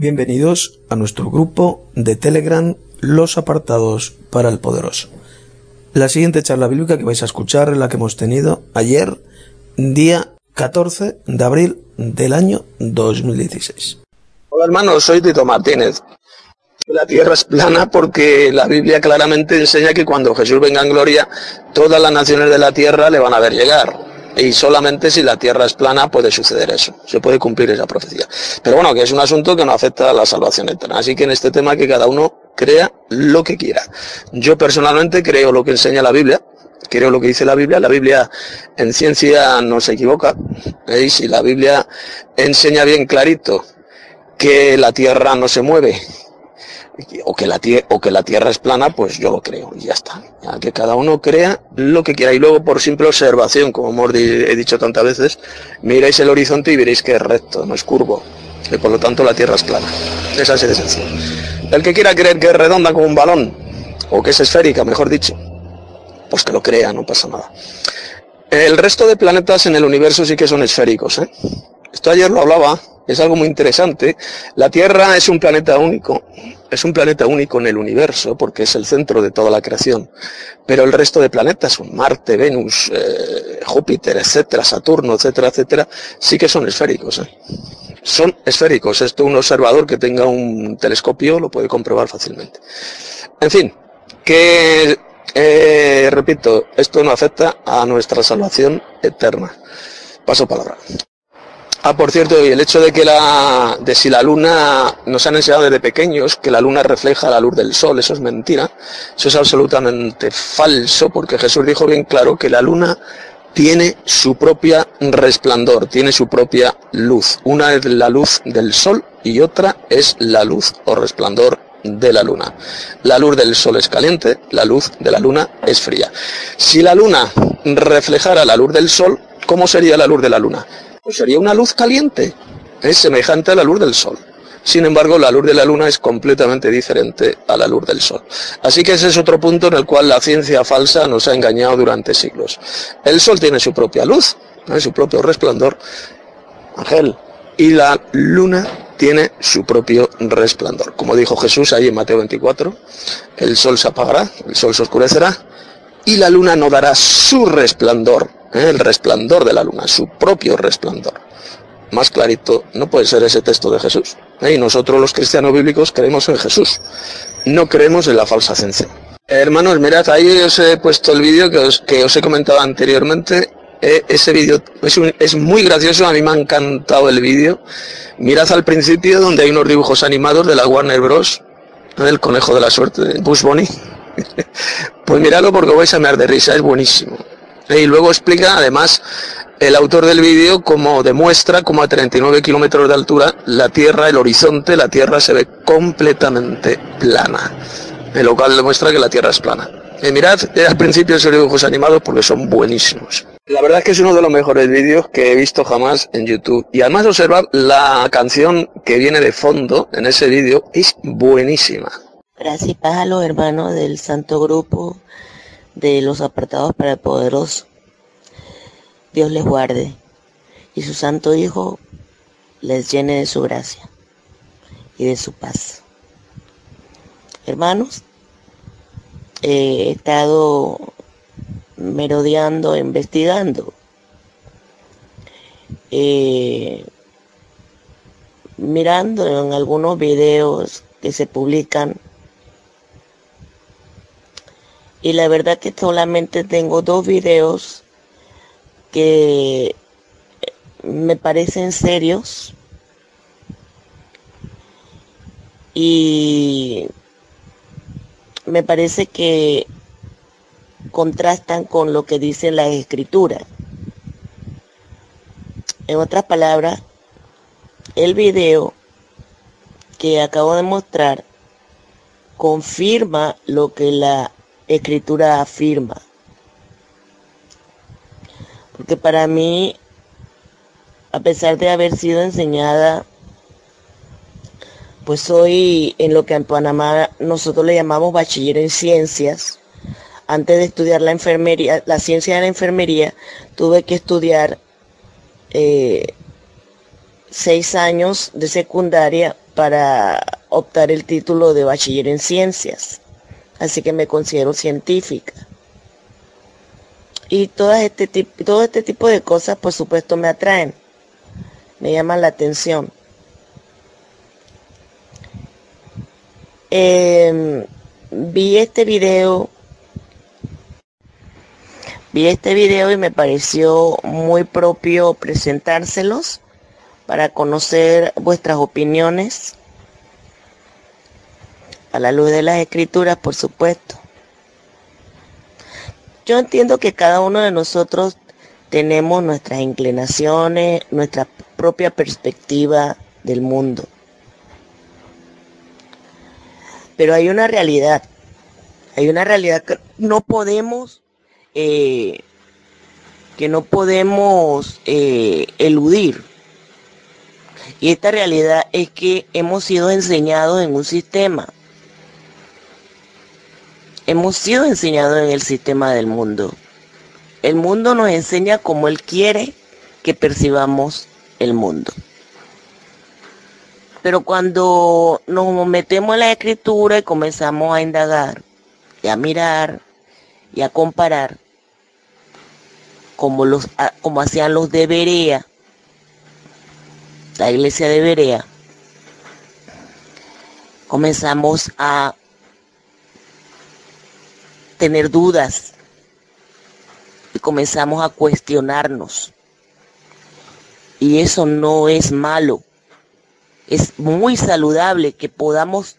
Bienvenidos a nuestro grupo de Telegram Los Apartados para el Poderoso. La siguiente charla bíblica que vais a escuchar es la que hemos tenido ayer, día 14 de abril del año 2016. Hola hermanos, soy Tito Martínez. La tierra es plana porque la Biblia claramente enseña que cuando Jesús venga en gloria, todas las naciones de la tierra le van a ver llegar y solamente si la Tierra es plana puede suceder eso, se puede cumplir esa profecía. Pero bueno, que es un asunto que no afecta a la salvación eterna, así que en este tema que cada uno crea lo que quiera. Yo personalmente creo lo que enseña la Biblia, creo lo que dice la Biblia, la Biblia en ciencia no se equivoca, y si la Biblia enseña bien clarito que la Tierra no se mueve, o que, la Tierra es plana, pues yo lo creo y ya está. Que cada uno crea lo que quiera. Y luego, por simple observación, como he dicho tantas veces, miráis el horizonte y veréis que es recto, no es curvo. Y por lo tanto la Tierra es plana. Es así de sencillo. El que quiera creer que es redonda como un balón, o que es esférica, mejor dicho, pues que lo crea, no pasa nada. El resto de planetas en el universo sí que son esféricos. ¿eh? Esto ayer lo hablaba es algo muy interesante. La Tierra es un planeta único, es un planeta único en el universo porque es el centro de toda la creación. Pero el resto de planetas, Marte, Venus, eh, Júpiter, etcétera, Saturno, etcétera, etcétera, sí que son esféricos. ¿eh? Son esféricos. Esto un observador que tenga un telescopio lo puede comprobar fácilmente. En fin, que eh, repito, esto no afecta a nuestra salvación eterna. Paso palabra. Ah, por cierto, y el hecho de que la, de si la luna, nos han enseñado desde pequeños que la luna refleja la luz del sol, eso es mentira, eso es absolutamente falso, porque Jesús dijo bien claro que la luna tiene su propia resplandor, tiene su propia luz. Una es la luz del sol y otra es la luz o resplandor de la luna. La luz del sol es caliente, la luz de la luna es fría. Si la luna reflejara la luz del sol, ¿cómo sería la luz de la luna? Pues sería una luz caliente, es semejante a la luz del sol. Sin embargo, la luz de la luna es completamente diferente a la luz del sol. Así que ese es otro punto en el cual la ciencia falsa nos ha engañado durante siglos. El sol tiene su propia luz, su propio resplandor, Ángel, y la luna tiene su propio resplandor. Como dijo Jesús ahí en Mateo 24, el sol se apagará, el sol se oscurecerá y la luna no dará su resplandor ¿eh? el resplandor de la luna, su propio resplandor. Más clarito no puede ser ese texto de Jesús. ¿eh? Y nosotros los cristianos bíblicos creemos en Jesús, no creemos en la falsa ciencia. Hermanos, mirad, ahí os he puesto el vídeo que os, he comentado anteriormente. Eh, ese vídeo es, muy gracioso, a mí me ha encantado el vídeo. Mirad al principio donde hay unos dibujos animados de la Warner Bros. El conejo de la suerte, de Bush Bunny. Pues miradlo porque vais a mear de risa, es buenísimo. Y luego explica, además, el autor del vídeo como demuestra como a 39 kilómetros de altura la Tierra, el horizonte, la Tierra se ve completamente plana. En lo cual demuestra que la Tierra es plana. Y mirad eh, al principio esos dibujos animados porque son buenísimos. La verdad es que es uno de los mejores vídeos que he visto jamás en YouTube. Y además observar la canción que viene de fondo en ese vídeo es buenísima. Gracias a los hermanos del Santo Grupo de los apartados para el poderoso. Dios les guarde y su Santo Hijo les llene de su gracia y de su paz. Hermanos, he estado merodeando, investigando, eh, mirando en algunos videos que se publican y la verdad que solamente tengo dos videos que me parecen serios y me parece que contrastan con lo que dicen las escrituras. En otras palabras, el video que acabo de mostrar confirma lo que la escritura afirma. Porque para mí, a pesar de haber sido enseñada, pues soy en lo que en Panamá nosotros le llamamos bachiller en ciencias. Antes de estudiar la enfermería, la ciencia de la enfermería, tuve que estudiar eh, seis años de secundaria para optar el título de bachiller en ciencias. Así que me considero científica. Y todo este, tipo, todo este tipo de cosas, por supuesto, me atraen, me llaman la atención. Em, vi este video, vi este video y me pareció muy propio presentárselos para conocer vuestras opiniones a la luz de las escrituras, por supuesto. Yo entiendo que cada uno de nosotros tenemos nuestras inclinaciones, nuestra propia perspectiva del mundo. Pero hay una realidad, hay una realidad que no podemos, eh, que no podemos eh, eludir. Y esta realidad es que hemos sido enseñados en un sistema hemos sido enseñados en el sistema del mundo. El mundo nos enseña como Él quiere que percibamos el mundo. Pero cuando nos metemos en la escritura y comenzamos a indagar y a mirar y a comparar, como, los, como hacían los de Berea, la iglesia de Berea, comenzamos a tener dudas y comenzamos a cuestionarnos. Y eso no es malo. Es muy saludable que podamos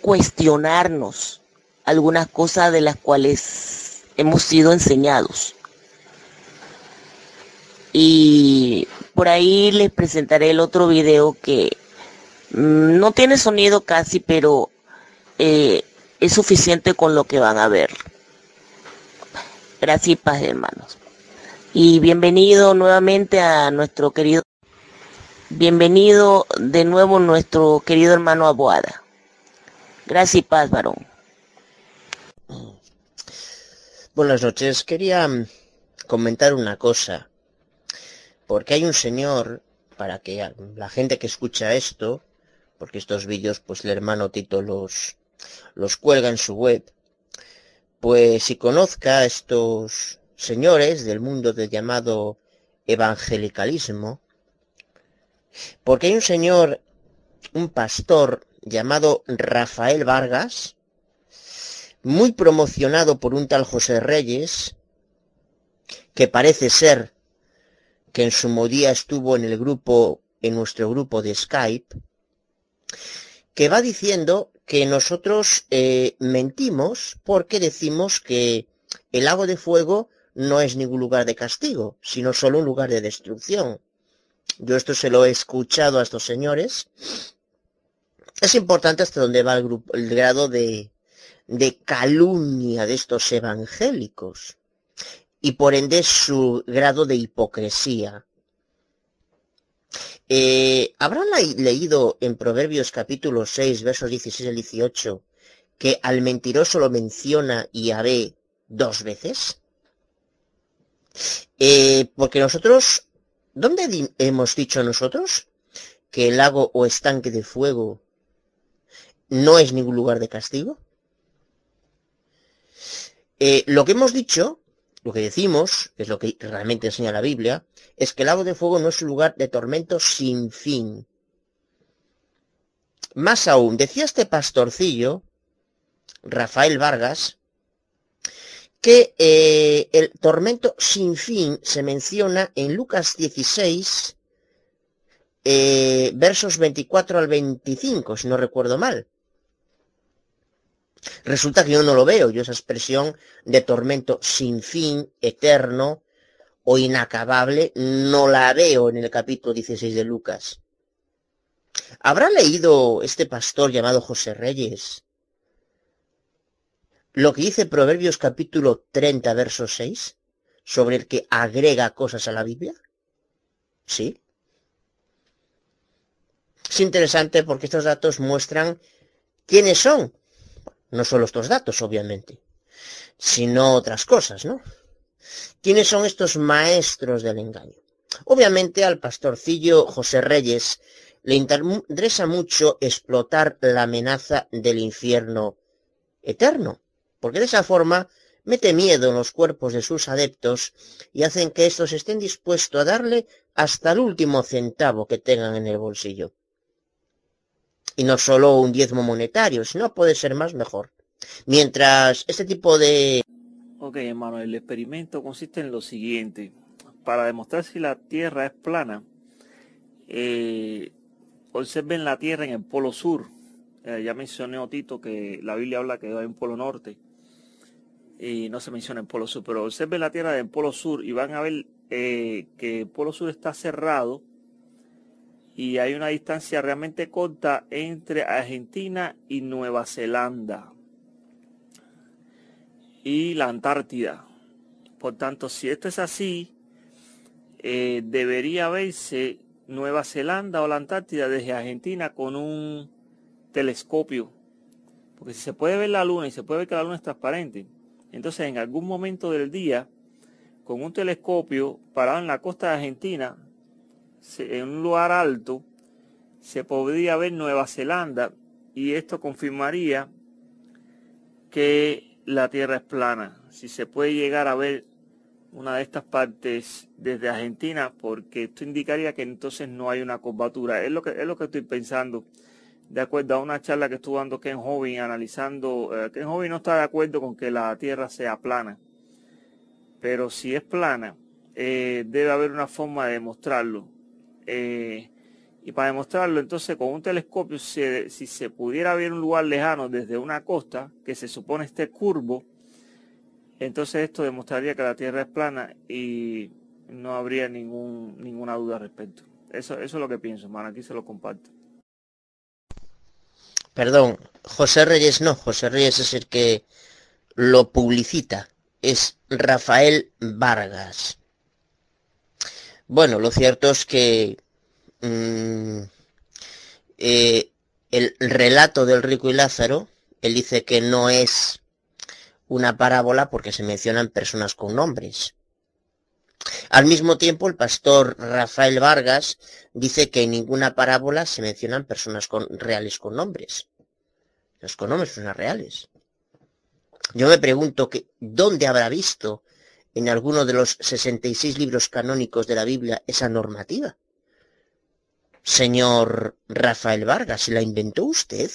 cuestionarnos algunas cosas de las cuales hemos sido enseñados. Y por ahí les presentaré el otro video que mm, no tiene sonido casi, pero eh, es suficiente con lo que van a ver. Gracias, paz, hermanos. Y bienvenido nuevamente a nuestro querido, bienvenido de nuevo nuestro querido hermano Aboada. Gracias y paz, varón. Buenas noches. Quería mm, comentar una cosa. Porque hay un señor, para que la gente que escucha esto, porque estos vídeos, pues el hermano Tito los, los cuelga en su web, pues si conozca a estos señores del mundo del llamado evangelicalismo, porque hay un señor, un pastor llamado Rafael Vargas, muy promocionado por un tal José Reyes, que parece ser que en su modía estuvo en el grupo, en nuestro grupo de Skype, que va diciendo que nosotros eh, mentimos porque decimos que el lago de fuego no es ningún lugar de castigo, sino solo un lugar de destrucción. Yo esto se lo he escuchado a estos señores. Es importante hasta dónde va el, el grado de, de calumnia de estos evangélicos y por ende su grado de hipocresía. Eh, ¿Habrán leído en Proverbios capítulo 6, versos 16 al 18, que al mentiroso lo menciona Yahvé dos veces? Eh, porque nosotros, ¿dónde hemos dicho nosotros que el lago o estanque de fuego no es ningún lugar de castigo? Eh, lo que hemos dicho lo que decimos, que es lo que realmente enseña la Biblia, es que el lago de fuego no es un lugar de tormento sin fin. Más aún, decía este pastorcillo, Rafael Vargas, que eh, el tormento sin fin se menciona en Lucas 16, eh, versos 24 al 25, si no recuerdo mal. Resulta que yo no lo veo, yo esa expresión de tormento sin fin, eterno o inacabable, no la veo en el capítulo 16 de Lucas. ¿Habrá leído este pastor llamado José Reyes lo que dice Proverbios capítulo 30, verso 6, sobre el que agrega cosas a la Biblia? Sí. Es interesante porque estos datos muestran quiénes son no solo estos datos, obviamente, sino otras cosas, ¿no? ¿Quiénes son estos maestros del engaño? Obviamente al pastorcillo José Reyes le interesa mucho explotar la amenaza del infierno eterno, porque de esa forma mete miedo en los cuerpos de sus adeptos y hacen que estos estén dispuestos a darle hasta el último centavo que tengan en el bolsillo. Y no solo un diezmo monetario, sino puede ser más mejor. Mientras este tipo de... Ok, hermano, el experimento consiste en lo siguiente. Para demostrar si la Tierra es plana, eh, observen la Tierra en el polo sur. Eh, ya mencioné Otito que la Biblia habla que hay un polo norte y no se menciona el polo sur, pero observen la Tierra en el polo sur y van a ver eh, que el polo sur está cerrado y hay una distancia realmente corta entre Argentina y Nueva Zelanda y la Antártida. Por tanto, si esto es así, eh, debería verse Nueva Zelanda o la Antártida desde Argentina con un telescopio. Porque si se puede ver la luna y se puede ver que la luna es transparente, entonces en algún momento del día, con un telescopio parado en la costa de Argentina, en un lugar alto, se podría ver Nueva Zelanda y esto confirmaría que la Tierra es plana. Si se puede llegar a ver una de estas partes desde Argentina, porque esto indicaría que entonces no hay una curvatura. Es lo que, es lo que estoy pensando, de acuerdo a una charla que estuvo dando Ken Hovind analizando, eh, Ken Hovind no está de acuerdo con que la Tierra sea plana, pero si es plana, eh, debe haber una forma de demostrarlo. Eh, y para demostrarlo, entonces, con un telescopio, si, si se pudiera ver un lugar lejano desde una costa, que se supone esté curvo, entonces esto demostraría que la Tierra es plana y no habría ningún, ninguna duda al respecto. Eso, es lo que pienso, hermano. Aquí se lo comparto. Perdón, José Reyes no. José Reyes es el que lo publicita. Es Rafael Vargas. Bueno, lo cierto es que mm, eh, el relato del rico y Lázaro, él dice que no es una parábola porque se mencionan personas con nombres. Al mismo tiempo, el pastor Rafael Vargas dice que en ninguna parábola se mencionan personas con, reales con nombres. Los con nombres son reales. Yo me pregunto que, ¿dónde habrá visto en alguno de los 66 libros canónicos de la Biblia esa normativa? Señor Rafael Vargas, ¿se la inventó usted?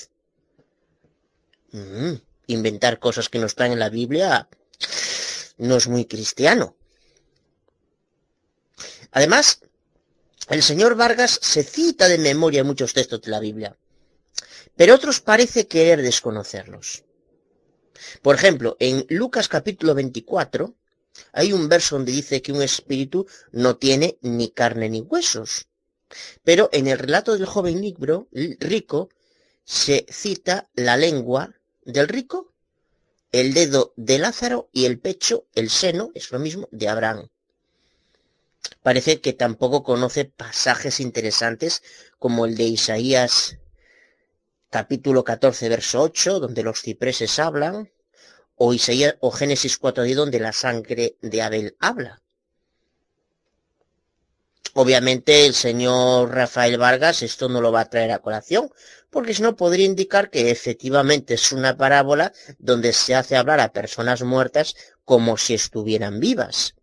Mm inventar cosas que no están en la Biblia no es muy cristiano. Además, el señor Vargas se cita de memoria muchos textos de la Biblia, pero otros parece querer desconocerlos. Por ejemplo, en Lucas capítulo 24 hay un verso donde dice que un espíritu no tiene ni carne ni huesos. Pero en el relato del joven libro rico se cita la lengua del rico, el dedo de Lázaro y el pecho, el seno, es lo mismo, de Abraham. Parece que tampoco conoce pasajes interesantes como el de Isaías capítulo 14, verso 8, donde los cipreses hablan, o Isaías o Génesis 4, donde la sangre de Abel habla. Obviamente el señor Rafael Vargas esto no lo va a traer a colación, porque si no podría indicar que efectivamente es una parábola donde se hace hablar a personas muertas como si estuvieran vivas.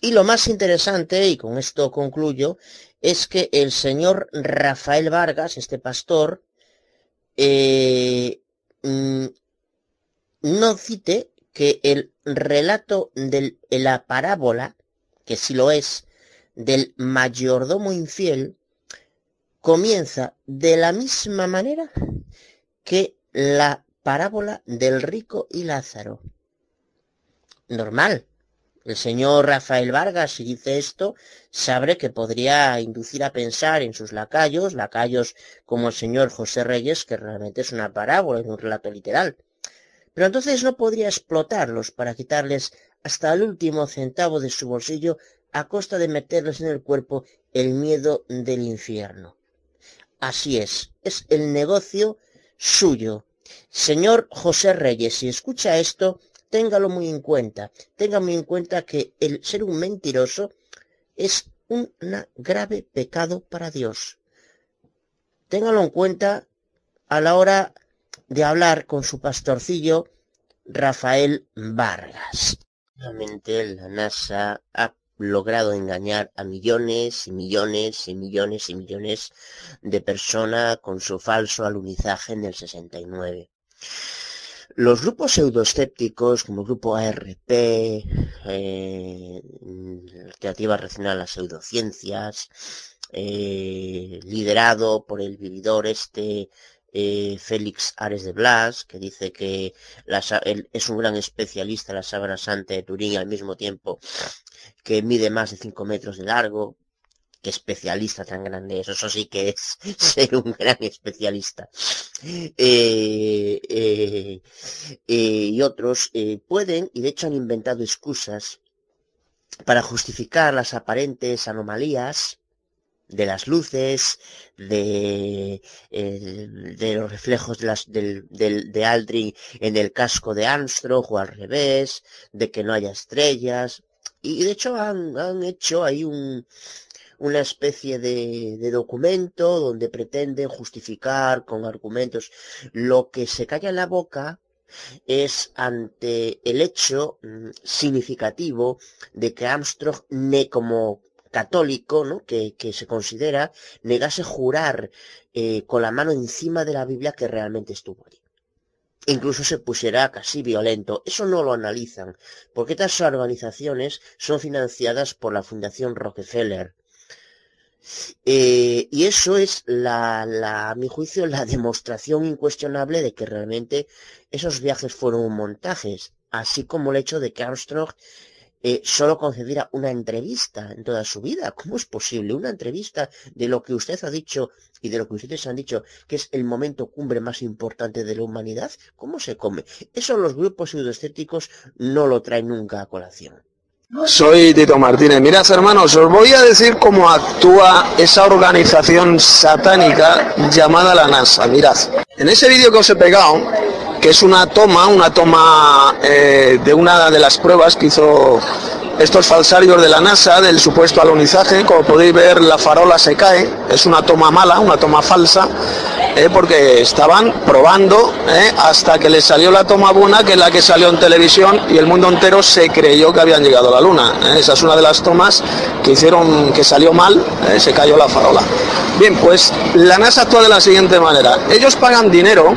Y lo más interesante, y con esto concluyo, es que el señor Rafael Vargas, este pastor, eh, mm, no cite que el relato de la parábola, que sí lo es, del mayordomo infiel comienza de la misma manera que la parábola del rico y Lázaro. Normal. El señor Rafael Vargas, si dice esto, sabe que podría inducir a pensar en sus lacayos, lacayos como el señor José Reyes, que realmente es una parábola, es un relato literal. Pero entonces no podría explotarlos para quitarles hasta el último centavo de su bolsillo a costa de meterles en el cuerpo el miedo del infierno. Así es, es el negocio suyo. Señor José Reyes, si escucha esto, téngalo muy en cuenta. Tenga muy en cuenta que el ser un mentiroso es un grave pecado para Dios. Téngalo en cuenta a la hora de hablar con su pastorcillo Rafael Vargas. Realmente la NASA ha logrado engañar a millones y millones y millones y millones de personas con su falso alunizaje en el 69. Los grupos pseudoescépticos, como el grupo ARP, eh, Alternativa Racional a las Pseudociencias, eh, liderado por el vividor este eh, Félix Ares de Blas, que dice que es un gran especialista en la sábana santa de Turín al mismo tiempo que mide más de 5 metros de largo, que especialista tan grande eso, eso sí que es ser un gran especialista. Eh, eh, y otros pueden, y de hecho han inventado excusas para justificar las aparentes anomalías de las luces, de, de los reflejos de Aldrin en el casco de Armstrong o al revés, de que no haya estrellas. Y de hecho han, han hecho ahí un, una especie de, de, documento donde pretenden justificar con argumentos lo que se calla en la boca es ante el hecho mm, significativo de que Armstrong, ne, como católico, ¿no? que, que se considera, negase jurar eh, con la mano encima de la Biblia que realmente estuvo allí incluso se pusiera casi violento. Eso no lo analizan, porque estas organizaciones son financiadas por la Fundación Rockefeller, eh, y eso es, la, la, a mi juicio, la demostración incuestionable de que realmente esos viajes fueron montajes, así como el hecho de que Armstrong eh, solo concediera una entrevista en toda su vida. ¿Cómo es posible? Una entrevista de lo que usted ha dicho y de lo que ustedes han dicho que es el momento cumbre más importante de la humanidad. ¿Cómo se come? Eso los grupos pseudoestéticos no lo traen nunca a colación. Soy Tito Martínez. Mirad, hermanos, os voy a decir cómo actúa esa organización satánica llamada la NASA. Mirad, en ese vídeo que os he pegado, que es una toma, una toma eh, de una de las pruebas que hizo estos falsarios de la NASA del supuesto alunizaje. Como podéis ver, la farola se cae, es una toma mala, una toma falsa, eh, porque estaban probando eh, hasta que les salió la toma buena, que es la que salió en televisión, y el mundo entero se creyó que habían llegado a la Luna. Esa es una de las tomas que hicieron que salió mal, se cayó la farola. Bien, pues la NASA actúa de la siguiente manera. Ellos pagan dinero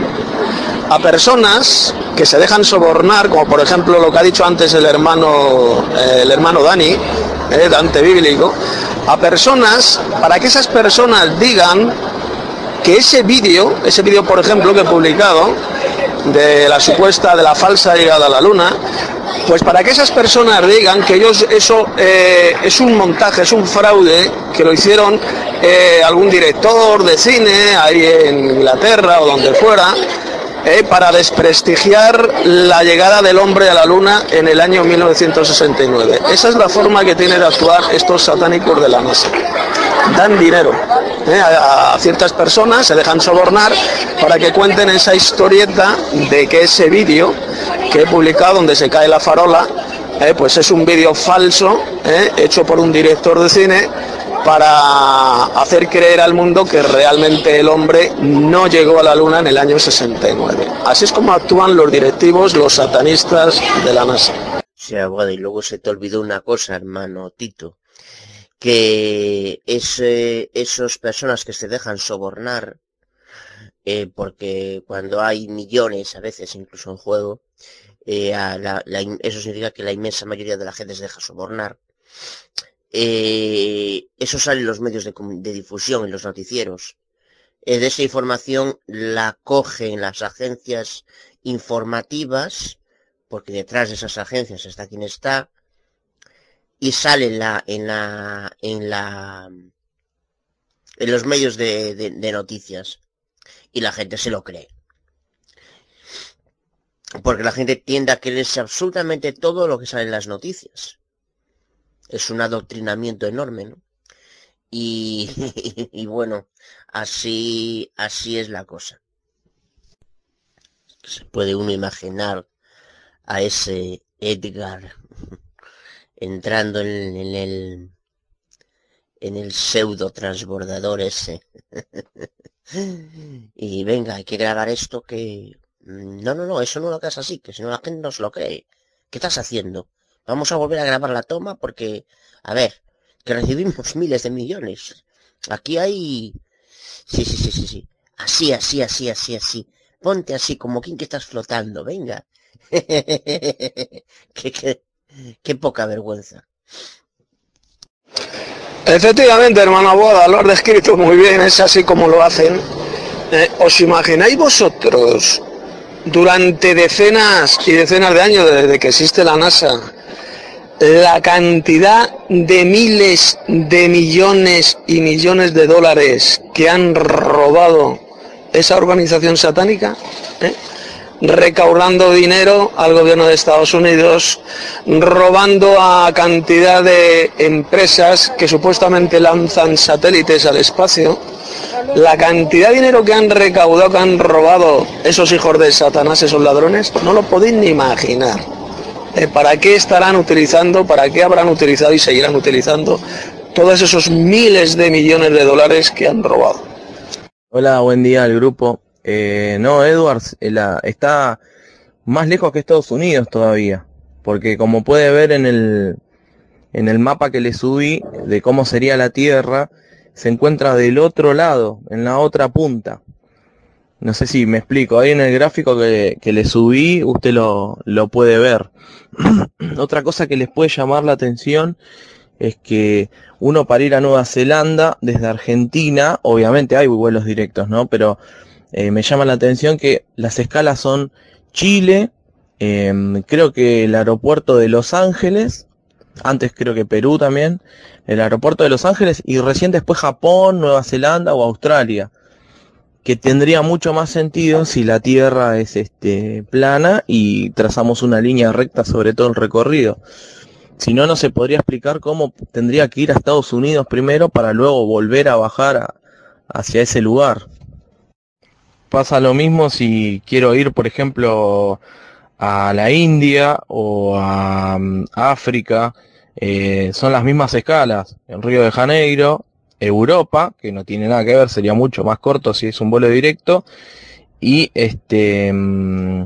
a personas que se dejan sobornar, como por ejemplo lo que ha dicho antes el hermano, eh, el hermano Dani, eh, Dante bíblico, a personas para que esas personas digan que ese vídeo, ese vídeo por ejemplo que he publicado, de la supuesta, de la falsa llegada a la luna, pues para que esas personas digan que ellos eso eh, es un montaje, es un fraude, que lo hicieron algún director de cine ahí en Inglaterra o donde fuera, eh, para desprestigiar la llegada del hombre a la luna en el año 1969. Esa es la forma que tienen de actuar estos satánicos de la NASA. Dan dinero eh, a, ciertas personas, se dejan sobornar para que cuenten esa historieta de que ese vídeo que he publicado donde se cae la farola, eh, pues es un vídeo falso, hecho por un director de cine para hacer creer al mundo que realmente el hombre no llegó a la luna en el año 69. Así es como actúan los directivos, los satanistas de la NASA. Sí, bueno, y luego se te olvidó una cosa, hermano Tito, que es, esas personas que se dejan sobornar, eh, porque cuando hay millones, a veces incluso en juego, eh, eso significa que la inmensa mayoría de la gente se deja sobornar. Eh, eso sale en los medios de, difusión, en los noticieros. De esa información la cogen las agencias informativas, porque detrás de esas agencias está quien está, y sale en la, en la, en la, en los medios de, de noticias. Y la gente se lo cree. Porque la gente tiende a creerse absolutamente todo lo que sale en las noticias es un adoctrinamiento enorme, ¿no? Y, bueno, así, así es la cosa. Se puede uno imaginar a ese Edgar entrando en, el en el pseudo transbordador ese. y venga, hay que grabar esto que... Mm, no, no, no, eso no lo hagas así, que si no la gente nos lo cree. ¿Qué estás haciendo? Vamos a volver a grabar la toma porque, a ver, que recibimos miles de millones. Aquí hay... Sí, sí, sí, sí, sí. Así, así, así, así, así. Ponte así, como quien que estás flotando, venga. qué, poca vergüenza. Efectivamente, hermano Boda, lo has descrito muy bien, es así como lo hacen. Eh, ¿Os imagináis vosotros, durante decenas y decenas de años desde que existe la NASA, la cantidad de miles de millones y millones de dólares que han robado esa organización satánica? ¿Eh? recaudando dinero al gobierno de Estados Unidos, robando a cantidad de empresas que supuestamente lanzan satélites al espacio, la cantidad de dinero que han recaudado, que han robado esos hijos de Satanás, esos ladrones, no lo podéis ni imaginar. Eh, ¿Para qué estarán utilizando, para qué habrán utilizado y seguirán utilizando todos esos miles de millones de dólares que han robado? Hola, buen día al grupo. Eh, no, Edwards eh, está más lejos que Estados Unidos todavía, porque como puede ver en el, en el mapa que le subí de cómo sería la Tierra, se encuentra del otro lado, en la otra punta. No sé si me explico, ahí en el gráfico que, que le subí usted lo, lo puede ver. Otra cosa que les puede llamar la atención es que uno para ir a Nueva Zelanda desde Argentina, obviamente hay vuelos directos, ¿no? Pero eh, me llama la atención que las escalas son Chile, em, creo que el aeropuerto de Los Ángeles, antes creo que Perú también, el aeropuerto de Los Ángeles y recién después Japón, Nueva Zelanda o Australia, que tendría mucho más sentido si la Tierra es este plana y trazamos una línea recta sobre todo el recorrido. Si no, no se podría explicar cómo tendría que ir a Estados Unidos primero para luego volver a bajar hacia ese lugar pasa lo mismo si quiero ir, por ejemplo, a la India o a, mm, África. Eh, son las mismas escalas. En Río de Janeiro, Europa, que no tiene nada que ver, sería mucho más corto si es un vuelo directo. Y este mm,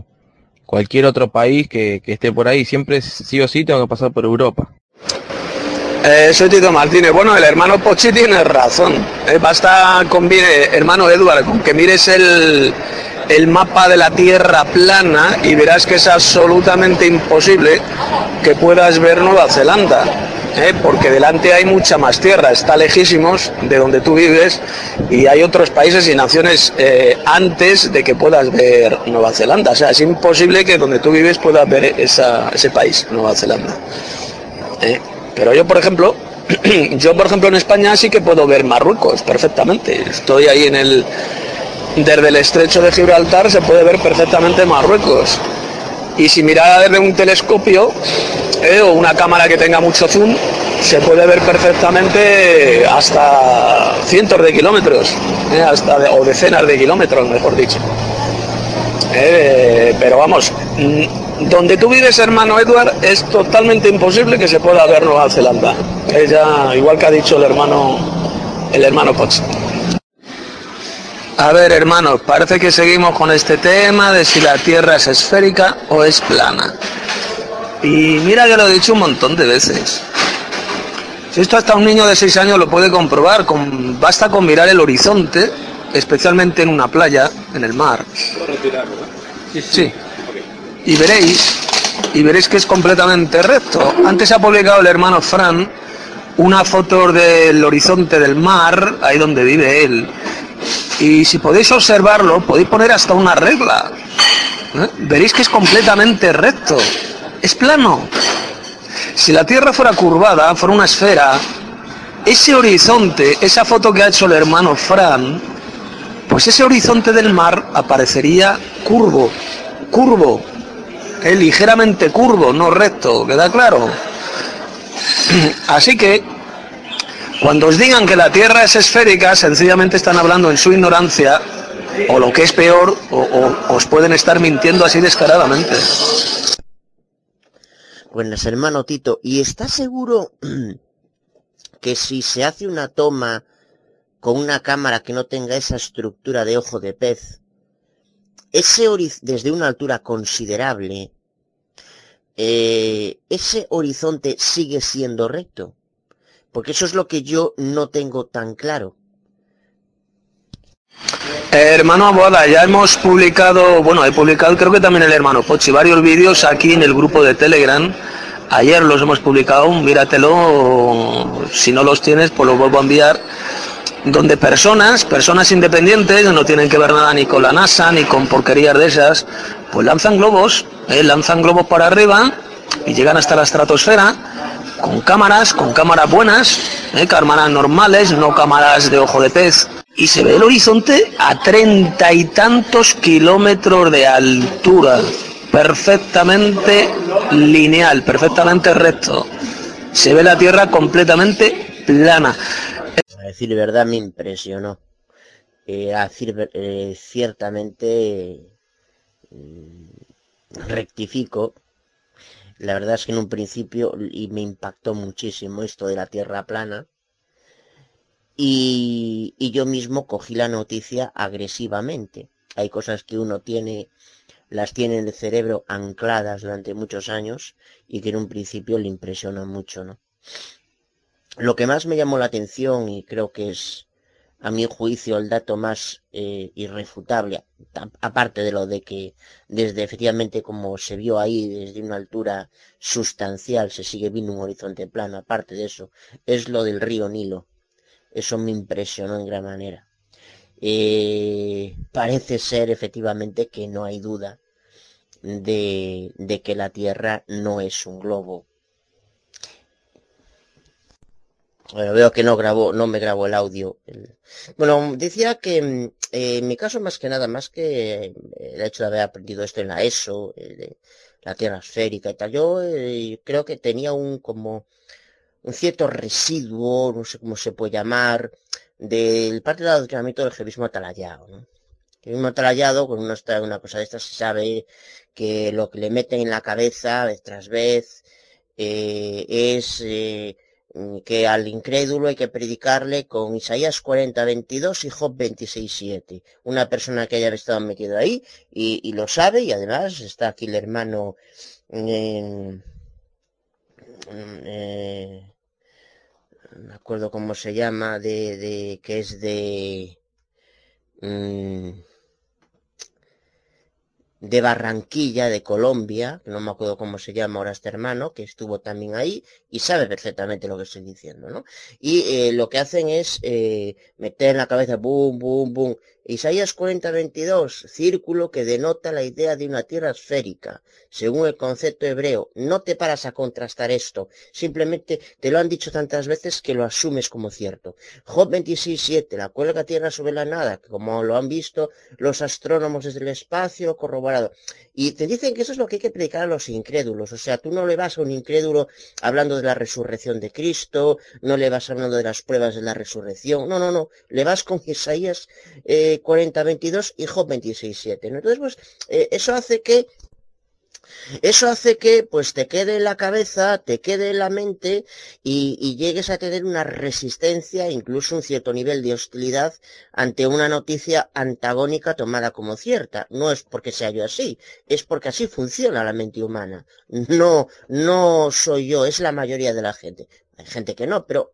cualquier otro país que, esté por ahí, siempre sí o sí tengo que pasar por Europa. Eh, soy Tito Martínez. Bueno, el hermano Pochi tiene razón. Eh, basta con, hermano Eduardo, con que mires el, el mapa de la Tierra plana y verás que es absolutamente imposible que puedas ver Nueva Zelanda. Eh, porque delante hay mucha más tierra, está lejísimos de donde tú vives y hay otros países y naciones eh, antes de que puedas ver Nueva Zelanda. O sea, es imposible que donde tú vives puedas ver ese país, Nueva Zelanda. Pero yo, por ejemplo, yo, por ejemplo, en España sí que puedo ver Marruecos perfectamente. Estoy ahí en el... Desde el estrecho de Gibraltar se puede ver perfectamente Marruecos. Y si mirara desde un telescopio eh, o una cámara que tenga mucho zoom, se puede ver perfectamente hasta cientos de kilómetros, eh, hasta o decenas de kilómetros, mejor dicho. Eh, pero vamos, donde tú vives, hermano Edward, es totalmente imposible que se pueda ver Nueva Zelanda. Ella, igual que ha dicho el hermano, el hermano. A ver, hermanos, parece que seguimos con este tema de si la Tierra es esférica o es plana. Y mira que lo he dicho un montón de veces. Si esto hasta un niño de 6 años lo puede comprobar, con, basta con mirar el horizonte, especialmente en una playa, en el mar. Sí. sí y veréis, y veréis que es completamente recto. Antes ha publicado el hermano Fran una foto del horizonte del mar, ahí donde vive él. Y si podéis observarlo, podéis poner hasta una regla. ¿eh? Veréis que es completamente recto. Es plano. Si la Tierra fuera curvada, fuera una esfera, ese horizonte, esa foto que ha hecho el hermano Fran, pues ese horizonte del mar aparecería curvo, curvo, ligeramente curvo, no recto, ¿queda claro? Así que, cuando os digan que la Tierra es esférica, sencillamente están hablando en su ignorancia, o lo que es peor, o, os pueden estar mintiendo así descaradamente. Buenas, hermano Tito. ¿Y está seguro que si se hace una toma con una cámara que no tenga esa estructura de ojo de pez, ese desde una altura considerable, eh, ese horizonte sigue siendo recto. Porque eso es lo que yo no tengo tan claro. hermano Aboada, ya hemos publicado, bueno, he publicado creo que también el hermano Pochi, varios vídeos aquí en el grupo de Telegram. Ayer los hemos publicado, míratelo, si no los tienes, pues los vuelvo a enviar donde personas, personas independientes, no tienen que ver nada ni con la NASA ni con porquerías de esas, pues lanzan globos, eh, lanzan globos para arriba y llegan hasta la estratosfera con cámaras, con cámaras buenas, eh, cámaras normales, no cámaras de ojo de pez. Y se ve el horizonte a treinta y tantos kilómetros de altura, perfectamente lineal, perfectamente recto. Se ve la Tierra completamente plana decir verdad, me impresionó. Eh, a eh, ciertamente mm, rectifico. La verdad es que en un principio y me impactó muchísimo esto de la Tierra plana. Y, yo mismo cogí la noticia agresivamente. Hay cosas que uno tiene, las tiene en el cerebro ancladas durante muchos años y que en un principio le impresiona mucho, ¿no? Lo que más me llamó la atención y creo que es a mi juicio el dato más eh, irrefutable, aparte de lo de que desde efectivamente como se vio ahí desde una altura sustancial se sigue viendo un horizonte plano, aparte de eso, es lo del río Nilo. Eso me impresionó en gran manera. Eh, parece ser efectivamente que no hay duda de, de que la Tierra no es un globo Bueno, veo que no grabó, no me grabó el audio. Bueno, decía que mm, eh, en mi caso más que nada, más que eh, el hecho de haber aprendido esto en la ESO, la Tierra esférica y tal, yo eh, creo que tenía un como un cierto residuo, no sé cómo se puede llamar, del parte del adoctrinamiento del jevismo atalayado. El mismo atalayado, con una, una cosa de estas se sabe que lo que le meten en la cabeza vez tras vez es que al incrédulo hay que predicarle con Isaías 40, 22 y Job 26, 7. Una persona que haya estado metido ahí y, lo sabe y además está aquí el hermano eh, me acuerdo cómo se llama de, de que es de mm, de Barranquilla, de Colombia, no me acuerdo cómo se llama ahora este hermano, que estuvo también ahí y sabe perfectamente lo que estoy diciendo, ¿no? Y eh, lo que hacen es eh, meter en la cabeza, boom, boom, boom, Isaías 40:22, círculo que denota la idea de una tierra esférica, según el concepto hebreo. No te paras a contrastar esto, simplemente te lo han dicho tantas veces que lo asumes como cierto. Job 26:7, la cuelga tierra sobre la nada, como lo han visto los astrónomos desde el espacio corroborado. Y te dicen que eso es lo que hay que predicar a los incrédulos, o sea, tú no le vas a un incrédulo hablando de la resurrección de Cristo, no le vas hablando de las pruebas de la resurrección, no, no, no, le vas con Isaías eh, 40-22 y Job 26-7. Entonces, pues, eh, eso hace que eso hace que pues te quede en la cabeza, te quede en la mente y, llegues a tener una resistencia, incluso un cierto nivel de hostilidad ante una noticia antagónica tomada como cierta. No es porque sea yo así, es porque así funciona la mente humana. No, no soy yo, es la mayoría de la gente. Hay gente que no, pero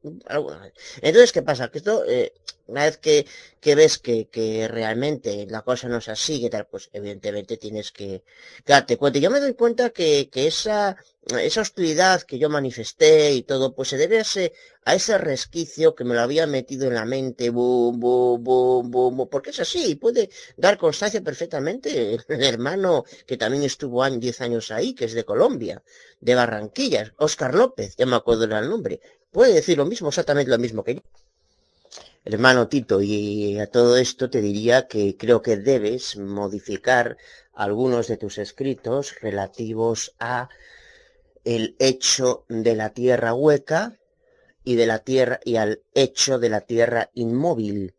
Entonces, ¿qué pasa? Que esto, eh, una vez que, que ves que, que, realmente la cosa no es así, que tal, pues evidentemente tienes que darte cuenta. Yo me doy cuenta que, que esa, esa hostilidad que yo manifesté y todo, pues se debe a ese, a ese resquicio que me lo había metido en la mente, boom, boom, boom, boom, porque es así, puede dar constancia perfectamente el hermano que también estuvo 10 años ahí, que es de Colombia, de Barranquillas, Oscar López, ya me acuerdo del nombre, puede decir lo mismo, exactamente lo mismo que yo. Hermano Tito, y a todo esto te diría que creo que debes modificar algunos de tus escritos relativos a el hecho de la tierra hueca y de la tierra y al hecho de la tierra inmóvil.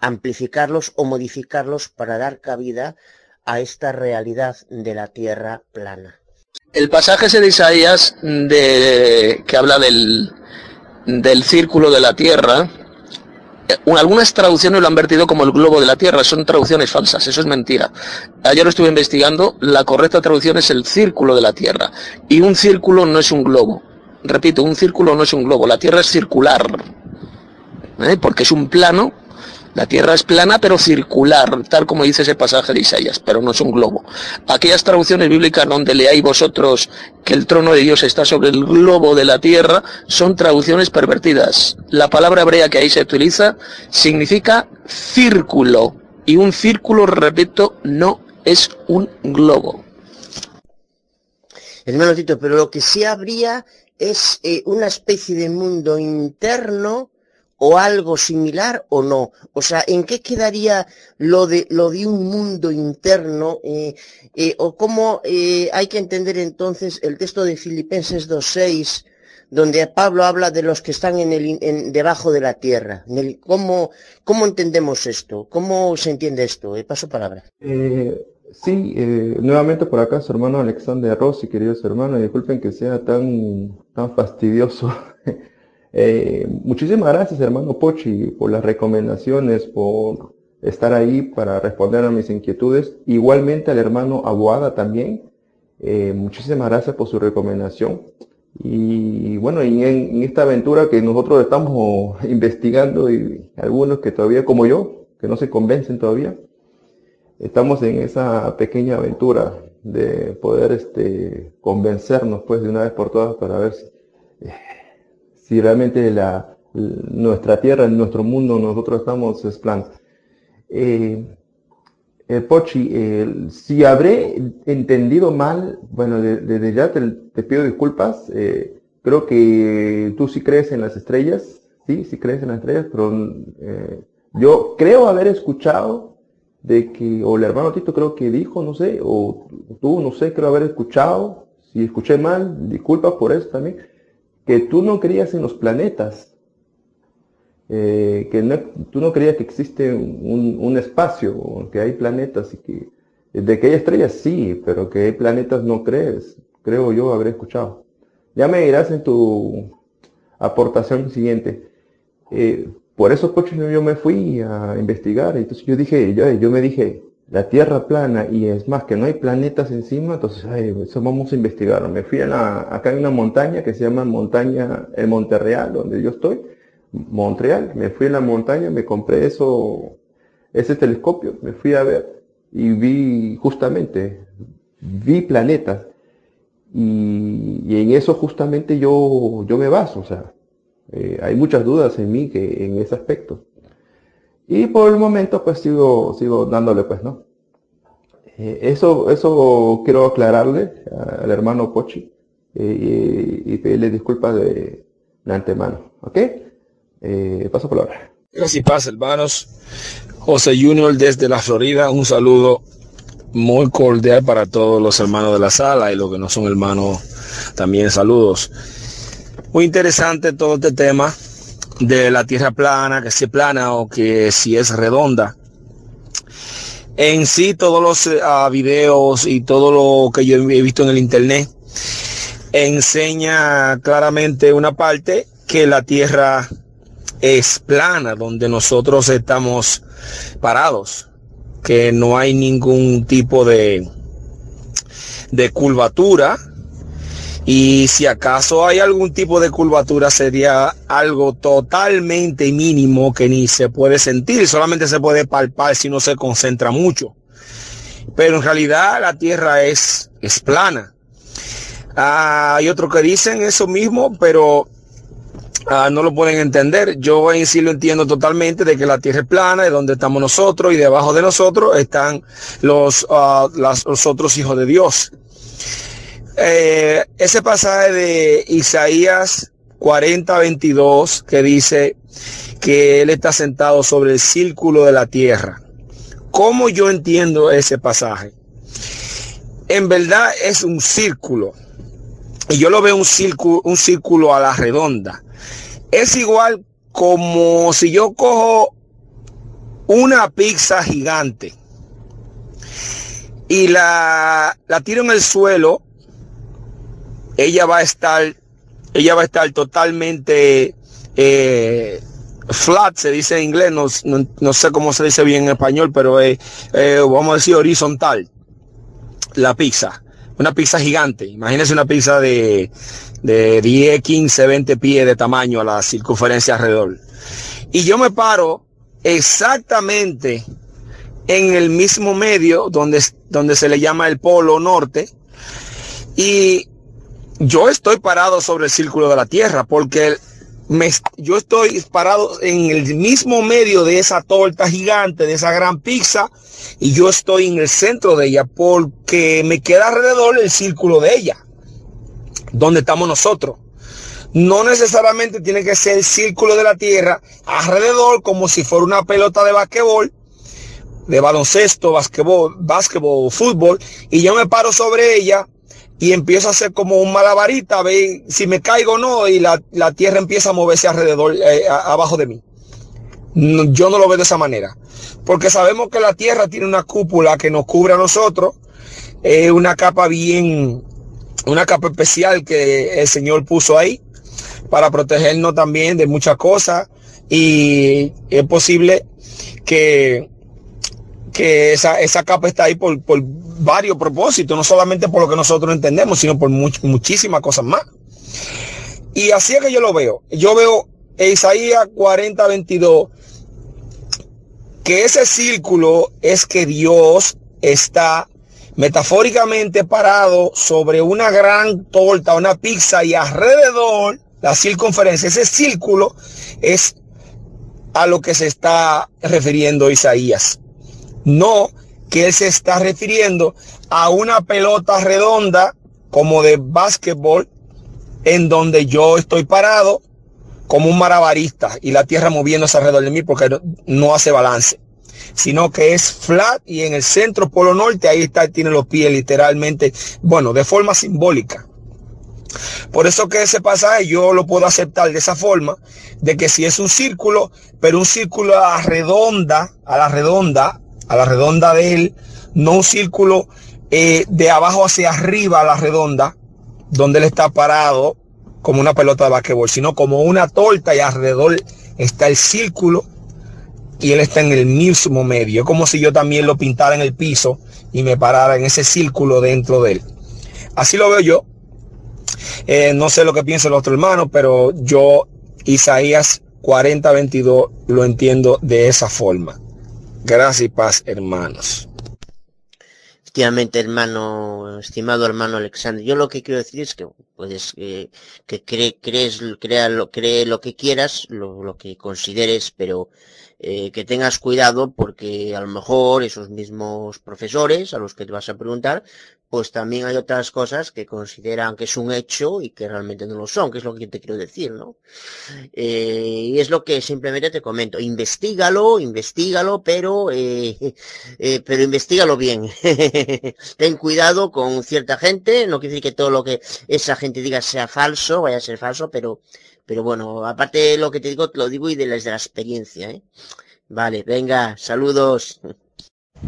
Amplificarlos o modificarlos para dar cabida a esta realidad de la tierra plana. El pasaje de Isaías de, que habla del, del círculo de la Tierra, algunas traducciones lo han vertido como el globo de la Tierra, son traducciones falsas, eso es mentira. Ayer lo estuve investigando, la correcta traducción es el círculo de la Tierra, y un círculo no es un globo. Repito, un círculo no es un globo, la Tierra es circular, ¿eh? porque es un plano la Tierra es plana pero circular, tal como dice ese pasaje de Isaías, pero no es un globo. Aquellas traducciones bíblicas donde leáis vosotros que el trono de Dios está sobre el globo de la Tierra son traducciones pervertidas. La palabra hebrea que ahí se utiliza significa círculo y un círculo, repito, no es un globo. Hermano Tito, pero lo que sí habría es eh, una especie de mundo interno o algo similar o no? O sea, ¿en qué quedaría lo de, lo de un mundo interno? Eh, eh, ¿O cómo eh, hay que entender entonces el texto de Filipenses 2.6, donde Pablo habla de los que están en el, en, debajo de la tierra? En el, ¿cómo, ¿Cómo entendemos esto? ¿Cómo se entiende esto? paso palabra. Sí, nuevamente por acá su hermano Alexander Rossi, queridos hermanos, disculpen que sea tan, tan fastidioso Eh, muchísimas gracias, hermano Pochi, por las recomendaciones, por estar ahí para responder a mis inquietudes. Igualmente al hermano Abuada también. Eh, muchísimas gracias por su recomendación. Y bueno, en, esta aventura que nosotros estamos investigando y algunos que todavía como yo, que no se convencen todavía, estamos en esa pequeña aventura de poder este, convencernos pues de una vez por todas para ver si, si realmente la, nuestra tierra, nuestro mundo, nosotros estamos es plan. Eh, eh, Pochi, si habré entendido mal, bueno, desde ya te, pido disculpas. Eh, creo que tú sí crees en las estrellas, sí, sí crees en las estrellas, pero yo creo haber escuchado de que, o el hermano Tito creo que dijo, no sé, o tú, no sé, creo haber escuchado, si escuché mal, disculpas por eso también, que tú no creías en los planetas, eh, que tú no creías que existe un, espacio, que hay planetas y que de que hay estrellas sí, pero que hay planetas no crees, creo yo habré escuchado. Ya me dirás en tu aportación siguiente. Eh, por eso, coche, yo me fui a investigar. Entonces yo dije, yo me dije, la Tierra plana y es más que no hay planetas encima, entonces eso vamos a investigar. Me fui a la, acá hay una montaña que se llama montaña el Monte Real, donde yo estoy, Montreal. Me fui a la montaña, me compré eso, ese telescopio, me fui a ver y vi justamente, vi planetas y, en eso justamente yo, yo me baso, o sea, eh, hay muchas dudas en mí que en ese aspecto. Y por el momento pues sigo, sigo dándole pues, ¿no? Eh, eso, eso quiero aclararle al hermano Pochi eh, y, pedirle disculpas de, antemano, ¿ok? Eh, paso por ahora. Gracias y paz, hermanos. José Junior desde la Florida, un saludo muy cordial para todos los hermanos de la sala y los que no son hermanos, también saludos. Muy interesante todo este tema de la tierra plana, que si es plana o que si es redonda. En sí, todos los uh, videos y todo lo que yo he visto en el internet enseña claramente una parte que la tierra es plana, donde nosotros estamos parados, que no hay ningún tipo de, de curvatura, y si acaso hay algún tipo de curvatura sería algo totalmente mínimo que ni se puede sentir, solamente se puede palpar si no se concentra mucho. Pero en realidad la Tierra es, es plana. Ah, hay otros que dicen eso mismo, pero ah, no lo pueden entender. Yo en sí lo entiendo totalmente de que la Tierra es plana, de donde estamos nosotros y debajo de nosotros están los, uh, los otros hijos de Dios. Eh, ese pasaje de Isaías 40, 22 que dice que Él está sentado sobre el círculo de la tierra. ¿Cómo yo entiendo ese pasaje? En verdad es un círculo. Y yo lo veo un círculo, un círculo a la redonda. Es igual como si yo cojo una pizza gigante y la, la tiro en el suelo ella va a estar, ella va a estar totalmente eh, flat, se dice en inglés, no, sé cómo se dice bien en español, pero eh, vamos a decir horizontal, la pizza. Una pizza gigante. Imagínense una pizza de, de 10, 15, 20 pies de tamaño a la circunferencia alrededor. Y yo me paro exactamente en el mismo medio donde, donde se le llama el polo norte. Y yo estoy parado sobre el círculo de la Tierra porque yo estoy parado en el mismo medio de esa torta gigante, de esa gran pizza, y yo estoy en el centro de ella porque me queda alrededor el círculo de ella, donde estamos nosotros. No necesariamente tiene que ser el círculo de la Tierra alrededor como si fuera una pelota de basquetbol, de baloncesto, basquetbol, basquetbol, fútbol, y yo me paro sobre ella y empiezo a hacer como un malabarita, ve si me caigo o no, y la, tierra empieza a moverse alrededor, eh, abajo de mí. yo no lo veo de esa manera, porque sabemos que la tierra tiene una cúpula que nos cubre a nosotros, es una capa bien, una capa especial que el Señor puso ahí para protegernos también de muchas cosas y es posible que que esa, esa capa está ahí por, por, varios propósitos, no solamente por lo que nosotros entendemos, sino por muchísimas cosas más. Y así es que yo lo veo. Yo veo Isaías 40, 22, que ese círculo es que Dios está metafóricamente parado sobre una gran torta, una pizza y alrededor la circunferencia, ese círculo es a lo que se está refiriendo Isaías. No que él se está refiriendo a una pelota redonda como de básquetbol en donde yo estoy parado como un marabarista y la tierra moviéndose alrededor de mí porque no hace balance, sino que es flat y en el centro polo norte ahí está, tiene los pies literalmente, bueno, de forma simbólica. Por eso que ese pasaje yo lo puedo aceptar de esa forma, de que si es un círculo, pero un círculo a la redonda, a la redonda, a la redonda de él, no un círculo eh, de abajo hacia arriba a la redonda, donde él está parado como una pelota de basquetbol, sino como una torta y alrededor está el círculo y él está en el mismo medio. Es como si yo también lo pintara en el piso y me parara en ese círculo dentro de él. Así lo veo yo. Eh, no sé lo que piensa el otro hermano, pero yo Isaías 40, 22 lo entiendo de esa forma. Gracias y paz, hermanos. Efectivamente, hermano, estimado hermano Alexander, yo lo que quiero decir es que puedes que crees, crea lo, cree lo que quieras, lo, lo que consideres, pero eh, que tengas cuidado porque a lo mejor esos mismos profesores a los que te vas a preguntar, pues también hay otras cosas que consideran que es un hecho y que realmente no lo son, que es lo que yo te quiero decir, ¿no? Eh, y es lo que simplemente te comento, investigalo, investigalo, pero, eh, eh, pero investigalo bien. Ten cuidado con cierta gente, no quiere decir que todo lo que esa gente diga sea falso, vaya a ser falso, pero, pero bueno, aparte de lo que te digo, te lo digo y de la, de la experiencia, ¿eh? Vale, venga, saludos.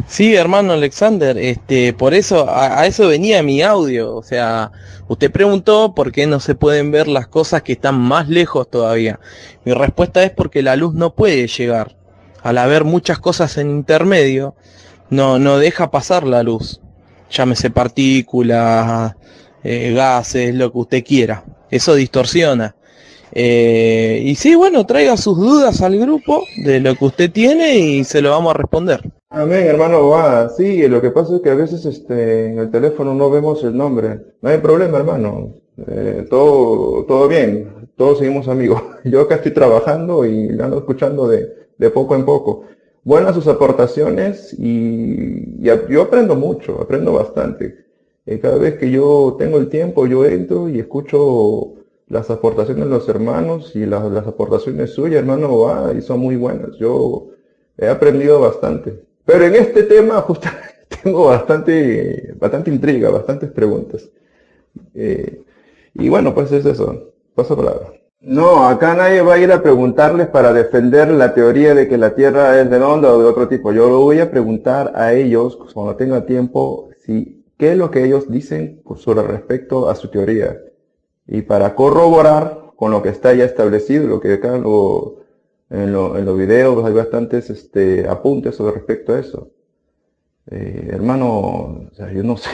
Sí, hermano Alexander, este, por eso, a, eso venía mi audio. O sea, usted preguntó por qué no se pueden ver las cosas que están más lejos todavía. Mi respuesta es porque la luz no puede llegar. Al haber muchas cosas en intermedio, no, no deja pasar la luz. Llámese partículas, eh, gases, lo que usted quiera. Eso distorsiona. Eh, y sí, bueno, traiga sus dudas al grupo de lo que usted tiene y se lo vamos a responder. Amén, hermano va. Sí, lo que pasa es que a veces este, en el teléfono no vemos el nombre. No hay problema, hermano. Eh, todo, todo bien. Todos seguimos amigos. Yo acá estoy trabajando y ando escuchando de, de poco en poco. Buenas sus aportaciones y, yo aprendo mucho, aprendo bastante. Eh, cada vez que yo tengo el tiempo, yo entro y escucho las aportaciones de los hermanos y las, aportaciones suyas, hermano, va, y son muy buenas. Yo he aprendido bastante. Pero en este tema justamente tengo bastante, bastante intriga, bastantes preguntas. Eh, y bueno, pues es eso. Paso palabra. No, acá nadie va a ir a preguntarles para defender la teoría de que la Tierra es redonda o de otro tipo. Yo lo voy a preguntar a ellos cuando tenga tiempo si qué es lo que ellos dicen sobre respecto a su teoría. Y para corroborar con lo que está ya establecido, lo que acá lo, en, lo, en, los videos hay bastantes este, apuntes sobre respecto a eso. Eh, hermano, yo no sé.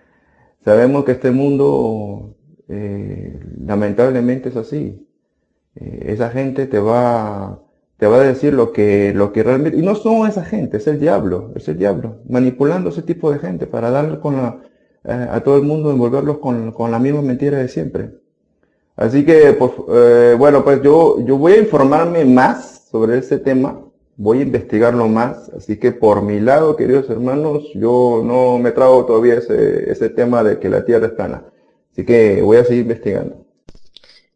Sabemos que este mundo eh, lamentablemente es así. Eh, esa gente te va, te va a decir lo que, lo que realmente, y no son esa gente, es el diablo, es el diablo, manipulando ese tipo de gente para darle con la, a todo el mundo, envolverlos con, con, la misma mentira de siempre. Así que, pues, bueno, pues yo, yo voy a informarme más sobre ese tema, voy a investigarlo más, así que por mi lado, queridos hermanos, yo no me trago todavía ese, ese tema de que la Tierra es plana. Así que voy a seguir investigando.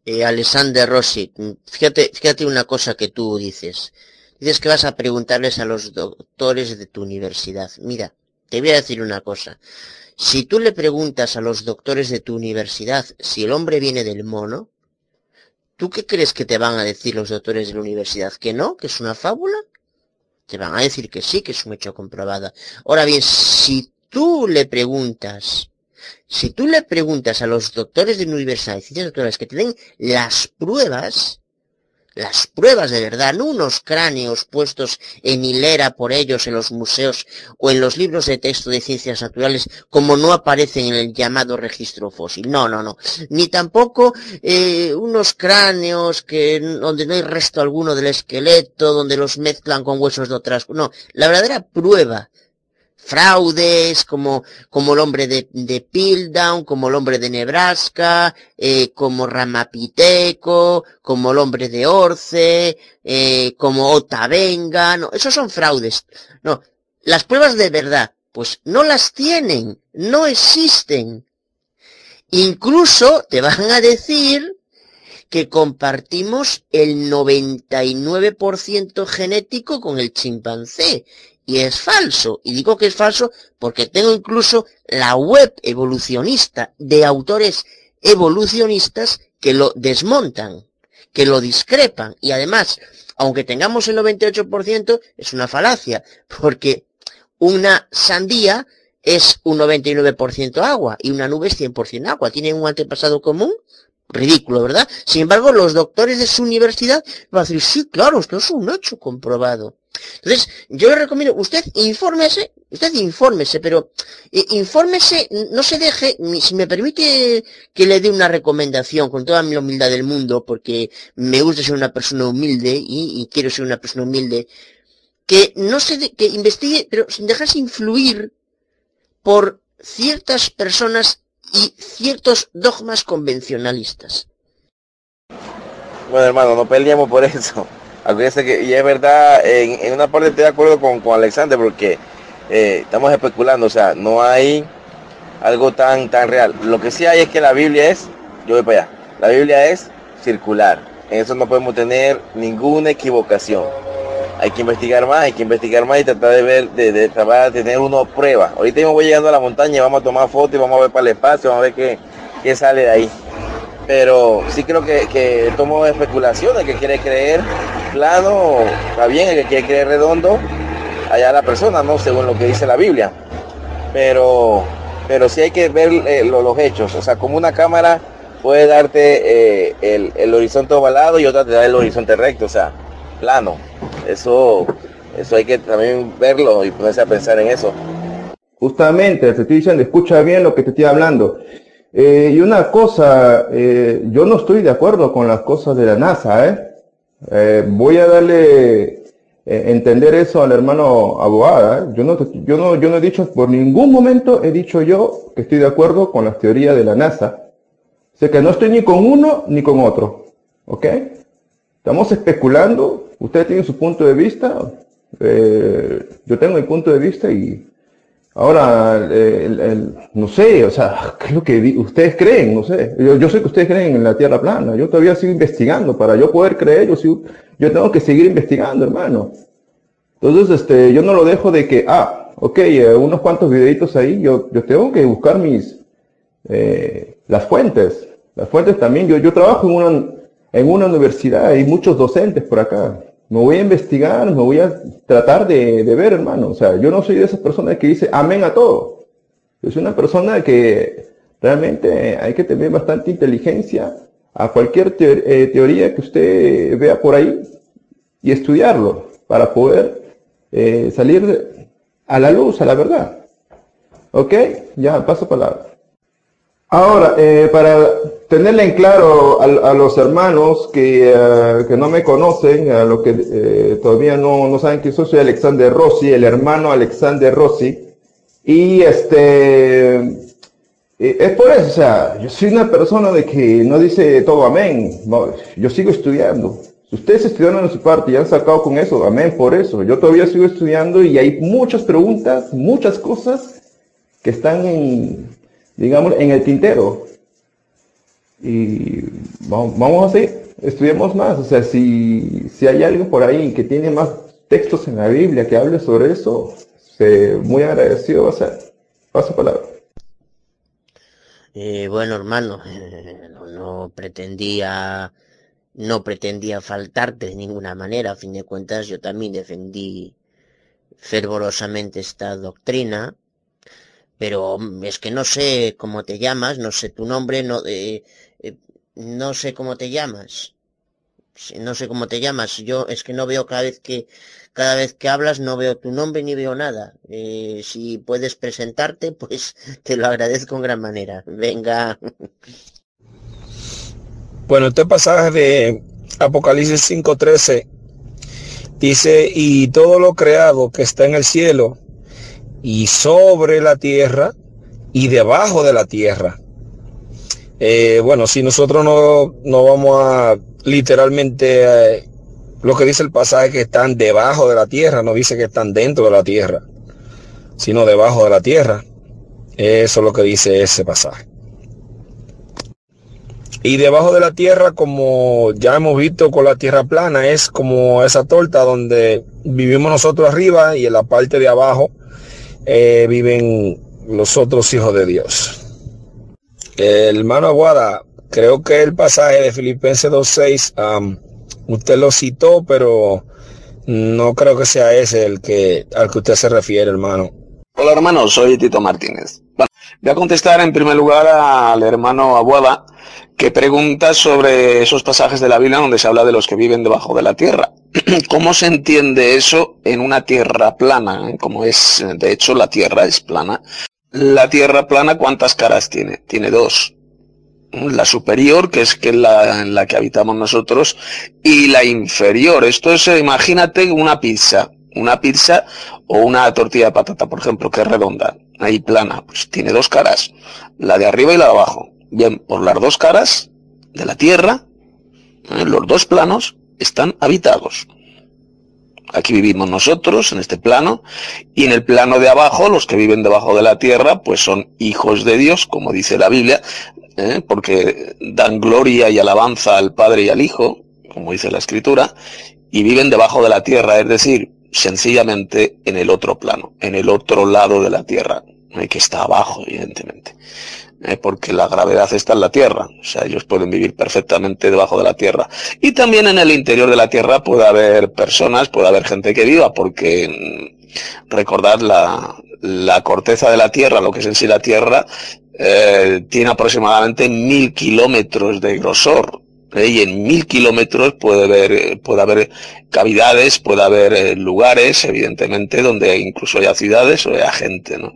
Eh, Rossi, fíjate, fíjate una cosa que tú dices. Dices que vas a preguntarles a los doctores de tu universidad. Mira, te voy a decir una cosa. Si tú le preguntas a los doctores de tu universidad si el hombre viene del mono, ¿tú qué crees que te van a decir los doctores de la universidad? ¿Que no? ¿Que es una fábula? Te van a decir que sí, que es un hecho comprobado. Ahora bien, si tú le preguntas si tú le preguntas a los doctores de universidad y ciencias naturales que te den las pruebas, las pruebas de verdad, no unos cráneos puestos en hilera por ellos en los museos o en los libros de texto de ciencias naturales como no aparecen en el llamado registro fósil. No, no, no. Ni tampoco eh, unos cráneos que donde no hay resto alguno del esqueleto, donde los mezclan con huesos de otras. No, la verdadera prueba fraudes, como, como el hombre de, de Pildown, como el hombre de Nebraska, eh, como Ramapiteco, como el hombre de Orce, eh, como Otavenga, no, esos son fraudes. No, las pruebas de verdad, pues no las tienen, no existen. Incluso te van a decir que compartimos el 99% genético con el chimpancé y es falso. Y digo que es falso porque tengo incluso la web evolucionista de autores evolucionistas que lo desmontan, que lo discrepan. Y además, aunque tengamos el 98%, es una falacia, porque una sandía es un 99% agua y una nube es 100% agua. Tienen un antepasado común ridículo, ¿verdad? Sin embargo, los doctores de su universidad van a decir, sí, claro, esto es un hecho comprobado. Entonces, yo le recomiendo, usted infórmese, usted infórmese, pero eh, infórmese, no se deje, si me permite que le dé una recomendación con toda mi humildad del mundo, porque me gusta ser una persona humilde y, quiero ser una persona humilde, que no se, que investigue, pero sin dejarse influir por ciertas personas y ciertos dogmas convencionalistas. Bueno, hermano, no peleamos por eso. Acuérdense que, y es verdad, en, una parte estoy de acuerdo con, con Alexander porque eh, estamos especulando, o sea, no hay algo tan, tan real. Lo que sí hay es que la Biblia es, yo voy para allá, la Biblia es circular. En eso no podemos tener ninguna equivocación. Hay que investigar más, hay que investigar más y tratar de ver, de, de tratar de tener uno prueba. Ahorita me voy llegando a la montaña, vamos a tomar fotos y vamos a ver para el espacio, vamos a ver qué, qué sale de ahí pero sí creo que, que tomo especulaciones, que quiere creer plano, está bien, el que quiere creer redondo, allá la persona, ¿no? Según lo que dice la Biblia. Pero, pero sí hay que ver eh, los hechos, o sea, como una cámara puede darte eh, el, el, horizonte ovalado y otra te da el horizonte recto, o sea, plano. Eso, eso hay que también verlo y ponerse a pensar en eso. Justamente, te estoy diciendo, escucha bien lo que te estoy hablando. Eh, y una cosa, eh, yo no estoy de acuerdo con las cosas de la NASA, ¿eh? eh voy a darle entender eso al hermano abogada. Yo no, yo no, yo no he dicho, por ningún momento he dicho yo que estoy de acuerdo con las teorías de la NASA. sé que no estoy ni con uno ni con otro, ¿ok? Estamos especulando. Usted tiene su punto de vista. yo tengo mi punto de vista y Ahora, el, no sé, o sea, ¿qué es lo que ustedes creen? No sé. Yo, sé que ustedes creen en la Tierra plana. Yo todavía sigo investigando. Para yo poder creer, yo, yo tengo que seguir investigando, hermano. Entonces, este, yo no lo dejo de que, ah, ok, eh, unos cuantos videitos ahí, yo, yo tengo que buscar mis, eh, las fuentes. Las fuentes también, yo, yo trabajo en una, en una universidad, hay muchos docentes por acá me voy a investigar, me voy a tratar de, ver, hermano. O sea, yo no soy de esas personas que dice amén a todo. Yo soy una persona que realmente hay que tener bastante inteligencia a cualquier eh, teoría que usted vea por ahí y estudiarlo para poder eh, salir a la luz, a la verdad. ¿Ok? Ya, paso palabra. Ahora, eh, para tenerle en claro a, los hermanos que, que, no me conocen, a los que todavía no, no saben que soy Alexander Rossi, el hermano Alexander Rossi, y este es por eso, o sea, yo soy una persona de que no dice todo amén. yo sigo estudiando. Si ustedes estudiaron en su parte y han sacado con eso, amén por eso. Yo todavía sigo estudiando y hay muchas preguntas, muchas cosas que están en, digamos, en el tintero. Y vamos, vamos a seguir, estudiemos más. O sea, si, si hay algo por ahí que tiene más textos en la Biblia que hable sobre eso, muy agradecido va a ser. Paso palabra. Eh, bueno, hermano, no, pretendía no pretendía faltarte de ninguna manera. A fin de cuentas, yo también defendí fervorosamente esta doctrina, pero es que no sé cómo te llamas, no sé tu nombre, no, eh, eh, no sé cómo te llamas. No sé cómo te llamas. Yo es que no veo cada vez que cada vez que hablas no veo tu nombre ni veo nada. Eh, si puedes presentarte, pues te lo agradezco en gran manera. Venga. Bueno, este pasaje de Apocalipsis 5:13 dice, y todo lo creado que está en el cielo y sobre la tierra y debajo de la tierra. Eh, bueno, si nosotros no, no vamos a literalmente eh, lo que dice el pasaje que están debajo de la tierra, no dice que están dentro de la tierra, sino debajo de la tierra. Eso es lo que dice ese pasaje. Y debajo de la tierra, como ya hemos visto con la tierra plana, es como esa torta donde vivimos nosotros arriba y en la parte de abajo eh, viven los otros hijos de Dios. El hermano Aguada, creo que el pasaje de Filipenses 2.6 Usted lo citó, pero no creo que sea ese el que al que usted se refiere, hermano. Hola, hermano, soy Tito Martínez. Voy a contestar en primer lugar al hermano Abuada, que pregunta sobre esos pasajes de la Biblia donde se habla de los que viven debajo de la tierra. ¿Cómo se entiende eso en una tierra plana? Como es, de hecho, la tierra es plana. La tierra plana, ¿cuántas caras tiene? Tiene dos la superior, que es la, en la que habitamos nosotros, y la inferior. Esto es, imagínate una pizza, una pizza o una tortilla de patata, por ejemplo, que es redonda, ahí plana, pues tiene dos caras, la de arriba y la de abajo. Bien, por las dos caras de la tierra, ¿eh? los dos planos están habitados. Aquí vivimos nosotros, en este plano, y en el plano de abajo, los que viven debajo de la tierra, pues son hijos de Dios, como dice la Biblia, ¿eh? porque dan gloria y alabanza al Padre y al Hijo, como dice la Escritura, y viven debajo de la tierra, es decir, sencillamente en el otro plano, en el otro lado de la tierra, que está abajo, evidentemente. ¿eh? porque la gravedad está en la tierra, o sea, ellos pueden vivir perfectamente debajo de la tierra. Y también en el interior de la tierra puede haber personas, puede haber gente que viva, porque mm, recordad la, la corteza de la tierra, lo que es en sí la tierra, eh, tiene aproximadamente mil kilómetros de grosor. ¿Eh? Y en mil kilómetros puede haber, puede haber cavidades, puede haber eh, lugares, evidentemente, donde incluso haya ciudades o haya gente, ¿no?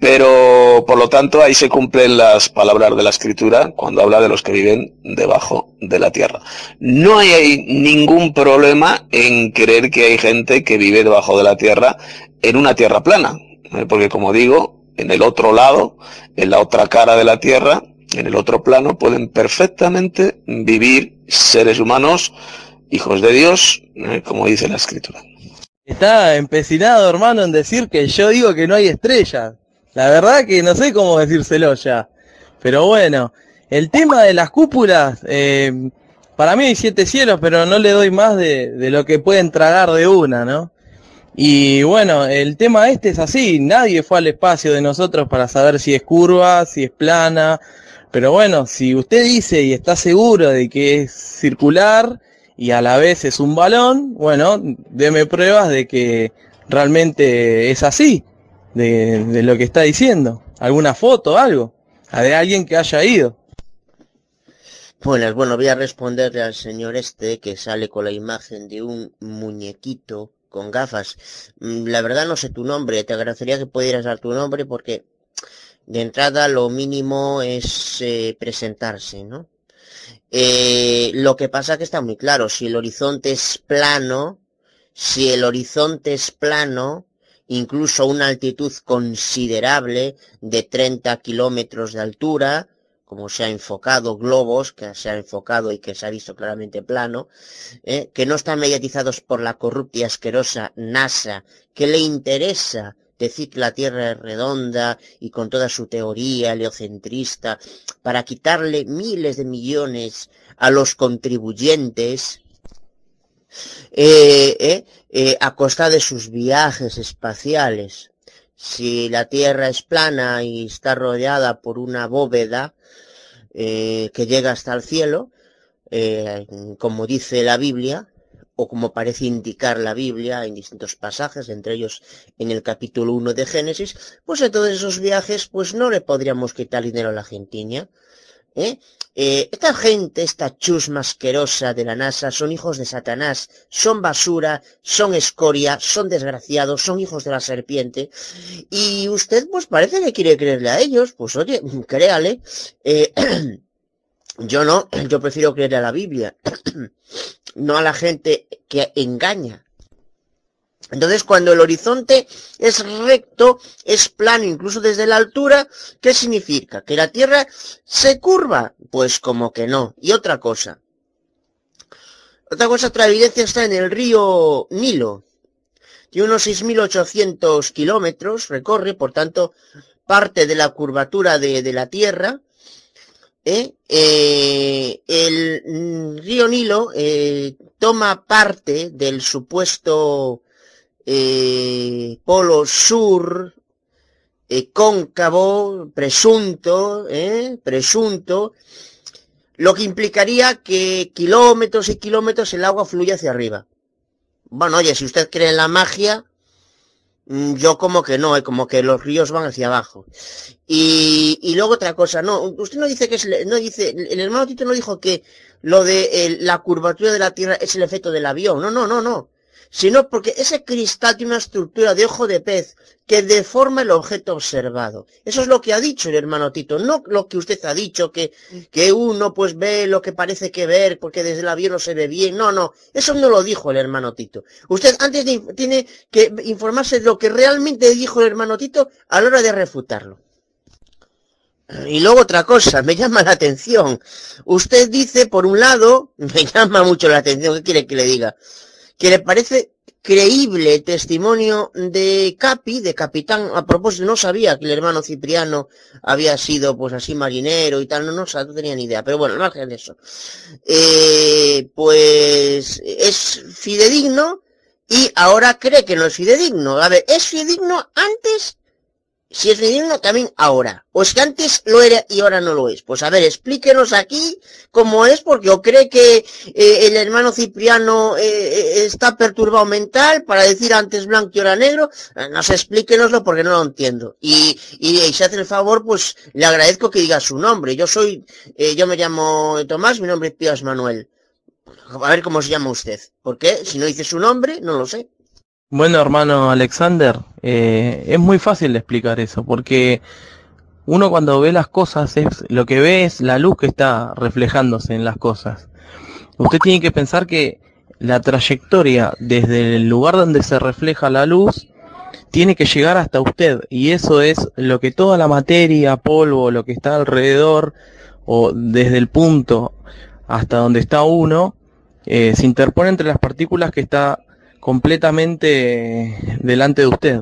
Pero, por lo tanto, ahí se cumplen las palabras de la escritura cuando habla de los que viven debajo de la tierra. No hay ningún problema en creer que hay gente que vive debajo de la tierra en una tierra plana. Porque, como digo, en el otro lado, en la otra cara de la Tierra, en el otro plano, pueden perfectamente vivir seres humanos, hijos de Dios, ¿eh? como dice la Escritura. Está empecinado, hermano, en decir que yo digo que no hay estrellas. La verdad que no sé cómo decírselo ya. Pero bueno, el tema de las cúpulas, eh, para mí hay siete cielos, pero no le doy más de, de lo que pueden tragar de una, ¿no? Y bueno, el tema este es así, nadie fue al espacio de nosotros para saber si es curva, si es plana, pero bueno, si usted dice y está seguro de que es circular y a la vez es un balón, bueno, deme pruebas de que realmente es así, de, de lo que está diciendo, alguna foto, algo, de alguien que haya ido. Buenas, bueno, voy a responderle al señor este que sale con la imagen de un muñequito con gafas. Mm, la verdad no sé tu nombre, te agradecería que pudieras dar tu nombre porque de entrada lo mínimo es eh, presentarse, ¿no? Eh, lo que pasa que está muy claro, si el horizonte es plano, si el horizonte es plano, incluso una altitud considerable de 30 kilómetros de altura, como se ha enfocado globos, que se ha enfocado y que se ha visto claramente plano, eh, que no están mediatizados por la corrupta y asquerosa NASA, que le interesa decir que la Tierra es redonda y con toda su teoría heliocentrista, para quitarle miles de millones a los contribuyentes, eh, eh, eh, a costa de sus viajes espaciales. Si la Tierra es plana y está rodeada por una bóveda que llega hasta el cielo, como dice la Biblia, o como parece indicar la Biblia en distintos pasajes, entre ellos en el capítulo 1 de Génesis, pues en todos esos viajes pues no le podríamos quitar dinero a la Argentina. ¿eh? Eh, esta gente, esta chusma asquerosa de la NASA, son hijos de Satanás, son basura, son escoria, son desgraciados, son hijos de la serpiente. Y usted pues parece que quiere creerle a ellos, pues oye, créale. Eh, yo no, yo prefiero creer a la Biblia. no a la gente que engaña. Entonces, cuando el horizonte es recto, es plano, incluso desde la altura, ¿qué significa? ¿Que la Tierra se curva? Pues como que no. Y otra cosa. Otra cosa, otra evidencia está en el río Nilo. Tiene unos 6.800 kilómetros, recorre, por tanto, parte de la curvatura de, de la Tierra. ¿Eh? Eh, el mm, río Nilo eh, toma parte del supuesto polo sur cóncavo, presunto, presunto, lo que implicaría que kilómetros y kilómetros el agua fluye hacia arriba. Bueno, oye, si usted cree en la magia, yo como que no, como que los ríos van hacia abajo. Y, y luego otra cosa, no, usted no dice que es, no dice, el hermano Tito no dijo que lo de la curvatura de la Tierra es el efecto del avión. No, no, no, no. Sino porque ese cristal tiene una estructura de ojo de pez que deforma el objeto observado. Eso es lo que ha dicho el hermano Tito, no lo que usted ha dicho, que, que uno pues ve lo que parece que ver porque desde el avión no se ve bien. No, no, eso no lo dijo el hermano Tito. Usted antes tiene que informarse de lo que realmente dijo el hermano Tito a la hora de refutarlo. Y luego otra cosa, me llama la atención. Usted dice, por un lado, me llama mucho la atención, ¿qué quiere que le diga? Que le parece creíble testimonio de Capi, de capitán, a propósito, no sabía que el hermano Cipriano había sido pues así marinero y tal, no, no, no tenía ni idea, pero bueno, al margen de eso. Eh, pues es fidedigno y ahora cree que no es fidedigno. A ver, ¿es fidedigno antes si es fidedigno también ahora. O es que antes lo era y ahora no lo es. Pues a ver, explíquenos aquí cómo es, porque o cree que eh, el hermano Cipriano eh, está perturbado mental para decir antes blanco y ahora negro. Eh, no sé, explíquenoslo porque no lo entiendo. Y, y, si hace el favor, pues le agradezco que diga su nombre. Yo soy, eh, yo me llamo Tomás, mi nombre es Pías Manuel. A ver cómo se llama usted. ¿Por qué? Si no dice su nombre, no lo sé. Bueno, hermano Alexander, eh, es muy fácil de explicar eso, porque uno cuando ve las cosas es lo que ve es la luz que está reflejándose en las cosas. Usted tiene que pensar que la trayectoria desde el lugar donde se refleja la luz tiene que llegar hasta usted y eso es lo que toda la materia, polvo, lo que está alrededor o desde el punto hasta donde está uno eh, se interpone entre las partículas que está completamente delante de usted.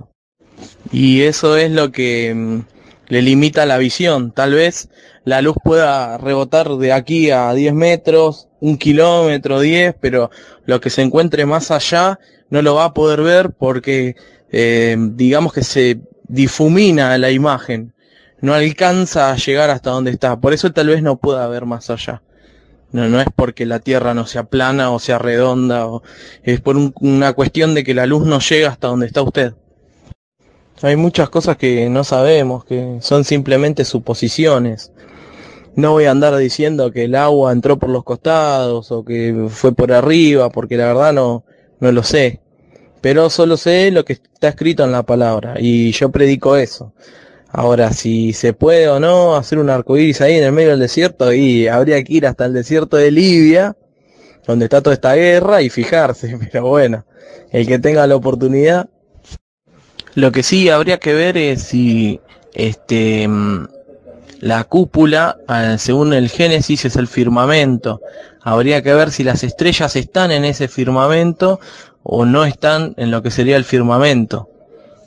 Y eso es lo que mm, le limita la visión. Tal vez la luz pueda rebotar de aquí a 10 metros, un kilómetro, 10, pero lo que se encuentre más allá no lo va a poder ver porque eh, digamos que se difumina la imagen. No alcanza a llegar hasta donde está. Por eso tal vez no pueda ver más allá. No, no es porque la Tierra no sea plana o sea redonda, o, es por un, una cuestión de que la luz no llega hasta donde está usted. Hay muchas cosas que no sabemos, que son simplemente suposiciones. no voy a andar diciendo que el agua entró por los costados o que fue por arriba, porque la verdad no, no lo sé. Pero solo sé lo que está escrito en la palabra y yo predico eso. Ahora, si se puede o no hacer un arco iris ahí en el medio del desierto, y habría que ir hasta el desierto de Libia, donde está toda esta guerra, y fijarse. Pero bueno, el que tenga la oportunidad. Lo que sí habría que ver es si este mm, la cúpula, eh, según el Génesis, es el firmamento. Habría que ver si las estrellas están en ese firmamento o no están en lo que sería el firmamento.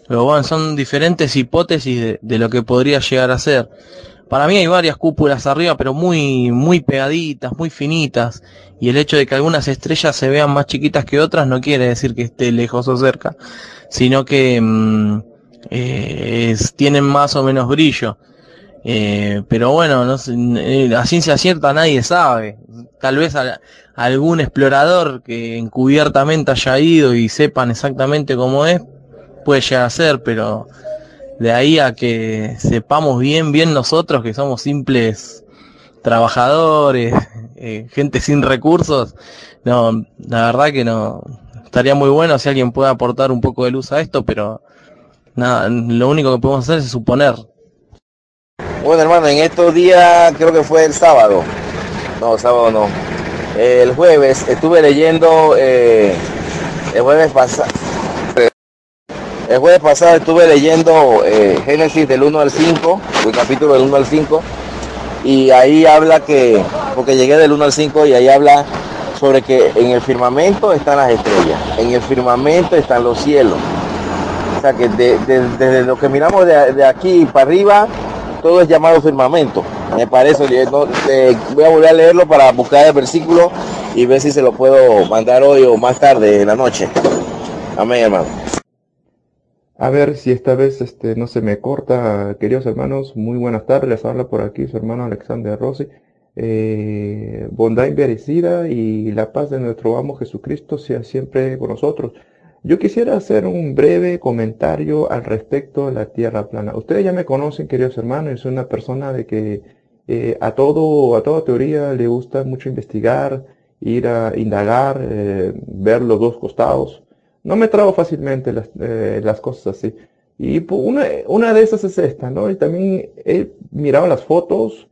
Pero bueno, son diferentes hipótesis de, lo que podría llegar a ser. Para mí hay varias cúpulas arriba, pero muy, muy pegaditas, muy finitas. Y el hecho de que algunas estrellas se vean más chiquitas que otras no quiere decir que esté lejos o cerca, sino que mm, eh, tienen más o menos brillo. Eh, pero bueno, no eh, a ciencia cierta nadie sabe. Tal vez algún explorador que encubiertamente haya ido y sepan exactamente cómo es, puede llegar a ser, pero de ahí a que sepamos bien, bien nosotros que somos simples trabajadores, eh, gente sin recursos, no, la verdad que no, estaría muy bueno si alguien puede aportar un poco de luz a esto, pero nada, lo único que podemos hacer es suponer. Bueno hermano, en estos días creo que fue el sábado, no, sábado no, el jueves estuve leyendo, eh, el jueves pasado, el jueves pasado estuve leyendo eh, Génesis del 1 al 5, el capítulo del 1 al 5, y ahí habla que, porque llegué del 1 al 5 y ahí habla sobre que en el firmamento están las estrellas, en el firmamento están los cielos. O sea que desde lo que miramos de, aquí para arriba, todo es llamado firmamento. Me parece, eh, voy a volver a leerlo para buscar el versículo y ver si se lo puedo mandar hoy o más tarde en la noche. Amén, hermano. A ver si esta vez este, no se me corta, queridos hermanos, muy buenas tardes, les habla por aquí su hermano Alexander Rossi. Eh, bondad inmerecida y la paz de nuestro amo Jesucristo sea siempre con nosotros. Yo quisiera hacer un breve comentario al respecto de la tierra plana. Ustedes ya me conocen, queridos hermanos, soy una persona de que eh, a todo, a toda teoría le gusta mucho investigar, ir a indagar, eh, ver los dos costados no me trago fácilmente las, eh, las cosas así. Y una, de esas es esta, ¿no? Y también he mirado las fotos,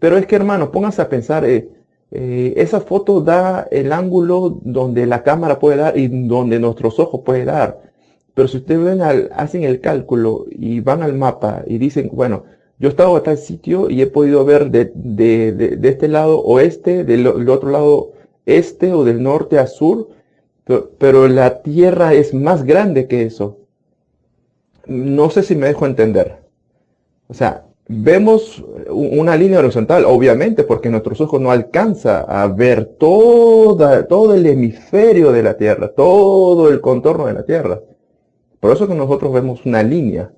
pero es que hermano, pónganse a pensar, eh, eh, esa foto da el ángulo donde la cámara puede dar y donde nuestros ojos pueden dar. Pero si ustedes ven al, hacen el cálculo y van al mapa y dicen, bueno, yo he estado a tal sitio y he podido ver de, este lado oeste, del, del otro lado este o del norte a sur, pero, la Tierra es más grande que eso. No sé si me dejo entender. O sea, vemos una línea horizontal, obviamente, porque nuestros ojos no alcanza a ver toda, todo el hemisferio de la Tierra, todo el contorno de la Tierra. Por eso que nosotros vemos una línea.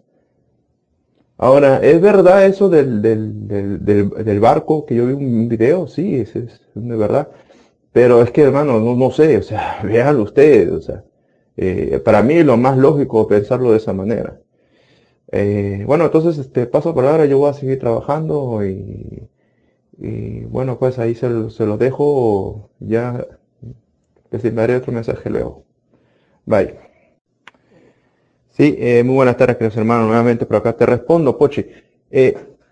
Ahora, ¿es verdad eso del, del, barco que yo vi un video? Sí, es, es, es verdad. Pero es que, hermano, no, no sé, o sea, véanlo ustedes, o sea, eh, para mí es lo más lógico pensarlo de esa manera. Eh, bueno, entonces, este, paso palabra, yo voy a seguir trabajando y, y bueno, pues ahí se, se lo dejo, ya, me haré otro mensaje luego. Bye. Sí, eh, muy buenas tardes, queridos hermanos, nuevamente por acá te respondo, Pochi.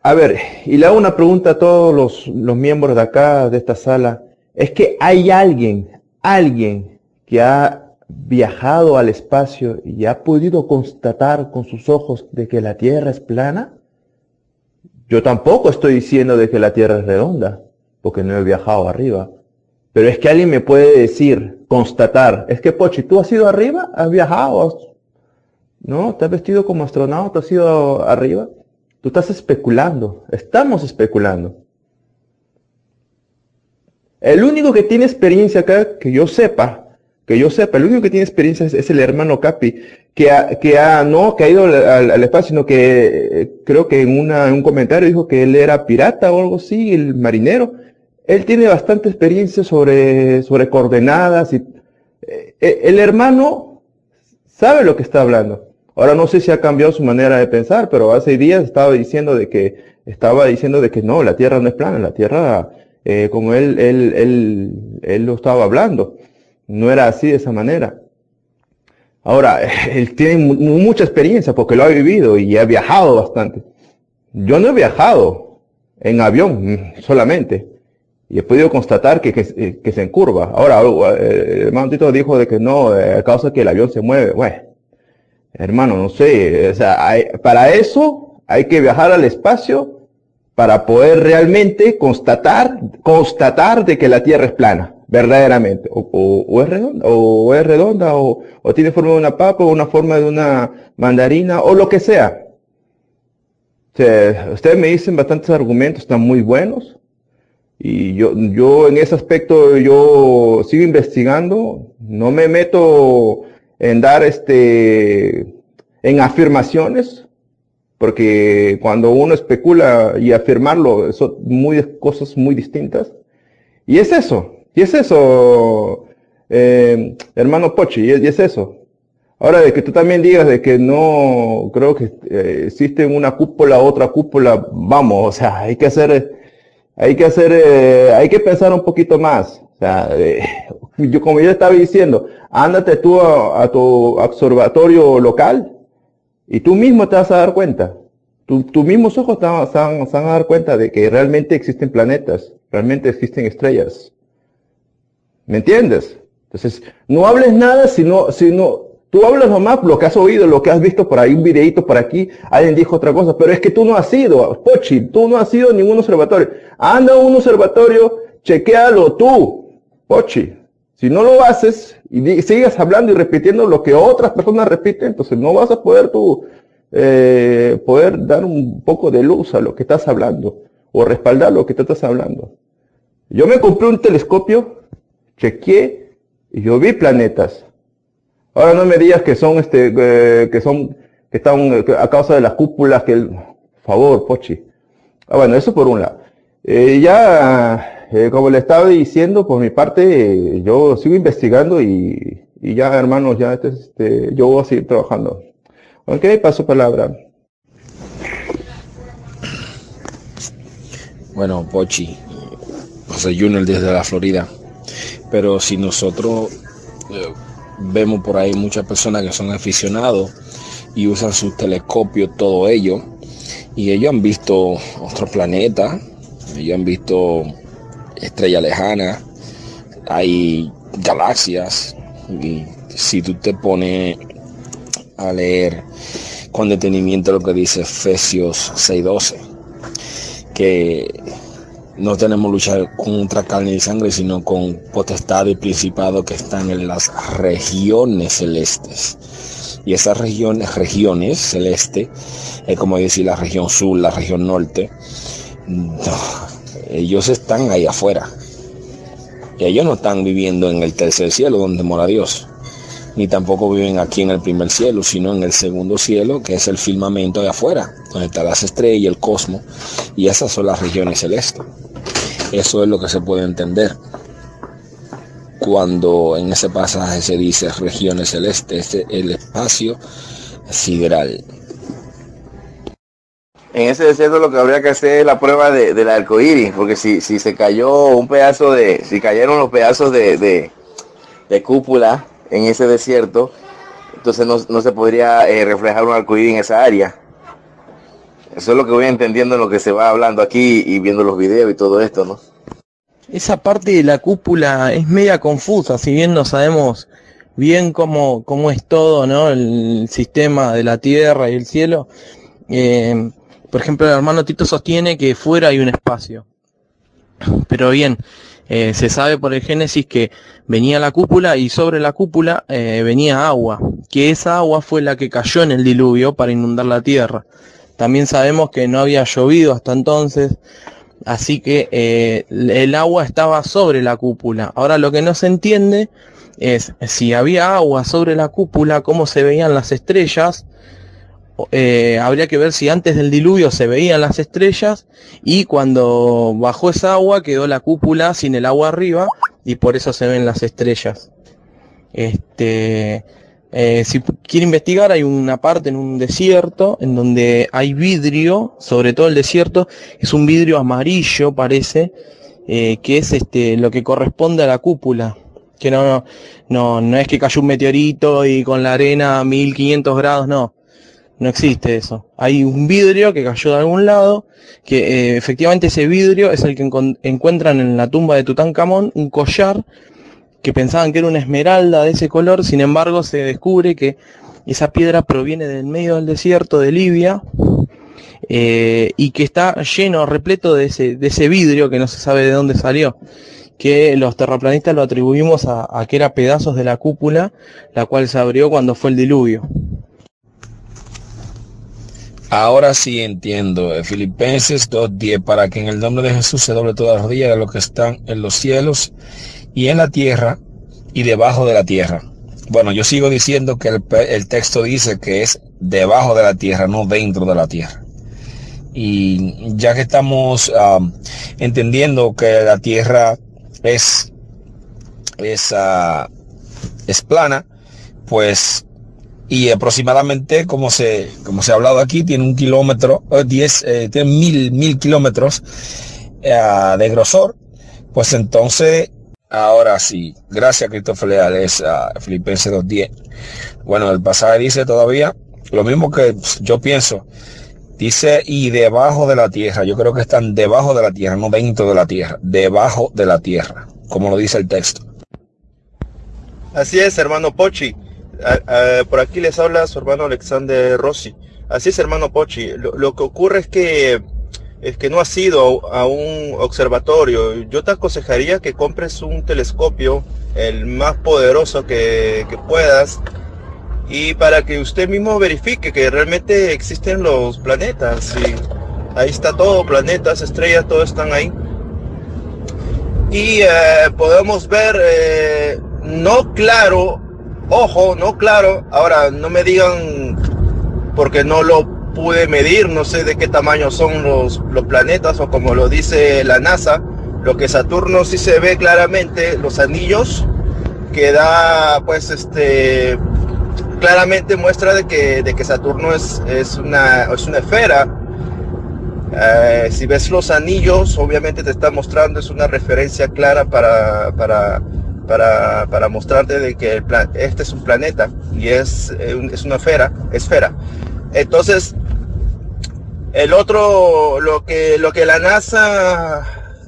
A ver, y le hago una pregunta a todos los, los miembros de acá, de esta sala es que hay alguien, alguien que ha viajado al espacio y ha podido constatar con sus ojos de que la Tierra es plana. Yo tampoco estoy diciendo de que la Tierra es redonda, porque no he viajado arriba. Pero es que alguien me puede decir, constatar, es que Pochi, ¿tú has ido arriba? ¿Has viajado? ¿No? ¿Te has vestido como astronauta? ¿Has ido arriba? Tú estás especulando, estamos especulando. El único que tiene experiencia acá, que yo sepa, que yo sepa, el único que tiene experiencia es, el hermano Capi, que ha, que ha, no, que ha ido al, espacio, sino que eh, creo que en, una, un comentario dijo que él era pirata o algo así, el marinero. Él tiene bastante experiencia sobre, sobre coordenadas y eh, eh, el hermano sabe lo que está hablando. Ahora no sé si ha cambiado su manera de pensar, pero hace días estaba diciendo de que estaba diciendo de que no, la Tierra no es plana, la Tierra, eh, como él, él, él, él lo estaba hablando, no era así de esa manera. Ahora, él tiene mucha experiencia porque lo ha vivido y ha viajado bastante. Yo no he viajado en avión solamente y he podido constatar que, que, que se encurva. Ahora, el hermano dijo de que no, a causa que el avión se mueve. Bueno, hermano, no sé, o sea, para eso hay que viajar al espacio para poder realmente constatar, constatar de que la Tierra es plana, verdaderamente. O, o, o es redonda, o es redonda, o, o tiene forma de una papa, o una forma de una mandarina, o lo que sea. O sea, ustedes me dicen bastantes argumentos, están muy buenos. Y yo, yo en ese aspecto, yo sigo investigando, no me meto en dar este, en afirmaciones, porque cuando uno especula y afirmarlo son muy, cosas muy distintas. Y es eso, y es eso, eh, hermano Pochi, y es, eso. Ahora de que tú también digas de que no creo que eh, existe una cúpula, otra cúpula, vamos, o sea, hay que hacer, hay que hacer, eh, hay que pensar un poquito más. O sea, yo como yo estaba diciendo, ándate tú a, tu observatorio local y tú mismo te vas a dar cuenta. tus mismos ojos te van, se, van, a dar cuenta de que realmente existen planetas, realmente existen estrellas. ¿Me entiendes? Entonces, no hables nada sino, sino, tú hablas nomás lo que has oído, lo que has visto por ahí, un videito por aquí, alguien dijo otra cosa, pero es que tú no has ido, Pochi, tú no has ido a ningún observatorio. Anda a un observatorio, chequealo tú, Pochi. Si no lo haces y sigues hablando y repitiendo lo que otras personas repiten, entonces no vas a poder tú eh, poder dar un poco de luz a lo que estás hablando o respaldar lo que te estás hablando. Yo me compré un telescopio, chequeé y yo vi planetas. Ahora no me digas que son este eh, que son que están a causa de las cúpulas que el favor, Pochi. Ah, bueno, eso por un lado. Eh, ya eh, como le estaba diciendo, por mi parte, yo sigo investigando y, ya, hermanos, ya este, yo voy a seguir trabajando. Ok, paso palabra. Bueno, Pochi, José Junior desde la Florida. Pero si nosotros eh, vemos por ahí muchas personas que son aficionados y usan sus telescopios, todo ello, y ellos han visto otro planeta, ellos han visto estrellas lejanas, hay galaxias, y si tú te pones a leer con detenimiento lo que dice Efesios 6:12, que no tenemos luchar contra carne y sangre, sino con potestad y principado que están en las regiones celestes. Y esas regiones, regiones celestes, es como decir la región sur, la región norte, no, ellos están ahí afuera. Y ellos no están viviendo en el tercer cielo donde mora Dios, ni tampoco viven aquí en el primer cielo, sino en el segundo cielo, que es el firmamento de afuera, donde están las estrellas y el cosmos, y esas son las regiones celestes. Eso es lo que se puede entender cuando en ese pasaje se dice regiones celestes, el espacio sideral. En ese desierto lo que habría que hacer es la prueba de, del arco iris, porque si, si se cayó un pedazo de, si cayeron los pedazos de, de, cúpula en ese desierto, entonces no, no se podría eh, reflejar un arco iris en esa área. Eso es lo que voy entendiendo en lo que se va hablando aquí y viendo los videos y todo esto, ¿no? Esa parte de la cúpula es media confusa, si bien no sabemos bien cómo, cómo es todo, ¿no? El sistema de la tierra y el cielo. Eh, por ejemplo, el hermano Tito sostiene que fuera hay un espacio. Pero bien, eh, se sabe por el Génesis que venía la cúpula y sobre la cúpula eh, venía agua, que esa agua fue la que cayó en el diluvio para inundar la tierra. También sabemos que no había llovido hasta entonces, así que eh, el agua estaba sobre la cúpula. Ahora lo que no se entiende es si había agua sobre la cúpula, cómo se veían las estrellas, eh, habría que ver si antes del diluvio se veían las estrellas y cuando bajó esa agua quedó la cúpula sin el agua arriba y por eso se ven las estrellas. Este, Eh, si quiere investigar, hay una parte en un desierto en donde hay vidrio, sobre todo el desierto, es un vidrio amarillo, parece, eh, que es este lo que corresponde a la cúpula. Que no, no, no, no es que cayó un meteorito y con la arena a 1500 grados, no. No existe eso. Hay un vidrio que cayó de algún lado, que eh, efectivamente ese vidrio es el que encuentran en la tumba de Tutankamón, un collar que pensaban que era una esmeralda de ese color, sin embargo se descubre que esa piedra proviene del medio del desierto de Libia eh, y que está lleno, repleto de ese, de ese vidrio que no se sabe de dónde salió, que los terraplanistas lo atribuimos a, a que era pedazos de la cúpula, la cual se abrió cuando fue el diluvio. Ahora sí entiendo. eh, Filipenses 2.10, para que en el nombre de Jesús se doble toda rodilla de los que están en los cielos y en la tierra y debajo de la tierra. Bueno, yo sigo diciendo que el, texto dice que es debajo de la tierra, no dentro de la tierra. Y ya que estamos am, entendiendo que la tierra es, es, ah, es plana, pues y aproximadamente como se como se ha hablado aquí tiene un kilómetro eh, 10 eh, tiene mil mil kilómetros eh, de grosor. Pues entonces ahora sí gracias Christopher Leal es uh, Filipenses 2.10 bueno el pasaje dice todavía lo mismo que yo pienso. Dice y debajo de la tierra yo creo que están debajo de la tierra no dentro de la tierra debajo de la tierra como lo dice el texto. Así es, hermano Pochi. Por aquí les habla su hermano Alexander Rossi. Así es, hermano Pochi. Lo, que ocurre es que es que no has ido a un observatorio. Yo te aconsejaría que compres un telescopio, el más poderoso que, que puedas, y para que usted mismo verifique que realmente existen los planetas. Y ahí está todo, planetas, estrellas, todo están ahí. Y eh, podemos ver, eh, no claro, ojo, no claro. Ahora, no me digan, porque no lo pude medir, no sé de qué tamaño son los, los planetas o como lo dice la NASA, lo que Saturno sí se ve claramente, los anillos que da, pues, este, claramente muestra de que, de que Saturno es, es, una, es una esfera. Eh, si ves los anillos, obviamente te está mostrando, es una referencia clara para, para, para, para mostrarte de que el pla- este es un planeta y es, eh, es una esfera. Entonces, el otro, lo que, lo que la NASA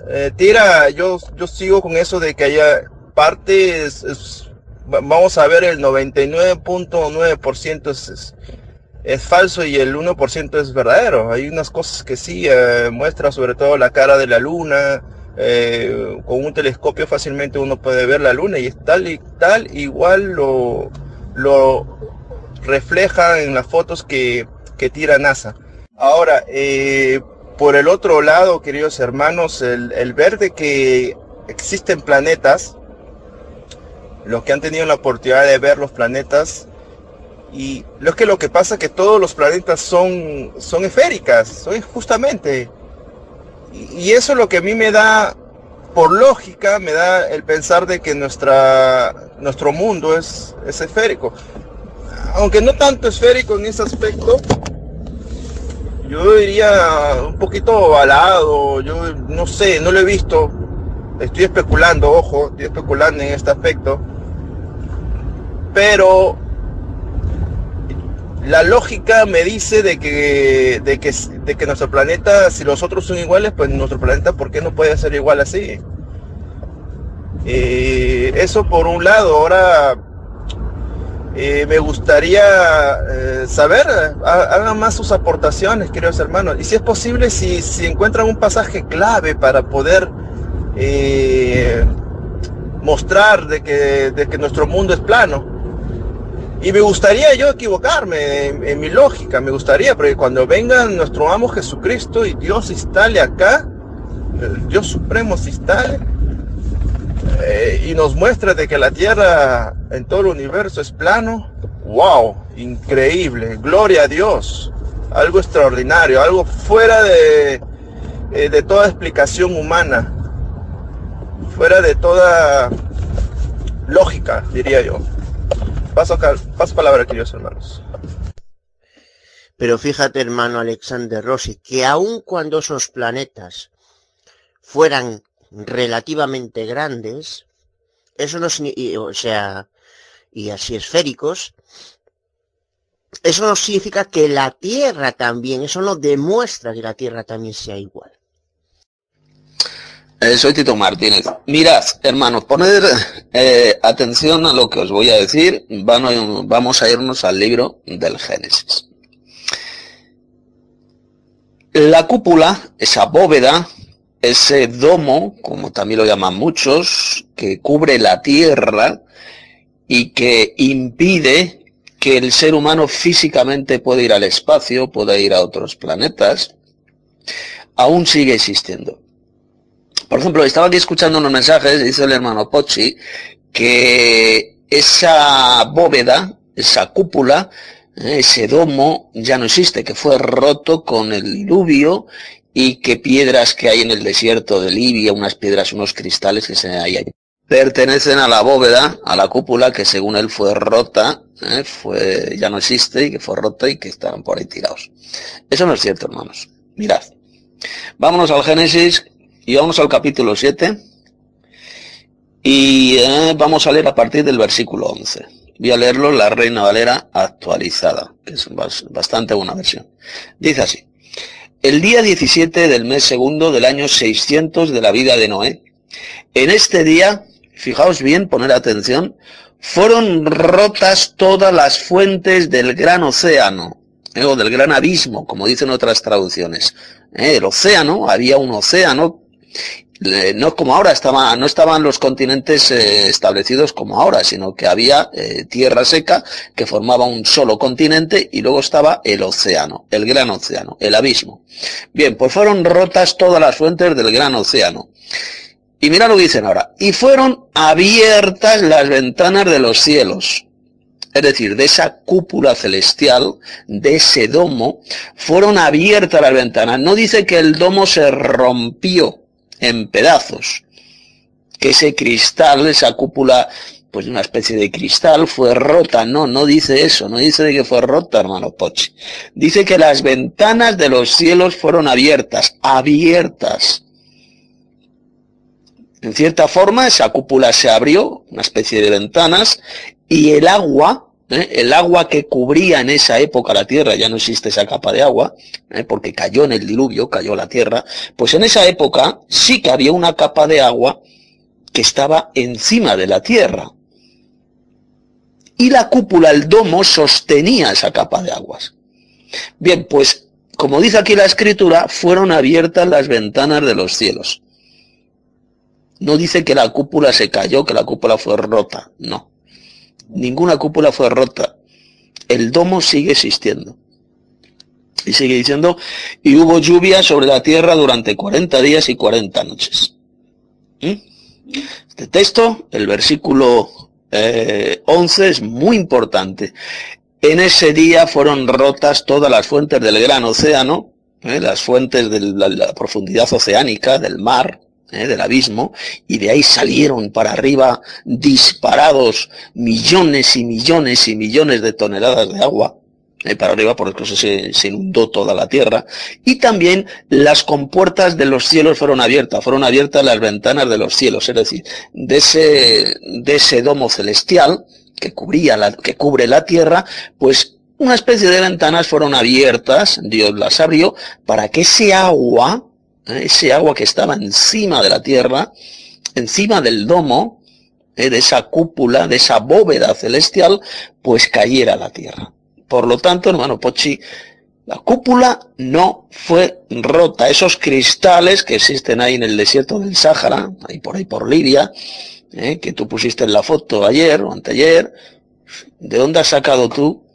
eh, tira, yo, yo sigo con eso de que haya partes, es- va- vamos a ver el 99.9% es, es, es falso y el 1% es verdadero. Hay unas cosas que sí eh, muestra, sobre todo la cara de la luna. Eh, con un telescopio fácilmente uno puede ver la luna y es tal y tal igual lo, lo refleja en las fotos que, que tira NASA. Ahora, eh, por el otro lado, queridos hermanos, el, el ver de que existen planetas, los que han tenido la oportunidad de ver los planetas, y lo que lo que pasa es que todos los planetas son, son esféricas, son justamente. Y, eso es lo que a mí me da, por lógica, me da el pensar de que nuestra, nuestro mundo es, es esférico. Aunque no tanto esférico en ese aspecto, yo diría un poquito ovalado, yo no sé, no lo he visto. Estoy especulando, ojo, estoy especulando en este aspecto. Pero la lógica me dice de que, de que, de que nuestro planeta, si los otros son iguales, pues nuestro planeta, ¿por qué no puede ser igual así? Eh, eso por un lado. Ahora, eh, me gustaría eh, saber, ha- hagan más sus aportaciones, queridos hermanos. Y si es posible, si, si encuentran un pasaje clave para poder mostrar de que, de que nuestro mundo es plano. Y me gustaría yo equivocarme en, mi lógica, me gustaría, porque cuando venga nuestro amo Jesucristo y Dios instale acá, el Dios Supremo se instale, eh, y nos muestra de que la Tierra en todo el universo es plano, wow, increíble, gloria a Dios, algo extraordinario, algo fuera de, eh, de toda explicación humana, fuera de toda lógica, diría yo. Paso, palabra, queridos hermanos. Pero fíjate, hermano Alexander Rossi, que aun cuando esos planetas fueran relativamente grandes, eso no significa, o sea, y así esféricos, eso no significa que la Tierra también, eso no demuestra que la Tierra también sea igual. Eh, soy Tito Martínez. Mirad, hermanos, poner eh, atención a lo que os voy a decir. vamos a irnos al libro del Génesis. La cúpula, esa bóveda, ese domo, como también lo llaman muchos, que cubre la tierra y que impide que el ser humano físicamente pueda ir al espacio, pueda ir a otros planetas, aún sigue existiendo. Por ejemplo, estaba aquí escuchando unos mensajes, dice el hermano Pochi, que esa bóveda, esa cúpula, ese domo ya no existe, que fue roto con el diluvio y que piedras que hay en el desierto de Libia, unas piedras, unos cristales que se hay ahí, pertenecen a la bóveda, a la cúpula que según él fue rota, ¿eh? fue, ya no existe y que fue rota y que estaban por ahí tirados. Eso no es cierto, hermanos. Mirad. Vámonos al Génesis y vamos al capítulo 7 y eh, vamos a leer a partir del versículo 11. Voy a leerlo la Reina Valera actualizada, que es bastante buena versión. Dice así. El día 17 del mes segundo del año 600 de la vida de Noé. En este día, fijaos bien, poner atención, fueron rotas todas las fuentes del gran océano, eh, o del gran abismo, como dicen otras traducciones. Eh, el océano, había un océano no como ahora, estaba, no estaban los continentes eh, establecidos como ahora, sino que había eh, tierra seca que formaba un solo continente y luego estaba el océano, el gran océano, el abismo. Bien, pues fueron rotas todas las fuentes del gran océano. Y mira lo que dicen ahora. Y fueron abiertas las ventanas de los cielos. Es decir, de esa cúpula celestial, de ese domo, fueron abiertas las ventanas. No dice que el domo se rompió, en pedazos. Que ese cristal, esa cúpula, pues una especie de cristal, fue rota. No, no dice eso, no dice de que fue rota, hermano Pochi. Dice que las ventanas de los cielos fueron abiertas, abiertas. En cierta forma, esa cúpula se abrió, una especie de ventanas, y el agua ¿eh? El agua que cubría en esa época la tierra, ya no existe esa capa de agua, ¿eh? porque cayó en el diluvio, cayó la tierra, pues en esa época sí que había una capa de agua que estaba encima de la tierra. Y la cúpula, el domo, sostenía esa capa de aguas. Bien, pues, como dice aquí la escritura, fueron abiertas las ventanas de los cielos. No dice que la cúpula se cayó, que la cúpula fue rota, no ninguna cúpula fue rota. El domo sigue existiendo. Y sigue diciendo, y hubo lluvia sobre la tierra durante 40 días y 40 noches. ¿Mm? Este texto, el versículo 11, eh, es muy importante. En ese día fueron rotas todas las fuentes del gran océano, ¿eh? las fuentes de la profundidad oceánica, del mar, ¿eh? del abismo, y de ahí salieron para arriba disparados millones y millones y millones de toneladas de agua, ¿eh? para arriba por eso se, se, inundó toda la tierra, y también las compuertas de los cielos fueron abiertas, fueron abiertas las ventanas de los cielos, es decir, de ese, de ese domo celestial que cubría la, que cubre la tierra, pues una especie de ventanas fueron abiertas, Dios las abrió, para que ese agua, ese agua que estaba encima de la tierra, encima del domo, ¿eh? de esa cúpula, de esa bóveda celestial, pues cayera la tierra. Por lo tanto, hermano Pochi, la cúpula no fue rota. Esos cristales que existen ahí en el desierto del Sáhara, ahí por ahí por Libia, ¿eh? que tú pusiste en la foto ayer o anteayer, ¿de dónde has sacado tú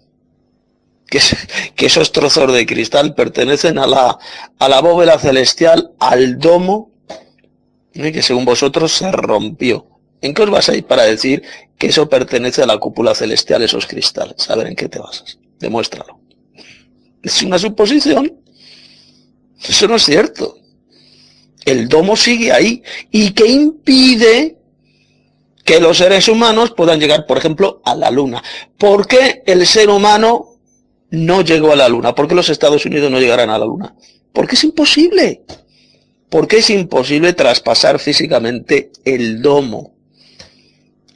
que, esos trozos de cristal pertenecen a la, a la bóveda celestial, al domo, ¿eh? que según vosotros se rompió. ¿En qué os ir para decir que eso pertenece a la cúpula celestial, esos cristales? A ver, ¿en qué te basas? Demuéstralo. Es una suposición. Eso no es cierto. El domo sigue ahí. ¿Y qué impide que los seres humanos puedan llegar, por ejemplo, a la Luna. ¿Por qué el ser humano no llegó a la Luna? ¿Por qué los Estados Unidos no llegarán a la Luna? Porque es imposible. Porque es imposible traspasar físicamente el domo.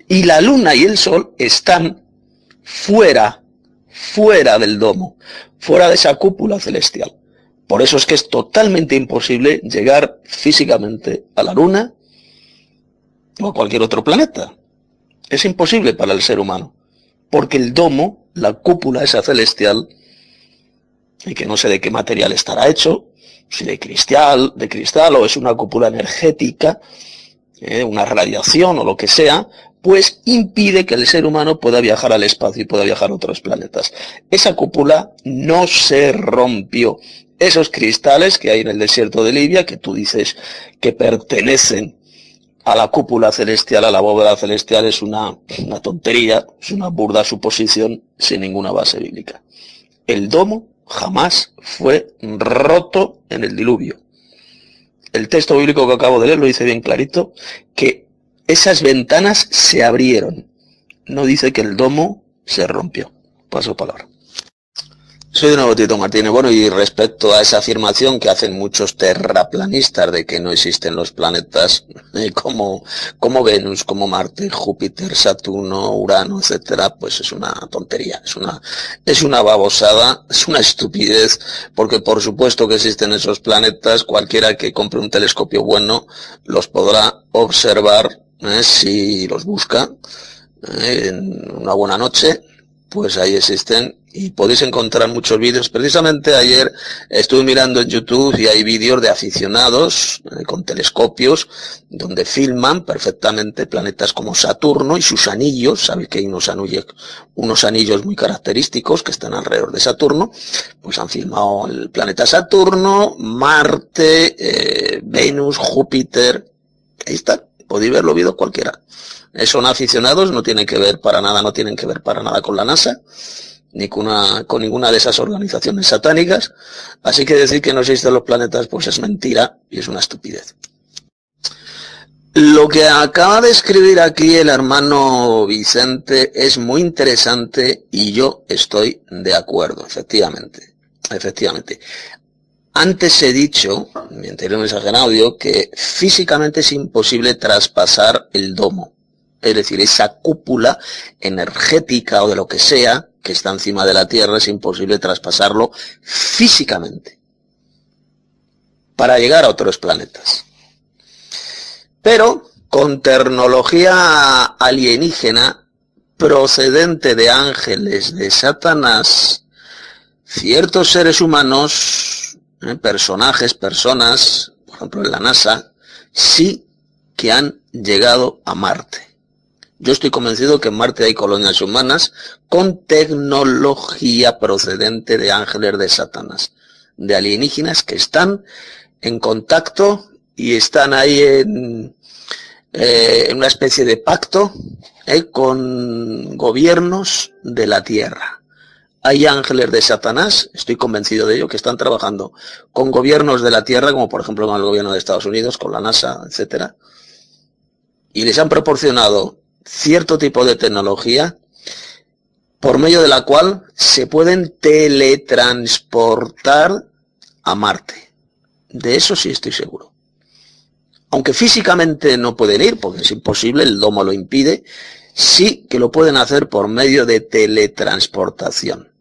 Y la Luna y el Sol están fuera, fuera del domo, fuera de esa cúpula celestial. Por eso es que es totalmente imposible llegar físicamente a la Luna o a cualquier otro planeta. Es imposible para el ser humano, porque el domo, la cúpula esa celestial, y que no sé de qué material estará hecho, si de cristal, de cristal o es una cúpula energética, eh, una radiación o lo que sea, pues impide que el ser humano pueda viajar al espacio y pueda viajar a otros planetas. Esa cúpula no se rompió. Esos cristales que hay en el desierto de Libia, que tú dices que pertenecen a la cúpula celestial, a la bóveda celestial, es una, tontería, es una burda suposición sin ninguna base bíblica. El domo jamás fue roto en el diluvio. El texto bíblico que acabo de leer lo dice bien clarito, que esas ventanas se abrieron. No dice que el domo se rompió. Paso palabra. Soy de nuevo Tito Martínez. Bueno, y respecto a esa afirmación que hacen muchos terraplanistas de que no existen los planetas eh, como, como Venus, como Marte, Júpiter, Saturno, Urano, etcétera, pues es una tontería, es una, es una babosada, es una estupidez, porque por supuesto que existen esos planetas, cualquiera que compre un telescopio bueno los podrá observar eh, si los busca eh, en una buena noche, pues ahí existen y podéis encontrar muchos vídeos. Precisamente ayer estuve mirando en YouTube y hay vídeos de aficionados eh, con telescopios donde filman perfectamente planetas como Saturno y sus anillos. Sabéis que hay unos anillos, muy característicos que están alrededor de Saturno. Pues han filmado el planeta Saturno, Marte, eh, Venus, Júpiter. Ahí está. Podéis verlo vídeos cualquiera. Son aficionados, no tienen que ver para nada, no tienen que ver para nada con la NASA ni con, con ninguna de esas organizaciones satánicas. Así que decir que no existen los planetas, pues es mentira y es una estupidez. Lo que acaba de escribir aquí el hermano Vicente es muy interesante y yo estoy de acuerdo, efectivamente. Efectivamente. Antes he dicho, en mi anterior mensaje en audio, que físicamente es imposible traspasar el domo. Es decir, esa cúpula energética o de lo que sea que está encima de la Tierra, es imposible traspasarlo físicamente para llegar a otros planetas. Pero con tecnología alienígena procedente de ángeles, de Satanás, ciertos seres humanos, eh, personajes, personas, por ejemplo en la NASA, sí que han llegado a Marte. Yo estoy convencido que en Marte hay colonias humanas con tecnología procedente de ángeles de Satanás, de alienígenas que están en contacto y están ahí en, eh, una especie de pacto eh, con gobiernos de la Tierra. Hay ángeles de Satanás, estoy convencido de ello, que están trabajando con gobiernos de la Tierra, como por ejemplo con el gobierno de Estados Unidos, con la NASA, etcétera, y les han proporcionado cierto tipo de tecnología por medio de la cual se pueden teletransportar a Marte. De eso sí estoy seguro. Aunque físicamente no pueden ir, porque es imposible, el domo lo impide, sí que lo pueden hacer por medio de teletransportación.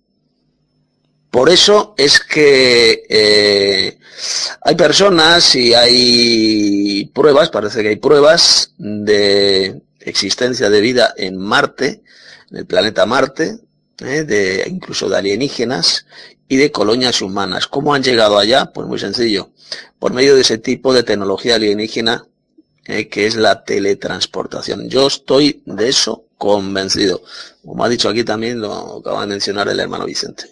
Por eso es que eh, hay personas y hay pruebas, parece que hay pruebas de existencia de vida en Marte, en el planeta Marte, ¿eh? de, incluso de alienígenas y de colonias humanas. ¿Cómo han llegado allá? Pues muy sencillo, por medio de ese tipo de tecnología alienígena ¿eh? que es la teletransportación. Yo estoy de eso convencido. Como ha dicho aquí también, lo acaba de mencionar el hermano Vicente.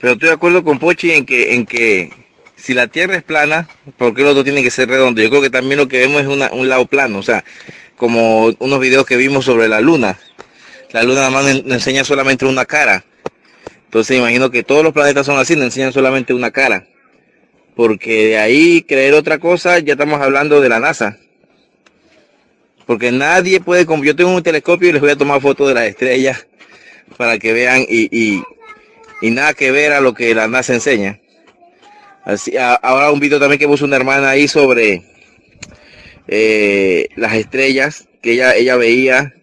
Pero estoy de acuerdo con Pochi en que, en que si la Tierra es plana, ¿por qué el otro tiene que ser redondo? Yo creo que también lo que vemos es un lado plano. O sea, como unos videos que vimos sobre la luna. La luna nada más nos enseña solamente una cara. Entonces imagino que todos los planetas son así, nos enseñan solamente una cara. Porque de ahí creer otra cosa, ya estamos hablando de la NASA. Porque nadie puede, yo tengo un telescopio y les voy a tomar fotos de las estrellas para que vean y, y, nada que ver a lo que la NASA enseña. Así, ahora un video también que puso una hermana ahí sobre eh, las estrellas que ella, ella veía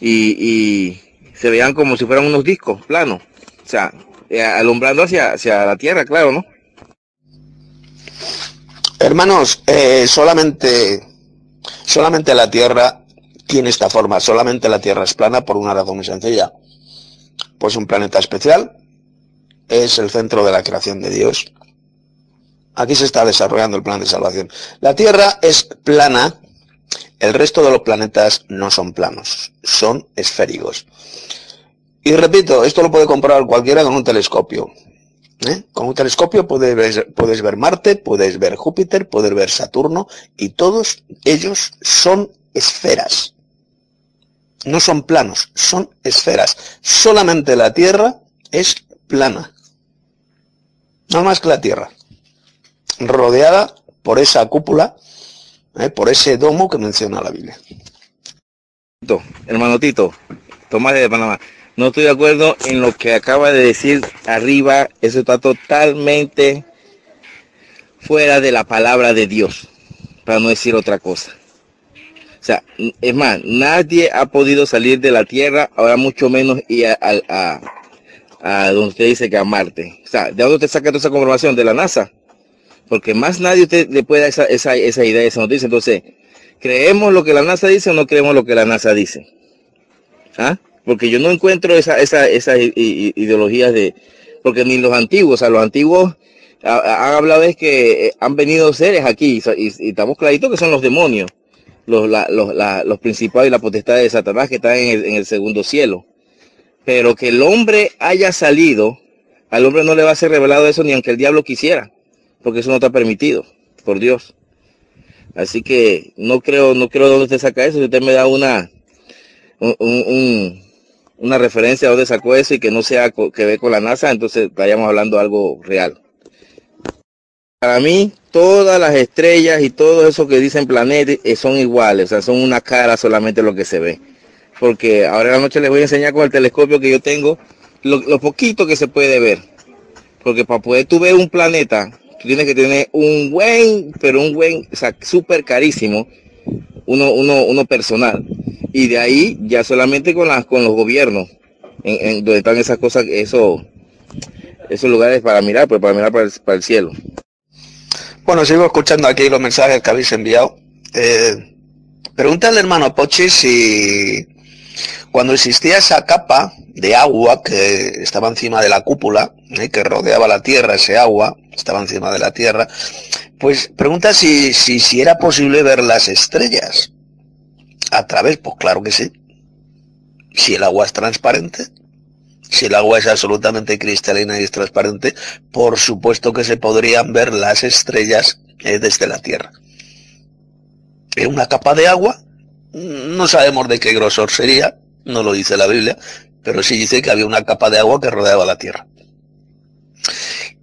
y, se veían como si fueran unos discos planos. O sea, eh, alumbrando hacia, hacia la Tierra, claro, ¿no? Hermanos, eh, solamente, solamente la Tierra tiene esta forma, solamente la Tierra es plana por una razón muy sencilla. Pues un planeta especial, es el centro de la creación de Dios. Aquí se está desarrollando el plan de salvación. La Tierra es plana, el resto de los planetas no son planos, son esféricos. Y repito, esto lo puede comprobar cualquiera con un telescopio. ¿eh? Con un telescopio puedes ver, Marte, puedes ver Júpiter, puedes ver Saturno, y todos ellos son esferas. No son planos, son esferas. Solamente la Tierra es plana. No más que la Tierra. Rodeada por esa cúpula, ¿eh? por ese domo que menciona la Biblia. Tito, hermano Tito, Tomás de Panamá. No estoy de acuerdo en lo que acaba de decir arriba. Eso está totalmente fuera de la palabra de Dios, para no decir otra cosa. O sea, es más, nadie ha podido salir de la Tierra, ahora mucho menos ir a, a, a, donde usted dice que a Marte. O sea, ¿de dónde usted saca toda esa confirmación? De la NASA. Porque más nadie le puede dar esa, esa, esa idea, esa noticia. Entonces, ¿creemos lo que la NASA dice o no creemos lo que la NASA dice? ¿Ah? Porque yo no encuentro esa, esa, esas ideologías de, porque ni los antiguos, o sea, los antiguos ha- ha- han hablado es que eh, han venido seres aquí y, estamos claritos que son los demonios, los, la- los, los principados y la potestad de Satanás que están en el, en el segundo cielo. Pero que el hombre haya salido, al hombre no le va a ser revelado eso ni aunque el diablo quisiera, porque eso no está permitido por Dios. Así que no creo, no creo de dónde usted saca eso. Si usted me da una, un, un- un- una referencia a dónde sacó eso y que no sea que ve con la NASA, entonces estaríamos hablando de algo real. Para mí, todas las estrellas y todo eso que dicen planetas eh, son iguales, o sea, son una cara solamente lo que se ve. Porque ahora en la noche les voy a enseñar con el telescopio que yo tengo lo, lo poquito que se puede ver. Porque para poder tú ver un planeta, tú tienes que tener un buen, pero un buen, o sea, súper carísimo, uno, uno, uno personal. Y de ahí ya solamente con las, con los gobiernos, en, en donde están esas cosas, eso, esos lugares para mirar, pues para mirar para el, para el cielo. Bueno, sigo escuchando aquí los mensajes que habéis enviado. Eh, pregunta al hermano Pochi si cuando existía esa capa de agua que estaba encima de la cúpula, eh, que rodeaba la Tierra, ese agua, estaba encima de la Tierra, pues pregunta si, si, si era posible ver las estrellas a través, pues claro que sí. Si el agua es transparente, si el agua es absolutamente cristalina y es transparente, por supuesto que se podrían ver las estrellas eh, desde la Tierra. Es una capa de agua, no sabemos de qué grosor sería, no lo dice la Biblia, pero sí dice que había una capa de agua que rodeaba la Tierra.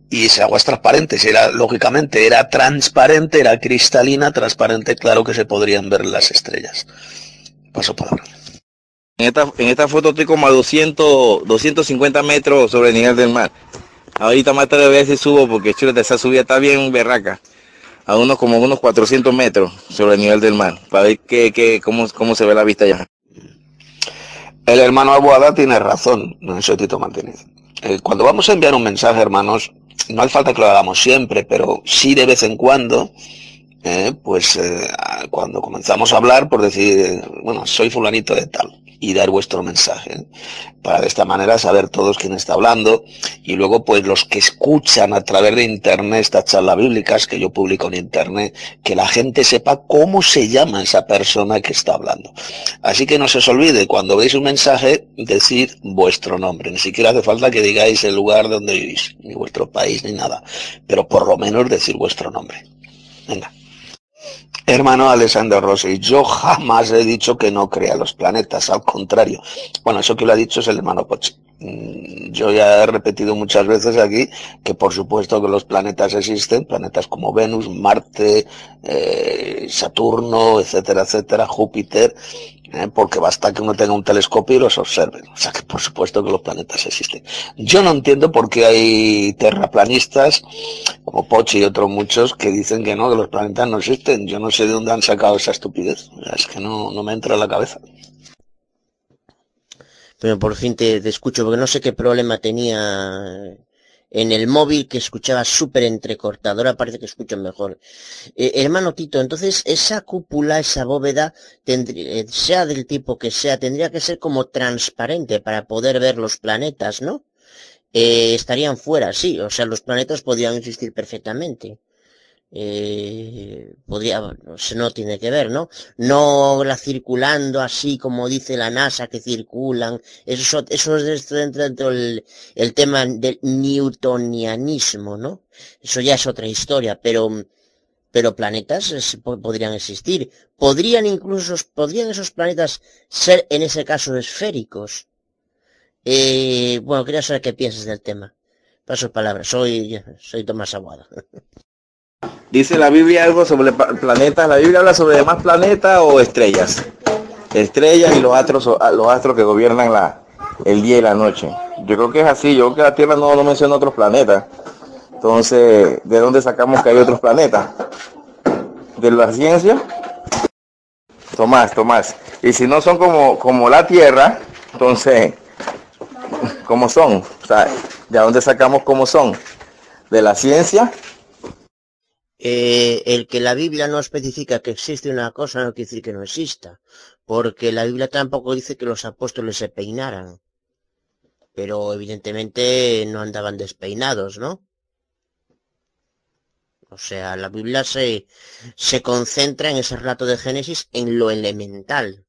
Y ese agua es transparente, si era, lógicamente era transparente, era cristalina, transparente, claro que se podrían ver las estrellas. Paso palabra. En esta, en esta foto estoy como a 200, 250 metros sobre el nivel del mar. Ahorita más tarde voy a si subo porque chuleta, esa subida está bien berraca. A unos como unos 400 metros sobre el nivel del mar. Para ver qué, qué, cómo, cómo se ve la vista allá. El hermano Alboada tiene razón, no soy Tito Martínez. Eh, cuando vamos a enviar un mensaje, hermanos, no hace falta que lo hagamos siempre, pero sí de vez en cuando, eh, pues eh, cuando comenzamos a hablar, por decir, bueno, soy fulanito de tal, y dar vuestro mensaje, ¿eh? para de esta manera saber todos quién está hablando, y luego pues los que escuchan a través de internet estas charlas bíblicas que yo publico en internet, que la gente sepa cómo se llama esa persona que está hablando. Así que no se os olvide, cuando veis un mensaje, decir vuestro nombre. Ni siquiera hace falta que digáis el lugar donde vivís, ni vuestro país, ni nada. Pero por lo menos decir vuestro nombre. Venga. Hermano Alessandro Rossi, yo jamás he dicho que no crea los planetas, al contrario. Bueno, eso que lo ha dicho es el hermano Pochi. Mm, yo ya he repetido muchas veces aquí que por supuesto que los planetas existen, planetas como Venus, Marte, eh, Saturno, etcétera, etcétera, Júpiter, eh, porque basta que uno tenga un telescopio y los observe. O sea que por supuesto que los planetas existen. Yo no entiendo por qué hay terraplanistas, como Pochi y otros muchos, que dicen que no, que los planetas no existen. Yo no sé de dónde han sacado esa estupidez. Es que no, no me entra en la cabeza. Pero por fin te, te escucho, porque no sé qué problema tenía en el móvil que escuchaba súper entrecortado. Ahora parece que escucho mejor. Eh, hermano Tito, entonces esa cúpula, esa bóveda, tendría, eh, sea del tipo que sea, tendría que ser como transparente para poder ver los planetas, ¿no? Eh, estarían fuera, sí, o sea, los planetas podrían existir perfectamente eh, podría, se no tiene que ver, ¿no? No la circulando así como dice la NASA que circulan, eso, eso es dentro del el tema del newtonianismo, ¿no? Eso ya es otra historia, pero, pero planetas podrían existir. Podrían incluso, podrían esos planetas ser en ese caso esféricos. Eh, bueno, quería saber qué piensas del tema. Paso palabras, soy, soy Tomás Aguada. Dice la Biblia algo sobre planetas. La Biblia habla sobre demás planetas o estrellas. Estrellas y los astros, los astros que gobiernan la, el día y la noche. Yo creo que es así. Yo creo que la Tierra no, no menciona otros planetas. Entonces, ¿de dónde sacamos que hay otros planetas? ¿De la ciencia? Tomás, Tomás. Y si no son como, como la Tierra, entonces, ¿cómo son? O sea, ¿de dónde sacamos cómo son? ¿De la ciencia? Eh, el que la Biblia no especifica que existe una cosa no quiere decir que no exista, porque la Biblia tampoco dice que los apóstoles se peinaran, pero evidentemente no andaban despeinados, ¿no? O sea, la Biblia se, se concentra en ese relato de Génesis en lo elemental.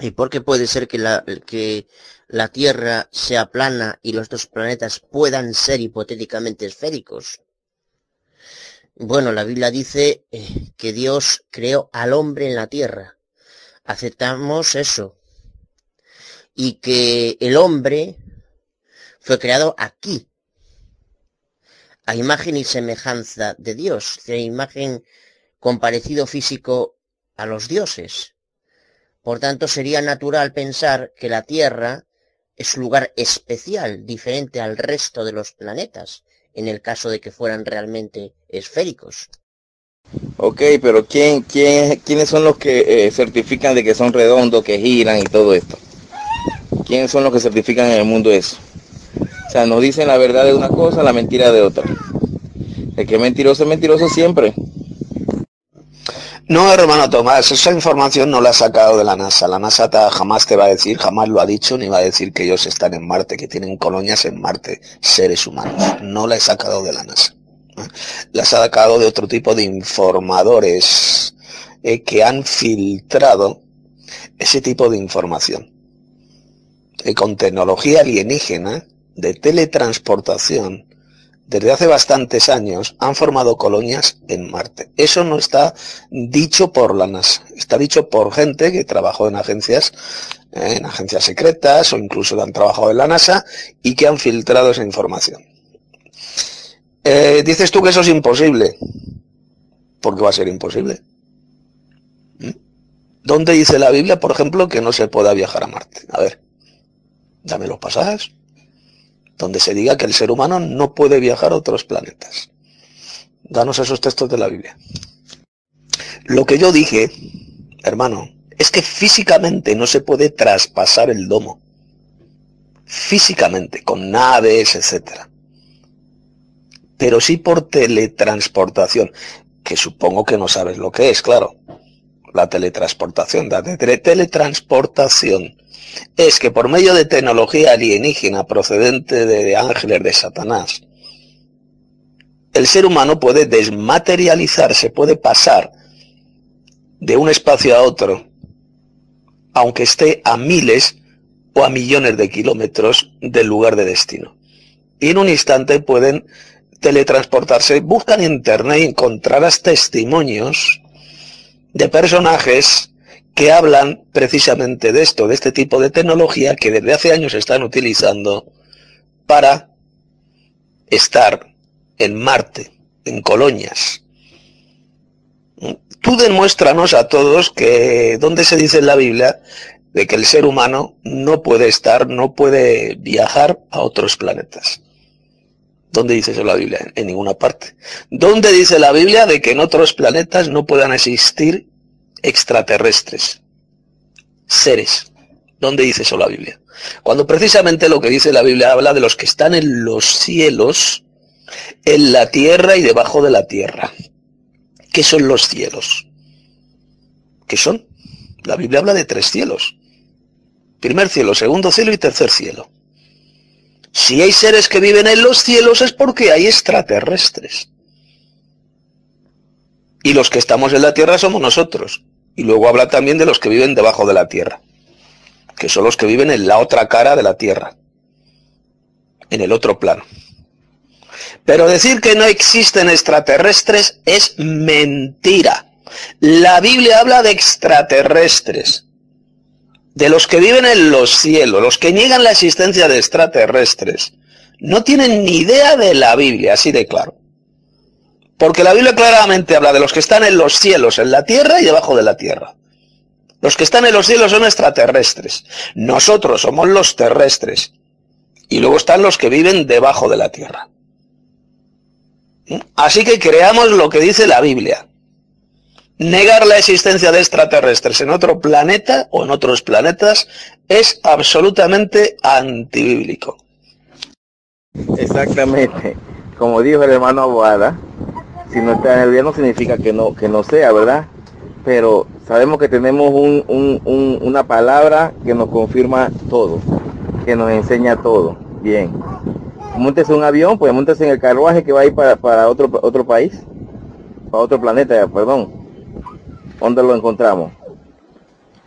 ¿Y por qué puede ser que la, que la Tierra sea plana y los dos planetas puedan ser hipotéticamente esféricos? Bueno, la Biblia dice eh, que Dios creó al hombre en la Tierra. Aceptamos eso. Y que el hombre fue creado aquí, a imagen y semejanza de Dios, a imagen con parecido físico a los dioses. Por tanto, sería natural pensar que la Tierra es un lugar especial, diferente al resto de los planetas, en el caso de que fueran realmente esféricos. Ok, pero ¿quién, quién, ¿quiénes son los que eh, certifican de que son redondos, que giran y todo esto? ¿Quiénes son los que certifican en el mundo eso? O sea, nos dicen la verdad de una cosa, la mentira de otra. El que mentiroso es mentiroso siempre. No, hermano Tomás, esa información no la ha sacado de la NASA. La NASA jamás te va a decir, jamás lo ha dicho, ni va a decir que ellos están en Marte, que tienen colonias en Marte, seres humanos. No la he sacado de la NASA. La ha sacado de otro tipo de informadores eh, que han filtrado ese tipo de información. Y con tecnología alienígena, de teletransportación, desde hace bastantes años han formado colonias en Marte. Eso no está dicho por la NASA, está dicho por gente que trabajó en agencias, eh, en agencias secretas o incluso han trabajado en la NASA y que han filtrado esa información. Eh, dices tú que eso es imposible. ¿Por qué va a ser imposible? ¿Mm? ¿Dónde dice la Biblia, por ejemplo, que no se pueda viajar a Marte? A ver, dame los pasajes donde se diga que el ser humano no puede viajar a otros planetas. Danos esos textos de la Biblia. Lo que yo dije, hermano, es que físicamente no se puede traspasar el domo. Físicamente, con naves, etc. Pero sí por teletransportación, que supongo que no sabes lo que es, claro. La teletransportación, la teletransportación es que por medio de tecnología alienígena procedente de ángeles de Satanás, el ser humano puede desmaterializarse, puede pasar de un espacio a otro, aunque esté a miles o a millones de kilómetros del lugar de destino. Y en un instante pueden teletransportarse, buscan internet y encontrarás testimonios de personajes que hablan precisamente de esto, de este tipo de tecnología que desde hace años están utilizando para estar en Marte, en colonias. Tú demuéstranos a todos que donde se dice en la Biblia de que el ser humano no puede estar, no puede viajar a otros planetas. ¿Dónde dice eso la Biblia? En ninguna parte. ¿Dónde dice la Biblia de que en otros planetas no puedan existir extraterrestres? Seres. ¿Dónde dice eso la Biblia? Cuando precisamente lo que dice la Biblia habla de los que están en los cielos, en la tierra y debajo de la tierra. ¿Qué son los cielos? ¿Qué son? La Biblia habla de tres cielos. Primer cielo, segundo cielo y tercer cielo. Si hay seres que viven en los cielos es porque hay extraterrestres. Y los que estamos en la tierra somos nosotros. Y luego habla también de los que viven debajo de la tierra, que son los que viven en la otra cara de la tierra, en el otro plano. Pero decir que no existen extraterrestres es mentira. La Biblia habla de extraterrestres de los que viven en los cielos, los que niegan la existencia de extraterrestres, no tienen ni idea de la Biblia, así de claro. Porque la Biblia claramente habla de los que están en los cielos, en la tierra y debajo de la tierra. Los que están en los cielos son extraterrestres. Nosotros somos los terrestres. Y luego están los que viven debajo de la tierra. Así que creamos lo que dice la Biblia negar la existencia de extraterrestres en otro planeta o en otros planetas es absolutamente antibíblico. Exactamente. Como dijo el hermano Aguada, si no está en el no significa que no, que no sea, ¿verdad? Pero sabemos que tenemos una palabra que nos confirma todo, que nos enseña todo. Bien. Montes un avión, pues montes en el carruaje que va a ir para, para otro, otro país, para otro planeta, perdón ¿Dónde lo encontramos?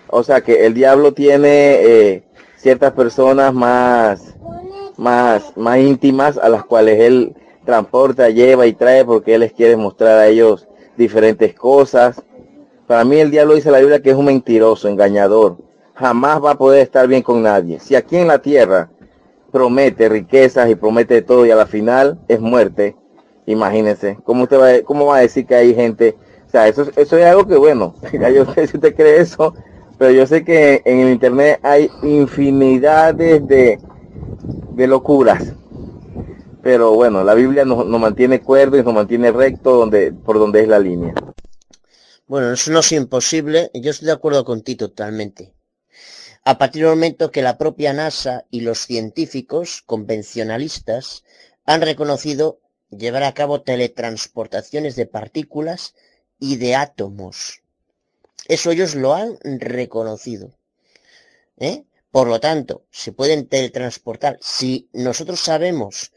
O sea que el diablo tiene eh, ciertas personas más, más, más íntimas a las cuales él transporta, lleva y trae porque él les quiere mostrar a ellos diferentes cosas. Para mí el diablo dice la Biblia que es un mentiroso, engañador. Jamás va a poder estar bien con nadie. Si aquí en la tierra promete riquezas y promete todo y a la final es muerte, imagínense. ¿Cómo, usted va, cómo va a decir que hay gente o sea, eso, es algo que, bueno, yo sé si usted cree eso, pero yo sé que en el Internet hay infinidades de, de locuras. Pero bueno, la Biblia nos, nos mantiene cuerdo y nos mantiene recto donde, por donde es la línea. Bueno, eso no es imposible, yo estoy de acuerdo contigo totalmente. A partir del momento que la propia NASA y los científicos convencionalistas han reconocido llevar a cabo teletransportaciones de partículas y de átomos. Eso ellos lo han reconocido. ¿eh? Por lo tanto, se pueden teletransportar. Si nosotros sabemos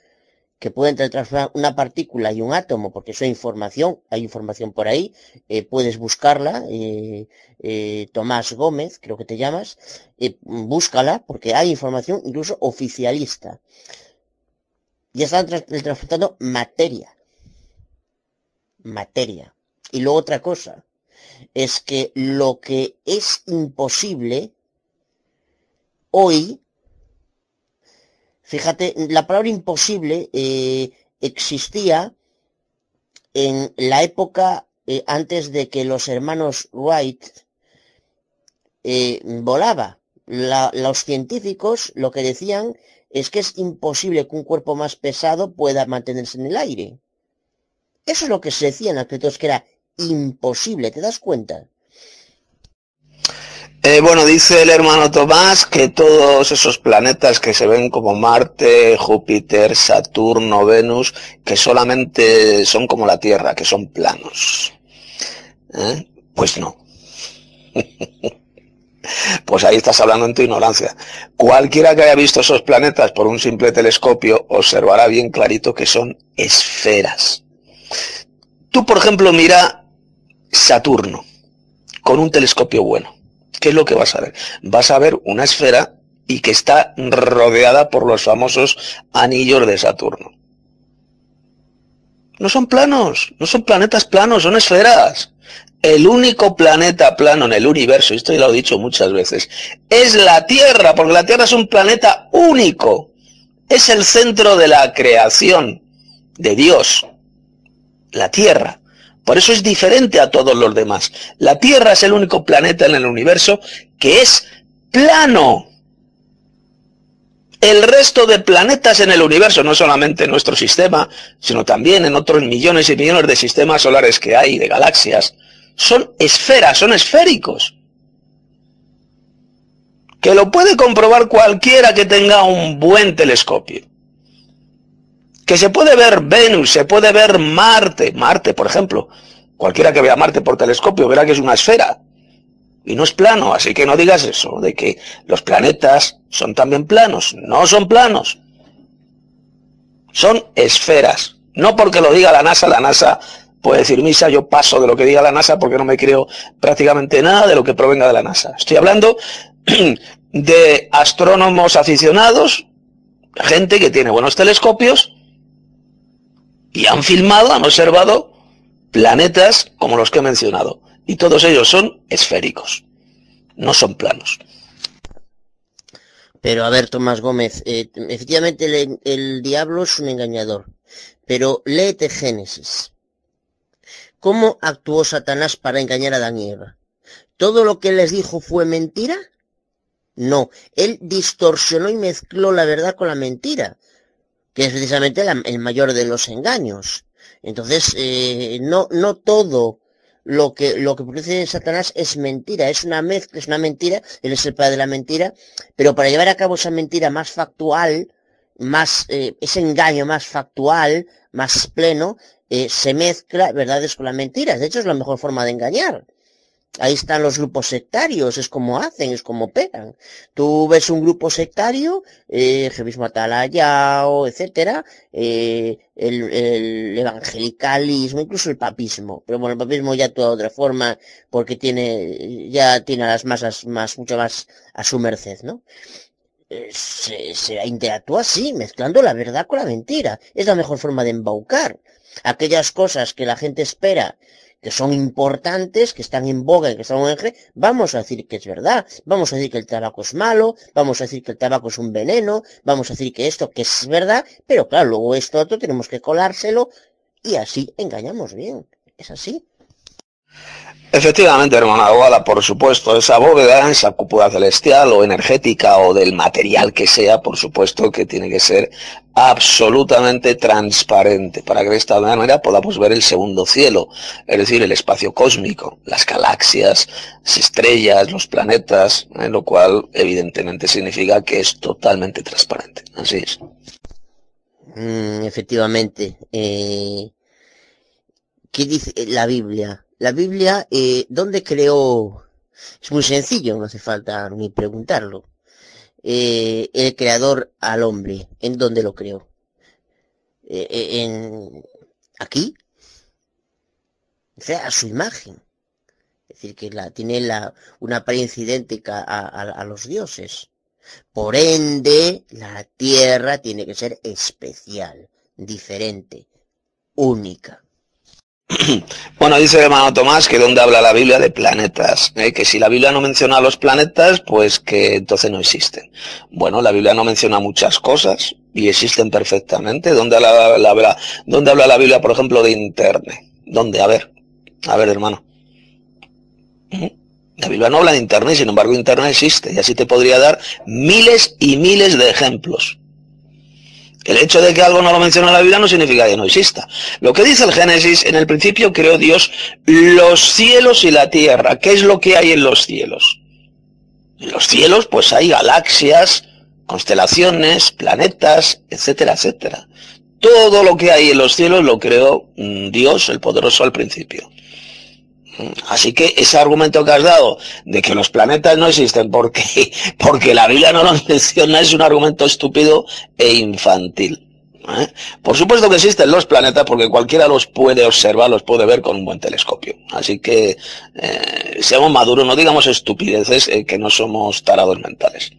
que pueden teletransportar una partícula y un átomo, porque eso es información, hay información por ahí, eh, puedes buscarla, eh, Tomás Gómez, creo que te llamas, búscala, porque hay información incluso oficialista. Ya están teletransportando materia. Materia. Y luego otra cosa, es que lo que es imposible hoy, fíjate, la palabra imposible eh, existía en la época eh, antes de que los hermanos Wright eh, volaba. los científicos lo que decían es que es imposible que un cuerpo más pesado pueda mantenerse en el aire. Eso es lo que se decía en aquellos que era imposible, ¿te das cuenta? Eh, bueno, dice el hermano Tomás que todos esos planetas que se ven como Marte, Júpiter, Saturno, Venus, que solamente son como la Tierra, que son planos. ¿Eh? Pues no. pues ahí estás hablando en tu ignorancia. Cualquiera que haya visto esos planetas por un simple telescopio observará bien clarito que son esferas. Tú, por ejemplo, mira Saturno, con un telescopio bueno. ¿Qué es lo que vas a ver? Vas a ver una esfera y que está rodeada por los famosos anillos de Saturno. No son planos, no son planetas planos, son esferas. el único planeta plano en el universo, esto ya lo he dicho muchas veces, es la Tierra, porque la Tierra es un planeta único. Es el centro de la creación de Dios. La Tierra. Por eso es diferente a todos los demás. La Tierra es el único planeta en el universo que es plano. El resto de planetas en el universo, no solamente en nuestro sistema, sino también en otros millones y millones de sistemas solares que hay, de galaxias, son esferas, son esféricos. Que lo puede comprobar cualquiera que tenga un buen telescopio. Que se puede ver Venus, se puede ver Marte, Marte por ejemplo. Cualquiera que vea Marte por telescopio verá que es una esfera. Y no es plano, así que no digas eso, de que los planetas son también planos. No son planos. Son esferas. No porque lo diga la NASA, la NASA puede decir misa, yo paso de lo que diga la NASA porque no me creo prácticamente nada de lo que provenga de la NASA. Estoy hablando de astrónomos aficionados, gente que tiene buenos telescopios y han filmado, han observado planetas como los que he mencionado. Y todos ellos son esféricos, no son planos. Pero a ver, Tomás Gómez, eh, efectivamente el, diablo es un engañador. Pero léete Génesis. ¿Cómo actuó Satanás para engañar a Adán y Eva? ¿Todo lo que les dijo fue mentira? No, él distorsionó y mezcló la verdad con la mentira, que es precisamente el mayor de los engaños. Entonces, eh, no, no todo lo que, lo que produce Satanás es mentira, es una mezcla, es una mentira, él es el padre de la mentira, pero para llevar a cabo esa mentira más factual, más, eh, ese engaño más factual, más pleno, eh, se mezcla verdades con las mentiras. De hecho, es la mejor forma de engañar. Ahí están los grupos sectarios, es como hacen, es como pegan. Tú ves un grupo sectario, eh, Atalayao, etcétera, eh, el, evangelicalismo, incluso el papismo. Pero bueno, el papismo ya toda otra forma, porque tiene, ya tiene a las masas más, mucho más a su merced, ¿no? Eh, se, se interactúa así, mezclando la verdad con la mentira. Es la mejor forma de embaucar aquellas cosas que la gente espera que son importantes, que están en boga y que están en eje, vamos a decir que es verdad, vamos a decir que el tabaco es malo, vamos a decir que el tabaco es un veneno, vamos a decir que esto que es verdad, pero claro, luego esto otro tenemos que colárselo y así engañamos bien. Es así. Efectivamente, hermana Aguada, por supuesto, esa bóveda, esa cúpula celestial o energética o del material que sea, por supuesto que tiene que ser absolutamente transparente para que de esta manera podamos ver el segundo cielo, es decir, el espacio cósmico, las galaxias, las estrellas, los planetas, en lo cual evidentemente significa que es totalmente transparente. Así es. Mm, efectivamente. Eh, ¿Qué dice la Biblia? La Biblia, eh, ¿dónde creó? Es muy sencillo, no hace falta ni preguntarlo. Eh, el creador al hombre, ¿en dónde lo creó? Eh, eh, en aquí, sea, a su imagen. Es decir, que la, tiene la, una apariencia idéntica a los dioses. Por ende, la tierra tiene que ser especial, diferente, única. Bueno, dice el hermano Tomás que donde habla la Biblia de planetas, ¿eh? que si la Biblia no menciona los planetas, pues que entonces no existen. Bueno, la Biblia no menciona muchas cosas y existen perfectamente. ¿Dónde habla la, ¿dónde habla la Biblia, por ejemplo, de Internet? ¿Dónde? A ver, a ver, hermano. La Biblia no habla de Internet, sin embargo, Internet existe y así te podría dar miles y miles de ejemplos. El hecho de que algo no lo menciona la Biblia no significa que no exista. Lo que dice el Génesis, en el principio creó Dios los cielos y la tierra. ¿Qué es lo que hay en los cielos? En los cielos pues hay galaxias, constelaciones, planetas, etcétera, etcétera. Todo lo que hay en los cielos lo creó mm, Dios, el poderoso al principio. Así que ese argumento que has dado de que los planetas no existen porque, porque la Biblia no los menciona es un argumento estúpido e infantil. ¿eh? Por supuesto que existen los planetas porque cualquiera los puede observar, los puede ver con un buen telescopio. Así que eh, seamos maduros, no digamos estupideces eh, que no somos tarados mentales.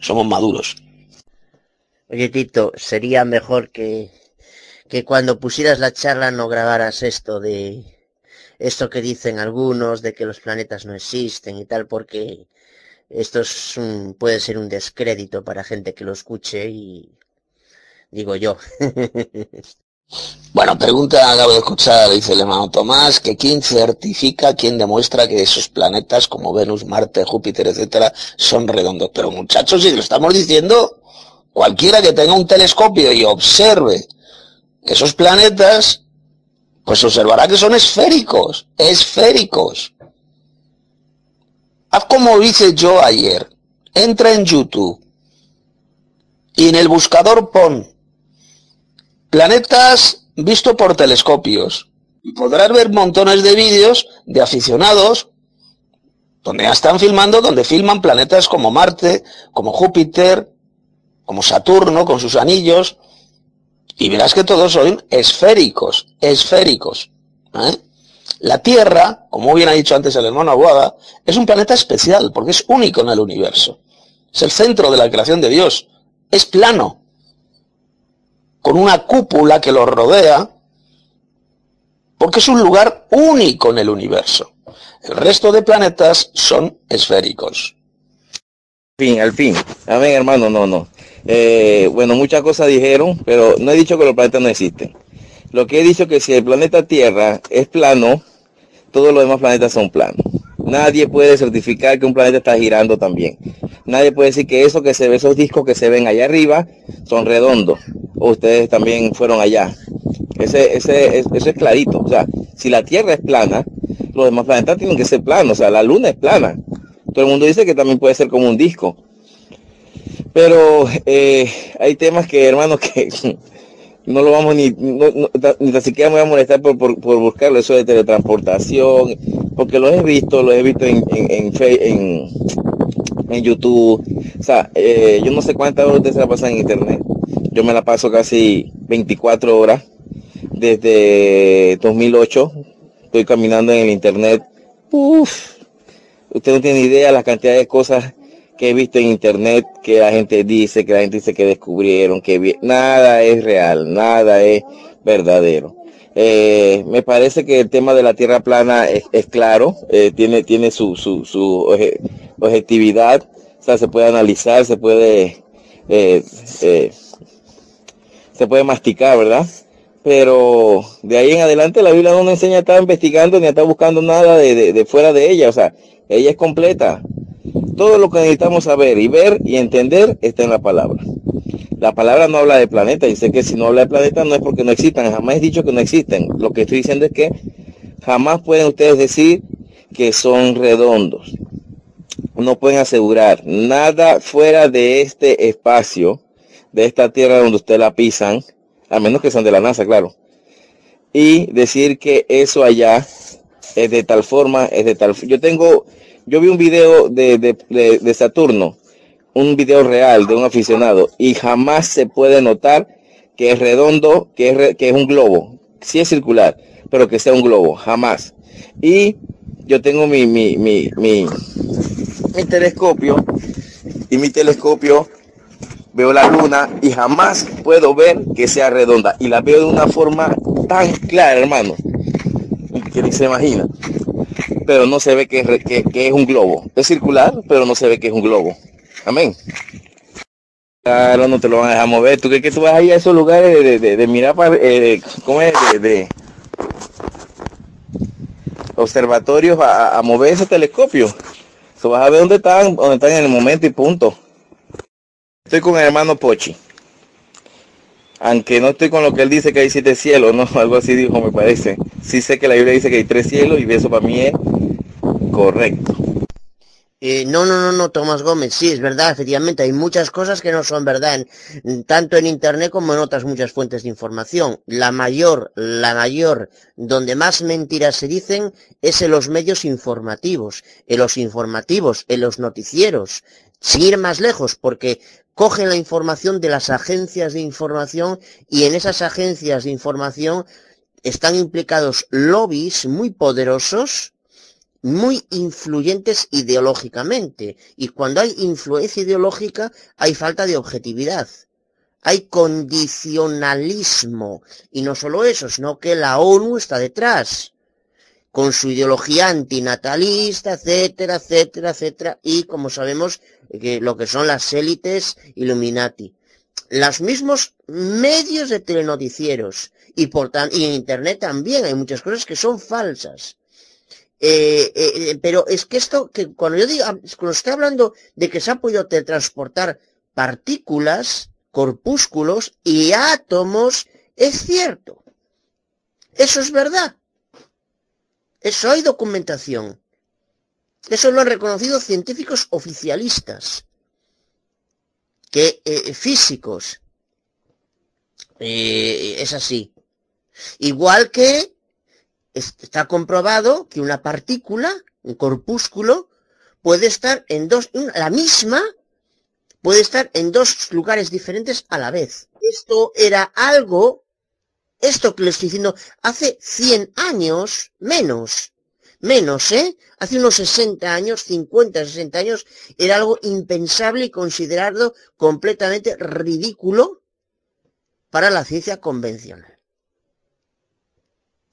Somos maduros. Oye Tito, sería mejor que, que cuando pusieras la charla no grabaras esto de esto que dicen algunos de que los planetas no existen y tal, porque esto es puede ser un descrédito para gente que lo escuche y digo yo. Bueno, pregunta, acabo de escuchar, dice el hermano Tomás, que quién certifica, quién demuestra que esos planetas como Venus, Marte, Júpiter, etcétera, son redondos. Pero muchachos, si lo estamos diciendo, cualquiera que tenga un telescopio y observe esos planetas, pues observará que son esféricos, esféricos. Haz como hice yo ayer. Entra en YouTube y en el buscador pon planetas visto por telescopios. Y podrás ver montones de vídeos de aficionados donde ya están filmando, donde filman planetas como Marte, como Júpiter, como Saturno con sus anillos, y verás que todos son esféricos, esféricos. ¿eh? La Tierra, como bien ha dicho antes el hermano Aguada, es un planeta especial porque es único en el universo. Es el centro de la creación de Dios. Es plano, con una cúpula que lo rodea, porque es un lugar único en el universo. El resto de planetas son esféricos. Fin, al fin. Amén, hermano, no, no. Eh, bueno, muchas cosas dijeron, pero no he dicho que los planetas no existen. Lo que he dicho que si el planeta Tierra es plano, todos los demás planetas son planos. Nadie puede certificar que un planeta está girando también. Nadie puede decir que eso que se ve, esos discos que se ven allá arriba, son redondos. O ustedes también fueron allá. Ese, ese, eso es clarito. O sea, si la Tierra es plana, los demás planetas tienen que ser planos. O sea, la Luna es plana. Todo el mundo dice que también puede ser como un disco. Pero eh, hay temas que, hermanos, que no lo vamos ni, ni siquiera me voy a molestar por, por, buscarlo, eso de teletransportación, porque lo he visto, lo he visto en, en, en, en, YouTube. O sea, eh, yo no sé cuántas horas se la pasan en internet. Yo me la paso casi 24 horas desde 2008. Estoy caminando en el internet. Uf, usted no tiene idea la cantidad de cosas que he visto en internet que la gente dice, que la gente dice que descubrieron, que nada es real, nada es verdadero. Eh, me parece que el tema de la tierra plana es, claro, eh, tiene, tiene su, su, objetividad, o sea, se puede analizar, se puede, eh, se puede masticar, ¿verdad? Pero de ahí en adelante la Biblia no nos enseña a estar investigando ni a estar buscando nada de, de fuera de ella, o sea, ella es completa. Todo lo que necesitamos saber y ver y entender está en la palabra. La palabra no habla de planeta. Y sé que si no habla de planeta no es porque no existan. Jamás he dicho que no existen. Lo que estoy diciendo es que jamás pueden ustedes decir que son redondos. No pueden asegurar nada fuera de este espacio, de esta tierra donde ustedes la pisan, a menos que sean de la NASA, claro. Y decir que eso allá es de tal forma, es de tal. Yo tengo yo vi un video de, Saturno, un video real de un aficionado, y jamás se puede notar que es redondo, que es, que es un globo. Sí es circular, pero que sea un globo, jamás. Y yo tengo mi, mi, mi, mi, mi telescopio, y mi telescopio veo la luna y jamás puedo ver que sea redonda. Y la veo de una forma tan clara, hermano, que ni se imagina pero no se ve que, es un globo. Es circular, pero no se ve que es un globo. Amén. Claro, no te lo van a dejar mover. ¿Tú crees que tú vas ahí a esos lugares de, mirar para, eh, ¿cómo es? De, observatorios a, mover ese telescopio. Tú vas a ver dónde están, dónde están en el momento y punto. Estoy con el hermano Pochi. Aunque no estoy con lo que él dice que hay siete cielos, ¿no? Algo así dijo, me parece. Sí sé que la Biblia dice que hay tres cielos y eso para mí es Correcto. Eh, no, no, no, no, Tomás Gómez, sí, es verdad, efectivamente, hay muchas cosas que no son verdad, tanto en Internet como en otras muchas fuentes de información. La mayor, la mayor, donde más mentiras se dicen es en los medios informativos, en los informativos, en los noticieros, sin ir más lejos, porque cogen la información de las agencias de información y en esas agencias de información están implicados lobbies muy poderosos, muy influyentes ideológicamente. Y cuando hay influencia ideológica, hay falta de objetividad. Hay condicionalismo. Y no solo eso, sino que la ONU está detrás. con su ideología antinatalista, etcétera, etcétera, etcétera, y como sabemos, que lo que son las élites Illuminati. Los mismos medios de telenoticieros y por tan, y en internet también hay muchas cosas que son falsas. Eh, eh, pero es que esto, que cuando yo digo, cuando estoy hablando de que se ha podido transportar partículas, corpúsculos y átomos, es cierto. Eso es verdad. Eso hay documentación. Eso lo han reconocido científicos oficialistas, que eh, físicos. Eh, es así. Igual que está comprobado que una partícula, un corpúsculo, puede estar en dos, la misma, puede estar en dos lugares diferentes a la vez. Esto era algo, esto que le estoy diciendo, hace 100 años, menos, menos, ¿eh? Hace unos 60 años, 50, 60 años, era algo impensable y considerado completamente ridículo para la ciencia convencional.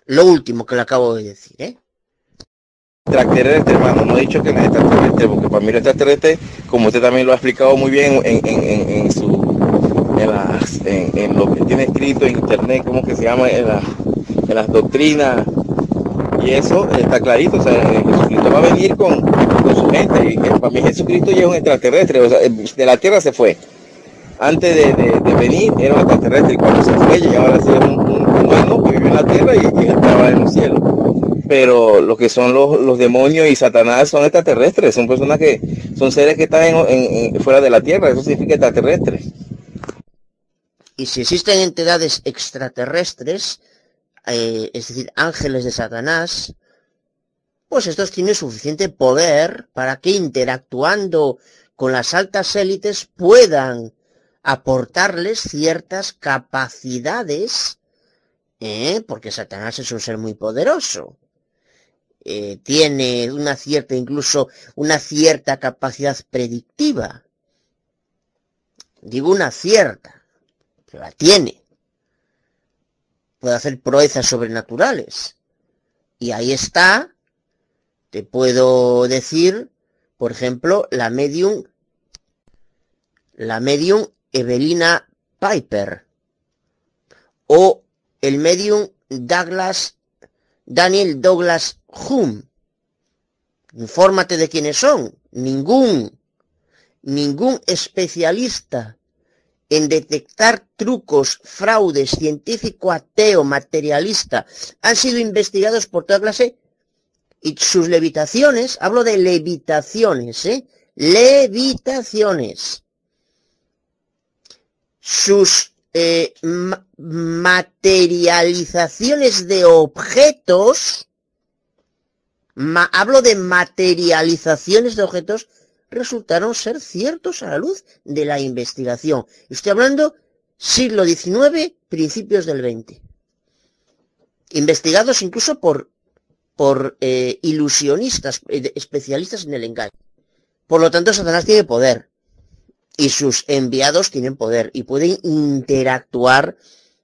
Lo último que le acabo de decir, ¿eh? Extraterrestre, hermano, no he dicho que no es extraterrestre, porque para mí lo extraterrestre, como usted también lo ha explicado muy bien en, en, en, su en, las, en, lo que tiene escrito en internet, ¿cómo que se llama? En, en las doctrinas y eso está clarito, o sea, eh, Jesucristo va a venir con, su gente. Y para mí Jesucristo ya es un extraterrestre, o sea, eh, de la tierra se fue. Antes de, de, venir era un extraterrestre y cuando se fue ya ahora ser un, un, cielo. Pero lo que son los, demonios y Satanás son extraterrestres, son personas que son seres que están fuera de la tierra, eso significa extraterrestre. Y si existen entidades extraterrestres, eh, es decir, ángeles de Satanás, pues estos tienen suficiente poder para que interactuando con las altas élites puedan aportarles ciertas capacidades, ¿eh? porque Satanás es un ser muy poderoso. Eh, tiene una cierta, incluso una cierta capacidad predictiva. Digo una cierta, pero la tiene puede hacer proezas sobrenaturales. Y ahí está, te puedo decir, por ejemplo, la medium, la medium Evelina Piper, o el medium Douglas, Daniel Douglas Hume. Infórmate de quiénes son. Ningún, ningún especialista en detectar trucos, fraudes, científico ateo, materialista, han sido investigados por toda clase y sus levitaciones, hablo de levitaciones, ¿eh? Levitaciones. Sus eh, materializaciones de objetos, hablo de materializaciones de objetos, resultaron ser ciertos a la luz de la investigación. Estoy hablando siglo XIX, principios del XX. Investigados incluso por, por eh, ilusionistas, eh, especialistas en el engaño. Por lo tanto, Satanás tiene poder. Y sus enviados tienen poder. Y pueden interactuar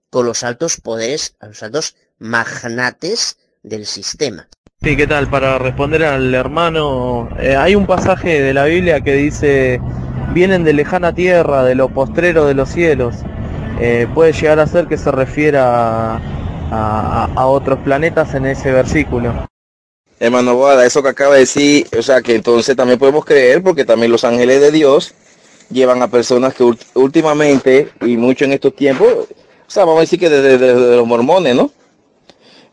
con los altos poderes, a los altos magnates del sistema. Sí, ¿qué tal? Para responder al hermano, eh, hay un pasaje de la Biblia que dice, vienen de lejana tierra, de lo postrero de los cielos. Eh, puede llegar a ser que se refiera a, a, otros planetas en ese versículo. Hermano Boada, eso que acaba de decir, o sea que entonces también podemos creer porque también los ángeles de Dios llevan a personas que últimamente y mucho en estos tiempos, o sea, vamos a decir que desde, los mormones, ¿no?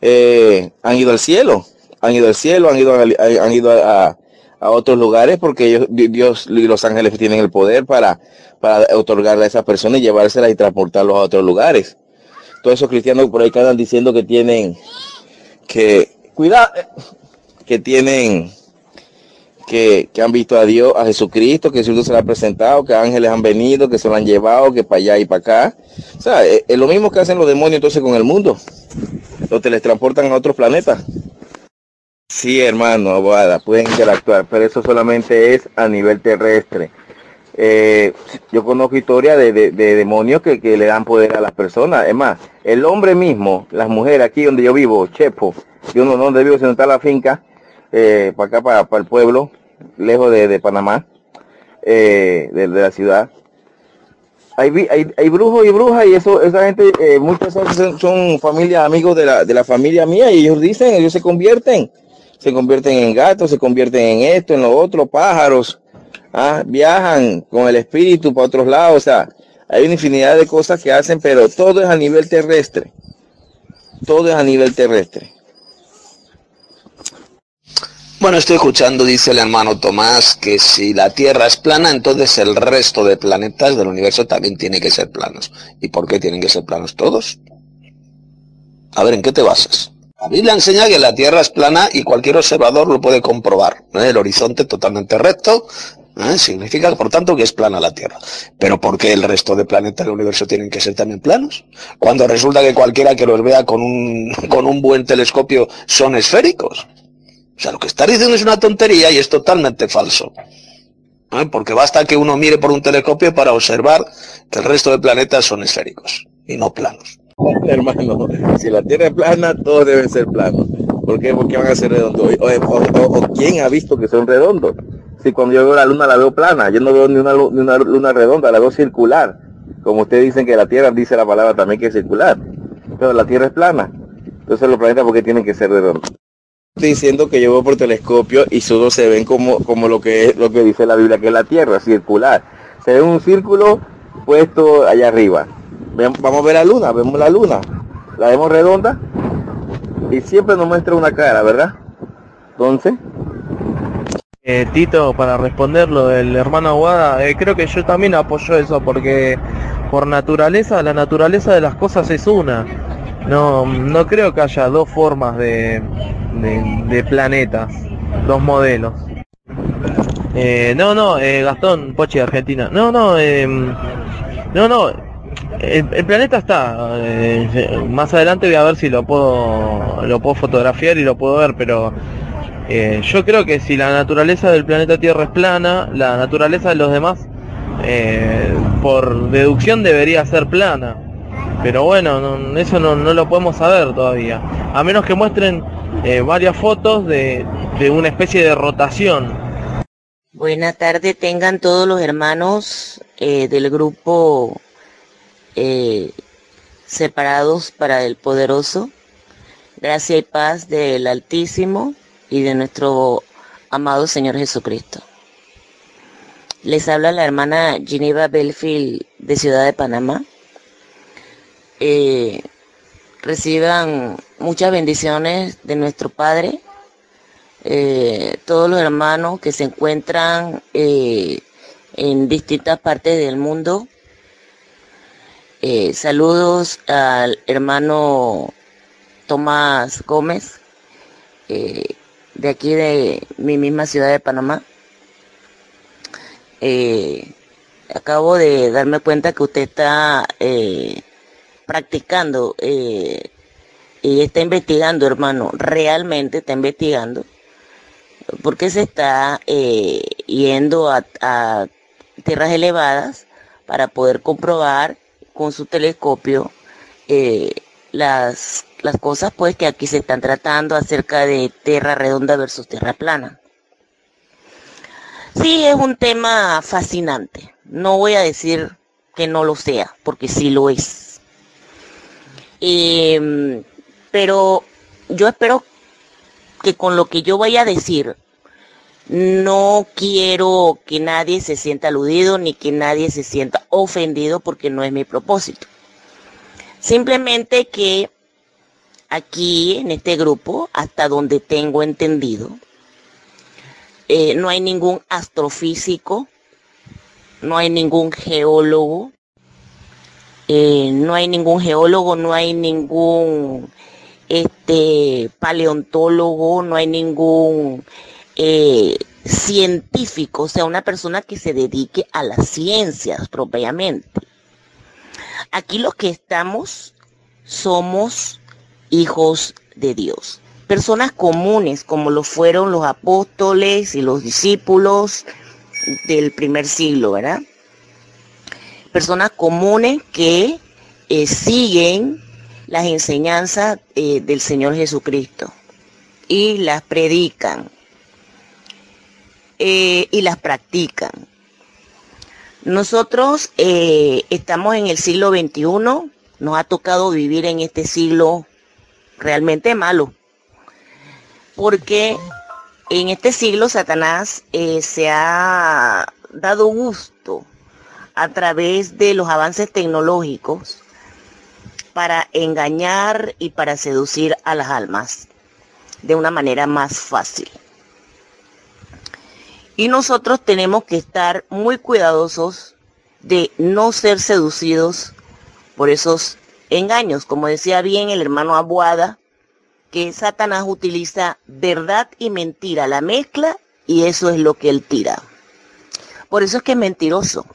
Eh, han ido al cielo han ido al cielo, han ido, a, han ido a, a, otros lugares porque ellos, Dios y los ángeles tienen el poder para, para otorgarle a esas personas y llevárselas y transportarlos a otros lugares. Todos esos cristianos por ahí que andan diciendo que tienen, que, cuidado, que tienen, que, han visto a Dios, a Jesucristo, que Jesús se le ha presentado, que ángeles han venido, que se lo han llevado, que para allá y para acá. O sea, es, lo mismo que hacen los demonios entonces con el mundo. Los teletransportan a otros planetas. Sí, hermano, abogada, pueden interactuar, pero eso solamente es a nivel terrestre. Eh, yo conozco historias de, de, de demonios que, le dan poder a las personas. Es más, el hombre mismo, las mujeres aquí donde yo vivo, Chepo, Yo no, no debió sentar la finca, eh, para acá, para el pueblo, lejos de, de Panamá, eh, de, de la ciudad. Hay, hay, hay brujos y brujas y eso esa gente eh, muchas son, son familias amigos de la, de la familia mía y ellos dicen ellos se convierten. Se convierten en gatos se convierten en esto en lo otro pájaros ¿ah? viajan con el espíritu para otros lados o sea hay una infinidad de cosas que hacen pero todo es a nivel terrestre. Todo es a nivel terrestre Bueno, estoy escuchando, dice el hermano Tomás, que si la Tierra es plana, entonces el resto de planetas del universo también tiene que ser planos. ¿Y por qué tienen que ser planos todos? A ver, ¿en qué te basas? La Biblia enseña que la Tierra es plana y cualquier observador lo puede comprobar. ¿eh? El horizonte totalmente recto, ¿eh? significa por tanto que es plana la Tierra. Pero ¿por qué el resto de planetas del universo tienen que ser también planos? Cuando resulta que cualquiera que los vea con un, con un buen telescopio son esféricos. O sea, lo que está diciendo es una tontería y es totalmente falso. ¿Eh? Porque basta que uno mire por un telescopio para observar que el resto de planetas son esféricos y no planos. Hermano, si la Tierra es plana, todos deben ser planos. ¿Por qué? Porque van a ser redondos. O, o- quién ha visto que son redondos? Si cuando yo veo la luna la veo plana, yo no veo ni una, ni una luna redonda, la veo circular. Como ustedes dicen que la Tierra dice la palabra también que es circular. Pero la Tierra es plana. Entonces los planetas, ¿por qué tienen que ser redondos? Diciendo que yo veo por telescopio y solo se ven como, como lo que lo que dice la Biblia, que es la Tierra, circular. Se ve un círculo puesto allá arriba. Vamos a ver la luna, vemos la luna, la vemos redonda y siempre nos muestra una cara, ¿verdad? Entonces, Eh, Tito, para responder lo del hermano Aguada, eh, creo que yo también apoyo eso porque por naturaleza, la naturaleza de las cosas es una. No, no creo que haya dos formas de, de, planetas, dos modelos. Eh, no, no, eh, Gastón, Pochi, Argentina. No, no, eh, no, no. El, el planeta está. eh, más adelante voy a ver si lo puedo, lo puedo fotografiar y lo puedo ver, pero eh, yo creo que si la naturaleza del planeta Tierra es plana, la naturaleza de los demás, por deducción debería ser plana. Pero bueno, no- eso no, no lo podemos saber todavía. A menos que muestren eh, varias fotos de, de una especie de rotación. Buena tarde, tengan todos los hermanos eh, del grupo eh, separados para el poderoso. Gracia y paz del Altísimo y de nuestro amado Señor Jesucristo. Les habla la hermana Geneva Belfield de Ciudad de Panamá. Eh, reciban muchas bendiciones de nuestro Padre eh, todos los hermanos que se encuentran eh, en distintas partes del mundo. Saludos al hermano Tomás Gómez, de aquí de mi misma ciudad de Panamá. Acabo de darme cuenta que usted está practicando eh, y está investigando, hermano, realmente está investigando porque se está eh, yendo a, tierras elevadas para poder comprobar con su telescopio eh, las, las cosas pues que aquí se están tratando acerca de tierra redonda versus tierra plana. Sí, es un tema fascinante. No voy a decir que no lo sea, porque sí lo es. Em, pero yo espero que con lo que yo vaya a decir, no quiero que nadie se sienta aludido ni que nadie se sienta ofendido porque no es mi propósito. Simplemente que aquí en este grupo, hasta donde tengo entendido, eh, no hay ningún astrofísico, no hay ningún geólogo, eh, no hay ningún geólogo, no hay ningún este paleontólogo, no hay ningún eh, científico, o sea, una persona que se dedique a las ciencias propiamente. Aquí los que estamos somos hijos de Dios, personas comunes como lo fueron los apóstoles y los discípulos del primer siglo, ¿verdad? Personas comunes que eh, siguen las enseñanzas eh, del Señor Jesucristo. y las predican eh, y las practican. Nosotros estamos en el siglo XXI, nos ha tocado vivir en este siglo realmente malo, porque en este siglo Satanás se ha dado gusto a través de los avances tecnológicos para engañar y para seducir a las almas de una manera más fácil. Y nosotros tenemos que estar muy cuidadosos de no ser seducidos por esos engaños. Como decía bien el hermano Abuada, que Satanás utiliza verdad y mentira, la mezcla, y eso es lo que él tira. Por eso es que es mentiroso.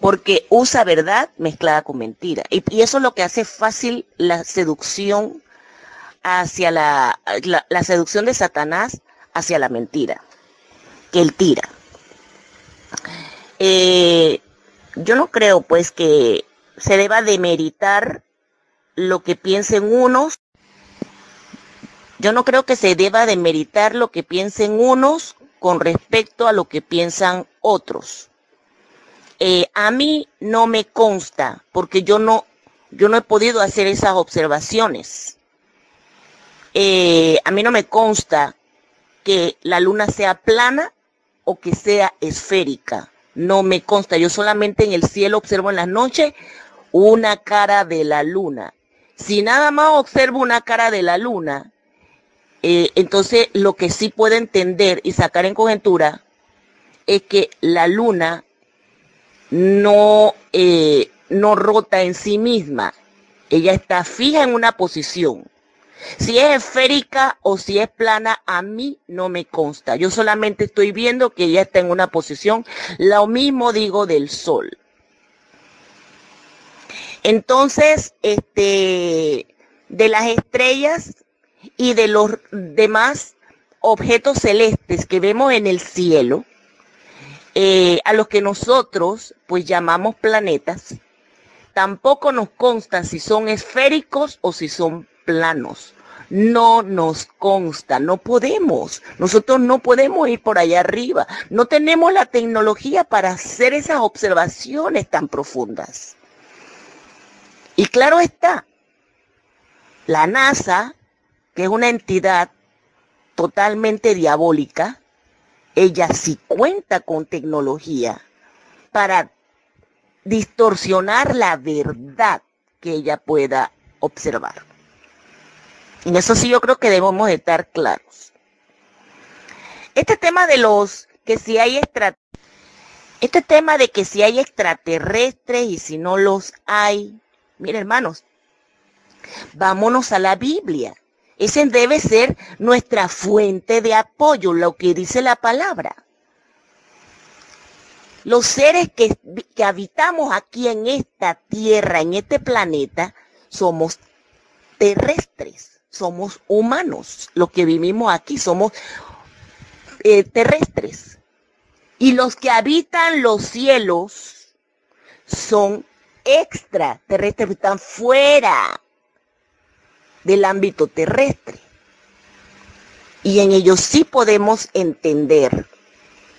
Porque usa verdad mezclada con mentira. Y, eso es lo que hace fácil la seducción hacia la, la, seducción de Satanás hacia la mentira que él tira. Eh, yo no creo pues que se deba demeritar lo que piensen unos yo no creo que se deba demeritar lo que piensen unos con respecto a lo que piensan otros. Eh, a mí no me consta, porque yo no, yo no he podido hacer esas observaciones. Eh, a mí no me consta que la luna sea plana o que sea esférica. No me consta. Yo solamente en el cielo observo en la noche una cara de la luna. Si nada más observo una cara de la luna, eh, entonces, lo que sí puedo entender y sacar en conjetura es que la luna no, eh, no rota en sí misma. Ella está fija en una posición. Si es esférica o si es plana, a mí no me consta. Yo solamente estoy viendo que ella está en una posición. Lo mismo digo del sol. Entonces, este, de las estrellas, y de los demás objetos celestes que vemos en el cielo, eh, a los que nosotros pues llamamos planetas, tampoco nos consta si son esféricos o si son planos. No nos consta, no podemos. Nosotros no podemos ir por allá arriba. No tenemos la tecnología para hacer esas observaciones tan profundas. Y claro está, la NASA que es una entidad totalmente diabólica, ella sí cuenta con tecnología para distorsionar la verdad que ella pueda observar. En eso sí yo creo que debemos estar claros. Este tema de los que si hay este tema de que si hay extraterrestres y si no los hay, mire hermanos, vámonos a la Biblia. Ese debe ser nuestra fuente de apoyo, lo que dice la palabra. Los seres que, habitamos aquí en esta tierra, en este planeta, somos terrestres, somos humanos. Los que vivimos aquí somos eh, terrestres. Y los que habitan los cielos son extraterrestres, están fuera del ámbito terrestre. Y en ellos sí podemos entender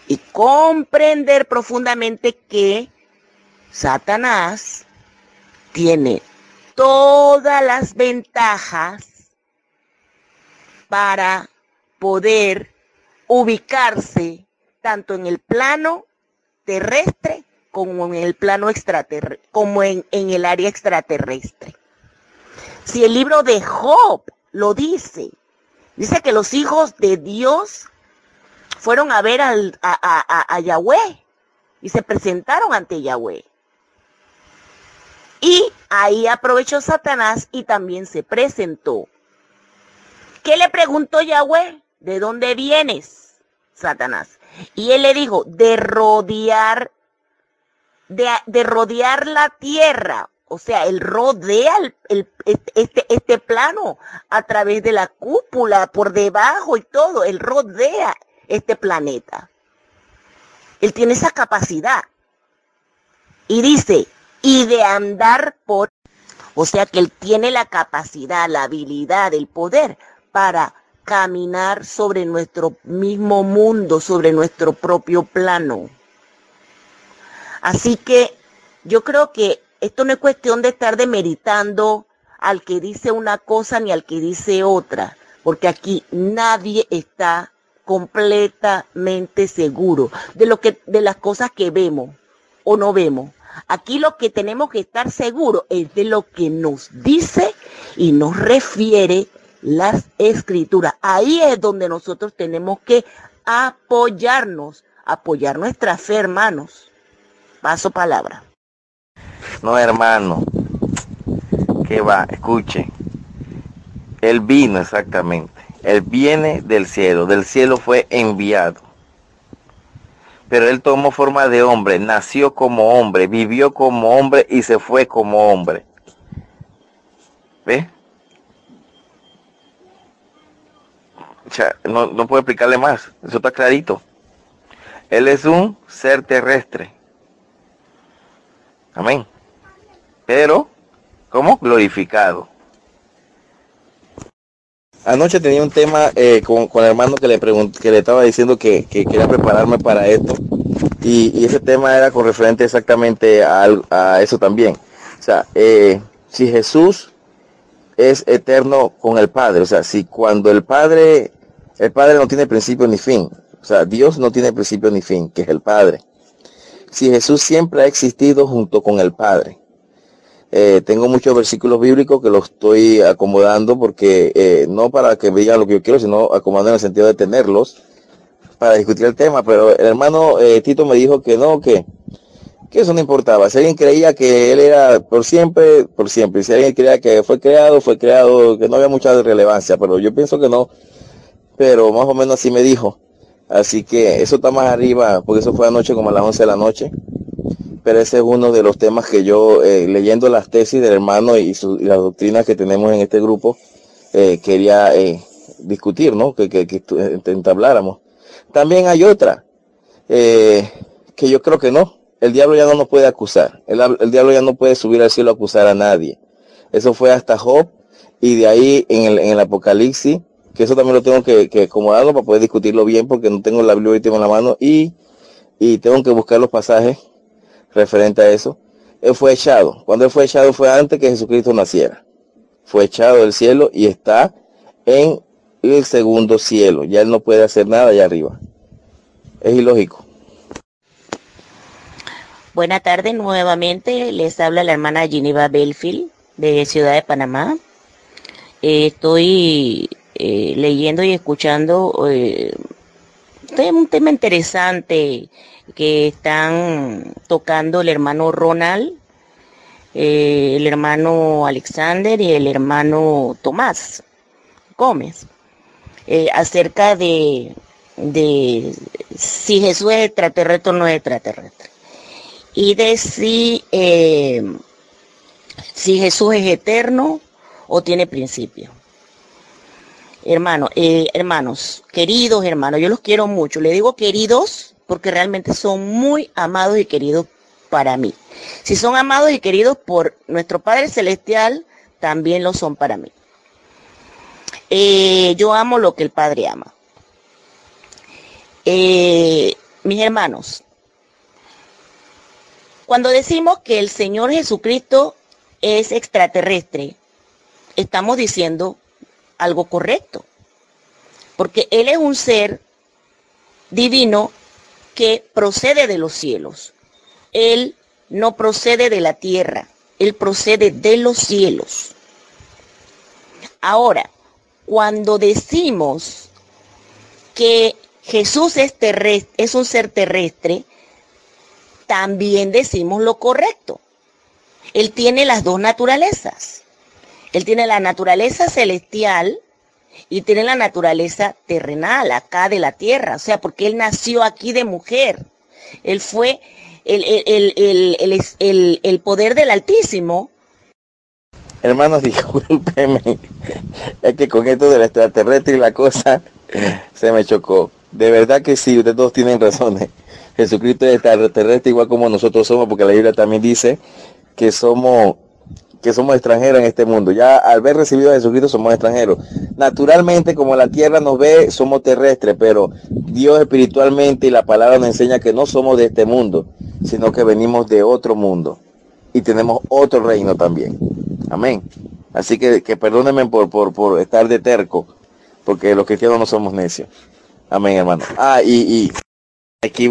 y comprender profundamente que Satanás tiene todas las ventajas para poder ubicarse tanto en el plano terrestre como en el plano extraterrestre, como en, en el área extraterrestre. Si el libro de Job lo dice, dice que los hijos de Dios fueron a ver al, a, Yahweh y se presentaron ante Yahweh. Y ahí aprovechó Satanás y también se presentó. ¿Qué le preguntó Yahweh? ¿De dónde vienes, Satanás? Y él le dijo, de rodear, de, de rodear la tierra o sea, él rodea el, este, este plano a través de la cúpula, por debajo y todo. Él rodea este planeta. Él tiene esa capacidad. Y dice, y de andar por... O sea que él tiene la capacidad, la habilidad, el poder para caminar sobre nuestro mismo mundo, sobre nuestro propio plano. Así que yo creo que esto no es cuestión de estar demeritando al que dice una cosa ni al que dice otra, porque aquí nadie está completamente seguro de lo que de las cosas que vemos o no vemos. Aquí lo que tenemos que estar seguros es de lo que nos dice y nos refiere las escrituras. Ahí es donde nosotros tenemos que apoyarnos, apoyar nuestra fe, hermanos. Paso palabra. No, hermano. Que va, escuche. Él vino exactamente. Él viene del cielo. Del cielo fue enviado. Pero él tomó forma de hombre, nació como hombre, vivió como hombre y se fue como hombre. ¿Ve? No, no puedo explicarle más. Eso está clarito. Él es un ser terrestre. Amén. Pero, ¿cómo? Glorificado. Anoche tenía un tema eh, con, con, el hermano que le pregunté, que le estaba diciendo que, que quería prepararme para esto. Y, y, ese tema era con referente exactamente a, a eso también. O sea, eh, si Jesús es eterno con el Padre, o sea, si cuando el Padre, el Padre no tiene principio ni fin, o sea, Dios no tiene principio ni fin, que es el Padre. Si Jesús siempre ha existido junto con el Padre, eh, tengo muchos versículos bíblicos que los estoy acomodando porque eh, no para que me digan lo que yo quiero, sino acomodando en el sentido de tenerlos para discutir el tema. Pero el hermano eh, Tito me dijo que no, que, que eso no importaba. Si alguien creía que él era por siempre, por siempre. Si alguien creía que fue creado, fue creado, que no había mucha relevancia. Pero yo pienso que no. Pero más o menos así me dijo. Así que eso está más arriba, porque eso fue anoche como a las 11 de la noche pero ese es uno de los temas que yo, eh, leyendo las tesis del hermano y, las doctrinas que tenemos en este grupo, eh, quería eh, discutir, ¿no? Que, que, entabláramos. También hay otra, que yo creo que no. El diablo ya no nos puede acusar. El, el, diablo ya no puede subir al cielo a acusar a nadie. Eso fue hasta Job y de ahí en el, en el Apocalipsis, que eso también lo tengo que, que acomodarlo para poder discutirlo bien porque no tengo la Biblia en la mano y, y tengo que buscar los pasajes referente a eso, él fue echado. Cuando él fue echado fue antes que Jesucristo naciera. Fue echado del cielo y está en el segundo cielo. Ya él no puede hacer nada allá arriba. Es ilógico. Buenas tardes nuevamente. Les habla la hermana Geneva Belfield de Ciudad de Panamá. Eh, estoy eh, leyendo y escuchando eh, un tema interesante que están tocando el hermano Ronald, eh, el hermano Alexander y el hermano Tomás Gómez, eh, acerca de, si Jesús es extraterrestre o no es extraterrestre. Y de si, eh, si Jesús es eterno o tiene principio. Hermano, hermanos, queridos hermanos, yo los quiero mucho. Le digo queridos porque realmente son muy amados y queridos para mí. Si son amados y queridos por nuestro Padre Celestial, también lo son para mí. Eh, yo amo lo que el Padre ama. Eh, mis hermanos, cuando decimos que el Señor Jesucristo es extraterrestre, estamos diciendo algo correcto. Porque Él es un ser divino procede de los cielos. Él no procede de la tierra, Él procede de los cielos. Ahora, cuando decimos que Jesús es, terrestre, es un ser terrestre, también decimos lo correcto. Él tiene las dos naturalezas. Él tiene la naturaleza celestial y tiene la naturaleza terrenal, acá de la tierra. O sea, porque él nació aquí de mujer. Él fue el, el, el, el, poder del Altísimo. Hermanos, discúlpeme. Es que con esto del extraterrestre y la cosa se me chocó. De verdad que sí, ustedes todos tienen razones. Jesucristo es extraterrestre igual como nosotros somos, porque la Biblia también dice que somos que somos extranjeros en este mundo. Ya al ver recibido a Jesucristo somos extranjeros. Naturalmente, como la tierra nos ve, somos terrestres, pero Dios espiritualmente y la palabra nos enseña que no somos de este mundo, sino que venimos de otro mundo y tenemos otro reino también. Amén. Así que, que perdónenme por, por, por estar de terco, porque los cristianos no somos necios. Amén, hermano. Ah, y, y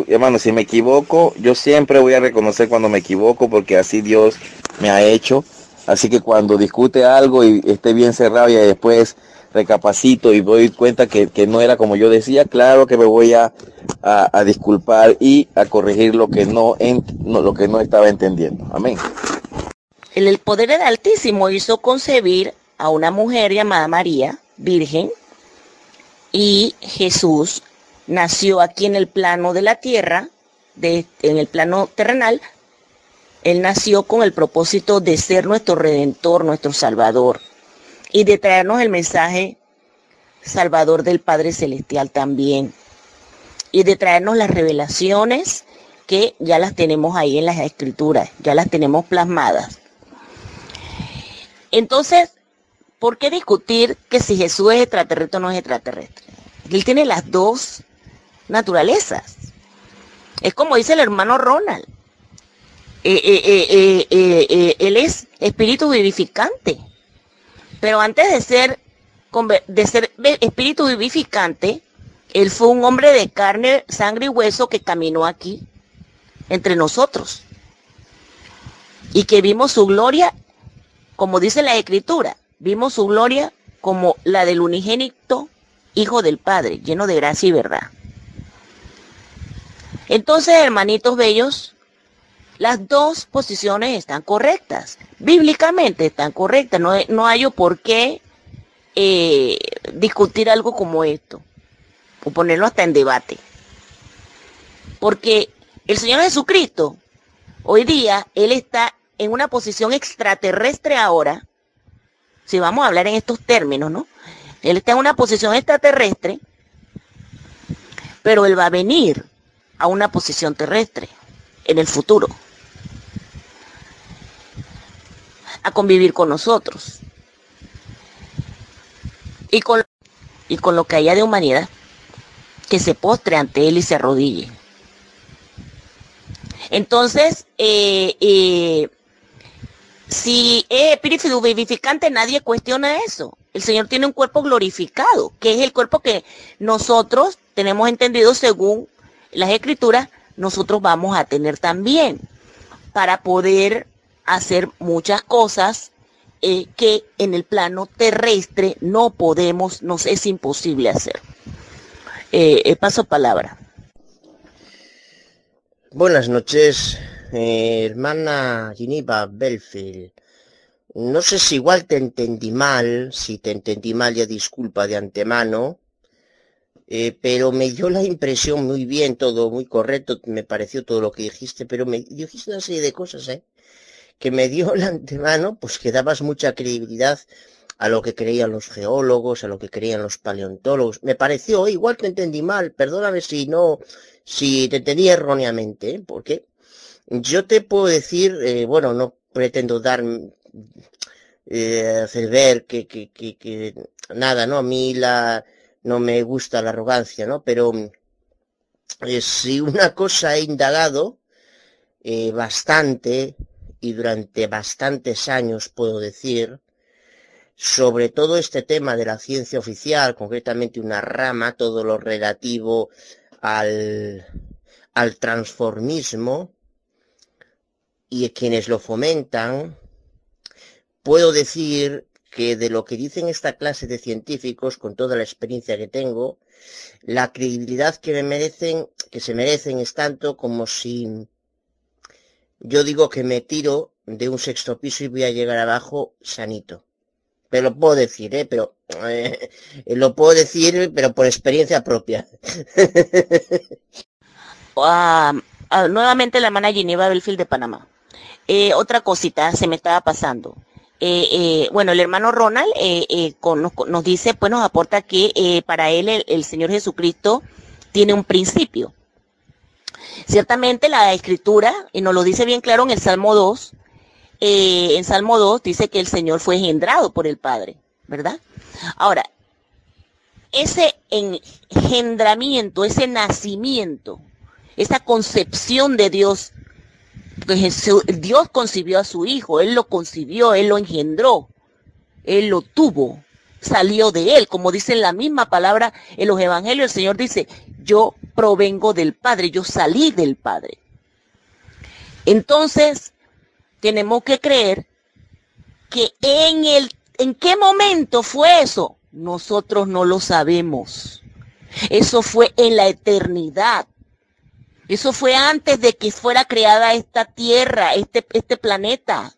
hermano, si me equivoco, yo siempre voy a reconocer cuando me equivoco, porque así Dios me ha hecho Así que cuando discute algo y esté bien cerrado y después recapacito y doy cuenta que, no era como yo decía, claro que me voy a, disculpar y a corregir lo que no, lo que no estaba entendiendo. Amén. El, el poder del Altísimo hizo concebir a una mujer llamada María, virgen, y Jesús nació aquí en el plano de la tierra, de, en el plano terrenal, él nació con el propósito de ser nuestro redentor, nuestro salvador, y de traernos el mensaje salvador del Padre Celestial también, y de traernos las revelaciones que ya las tenemos ahí en las escrituras, ya las tenemos plasmadas. Entonces, ¿por qué discutir que si Jesús es extraterrestre o no es extraterrestre? Él tiene las dos naturalezas. Es como dice el hermano Ronald. Eh, eh, eh, él es espíritu vivificante. Pero antes de ser, de ser espíritu vivificante, él fue un hombre de carne, sangre y hueso que caminó aquí entre nosotros. Y que vimos su gloria, como dice la escritura, vimos su gloria como la del unigénito Hijo del Padre, lleno de gracia y verdad. Entonces, hermanitos bellos, las dos posiciones están correctas, bíblicamente están correctas, no, no hay por qué eh, discutir algo como esto, o ponerlo hasta en debate. Porque el Señor Jesucristo, hoy día, Él está en una posición extraterrestre ahora, si vamos a hablar en estos términos, ¿no? Él está en una posición extraterrestre, pero Él va a venir a una posición terrestre en el futuro. A convivir con nosotros. Y con, y con lo que haya de humanidad, que se postre ante Él y se arrodille. Entonces, eh, eh, si es espíritu vivificante, nadie cuestiona eso. El Señor tiene un cuerpo glorificado, que es el cuerpo que nosotros tenemos entendido según las escrituras, nosotros vamos a tener también para poder hacer muchas cosas eh, que en el plano terrestre no podemos, nos es imposible hacer. Eh, eh, paso palabra. Buenas noches, hermana Giniva Belfield. No sé si igual te entendí mal, si te entendí mal ya disculpa de antemano, pero me dio la impresión muy bien, todo muy correcto, me pareció todo lo que dijiste, pero me dijiste una serie de cosas, ¿eh? Que me dio la antemano, pues que dabas mucha credibilidad a lo que creían los geólogos, a lo que creían los paleontólogos. Me pareció, igual te entendí mal, perdóname si no, si te entendí erróneamente, ¿eh? porque yo te puedo decir, eh, bueno, no pretendo dar, eh, hacer ver que, que, que, que, nada, ¿no? A mí la, no me gusta la arrogancia, ¿no? Pero si una cosa he indagado bastante y durante bastantes años, puedo decir, sobre todo este tema de la ciencia oficial, concretamente una rama, todo lo relativo al, al transformismo y quienes lo fomentan, puedo decir que de lo que dicen esta clase de científicos, con toda la experiencia que tengo, la credibilidad que me merecen, que se merecen es tanto como si yo digo que me tiro de un sexto piso y voy a llegar abajo sanito. Pero lo puedo decir, ¿eh? Pero eh, lo puedo decir, pero por experiencia propia. Ah, ah, nuevamente la hermana Geneva Belfield de Panamá. Eh, otra cosita se me estaba pasando. Eh, bueno, el hermano Ronald nos, dice, pues nos aporta que para él el Señor Jesucristo tiene un principio. Ciertamente la escritura, y nos lo dice bien claro en el Salmo 2, eh, en Salmo 2 dice que el Señor fue engendrado por el Padre, ¿verdad? Ahora, ese engendramiento, ese nacimiento, esa concepción de Dios, Dios concibió a su Hijo, Él lo concibió, Él lo engendró, Él lo tuvo, salió de Él, como dice en la misma palabra en los Evangelios, el Señor dice, yo provengo del Padre, yo salí del Padre. Entonces, tenemos que creer que en el, ¿en qué momento fue eso? Nosotros no lo sabemos. Eso fue en la eternidad. Eso fue antes de que fuera creada esta tierra, este, este planeta.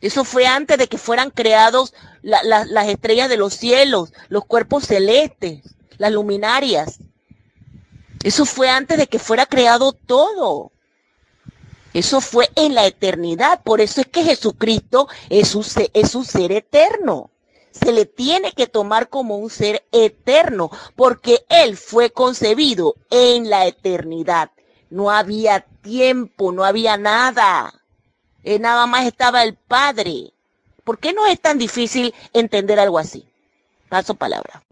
Eso fue antes de que fueran creados las estrellas de los cielos, los cuerpos celestes, las luminarias. Eso fue antes de que fuera creado todo. Eso fue en la eternidad. Por eso es que Jesucristo es un, ser eterno. Se le tiene que tomar como un ser eterno, porque Él fue concebido en la eternidad. No había tiempo, no había nada. Eh, nada más estaba el Padre. ¿Por qué no es tan difícil entender algo así? Paso palabra.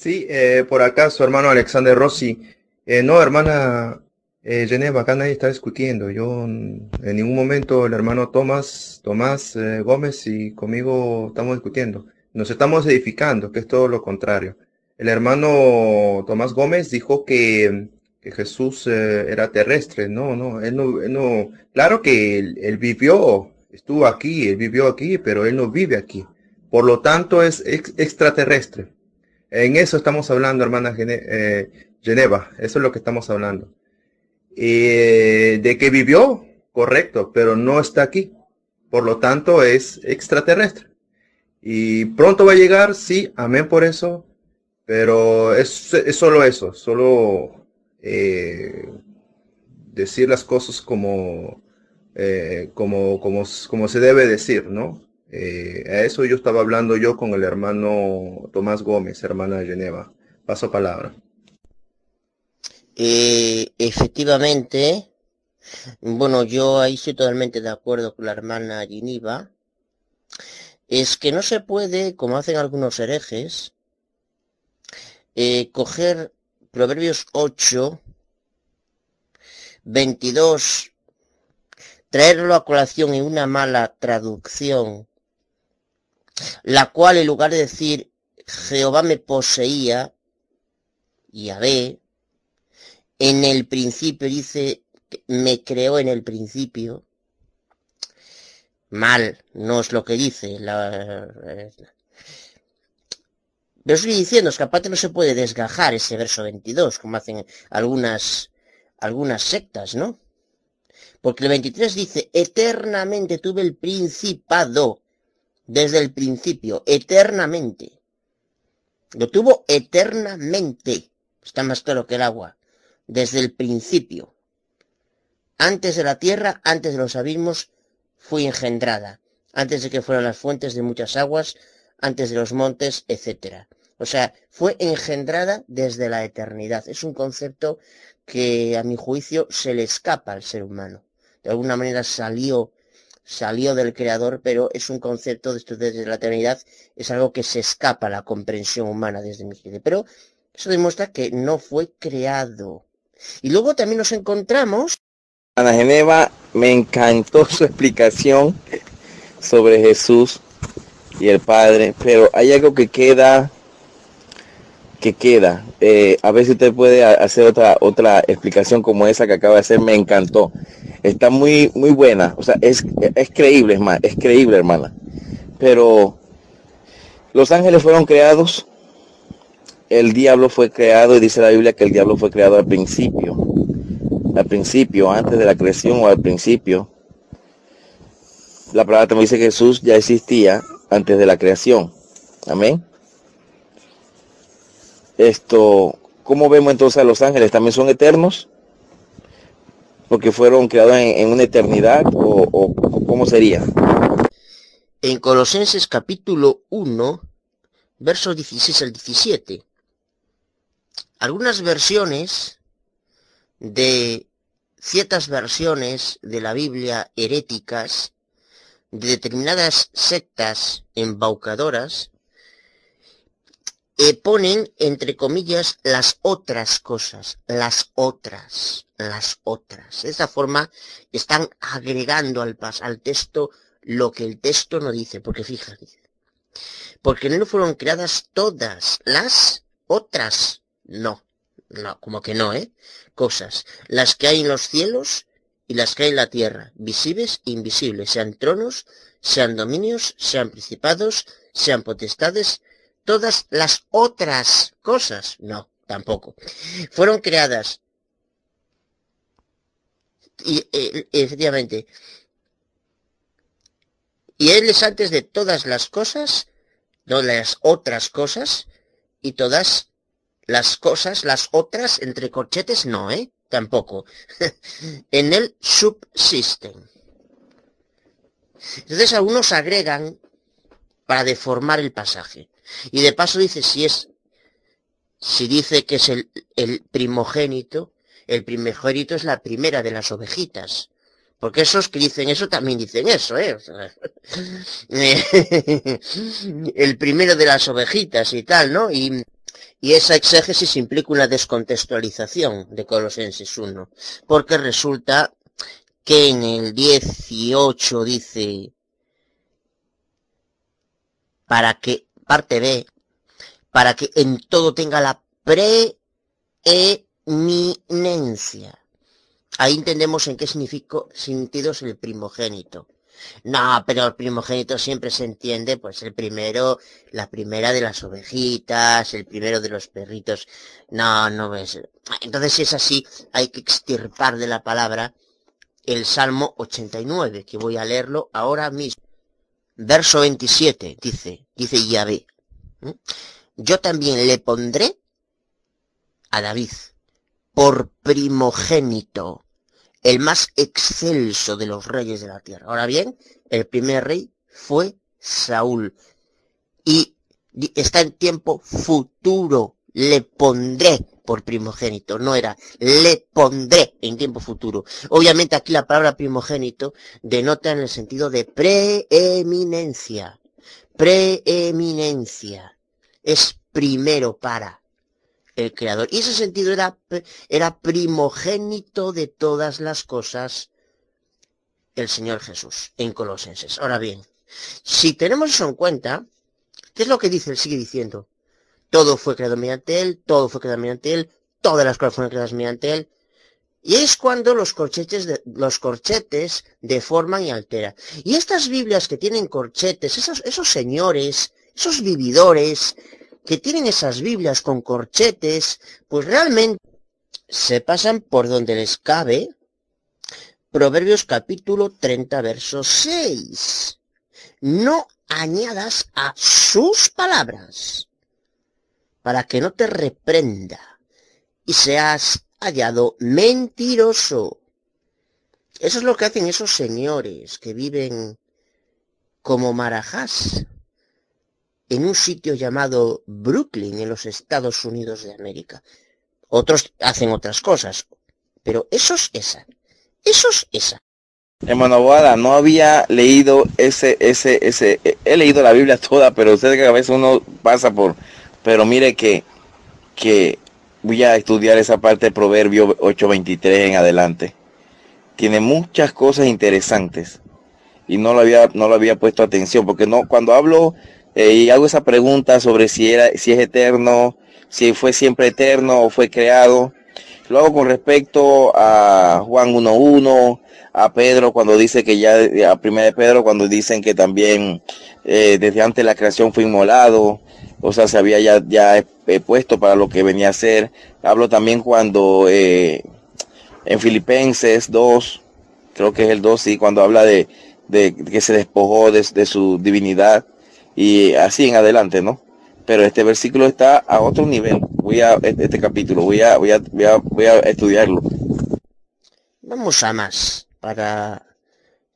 Sí, eh, por acá su hermano Alexander Rossi. Eh, no, hermana eh, Geneva, acá nadie está discutiendo. Yo en ningún momento el hermano Tomás, Tomás eh, Gómez y conmigo estamos discutiendo. Nos estamos edificando, que es todo lo contrario. El hermano Tomás Gómez dijo que, Jesús eh, era terrestre. No, no, él no, él no. Claro que él, vivió, estuvo aquí, él vivió aquí, pero él no vive aquí. Por lo tanto, es extraterrestre. En eso estamos hablando, hermana eh, Geneva. Eso es lo que estamos hablando. Eh, de que vivió, correcto, pero no está aquí. Por lo tanto, es extraterrestre. Y pronto va a llegar, sí, amén por eso, pero es, es solo eso, solo eh, decir las cosas como, eh, como, como, como se debe decir, ¿no? A eso yo estaba hablando yo con el hermano Tomás Gómez, hermana de Geneva. Paso palabra. Eh, efectivamente, bueno, yo ahí estoy totalmente de acuerdo con la hermana Giniva, es que no se puede, como hacen algunos herejes, eh, coger Proverbios 8, 22, traerlo a colación en una mala traducción, la cual en lugar de decir Jehová me poseía, y ve en el principio dice, me creó en el principio. Mal, no es lo que dice. La, pero estoy diciendo, es que aparte no se puede desgajar ese verso 22, como hacen algunas, algunas sectas, ¿no? Porque el 23 dice, eternamente tuve el principado, desde el principio, eternamente. Lo tuvo eternamente. Está más claro que el agua desde el principio. Antes de la tierra, antes de los abismos, fui engendrada, antes de que fueran las fuentes de muchas aguas, antes de los montes, etc. O sea, fue engendrada desde la eternidad. Es un concepto que a mi juicio se le escapa al ser humano. De alguna manera salió, salió del creador, pero es un concepto de esto desde la eternidad, es algo que se escapa a la comprensión humana desde mi juicio. Pero eso demuestra que no fue creado. Y luego también nos encontramos... Ana Geneva, me encantó su explicación sobre Jesús y el Padre, pero hay algo que queda, que queda. Eh, a ver si usted puede hacer otra, otra explicación como esa que acaba de hacer, me encantó. Está muy, muy buena, o sea, es, es creíble, es, más, es creíble, hermana. Pero los ángeles fueron creados el diablo fue creado y dice la Biblia que el diablo fue creado al principio. Al principio, antes de la creación o al principio. La palabra también dice que Jesús ya existía antes de la creación. Amén. Esto, ¿cómo vemos entonces a los ángeles? ¿También son eternos? Porque fueron creados en, una eternidad o, cómo sería? En Colosenses capítulo 1, versos 16 al 17 algunas versiones de ciertas versiones de la Biblia heréticas de determinadas sectas embaucadoras eh, ponen, entre comillas, las otras cosas, las otras, las otras. De esa forma están agregando al, al texto lo que el texto no dice, porque fíjate, porque no fueron creadas todas las otras, no, no, como que no, ¿eh? Cosas, las que hay en los cielos y las que hay en la tierra, visibles e invisibles, sean tronos, sean dominios, sean principados, sean potestades, todas las otras cosas, no, tampoco. Fueron creadas y efectivamente y él es antes de todas las cosas, no las otras cosas, y todas las cosas, las otras, entre corchetes, no, ¿eh? Tampoco. en el subsisten. Entonces algunos agregan para deformar el pasaje. Y de paso dice si es, si dice que es el primogénito, el primogénito es la primera de las ovejitas. Porque esos que dicen eso también dicen eso, ¿eh? el primero de las ovejitas y tal, ¿no? Y, esa exégesis implica una descontextualización de Colosenses 1. Porque resulta que en el 18 dice, para que, parte B, para que en todo tenga la preeminencia Ahí entendemos en qué sentido es el primogénito. No, pero el primogénito siempre se entiende, pues el primero, la primera de las ovejitas, el primero de los perritos. No, no es. Entonces, si es así, hay que extirpar de la palabra el Salmo 89, que voy a leerlo ahora mismo. Verso 27, dice, dice Yahvé. Yo también le pondré a David por primogénito el más excelso de los reyes de la tierra. Ahora bien, el primer rey fue Saúl. Y está en tiempo futuro. Le pondré por primogénito. No era le pondré en tiempo futuro. Obviamente aquí la palabra primogénito denota en el sentido de preeminencia. Preeminencia. Es primero para creador. Y ese sentido era, era primogénito de todas las cosas el Señor Jesús en Colosenses. Ahora bien, si tenemos eso en cuenta, ¿qué es lo que dice él? Sigue diciendo. Todo fue creado mediante él, todo fue creado mediante él, todas las cosas fueron creadas mediante él. Y es cuando los corchetes, de, los corchetes deforman y alteran. Y estas Biblias que tienen corchetes, esos, esos señores, esos vividores, que tienen esas Biblias con corchetes, pues realmente se pasan por donde les cabe. Proverbios capítulo 30, verso 6. No añadas a sus palabras para que no te reprenda y seas hallado mentiroso. Eso es lo que hacen esos señores que viven como marajás en un sitio llamado Brooklyn, en los Estados Unidos de América. Otros hacen otras cosas, pero eso es esa. Eso es esa. Hermano Boada, no había leído ese, ese, ese, he leído la Biblia toda, pero usted que a veces uno pasa por, pero mire que, que voy a estudiar esa parte de Proverbio 8.23 en adelante. Tiene muchas cosas interesantes y no lo había, no lo había puesto atención, porque no, cuando hablo eh, y hago esa pregunta sobre si, era, si es eterno, si fue siempre eterno o fue creado. Lo hago con respecto a Juan 1.1, a Pedro cuando dice que ya, a primera de Pedro cuando dicen que también eh, desde antes de la creación fue inmolado, o sea, se había ya, ya eh, puesto para lo que venía a ser. Hablo también cuando en Filipenses 2, creo que es el 2, sí, cuando habla de, de que se despojó de, de su divinidad y así en adelante, ¿no? Pero este versículo está a otro nivel. Voy a este, este capítulo, voy a, voy a, voy a, estudiarlo. Vamos a más para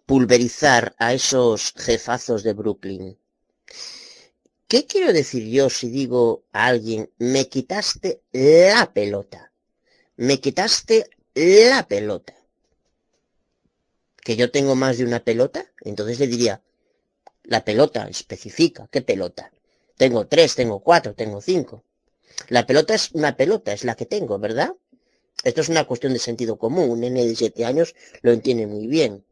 pulverizar a esos jefazos de Brooklyn. ¿Qué quiero decir yo si digo a alguien, me quitaste la pelota? Me quitaste la pelota. que yo tengo más de una pelota, entonces le diría, la pelota especifica, ¿qué pelota? Tengo tres, tengo cuatro, tengo cinco. La pelota es una pelota, es la que tengo, ¿verdad? Esto es una cuestión de sentido común. Un nene de siete años lo entiende muy bien.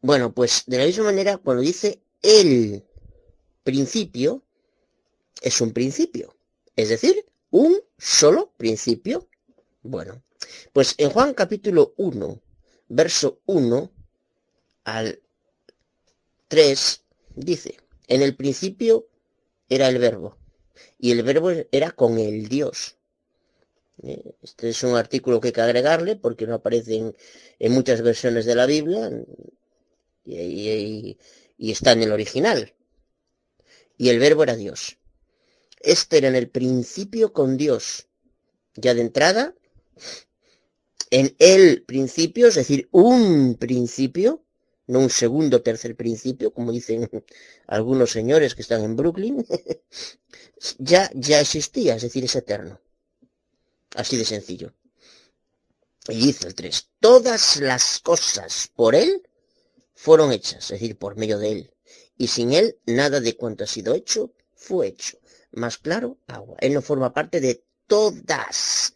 Bueno, pues de la misma manera, cuando dice el principio, es un principio. Es decir, un solo principio. Bueno, pues en Juan capítulo 1, verso 1 al 3, dice, en el principio era el verbo, y el verbo era con el Dios. Eh, este es un artículo que hay que agregarle porque no aparece en, muchas versiones de la Biblia y, está en el original. Y el verbo era Dios. Este era en el principio con Dios. Ya de entrada, en el principio, es decir, un principio, no un segundo tercer principio, como dicen algunos señores que están en Brooklyn, ya, ya existía, es decir, es eterno. Así de sencillo. Y dice el 3, todas las cosas por él fueron hechas, es decir, por medio de él. Y sin él, nada de cuanto ha sido hecho fue hecho. Más claro, agua. Él no forma parte de todas,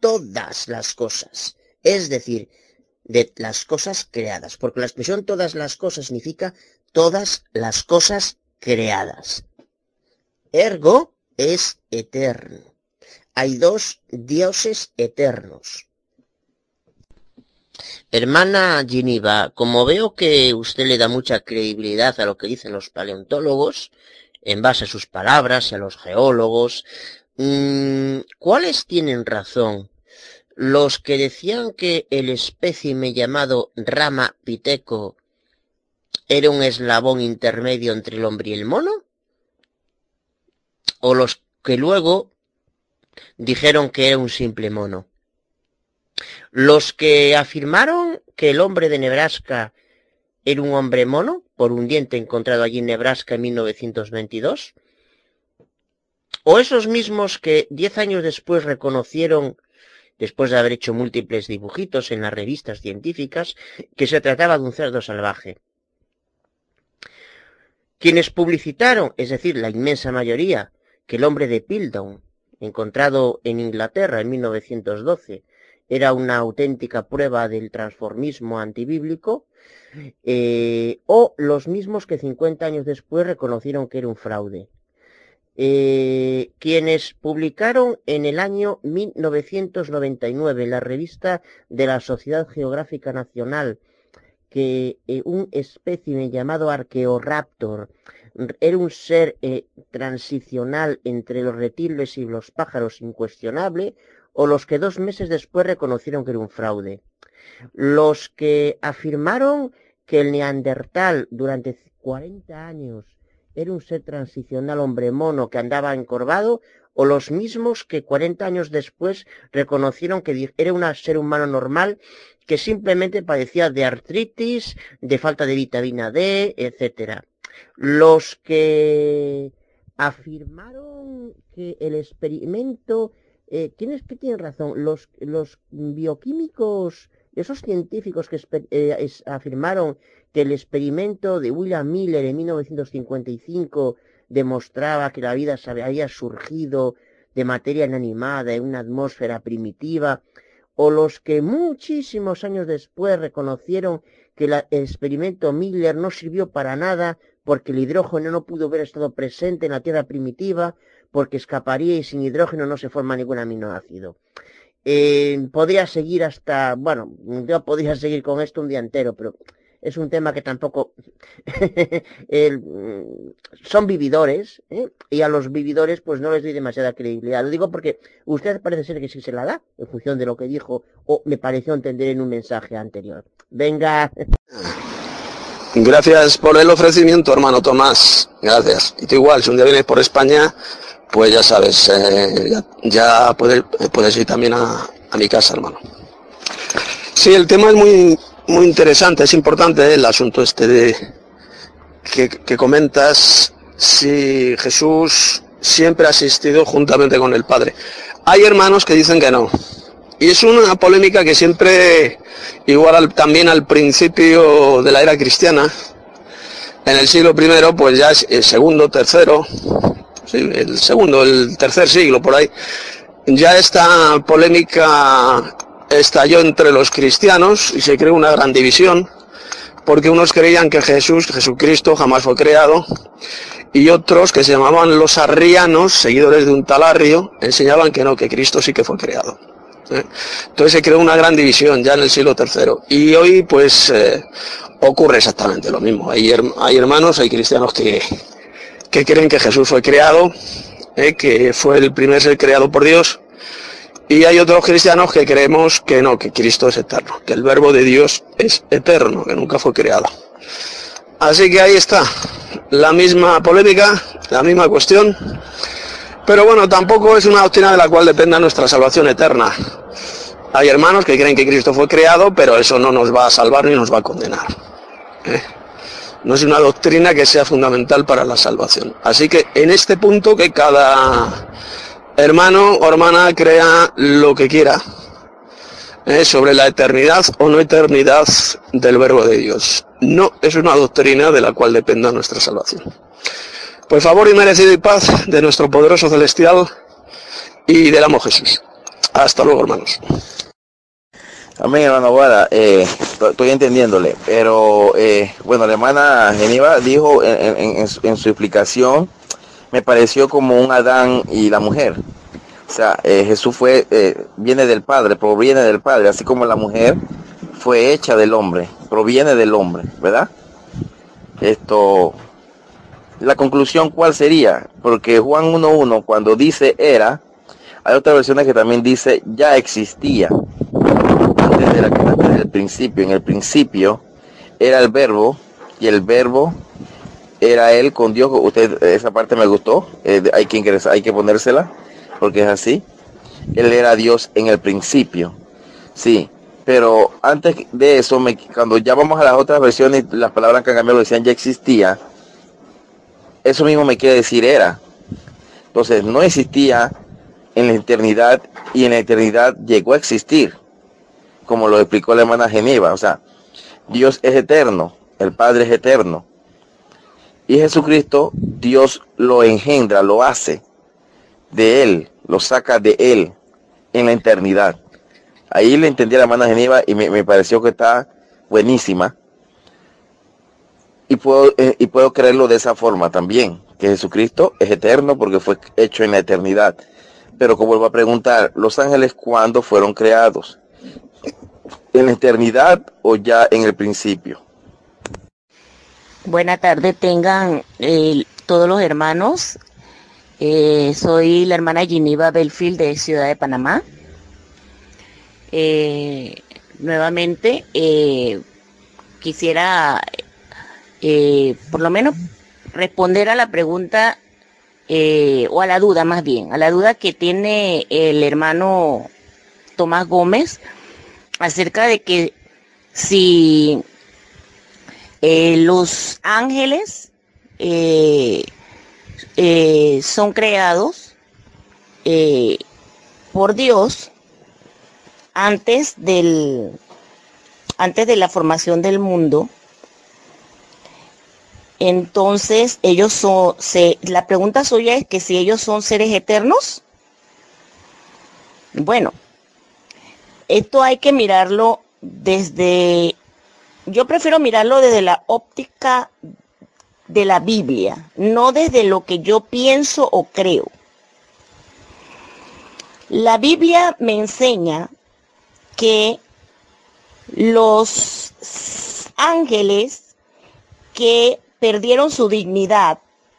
todas las cosas. Es decir, de las cosas creadas. Porque la expresión todas las cosas significa todas las cosas creadas. Ergo es eterno hay dos dioses eternos. Hermana Giniva, como veo que usted le da mucha credibilidad a lo que dicen los paleontólogos, en base a sus palabras y a los geólogos, mm, ¿cuáles tienen razón? ¿Los que decían que el espécime llamado Rama Piteco era un eslabón intermedio entre el hombre y el mono? ¿O los que luego dijeron que era un simple mono. Los que afirmaron que el hombre de Nebraska era un hombre mono, por un diente encontrado allí en Nebraska en 1922, o esos mismos que diez años después reconocieron, después de haber hecho múltiples dibujitos en las revistas científicas, que se trataba de un cerdo salvaje. Quienes publicitaron, es decir, la inmensa mayoría, que el hombre de Piltdown encontrado en Inglaterra en 1912, era una auténtica prueba del transformismo antibíblico, eh, o los mismos que 50 años después reconocieron que era un fraude. Eh, quienes publicaron en el año 1999 en la revista de la Sociedad Geográfica Nacional que eh, un espécimen llamado Arqueoraptor era un ser eh, transicional entre los reptiles y los pájaros incuestionable, o los que dos meses después reconocieron que era un fraude. Los que afirmaron que el neandertal durante 40 años era un ser transicional hombre mono que andaba encorvado, o los mismos que 40 años después reconocieron que era un ser humano normal que simplemente padecía de artritis, de falta de vitamina D, etcétera los que afirmaron que el experimento, eh, ¿quiénes tienen razón? Los, los bioquímicos, esos científicos que eh, afirmaron que el experimento de William Miller en 1955 demostraba que la vida había surgido de materia inanimada en una atmósfera primitiva, o los que muchísimos años después reconocieron que el experimento Miller no sirvió para nada porque el hidrógeno no pudo haber estado presente en la Tierra primitiva, porque escaparía y sin hidrógeno no se forma ningún aminoácido. Eh, podría seguir hasta, bueno, yo podría seguir con esto un día entero, pero es un tema que tampoco son vividores ¿eh? y a los vividores pues no les doy demasiada credibilidad. Lo digo porque usted parece ser que sí se la da en función de lo que dijo o me pareció entender en un mensaje anterior. Venga. Gracias por el ofrecimiento, hermano Tomás. Gracias. Y tú igual, si un día vienes por España, pues ya sabes, eh, ya, puedes, puedes, ir también a, mi casa, hermano. Sí, el tema es muy, muy interesante, es importante el asunto este de que, que comentas si Jesús siempre ha asistido juntamente con el Padre. Hay hermanos que dicen que no, Y es una polémica que siempre, igual también al principio de la era cristiana, en el siglo I, pues ya es el segundo, tercero, el segundo, el tercer siglo por ahí, ya esta polémica estalló entre los cristianos y se creó una gran división, porque unos creían que Jesús, Jesucristo, jamás fue creado, y otros que se llamaban los arrianos, seguidores de un talarrio, enseñaban que no, que Cristo sí que fue creado. ¿eh? Entonces se creó una gran división ya en el siglo III. Y hoy pues eh, ocurre exactamente lo mismo. Hay hermanos, hay cristianos que, que creen que Jesús fue creado, ¿eh? que fue el primer ser creado por Dios. Y hay otros cristianos que creemos que no, que Cristo es eterno, que el verbo de Dios es eterno, que nunca fue creado. Así que ahí está, la misma polémica, la misma cuestión. Pero bueno, tampoco es una doctrina de la cual dependa nuestra salvación eterna. Hay hermanos que creen que Cristo fue creado, pero eso no nos va a salvar ni nos va a condenar. ¿eh? No es una doctrina que sea fundamental para la salvación. Así que en este punto que cada hermano o hermana crea lo que quiera ¿eh? sobre la eternidad o no eternidad del verbo de Dios. No es una doctrina de la cual dependa nuestra salvación. Por favor y merecido y paz de nuestro poderoso celestial y del amo Jesús. Hasta luego, hermanos. Amén, hermano Guada. Eh, estoy entendiéndole, pero eh, bueno, la hermana Geniva dijo en, su, explicación, me pareció como un Adán y la mujer. O sea, eh, Jesús fue, viene del Padre, proviene del Padre, así como la mujer fue hecha del hombre, proviene del hombre, ¿verdad? Esto, la conclusión cuál sería, porque Juan 1.1 cuando dice era, hay otras versiones que también dice ya existía. Desde, el principio, en el principio era el verbo y el verbo era él con Dios. Usted, esa parte me gustó, eh, hay, que hay que ponérsela, porque es así. Él era Dios en el principio. Sí, pero antes de eso, cuando ya vamos a las otras versiones, las palabras que han cambiado decían ya existía eso mismo me quiere decir era. Entonces, no existía en la eternidad y en la eternidad llegó a existir, como lo explicó la hermana Geneva. O sea, Dios es eterno, el Padre es eterno. Y Jesucristo, Dios lo engendra, lo hace de Él, lo saca de Él en la eternidad. Ahí le entendí a la hermana Geneva y me, me pareció que está buenísima y puedo, eh, y puedo creerlo de esa forma también, que Jesucristo es eterno porque fue hecho en la eternidad. Pero como vuelvo a preguntar, ¿los ángeles cuándo fueron creados? ¿En la eternidad o ya en el principio? Buena tarde tengan eh, todos los hermanos. Eh, soy la hermana Giniva Belfield de Ciudad de Panamá. nuevamente quisiera eh, por lo menos responder a la pregunta eh, o a la duda más bien, a la duda que tiene el hermano Tomás Gómez acerca de que si eh, los ángeles son creados por Dios antes del antes de la formación del mundo entonces, ellos son, la pregunta suya es que si ellos son seres eternos. Bueno, esto hay que mirarlo desde, yo prefiero mirarlo desde la óptica de la Biblia, no desde lo que yo pienso o creo. La Biblia me enseña que los ángeles que perdieron su dignidad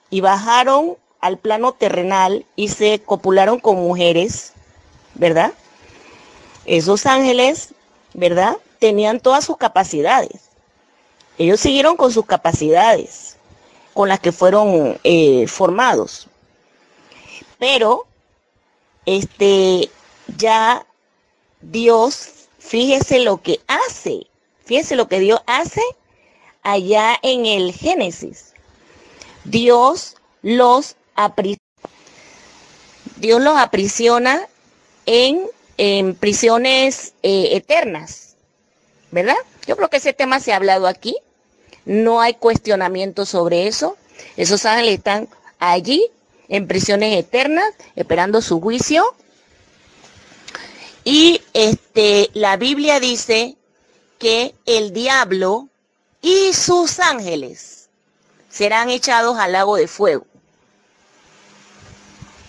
y bajaron al plano terrenal y se copularon con mujeres, ¿verdad? Esos ángeles, ¿verdad? Tenían todas sus capacidades. Ellos siguieron con sus capacidades, con las que fueron eh, formados. Pero, este, ya Dios, fíjese lo que hace, fíjese lo que Dios hace allá en el Génesis. Dios los aprisiona, Dios los aprisiona en en prisiones eh, eternas, ¿verdad? Yo creo que ese tema se ha hablado aquí, no hay cuestionamiento sobre eso, esos ángeles están allí en prisiones eternas, esperando su juicio. Y este, la Biblia dice que el diablo y sus ángeles serán echados al lago de fuego.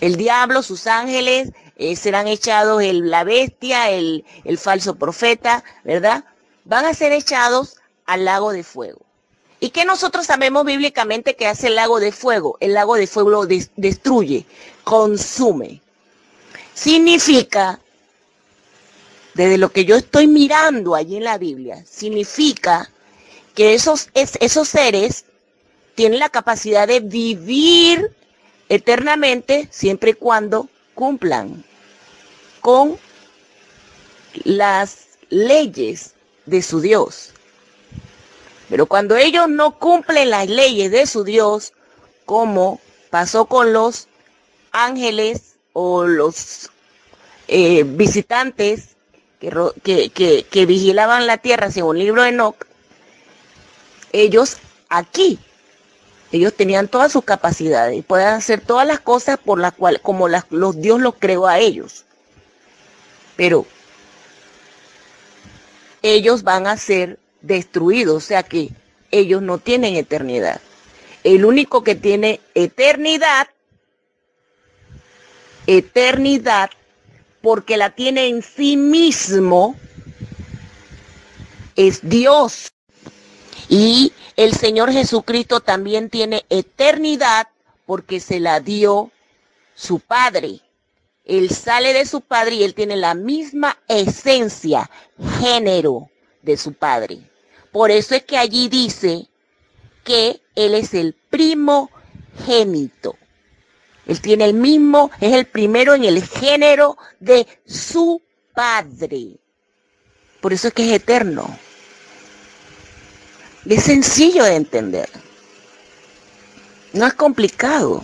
El diablo, sus ángeles, eh, serán echados el, la bestia, el, el falso profeta, ¿verdad? Van a ser echados al lago de fuego. ¿Y qué nosotros sabemos bíblicamente que hace el lago de fuego? El lago de fuego destruye, consume. Significa, desde lo que yo estoy mirando allí en la Biblia, significa que esos, esos seres tienen la capacidad de vivir eternamente siempre y cuando cumplan con las leyes de su Dios. Pero cuando ellos no cumplen las leyes de su Dios, como pasó con los ángeles o los eh, visitantes que, vigilaban la tierra según el libro de Enoch, ellos aquí, ellos tenían todas sus capacidades y pueden hacer todas las cosas por las cuales, como las, los Dios los creó a ellos. Pero ellos van a ser destruidos, o sea que ellos no tienen eternidad. El único que tiene eternidad, eternidad, porque la tiene en sí mismo, es Dios. Y el Señor Jesucristo también tiene eternidad porque se la dio su Padre. Él sale de su Padre y él tiene la misma esencia, género de su Padre. Por eso es que allí dice que Él es el primogénito. Él tiene el mismo, es el primero en el género de su Padre. Por eso es que es eterno. Es sencillo de entender. No es complicado.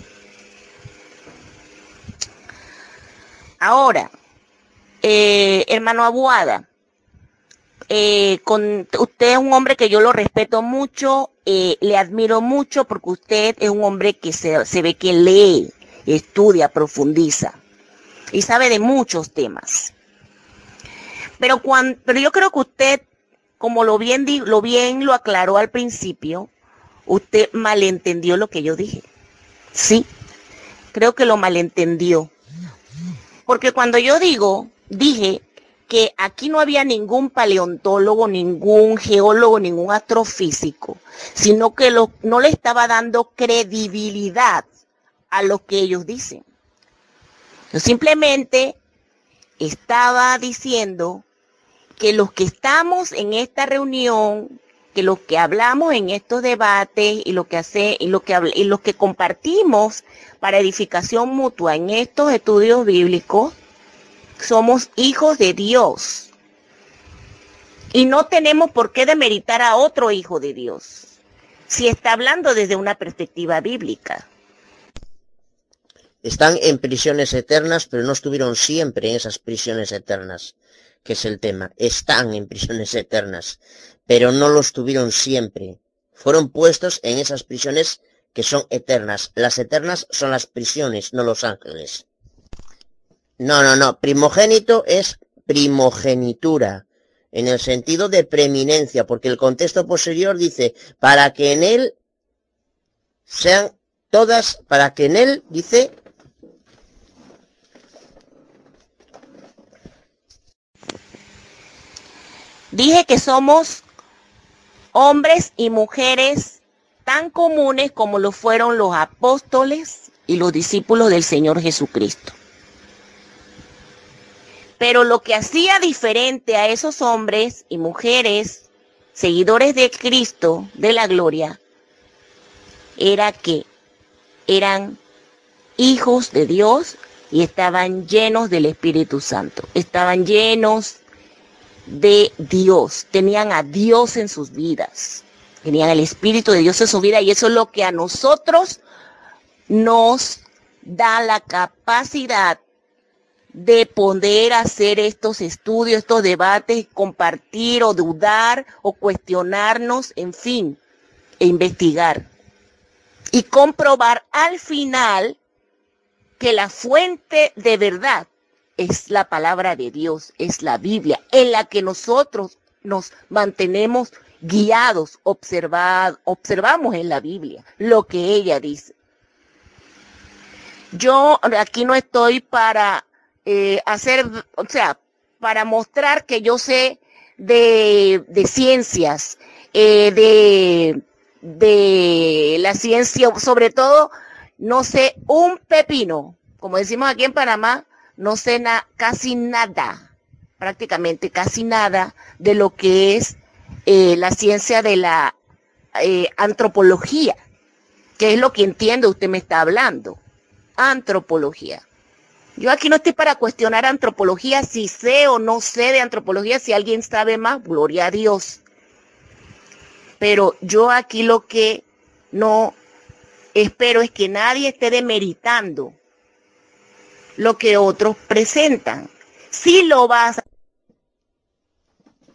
Ahora, eh, hermano Abuada, eh, con usted es un hombre que yo lo respeto mucho, eh, le admiro mucho porque usted es un hombre que se, se ve que lee, estudia, profundiza y sabe de muchos temas. Pero, cuando, pero yo creo que usted, como lo bien, lo bien lo aclaró al principio, usted malentendió lo que yo dije. Sí, creo que lo malentendió. Porque cuando yo digo, dije que aquí no había ningún paleontólogo, ningún geólogo, ningún astrofísico, sino que no le estaba dando credibilidad a lo que ellos dicen. Yo simplemente estaba diciendo que los que estamos en esta reunión, que los que hablamos en estos debates y lo que hace y lo que y los que compartimos para edificación mutua en estos estudios bíblicos somos hijos de Dios. Y no tenemos por qué demeritar a otro hijo de Dios, si está hablando desde una perspectiva bíblica. Están en prisiones eternas, pero no estuvieron siempre en esas prisiones eternas, que es el tema. Están en prisiones eternas, pero no lo estuvieron siempre. Fueron puestos en esas prisiones que son eternas. Las eternas son las prisiones, no los ángeles. No, no, no. Primogénito es primogenitura, en el sentido de preeminencia, porque el contexto posterior dice, para que en él sean todas, para que en él, dice, Dije que somos hombres y mujeres tan comunes como lo fueron los apóstoles y los discípulos del Señor Jesucristo. Pero lo que hacía diferente a esos hombres y mujeres, seguidores de Cristo, de la gloria, era que eran hijos de Dios y estaban llenos del Espíritu Santo, estaban llenos de Dios, tenían a Dios en sus vidas, tenían el Espíritu de Dios en su vida y eso es lo que a nosotros nos da la capacidad de poder hacer estos estudios, estos debates, compartir o dudar o cuestionarnos, en fin, e investigar. Y comprobar al final que la fuente de verdad es la palabra de Dios, es la Biblia, en la que nosotros nos mantenemos guiados, observamos en la Biblia lo que ella dice. Yo aquí no estoy para eh, hacer, o sea, para mostrar que yo sé de, ciencias, eh, de, de la ciencia, sobre todo, no sé un pepino, como decimos aquí en Panamá, no sé casi nada, prácticamente casi nada de lo que es eh, la ciencia de la antropología, que es lo que entiende usted me está hablando. Antropología. Yo aquí no estoy para cuestionar antropología, si sé o no sé de antropología, si alguien sabe más, gloria a Dios. Pero yo aquí lo que no espero es que nadie esté demeritando lo que otros presentan. Si lo vas a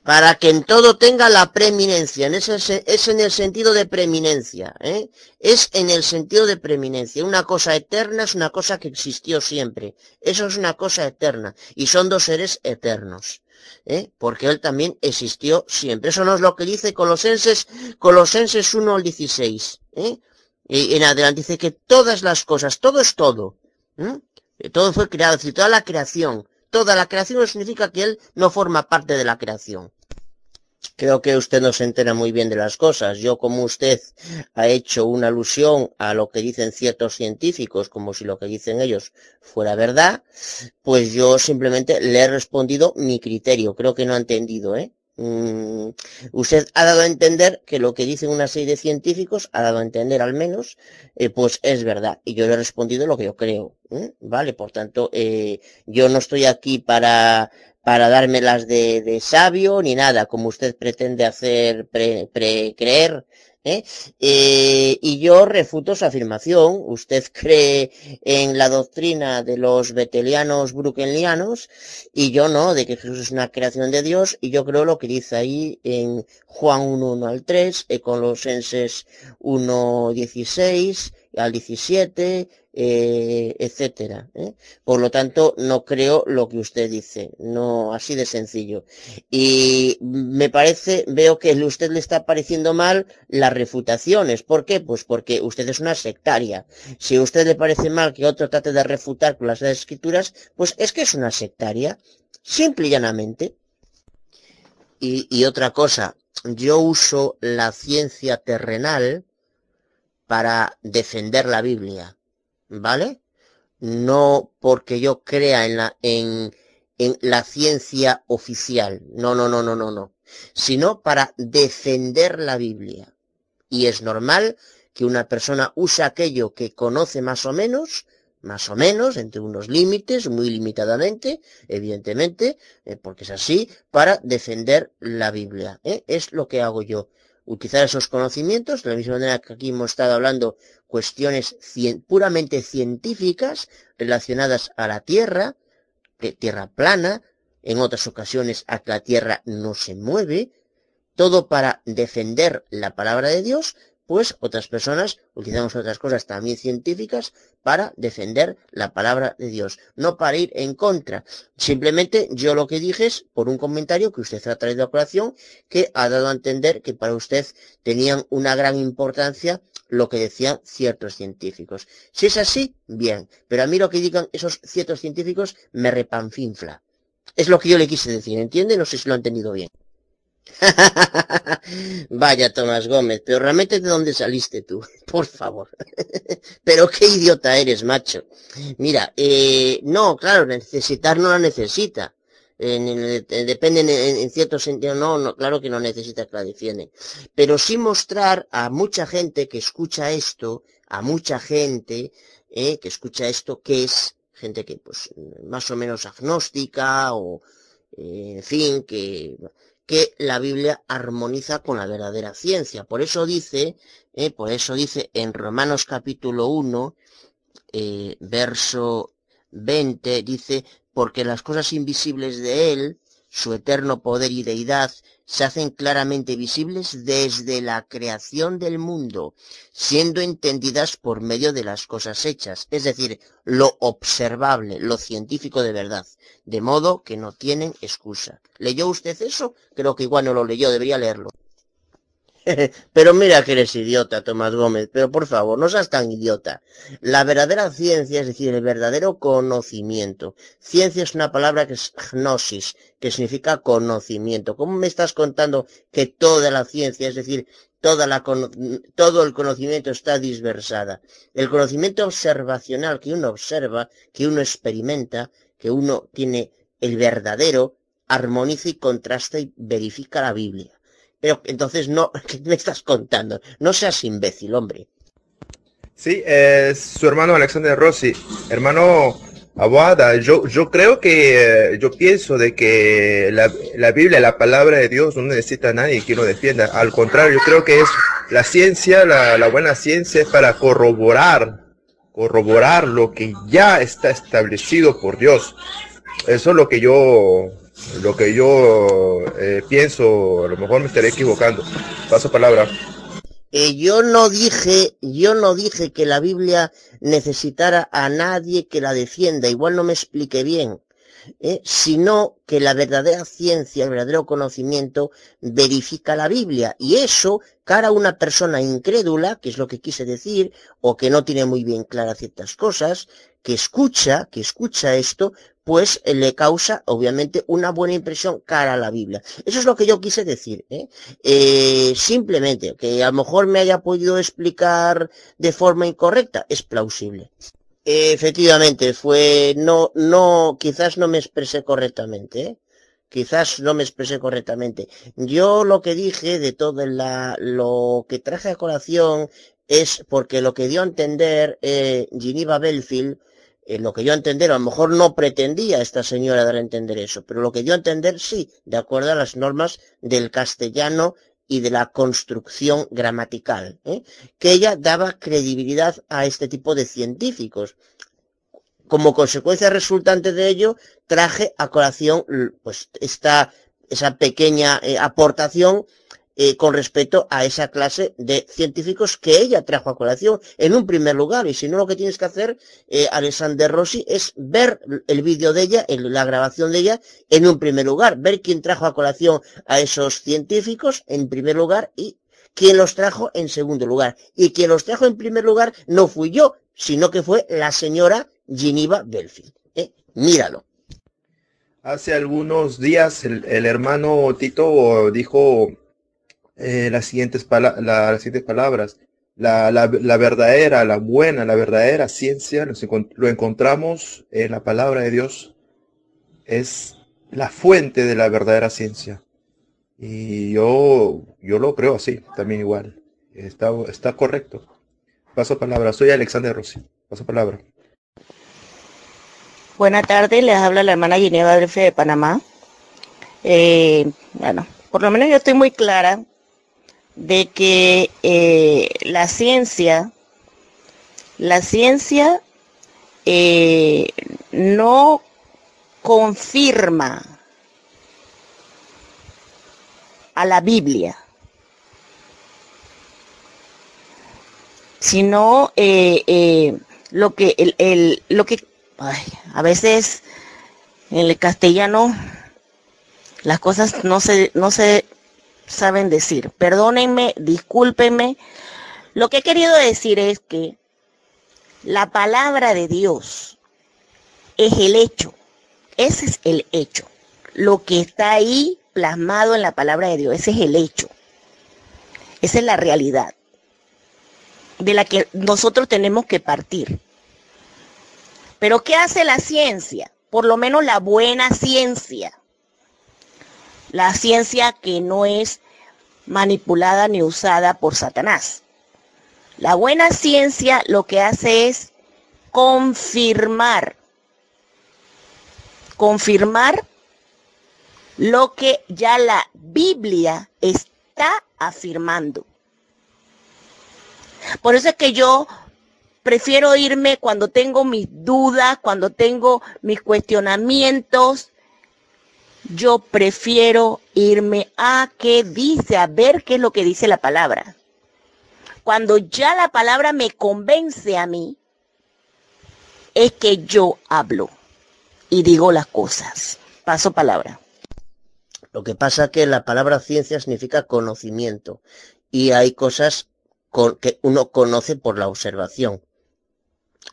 para que en todo tenga la preeminencia, es en el sentido de preeminencia, ¿eh? es en el sentido de preeminencia. Una cosa eterna es una cosa que existió siempre, eso es una cosa eterna, y son dos seres eternos. ¿eh? porque él también existió siempre. Eso no es lo que dice Colosenses, Colosenses 1 al 16. ¿eh? Y en adelante dice que todas las cosas, todo es todo. Todo fue creado, es decir, toda la creación. Toda la creación no significa que él no forma parte de la creación. Creo que usted no se entera muy bien de las cosas. Yo, como usted ha hecho una alusión a lo que dicen ciertos científicos, como si lo que dicen ellos fuera verdad, pues yo simplemente le he respondido mi criterio. Creo que no ha entendido, ¿eh? Mm, usted ha dado a entender que lo que dicen una serie de científicos, ha dado a entender al menos, eh, pues es verdad. Y yo le he respondido lo que yo creo. ¿eh? ¿Vale? Por tanto, eh, yo no estoy aquí para para dármelas de, de sabio ni nada, como usted pretende hacer pre, creer. ¿Eh? ¿eh? y yo refuto su afirmación. Usted cree en la doctrina de los betelianos brukenlianos y yo no, de que Jesús es una creación de Dios y yo creo lo que dice ahí en Juan 1, 1 al 3, Colosenses 1, 16 al 17, eh, etcétera. ¿eh? Por lo tanto, no creo lo que usted dice, no así de sencillo. Y me parece, veo que a usted le está pareciendo mal las refutaciones. ¿Por qué? Pues porque usted es una sectaria. Si a usted le parece mal que otro trate de refutar con las escrituras, pues es que es una sectaria, simple y llanamente. Y, y otra cosa, yo uso la ciencia terrenal para defender la Biblia. ¿Vale? No porque yo crea en la, en, en la ciencia oficial, no, no, no, no, no, no, sino para defender la Biblia. Y es normal que una persona use aquello que conoce más o menos, más o menos, entre unos límites, muy limitadamente, evidentemente, eh, porque es así, para defender la Biblia. ¿eh? Es lo que hago yo utilizar esos conocimientos, de la misma manera que aquí hemos estado hablando cuestiones puramente científicas relacionadas a la Tierra, de Tierra plana, en otras ocasiones a que la Tierra no se mueve, todo para defender la palabra de Dios, pues otras personas utilizamos otras cosas también científicas para defender la palabra de Dios, no para ir en contra. Simplemente yo lo que dije es por un comentario que usted ha traído a colación que ha dado a entender que para usted tenían una gran importancia lo que decían ciertos científicos. Si es así, bien, pero a mí lo que digan esos ciertos científicos me repanfinfla. Es lo que yo le quise decir, ¿entiende? No sé si lo ha entendido bien. Vaya, Tomás Gómez, pero realmente de dónde saliste tú, por favor. pero qué idiota eres, macho. Mira, eh, no, claro, necesitar no la necesita. depende en, cierto sentido, no, no, claro que no necesita que la defienden. Pero sí mostrar a mucha gente que escucha esto, a mucha gente eh, que escucha esto, que es gente que pues más o menos agnóstica o eh, en fin, que que la Biblia armoniza con la verdadera ciencia. Por eso dice, eh, por eso dice en Romanos capítulo 1, eh, verso 20, dice, porque las cosas invisibles de Él, su eterno poder y deidad, se hacen claramente visibles desde la creación del mundo, siendo entendidas por medio de las cosas hechas, es decir, lo observable, lo científico de verdad, de modo que no tienen excusa. ¿Leyó usted eso? Creo que igual no lo leyó, debería leerlo. Pero mira que eres idiota, Tomás Gómez, pero por favor, no seas tan idiota. La verdadera ciencia, es decir, el verdadero conocimiento. Ciencia es una palabra que es gnosis, que significa conocimiento. ¿Cómo me estás contando que toda la ciencia, es decir, toda la, todo el conocimiento está disversada? El conocimiento observacional que uno observa, que uno experimenta, que uno tiene el verdadero, armoniza y contrasta y verifica la Biblia. Pero entonces no, ¿qué me estás contando? No seas imbécil, hombre. Sí, es su hermano Alexander Rossi. Hermano Abuada, yo, yo creo que, eh, yo pienso de que la, la, Biblia, la palabra de Dios, no necesita a nadie que lo defienda. Al contrario, yo creo que es la ciencia, la, la buena ciencia es para corroborar, corroborar lo que ya está establecido por Dios. Eso es lo que yo lo que yo eh, pienso, a lo mejor me estaré equivocando. Paso palabra. Eh, yo no dije, yo no dije que la Biblia necesitara a nadie que la defienda, igual no me expliqué bien, ¿eh? sino que la verdadera ciencia, el verdadero conocimiento verifica la Biblia y eso cara a una persona incrédula, que es lo que quise decir, o que no tiene muy bien claras ciertas cosas, que escucha, que escucha esto, pues eh, le causa obviamente una buena impresión cara a la Biblia. Eso es lo que yo quise decir. ¿eh? Eh, simplemente, que a lo mejor me haya podido explicar de forma incorrecta, es plausible. efectivamente, fue, no, no, quizás no me expresé correctamente. Quizás no me expresé correctamente. Yo lo que dije de todo la, lo que traje a colación es porque lo que dio a entender eh, Geneva Belfield en lo que yo entender, a lo mejor no pretendía esta señora dar a entender eso, pero lo que a entender sí, de acuerdo a las normas del castellano y de la construcción gramatical, ¿eh? que ella daba credibilidad a este tipo de científicos. Como consecuencia resultante de ello, traje a colación pues esta esa pequeña eh, aportación eh, con respecto a esa clase de científicos que ella trajo a colación en un primer lugar. Y si no, lo que tienes que hacer, eh, Alexander Rossi, es ver el vídeo de ella, la grabación de ella, en un primer lugar, ver quién trajo a colación a esos científicos en primer lugar y quién los trajo en segundo lugar. Y quien los trajo en primer lugar no fui yo, sino que fue la señora Geneva Belfield. ¿eh? Míralo. Hace algunos días el, el hermano Tito dijo eh, las, siguientes las siguientes palabras. La, la, la, verdadera, la buena, la verdadera ciencia lo encontramos en la palabra de Dios. Es la fuente de la verdadera ciencia. Y yo, yo lo creo así, también igual. Está, está correcto. Paso palabra. Soy Alexander Rossi. Paso palabra. Buenas tardes, les habla la hermana Gineva de Panamá. Eh, bueno, por lo menos yo estoy muy clara de que eh, la ciencia, la ciencia eh, no confirma a la Biblia, sino eh, lo que el, lo que a veces en el castellano las cosas no se no se saben decir. Perdónenme, discúlpenme. Lo que he querido decir es que la palabra de Dios es el hecho. Ese es el hecho. Lo que está ahí plasmado en la palabra de Dios, ese es el hecho. Esa es la realidad de la que nosotros tenemos que partir. Pero ¿qué hace la ciencia? Por lo menos la buena ciencia la ciencia que no es manipulada ni usada por Satanás. La buena ciencia lo que hace es confirmar, confirmar lo que ya la Biblia está afirmando. Por eso es que yo prefiero irme cuando tengo mis dudas, cuando tengo mis cuestionamientos. Yo prefiero irme a qué dice, a ver qué es lo que dice la palabra. Cuando ya la palabra me convence a mí, es que yo hablo y digo las cosas. Paso palabra. Lo que pasa es que la palabra ciencia significa conocimiento y hay cosas que uno conoce por la observación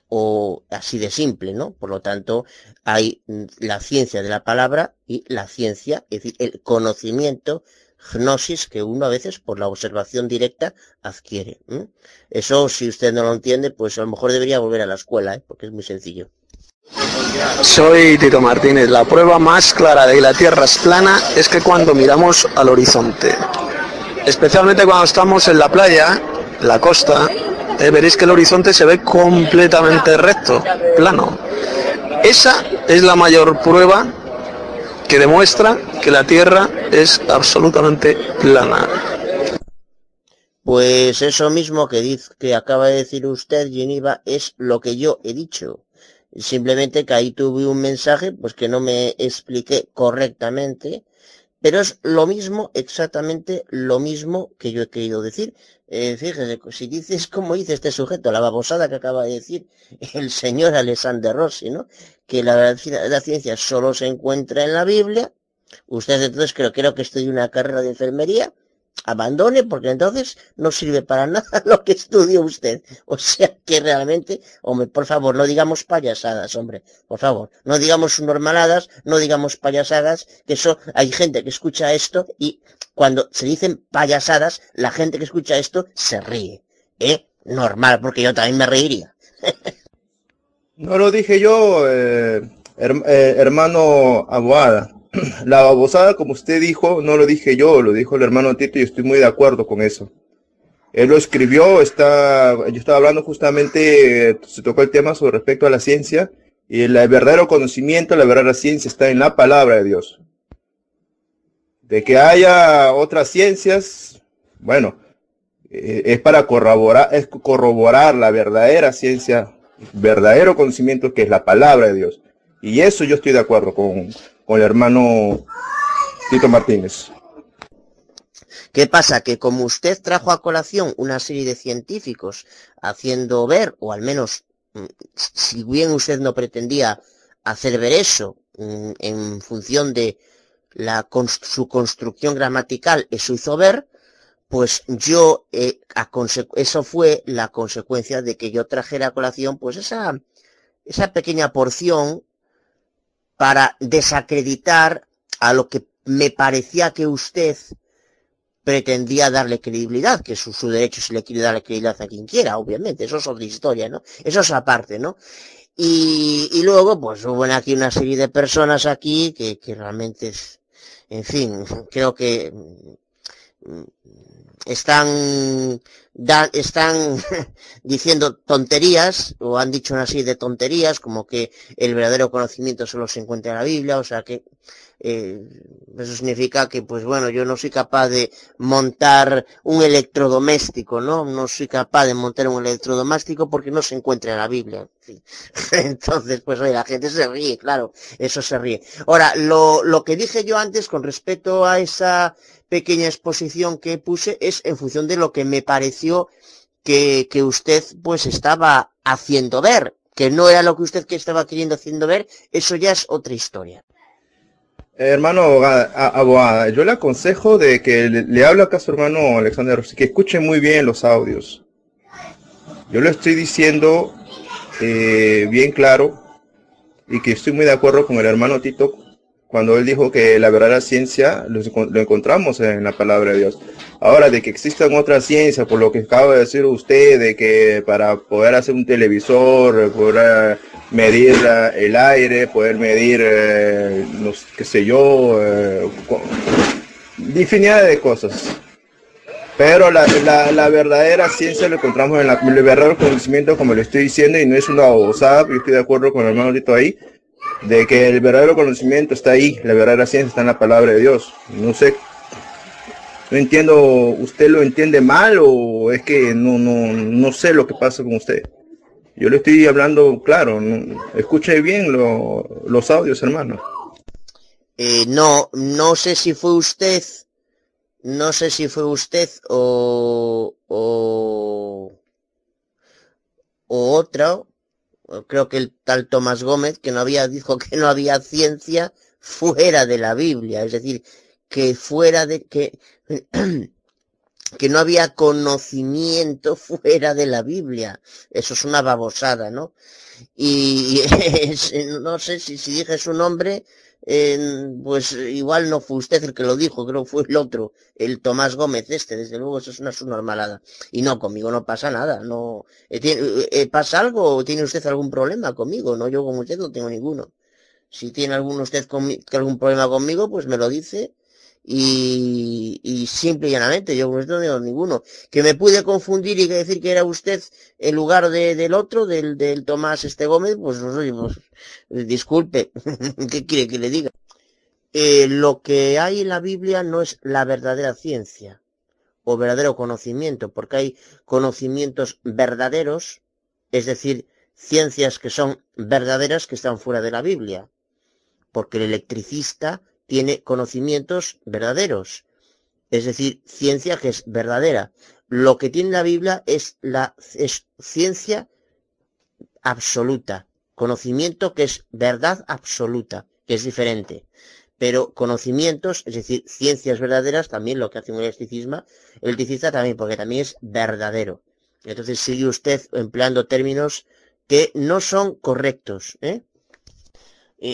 o así de simple, ¿no? Por lo tanto, hay la ciencia de la palabra y la ciencia, es decir, el conocimiento, gnosis, que uno a veces por la observación directa adquiere. Eso, si usted no lo entiende, pues a lo mejor debería volver a la escuela, ¿eh? porque es muy sencillo. Soy Tito Martínez. La prueba más clara de que la Tierra es plana es que cuando miramos al horizonte, especialmente cuando estamos en la playa, la costa, eh, veréis que el horizonte se ve completamente recto, plano. Esa es la mayor prueba que demuestra que la Tierra es absolutamente plana. Pues eso mismo que, dice, que acaba de decir usted, Geneva, es lo que yo he dicho. Simplemente que ahí tuve un mensaje, pues que no me expliqué correctamente, pero es lo mismo, exactamente lo mismo que yo he querido decir. Eh, fíjese, si dices como dice este sujeto, la babosada que acaba de decir el señor Alexander Rossi, ¿no? Que la, la ciencia solo se encuentra en la Biblia. Usted entonces creo, creo que estudia una carrera de enfermería abandone porque entonces no sirve para nada lo que estudió usted. O sea que realmente, hombre, por favor, no digamos payasadas, hombre, por favor, no digamos normaladas, no digamos payasadas, que eso, hay gente que escucha esto y cuando se dicen payasadas, la gente que escucha esto se ríe. ¿Eh? Normal, porque yo también me reiría. no lo dije yo, eh, eh, hermano Aguada. La babosada, como usted dijo, no lo dije yo, lo dijo el hermano Tito y estoy muy de acuerdo con eso. Él lo escribió, está, yo estaba hablando justamente, se tocó el tema sobre respecto a la ciencia y el verdadero conocimiento, la verdadera ciencia está en la palabra de Dios. De que haya otras ciencias, bueno, eh, es para corroborar, es corroborar la verdadera ciencia, verdadero conocimiento que es la palabra de Dios. Y eso yo estoy de acuerdo con, con el hermano Tito Martínez. ¿Qué pasa? Que como usted trajo a colación una serie de científicos haciendo ver, o al menos, mm, si bien usted no pretendía hacer ver eso mm, en función de la, su construcción gramatical, eso hizo ver, pues yo, eh, eso fue la consecuencia de que yo trajera a colación pues esa, esa pequeña porción para desacreditar a lo que me parecía que usted pretendía darle credibilidad, que es su, derecho si le quiere darle credibilidad a quien quiera, obviamente, eso es otra historia, ¿no? Eso es aparte, ¿no? Y, y luego, pues hubo aquí una serie de personas aquí que, que realmente es, en fin, creo que mm, están diciendo tonterías o han dicho una serie de tonterías como que el verdadero conocimiento solo se encuentra en la Biblia, o sea que eh, eso significa que pues bueno yo no soy capaz de montar un electrodoméstico, ¿no? No soy capaz de montar un electrodoméstico porque no se encuentra en la Biblia. Entonces pues oye, la gente se ríe, claro, eso se ríe. Ahora, lo, lo que dije yo antes con respecto a esa pequeña exposición que puse es en función de lo que me pareció que, usted pues estaba haciendo ver, que no era lo que usted que estaba queriendo haciendo ver, eso ya es otra historia. Hermano abogada, yo le aconsejo de que le, hable acá a su hermano Alexander que escuche muy bien los audios. Yo le estoy diciendo eh, bien claro y que estoy muy de acuerdo con el hermano Tito cuando él dijo que la verdadera ciencia lo, encontramos en la palabra de Dios. Ahora, de que existan otras ciencias, por lo que acaba de decir usted, de que para poder hacer un televisor, poder medir el aire, poder medir, eh, no qué sé yo, eh, infinidad de cosas. Pero la, verdadera ciencia lo encontramos en la, el verdadero conocimiento, como le estoy diciendo, y no es una babosada, yo estoy de acuerdo con el hermano ahí, de que el verdadero conocimiento está ahí, la verdadera ciencia está en la palabra de Dios. No sé, no entiendo, ¿usted lo entiende mal o es que no, no, no sé lo que pasa con usted? Yo le estoy hablando claro, escuche bien los audios, hermano. Eh, no, no sé si fue usted, no sé si fue usted o, o, o otra, creo que el tal Tomás Gómez, que no había, dijo que no había ciencia fuera de la Biblia, es decir, que fuera de, que, que no había conocimiento fuera de la Biblia. Eso es una babosada, ¿no? Y no sé si, si dije su nombre, pues igual no fue usted el que lo dijo, creo que fue el otro, el Tomás Gómez este, desde luego eso es una subnormalada. Y no, conmigo no pasa nada, no, eh, eh, eh, ¿pasa algo tiene usted algún problema conmigo? No, yo con usted no tengo ninguno. Si tiene algún usted algún problema conmigo, pues me lo dice y, y simple y llanamente, yo no tengo ninguno. Que me pude confundir y decir que era usted en lugar de, del otro, del, del Tomás Este Gómez, pues, pues disculpe, ¿qué quiere que le diga? Eh, lo que hay en la Biblia no es la verdadera ciencia o verdadero conocimiento, porque hay conocimientos verdaderos, es decir, ciencias que son verdaderas que están fuera de la Biblia, porque el electricista tiene conocimientos verdaderos, es decir, ciencia que es verdadera. Lo que tiene la Biblia es la ciencia absoluta, conocimiento que es verdad absoluta, que es diferente. Pero conocimientos, es decir, ciencias verdaderas, también lo que hace un electricismo, el electricista también, porque también es verdadero. Entonces sigue usted empleando términos que no son correctos, ¿eh?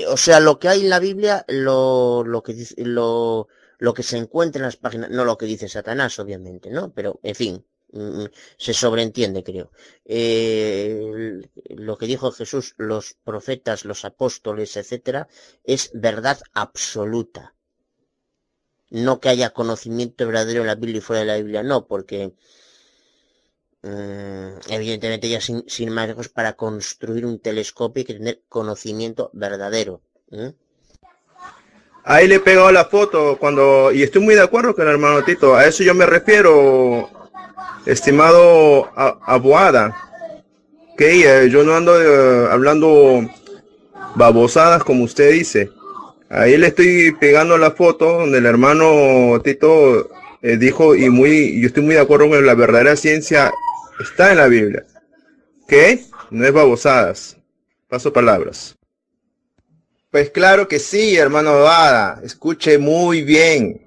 O sea, lo que hay en la Biblia, lo, lo que lo, lo que se encuentra en las páginas, no lo que dice Satanás, obviamente, ¿no? Pero, en fin, mm, se sobreentiende, creo. Eh, lo que dijo Jesús, los profetas, los apóstoles, etcétera, es verdad absoluta. No que haya conocimiento verdadero en la Biblia y fuera de la Biblia, no, porque Mm, evidentemente ya sin, sin más lejos para construir un telescopio que tener conocimiento verdadero. Ahí le he pegado la foto cuando, y estoy muy de acuerdo con el hermano Tito, a eso yo me refiero, estimado Aboada, que yo no ando eh, hablando babosadas como usted dice. Ahí le estoy pegando la foto donde el hermano Tito eh, dijo, y muy, yo estoy muy de acuerdo con la verdadera ciencia Está en la Biblia. ¿Qué? No es babosadas. Paso palabras. Pues claro que sí, hermano Abada. Escuche muy bien.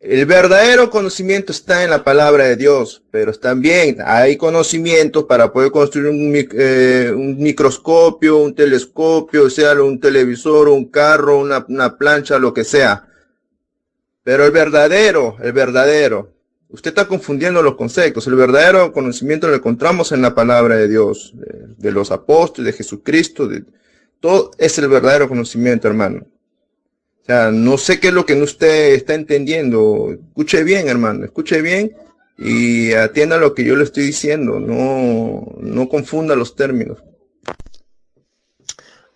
El verdadero conocimiento está en la palabra de Dios, pero también hay conocimiento para poder construir un, eh, microscopio, un telescopio, sea un televisor, un carro, una plancha, lo que sea. Pero el verdadero, el verdadero, Usted está confundiendo los conceptos. El verdadero conocimiento lo encontramos en la palabra de Dios, de, los apóstoles, de Jesucristo. Todo es el verdadero conocimiento, hermano. O sea, no sé qué es lo que usted está entendiendo. Escuche bien, hermano, escuche bien y atienda lo que yo le estoy diciendo. No, no confunda los términos.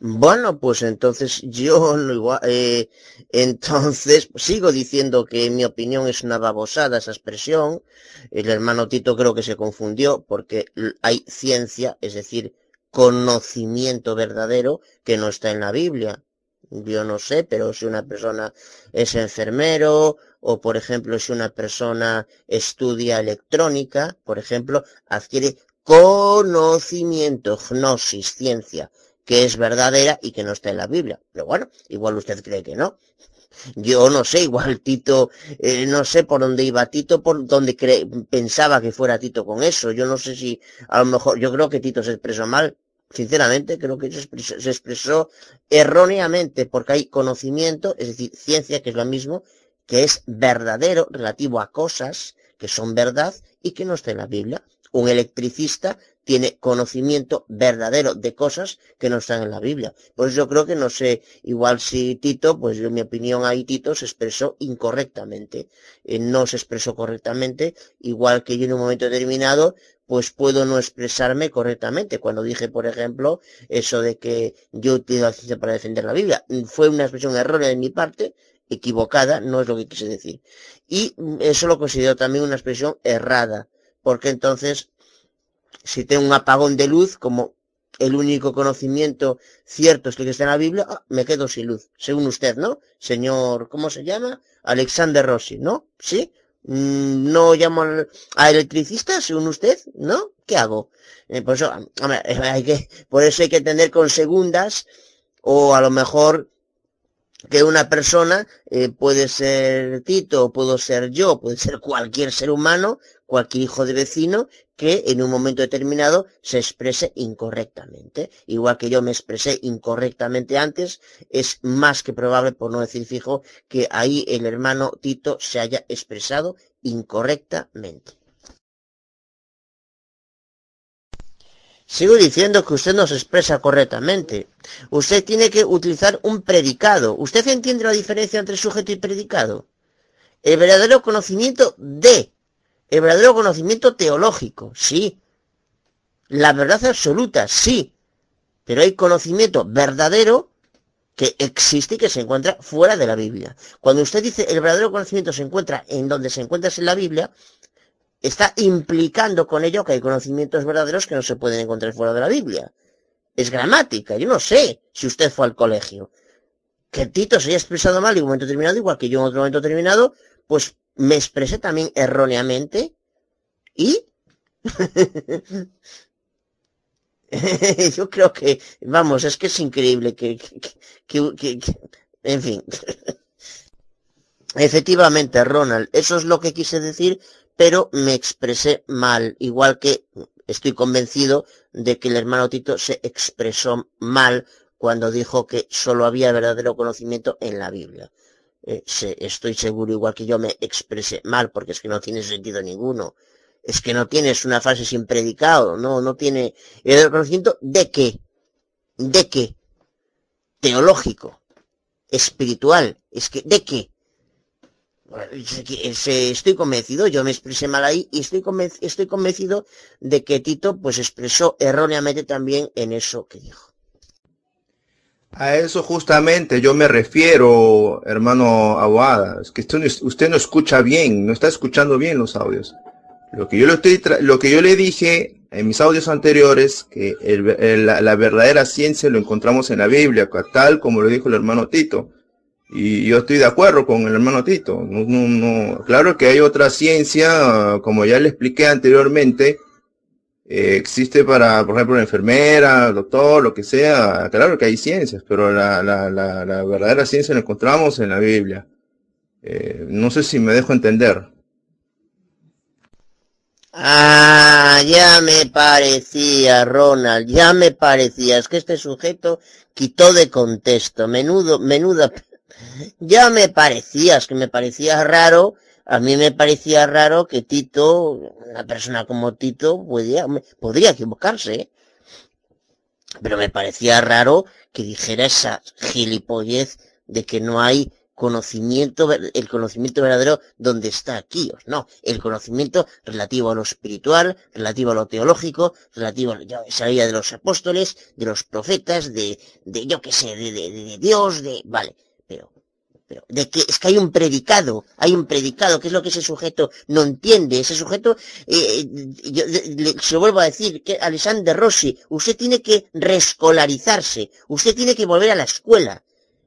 Bueno, pues entonces yo eh, entonces sigo diciendo que en mi opinión es una babosada esa expresión. El hermano Tito creo que se confundió porque hay ciencia, es decir, conocimiento verdadero que no está en la Biblia. Yo no sé, pero si una persona es enfermero o por ejemplo si una persona estudia electrónica, por ejemplo, adquiere conocimiento, gnosis, ciencia que es verdadera y que no está en la Biblia. Pero bueno, igual usted cree que no. Yo no sé, igual Tito, eh, no sé por dónde iba Tito, por dónde pensaba que fuera Tito con eso. Yo no sé si, a lo mejor, yo creo que Tito se expresó mal. Sinceramente, creo que se expresó, se expresó erróneamente porque hay conocimiento, es decir, ciencia, que es lo mismo, que es verdadero relativo a cosas que son verdad y que no está en la Biblia. Un electricista tiene conocimiento verdadero de cosas que no están en la Biblia. Pues yo creo que no sé, igual si Tito, pues en mi opinión ahí Tito se expresó incorrectamente. Eh, no se expresó correctamente, igual que yo en un momento determinado, pues puedo no expresarme correctamente. Cuando dije, por ejemplo, eso de que yo utilizo la ciencia para defender la Biblia, fue una expresión errónea de mi parte, equivocada, no es lo que quise decir. Y eso lo considero también una expresión errada, porque entonces si tengo un apagón de luz, como el único conocimiento cierto es el que está en la Biblia, ah, me quedo sin luz, según usted, ¿no? Señor, ¿cómo se llama? Alexander Rossi, ¿no? ¿Sí? Mm, no llamo a electricista, según usted, ¿no? ¿Qué hago? Eh, por eso, hay que, por eso hay que tener con segundas, o a lo mejor que una persona eh, puede ser Tito, puedo ser yo, puede ser cualquier ser humano, cualquier hijo de vecino, que en un momento determinado se exprese incorrectamente. Igual que yo me expresé incorrectamente antes, es más que probable, por no decir fijo, que ahí el hermano Tito se haya expresado incorrectamente. Sigo diciendo que usted no se expresa correctamente. Usted tiene que utilizar un predicado. ¿Usted entiende la diferencia entre sujeto y predicado? El verdadero conocimiento de, el verdadero conocimiento teológico, sí. La verdad absoluta, sí. Pero hay conocimiento verdadero que existe y que se encuentra fuera de la Biblia. Cuando usted dice el verdadero conocimiento se encuentra en donde se encuentra en la Biblia, está implicando con ello que hay conocimientos verdaderos que no se pueden encontrar fuera de la Biblia. Es gramática, yo no sé si usted fue al colegio. Que Tito se haya expresado mal en un momento determinado, igual que yo en otro momento determinado, pues me expresé también erróneamente y yo creo que, vamos, es que es increíble que, en fin. Efectivamente, Ronald, eso es lo que quise decir pero me expresé mal, igual que estoy convencido de que el hermano Tito se expresó mal cuando dijo que solo había verdadero conocimiento en la Biblia. Eh, estoy seguro, igual que yo me expresé mal, porque es que no tiene sentido ninguno. Es que no tienes una frase sin predicado, no, no tiene el conocimiento de qué, de qué, teológico, espiritual, es que, de qué, estoy convencido, yo me expresé mal ahí y estoy estoy convencido de que Tito pues expresó erróneamente también en eso que dijo. A eso justamente yo me refiero, hermano Aguada, es que usted no, escucha bien, no está escuchando bien los audios. Lo que yo le, estoy lo que yo le dije en mis audios anteriores, que la, la verdadera ciencia lo encontramos en la Biblia, tal como lo dijo el hermano Tito. Y yo estoy de acuerdo con el hermano Tito. No, no, no. Claro que hay otra ciencia, como ya le expliqué anteriormente, eh, existe para, por ejemplo, enfermera, doctor, lo que sea. Claro que hay ciencias, pero la, la, la, verdadera ciencia la encontramos en la Biblia. Eh, no sé si me dejo entender. Ah, ya me parecía, Ronald, ya me parecía. Que este sujeto quitó de contexto. Menudo, menuda ya me parecías, que me parecía raro, a mí me parecía raro que Tito, una persona como Tito, podía, podría equivocarse, pero me parecía raro que dijera esa gilipollez de que no hay conocimiento, el conocimiento verdadero donde está aquí. No, el conocimiento relativo a lo espiritual, relativo a lo teológico, relativo a la salida de los apóstoles, de los profetas, de, de yo qué sé, de, de, de Dios, de, vale de que es que hay un predicado, hay un predicado, que es lo que ese sujeto no entiende. Ese sujeto, eh, yo se lo vuelvo a decir, que Alexander Rossi, usted tiene que reescolarizarse, usted tiene que volver a la escuela.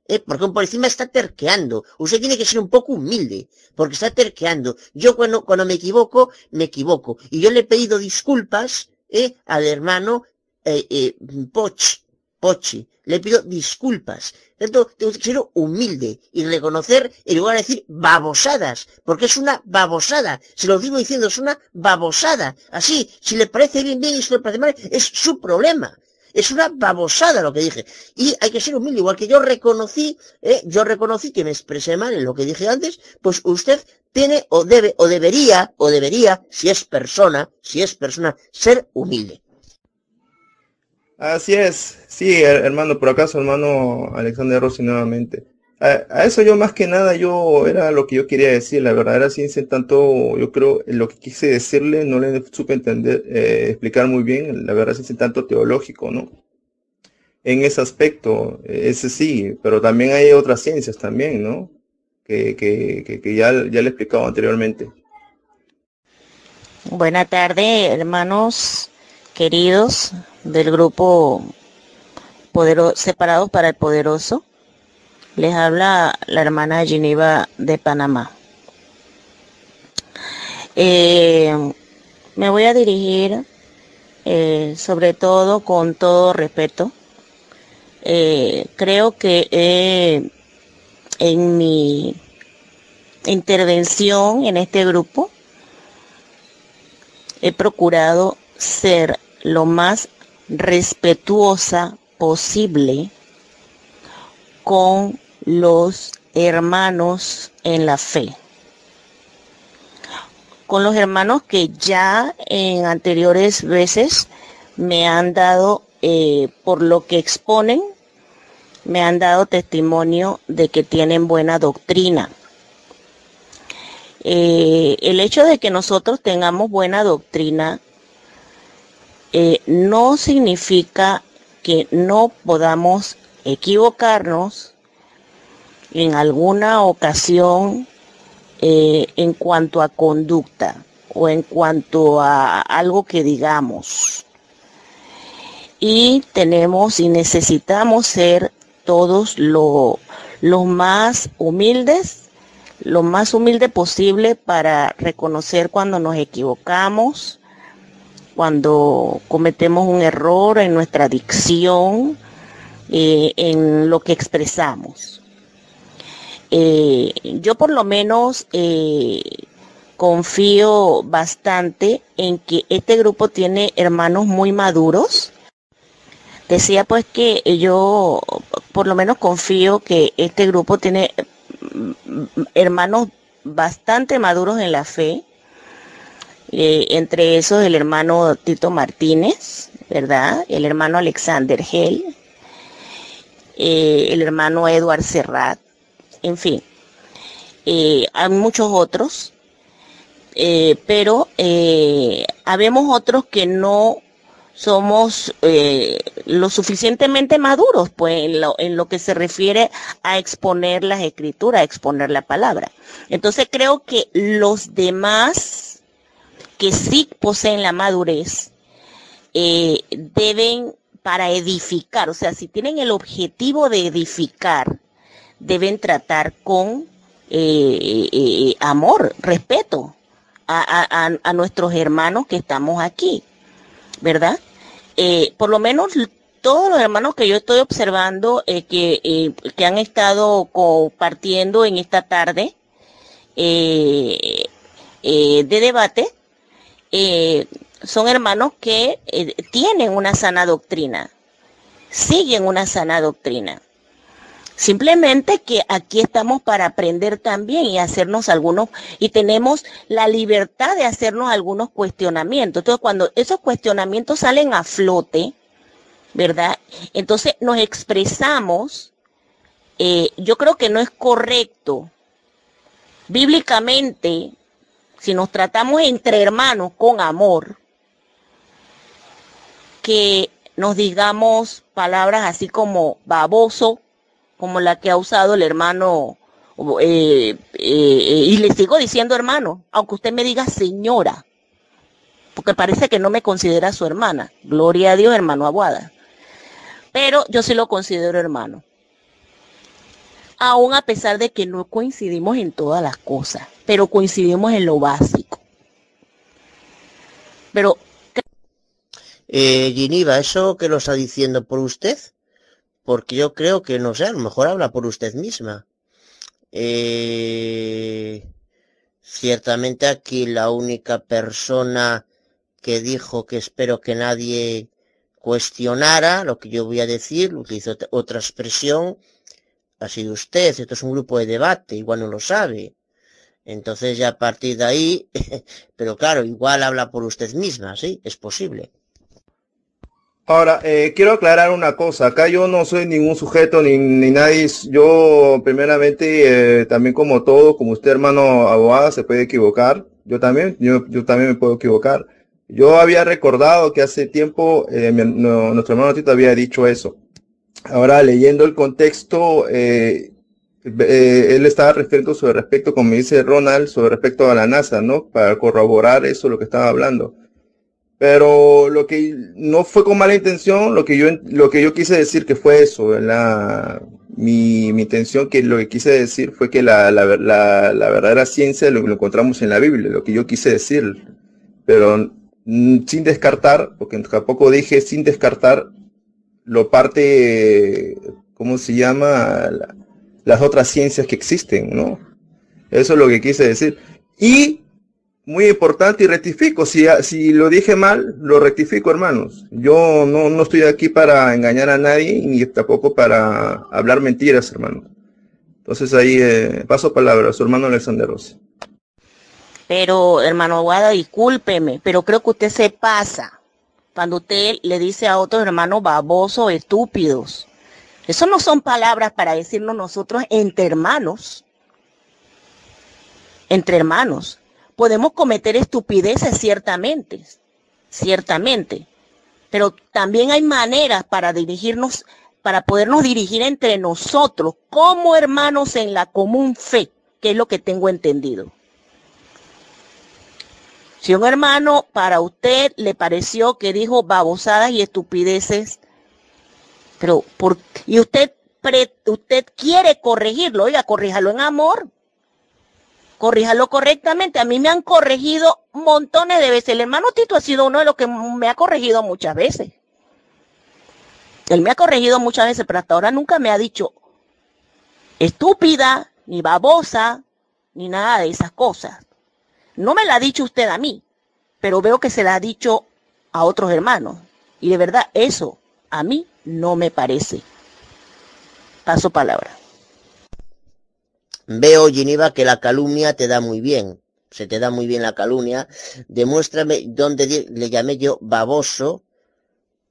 ¿eh? Porque por encima está terqueando. Usted tiene que ser un poco humilde, porque está terqueando. Yo cuando, cuando me equivoco, me equivoco. Y yo le he pedido disculpas ¿eh? al hermano eh, Poch, Pochi. Le pido disculpas. Tanto, tengo que ser humilde y reconocer en lugar de decir babosadas, porque es una babosada. Se lo digo diciendo, es una babosada. Así, si le parece bien, bien y si le parece mal, es su problema. Es una babosada lo que dije. Y hay que ser humilde, igual que yo reconocí, eh, yo reconocí que me expresé mal en lo que dije antes, pues usted tiene o debe o debería, o debería, si es persona, si es persona, ser humilde. Así es, sí, hermano, por acaso, hermano Alexander Rossi nuevamente. A, eso yo más que nada, yo era lo que yo quería decir, la verdadera ciencia, en tanto, yo creo, lo que quise decirle, no le supe entender, eh, explicar muy bien, la verdadera ciencia, en tanto teológico, ¿no? En ese aspecto, ese sí, pero también hay otras ciencias también, ¿no? Que, que, que, ya, ya le he explicado anteriormente. Buena tarde, hermanos queridos del grupo Podero- Separados para el Poderoso. Les habla la hermana Geneva de Panamá. Eh, me voy a dirigir eh, sobre todo con todo respeto. Eh, creo que en mi intervención en este grupo he procurado ser lo más respetuosa posible con los hermanos en la fe. Con los hermanos que ya en anteriores veces me han dado, eh, por lo que exponen, me han dado testimonio de que tienen buena doctrina. Eh, el hecho de que nosotros tengamos buena doctrina eh, no significa que no podamos equivocarnos en alguna ocasión eh, en cuanto a conducta o en cuanto a algo que digamos. Y tenemos y necesitamos ser todos lo, los más humildes, lo más humilde posible para reconocer cuando nos equivocamos, cuando cometemos un error en nuestra dicción, eh, en lo que expresamos. Eh, yo por lo menos eh, confío bastante en que este grupo tiene hermanos muy maduros. Decía pues que yo por lo menos confío que este grupo tiene mm, hermanos bastante maduros en la fe. Eh, entre esos el hermano Tito Martínez, ¿verdad? El hermano Alexander Hell, eh, el hermano Edward Serrat, en fin, eh, hay muchos otros, eh, pero habemos otros que no somos lo suficientemente maduros, pues en lo, en lo que se refiere a exponer las escrituras, a exponer la palabra. Entonces creo que los demás que sí poseen la madurez eh, deben para edificar, o sea, si tienen el objetivo de edificar, deben tratar con eh, eh, amor, respeto a, a- nuestros hermanos que estamos aquí, ¿verdad? Por lo menos todos los hermanos que yo estoy observando que, que han estado compartiendo en esta tarde de debate, eh, son hermanos que eh, tienen una sana doctrina, siguen una sana doctrina. Simplemente que aquí estamos para aprender también y hacernos algunos, y tenemos la libertad de hacernos algunos cuestionamientos. Entonces, cuando esos cuestionamientos salen a flote, ¿verdad? Entonces nos expresamos, eh, yo creo que no es correcto, bíblicamente, si nos tratamos entre hermanos con amor, que nos digamos palabras así como baboso, como la que ha usado el hermano, eh, eh, y le sigo diciendo hermano, aunque usted me diga señora, porque parece que no me considera su hermana. Gloria a Dios, hermano Aguada. Pero yo sí lo considero hermano. Aún a pesar de que no coincidimos en todas las cosas, pero coincidimos en lo básico. Pero Eh, Giniva, ¿eso que lo está diciendo por usted? Porque yo creo que, no sé, a lo mejor habla por usted misma. Eh, ciertamente aquí la única persona que dijo que espero que nadie cuestionara lo que yo voy a decir, utilizo ot- otra expresión, ha sido usted. Esto es un grupo de debate, igual no lo sabe. Entonces ya a partir de ahí, pero claro, igual habla por usted misma, ¿sí? Es posible. Ahora, eh, quiero aclarar una cosa. Acá yo no soy ningún sujeto ni, ni nadie. Yo, primeramente, eh, también como todo, como usted, hermano abogada, se puede equivocar. Yo también, yo, yo también me puedo equivocar. Yo había recordado que hace tiempo eh, nuestro hermano Tito había dicho eso. Ahora, leyendo el contexto, eh, eh, él estaba refiriendo sobre respecto, como dice Ronald, sobre respecto a la NASA, ¿no? Para corroborar eso, lo que estaba hablando. Pero lo que no fue con mala intención, lo que yo, lo que yo quise decir que fue eso, la, mi, mi intención que lo que quise decir fue que la, la, la, la verdadera ciencia lo, lo encontramos en la Biblia, lo que yo quise decir. Pero sin descartar, porque tampoco dije sin descartar lo parte, ¿cómo se llama? las otras ciencias que existen, ¿no? Eso es lo que quise decir. Y muy importante y rectifico. Si, si lo dije mal, lo rectifico, hermanos. Yo no, no estoy aquí para engañar a nadie ni tampoco para hablar mentiras, hermanos. Entonces ahí eh, paso palabra a su hermano Alexander Rossi. Pero, hermano Aguada, discúlpeme, pero creo que usted se pasa cuando usted le dice a otros hermanos babosos, estúpidos. Eso no son palabras para decirnos nosotros entre hermanos. Entre hermanos. Podemos cometer estupideces ciertamente, ciertamente. Pero también hay maneras para dirigirnos, para podernos dirigir entre nosotros como hermanos en la común fe, que es lo que tengo entendido. Si un hermano para usted le pareció que dijo babosadas y estupideces, pero por y usted usted quiere corregirlo, oiga, corríjalo en amor. Corríjalo correctamente. A mí me han corregido montones de veces. El hermano Tito ha sido uno de los que me ha corregido muchas veces. Él me ha corregido muchas veces, pero hasta ahora nunca me ha dicho estúpida, ni babosa, ni nada de esas cosas. No me la ha dicho usted a mí, pero veo que se la ha dicho a otros hermanos. Y de verdad, eso a mí no me parece. Paso palabra. Veo, Geneva, que la calumnia te da muy bien. Se te da muy bien la calumnia. Demuéstrame dónde le llamé yo baboso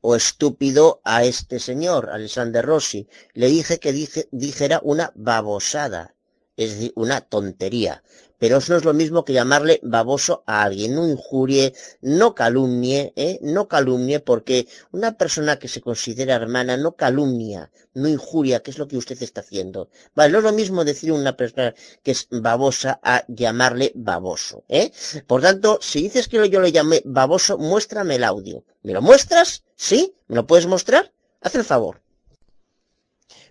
o estúpido a este señor, Alexander Rossi. Le dije que dijera una babosada, es decir, una tontería pero eso no es lo mismo que llamarle baboso a alguien. No injurie, no calumnie, ¿eh? no calumnie, porque una persona que se considera hermana no calumnia, no injuria, que es lo que usted está haciendo. Vale, no es lo mismo decir una persona que es babosa a llamarle baboso, ¿eh? Por tanto, si dices que yo le llamé baboso, muéstrame el audio. ¿Me lo muestras? ¿Sí? ¿Me lo puedes mostrar? Haz el favor.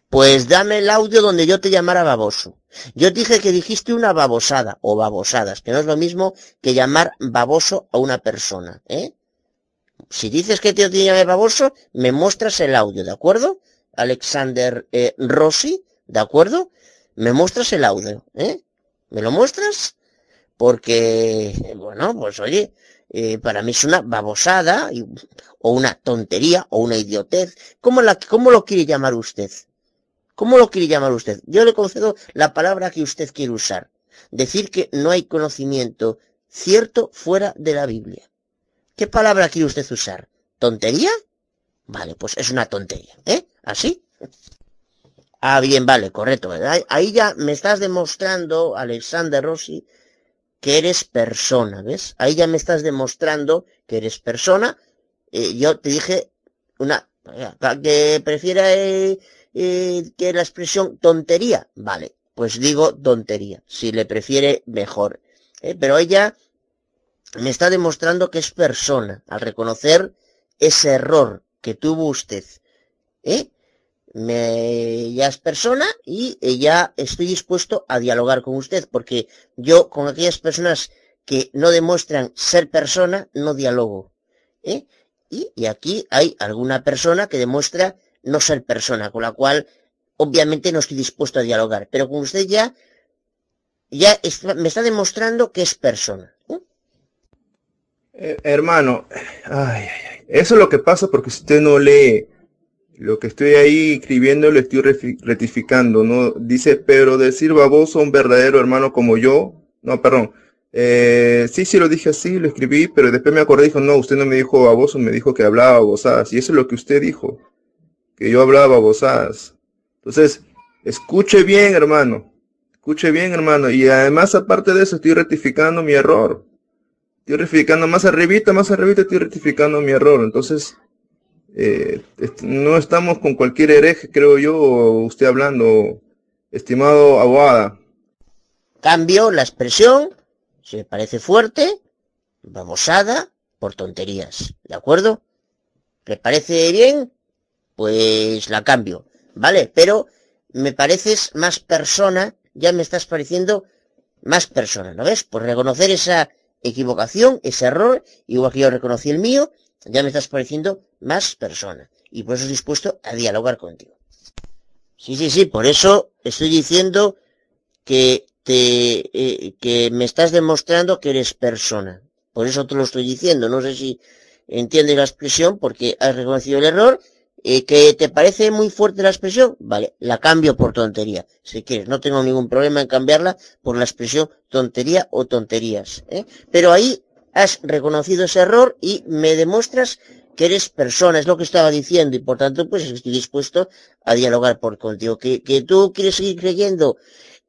Pues dame el audio donde yo te llamara baboso. Yo dije que dijiste una babosada o babosadas, que no es lo mismo que llamar baboso a una persona, ¿eh? Si dices que te, llame baboso, me muestras el audio, ¿de acuerdo? Alexander eh, Rossi, ¿de acuerdo? Me muestras el audio, ¿eh? ¿Me lo muestras? Porque, bueno, pues oye, eh, para mí es una babosada o una tontería o una idiotez. ¿Cómo, la, ¿Cómo lo quiere llamar usted? ¿Cómo lo quiere llamar usted? Yo le concedo la palabra que usted quiere usar. Decir que no hay conocimiento cierto fuera de la Biblia. ¿Qué palabra quiere usted usar? ¿Tontería? Vale, pues es una tontería, ¿eh? ¿Así? Ah, bien, vale, correcto. Ahí ya me estás demostrando, Alexander Rossi, que eres persona, ¿ves? Ahí ya me estás demostrando que eres persona. Eh, yo te dije una, que prefiera eh, que la expresión tontería, vale, pues digo tontería, si le prefiere mejor. ¿eh? Pero ella me está demostrando que es persona al reconocer ese error que tuvo usted. ¿eh? Me, ya es persona y ya estoy dispuesto a dialogar con usted, porque yo con aquellas personas que no demuestran ser persona, no dialogo. ¿eh? Y, y aquí hay alguna persona que demuestra no ser persona, con la cual obviamente no estoy dispuesto a dialogar, pero con usted ya, ya me está demostrando que es persona. Eh, hermano, ay, eso es lo que pasa porque si usted no lee lo que estoy ahí escribiendo, lo estoy rectificando, ¿no? Dice, pero decir baboso a un verdadero hermano como yo, no, perdón, eh, sí, sí lo dije así, lo escribí, pero después me acordé, dijo, no, usted no me dijo baboso, me dijo que hablaba babosadas, y eso es lo que usted dijo que yo hablaba gozadas. Entonces, escuche bien, hermano. Escuche bien, hermano. Y además, aparte de eso, estoy rectificando mi error. Estoy rectificando más arribita, más arribita, estoy rectificando mi error. Entonces, eh, no estamos con cualquier hereje, creo yo, usted hablando, estimado Aguada. Cambio la expresión, se parece fuerte, babosada, por tonterías, ¿de acuerdo? ¿Le parece bien? Pues la cambio, ¿vale? Pero me pareces más persona, ya me estás pareciendo más persona, ¿no ves? Por reconocer esa equivocación, ese error, igual que yo reconocí el mío, ya me estás pareciendo más persona. Y por eso estoy dispuesto a dialogar contigo. Sí, sí, sí, por eso estoy diciendo que te, eh, que me estás demostrando que eres persona. Por eso te lo estoy diciendo. No sé si entiendes la expresión porque has reconocido el error. Eh, ¿Que te parece muy fuerte la expresión? Vale, la cambio por tontería. Si quieres, no tengo ningún problema en cambiarla por la expresión tontería o tonterías. ¿eh? Pero ahí has reconocido ese error y me demuestras que eres persona, es lo que estaba diciendo, y por tanto, pues estoy dispuesto a dialogar por contigo. Que, que tú quieres seguir creyendo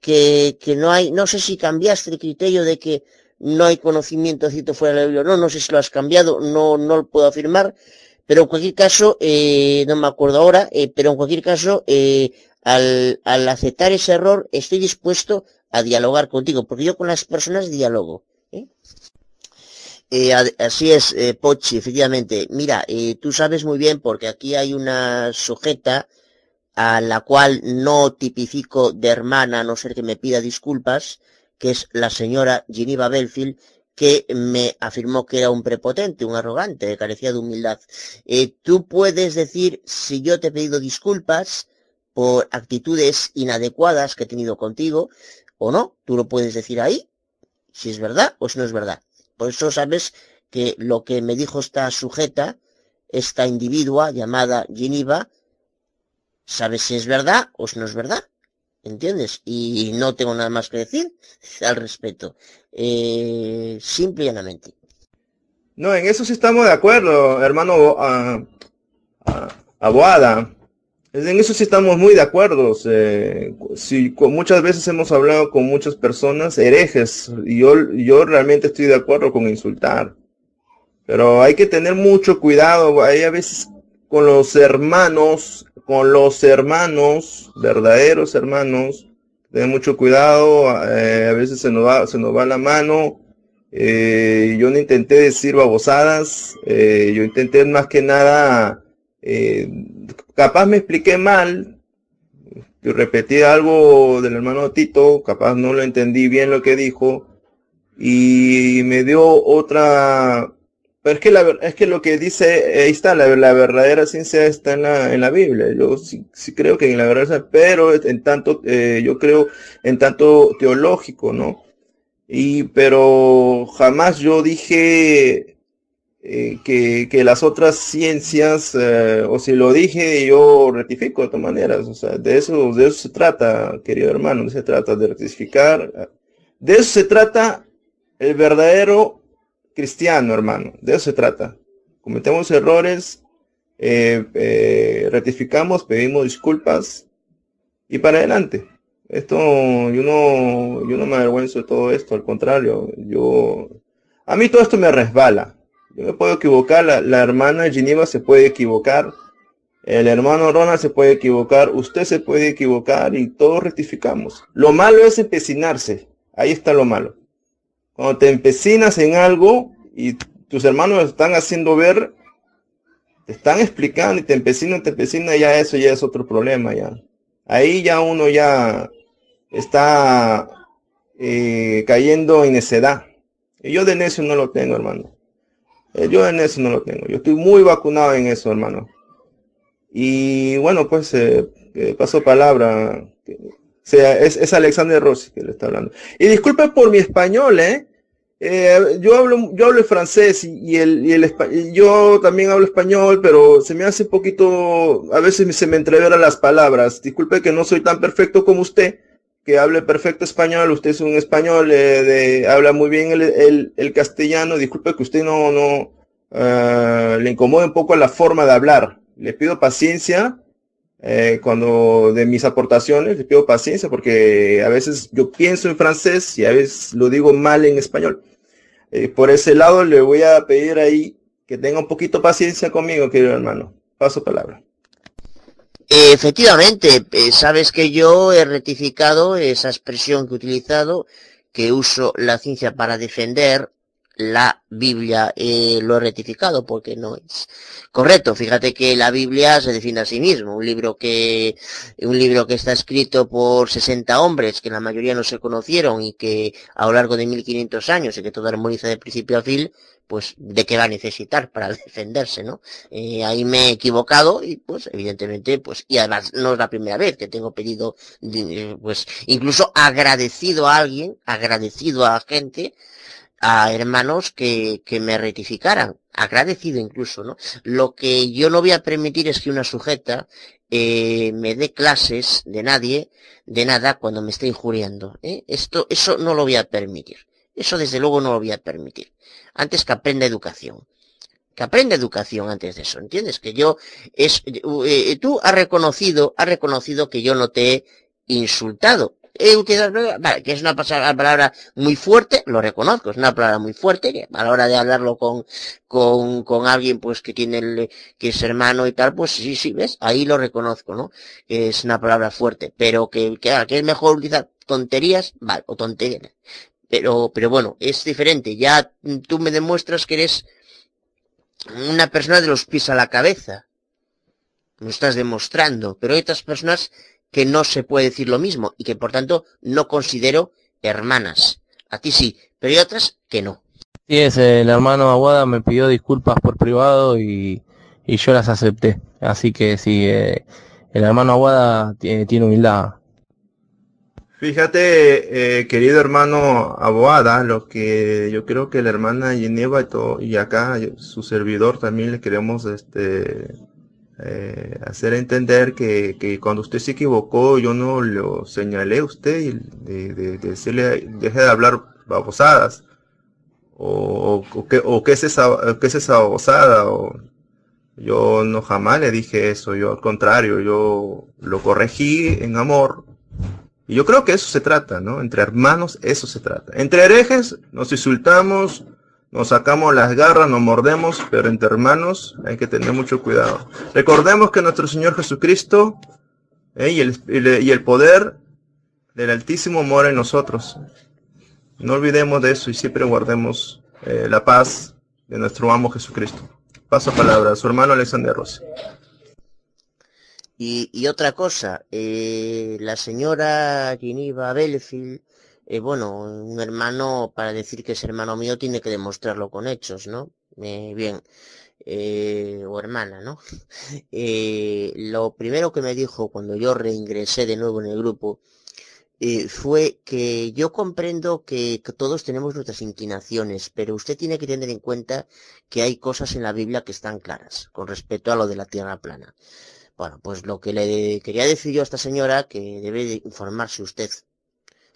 que, que no hay, no sé si cambiaste el criterio de que no hay conocimiento cierto fuera de la Biblia, no, no sé si lo has cambiado, no, no lo puedo afirmar, pero en cualquier caso, eh, no me acuerdo ahora, eh, pero en cualquier caso, eh, al, al aceptar ese error, estoy dispuesto a dialogar contigo, porque yo con las personas dialogo. así es, Pochi, efectivamente. Mira, tú sabes muy bien porque aquí hay una sujeta a la cual no tipifico de hermana, a no ser que me pida disculpas, que es la señora Geneva Belfield, que me afirmó que era un prepotente, un arrogante, carecía de humildad. Eh, tú puedes decir si yo te he pedido disculpas por actitudes inadecuadas que he tenido contigo, o no, tú lo puedes decir ahí, si es verdad o si no es verdad. Por eso sabes que lo que me dijo esta sujeta, esta individua llamada Geneva, sabes si es verdad o si no es verdad. ¿Entiendes? Y no tengo nada más que decir al respecto. Eh, simple y llanamente. No, en eso sí estamos de acuerdo, hermano uh, Aguada. En eso sí estamos muy de acuerdo. Eh, muchas veces hemos hablado con muchas personas herejes y yo, yo realmente estoy de acuerdo con insultar. Pero hay que tener mucho cuidado. Hay a veces con los hermanos, con los hermanos, verdaderos hermanos, tener mucho cuidado. Eh, a veces se nos va, se nos va la mano. Eh, yo no intenté decir babosadas. Eh, yo intenté más que nada capaz me expliqué mal, repetí algo del hermano Tito, capaz no lo entendí bien lo que dijo, y me dio otra, pero es que la es que lo que dice, ahí está, la, verdadera ciencia está en la, en la Biblia, yo sí, creo que en la verdad, pero en tanto, eh, yo creo en tanto teológico, ¿no? Y, pero jamás yo dije, eh, que, que, las otras ciencias, eh, o si lo dije, yo rectifico de todas maneras. O sea, de eso, de eso se trata, querido hermano, de se trata de rectificar. De eso se trata el verdadero cristiano, hermano. De eso se trata. Cometemos errores, eh, rectificamos, pedimos disculpas y para adelante. Esto, yo no, yo no me avergüenzo de todo esto, al contrario, yo, a mí todo esto me resbala yo me puedo equivocar, la, hermana Geneva se puede equivocar, el hermano Ronald se puede equivocar, usted se puede equivocar y todos rectificamos. Lo malo es empecinarse, ahí está lo malo. Cuando te empecinas en algo y tus hermanos están haciendo ver, te están explicando y te empecinan, te empecinan, ya eso ya es otro problema ya. Ahí ya uno ya está eh, cayendo en necedad. Y yo de necio no lo tengo, hermano. Eh, yo en eso no lo tengo. Yo estoy muy vacunado en eso, hermano. Y bueno, pues eh, paso palabra. sea, es, es, Alexander Rossi que le está hablando. Y disculpe por mi español, ¿eh? Eh yo hablo, yo hablo francés y, el, y el yo también hablo español, pero se me hace un poquito, a veces se me entreveran las palabras. Disculpe que no soy tan perfecto como usted, que hable perfecto español, usted es un español, eh, de, habla muy bien el, el, el, castellano, disculpe que usted no, no uh, le incomode un poco la forma de hablar. Le pido paciencia eh, cuando de mis aportaciones, le pido paciencia porque a veces yo pienso en francés y a veces lo digo mal en español. Eh, por ese lado le voy a pedir ahí que tenga un poquito paciencia conmigo, querido hermano. Paso palabra. Efectivamente, eh, sabes que yo he rectificado esa expresión que he utilizado, que uso la ciencia para defender la Biblia eh, lo he rectificado porque no es correcto. Fíjate que la Biblia se define a sí mismo, un libro que un libro que está escrito por 60 hombres que la mayoría no se conocieron y que a lo largo de 1500 años y que todo armoniza de principio a fin, pues de qué va a necesitar para defenderse, ¿no? Eh, ahí me he equivocado y pues evidentemente pues y además no es la primera vez que tengo pedido pues incluso agradecido a alguien, agradecido a gente a hermanos que, que me rectificaran, agradecido incluso, ¿no? Lo que yo no voy a permitir es que una sujeta eh, me dé clases de nadie, de nada, cuando me esté injuriando. ¿eh? Esto, eso no lo voy a permitir. Eso desde luego no lo voy a permitir. Antes que aprenda educación. Que aprenda educación antes de eso. ¿Entiendes? Que yo es, eh, tú has reconocido, has reconocido que yo no te he insultado utilizado, vale, que es una palabra muy fuerte, lo reconozco, es una palabra muy fuerte, que a la hora de hablarlo con, con, con alguien, pues, que tiene el, que es hermano y tal, pues sí, sí, ves, ahí lo reconozco, ¿no? Es una palabra fuerte, pero que, que, que es mejor utilizar tonterías, vale, o tonterías. Pero, pero bueno, es diferente, ya tú me demuestras que eres una persona de los pies a la cabeza. Lo estás demostrando, pero hay otras personas que no se puede decir lo mismo y que por tanto no considero hermanas. A ti sí, pero hay otras que no. Sí, es, el hermano Aguada me pidió disculpas por privado y, y yo las acepté. Así que sí, eh, el hermano Aguada tiene, tiene humildad. Fíjate, eh, querido hermano Aguada, lo que yo creo que la hermana Geneva y, todo, y acá su servidor también le queremos este, eh, hacer entender que, que, cuando usted se equivocó yo no lo señalé a usted y de, de, de decirle deje de hablar babosadas o, o, que, o qué es esa qué es esa babosada o yo no jamás le dije eso yo al contrario yo lo corregí en amor. Y yo creo que eso se trata no entre hermanos eso se trata. Entre herejes nos insultamos nos sacamos las garras, nos mordemos, pero entre hermanos hay que tener mucho cuidado. Recordemos que nuestro Señor Jesucristo eh, y, el, y, el, poder del Altísimo mora en nosotros. No olvidemos de eso y siempre guardemos eh, la paz de nuestro amo Jesucristo. Paso palabra a su hermano Alexander Rossi. Y, y, otra cosa, eh, la señora Geneva Belfield eh, bueno, un hermano, para decir que es hermano mío, tiene que demostrarlo con hechos, ¿no? Eh, bien, eh, o hermana, ¿no? Lo primero que me dijo cuando yo reingresé de nuevo en el grupo fue que yo comprendo que, que, todos tenemos nuestras inclinaciones, pero usted tiene que tener en cuenta que hay cosas en la Biblia que están claras con respecto a lo de la tierra plana. Bueno, pues lo que le quería decir yo a esta señora, que debe de informarse usted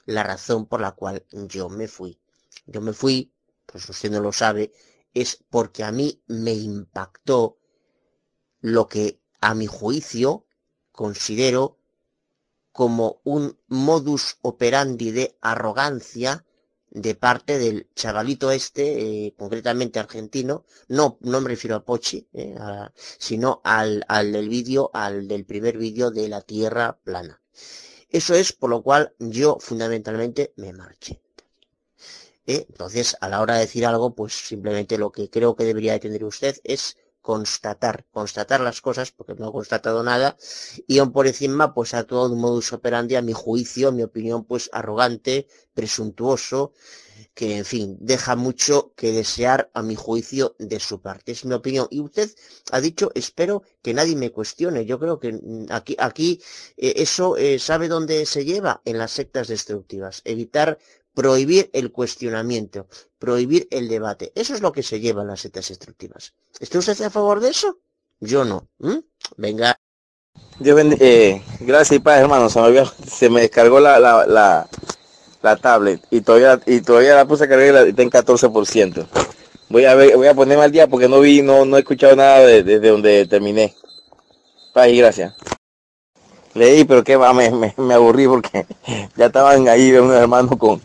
la razón por la cual yo me fui. Yo me fui, pues usted no lo sabe, es porque a mí me impactó lo que a mi juicio considero como un modus operandi de arrogancia de parte del chavalito este, eh, concretamente argentino, no, no me refiero a Pochi, eh, sino al, al del vídeo, al del primer vídeo de la Tierra plana. Eso es por lo cual yo fundamentalmente me marché. ¿Eh? Entonces, a la hora de decir algo, pues simplemente lo que creo que debería tener usted es constatar, constatar las cosas, porque no he constatado nada, y aún por encima, pues a todo un modus operandi, a mi juicio, a mi opinión, pues arrogante, presuntuoso, que en fin, deja mucho que desear a mi juicio de su parte. Es mi opinión. Y usted ha dicho, espero que nadie me cuestione. Yo creo que aquí, aquí eh, eso eh, sabe dónde se lleva en las sectas destructivas. Evitar prohibir el cuestionamiento, prohibir el debate. Eso es lo que se lleva en las sectas destructivas. ¿Está usted a favor de eso? Yo no. ¿Mm? Venga. Dios bendiga. Eh, gracias y paz, hermano. Se me, se me descargó la, la, la tablet y todavía y todavía la puse a cargar y está en 14%. Voy a ver, voy a ponerme al día porque no vi, no, no he escuchado nada desde de, donde terminé. Paz y gracias. Leí, pero que va, me, me, aburrí porque ya estaban ahí unos hermanos con...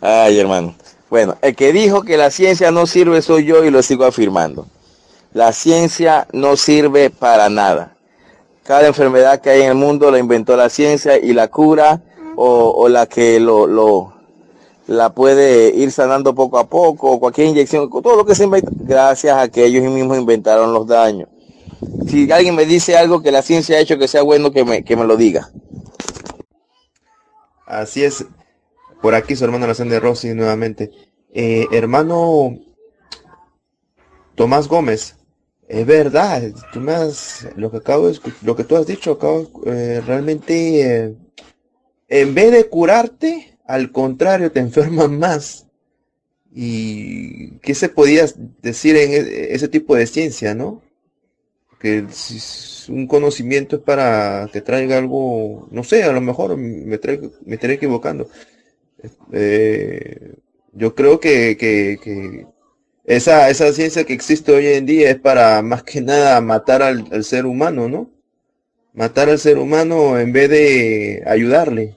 Ay, hermano. Bueno, el que dijo que la ciencia no sirve soy yo y lo sigo afirmando. La ciencia no sirve para nada. Cada enfermedad que hay en el mundo la inventó la ciencia y la cura o, o la que lo, lo, la puede ir sanando poco a poco, cualquier inyección, todo lo que se inventa, gracias a que ellos mismos inventaron los daños. Si alguien me dice algo que la ciencia ha hecho que sea bueno, que me, que me lo diga. Así es. Por aquí su hermano de Rossi nuevamente. Eh, hermano Tomás Gómez, es verdad, tú me lo que acabo de lo que tú has dicho, acabo, eh, realmente, eh, en vez de curarte, al contrario, te enferman más. ¿Y qué se podía decir en e, ese tipo de ciencia, no? Que un conocimiento es para que traiga algo, no sé, a lo mejor me, me estaré equivocando. Eh, yo creo que, que, esa, esa ciencia que existe hoy en día es para más que nada matar al, ser humano, ¿no? Matar al ser humano en vez de ayudarle.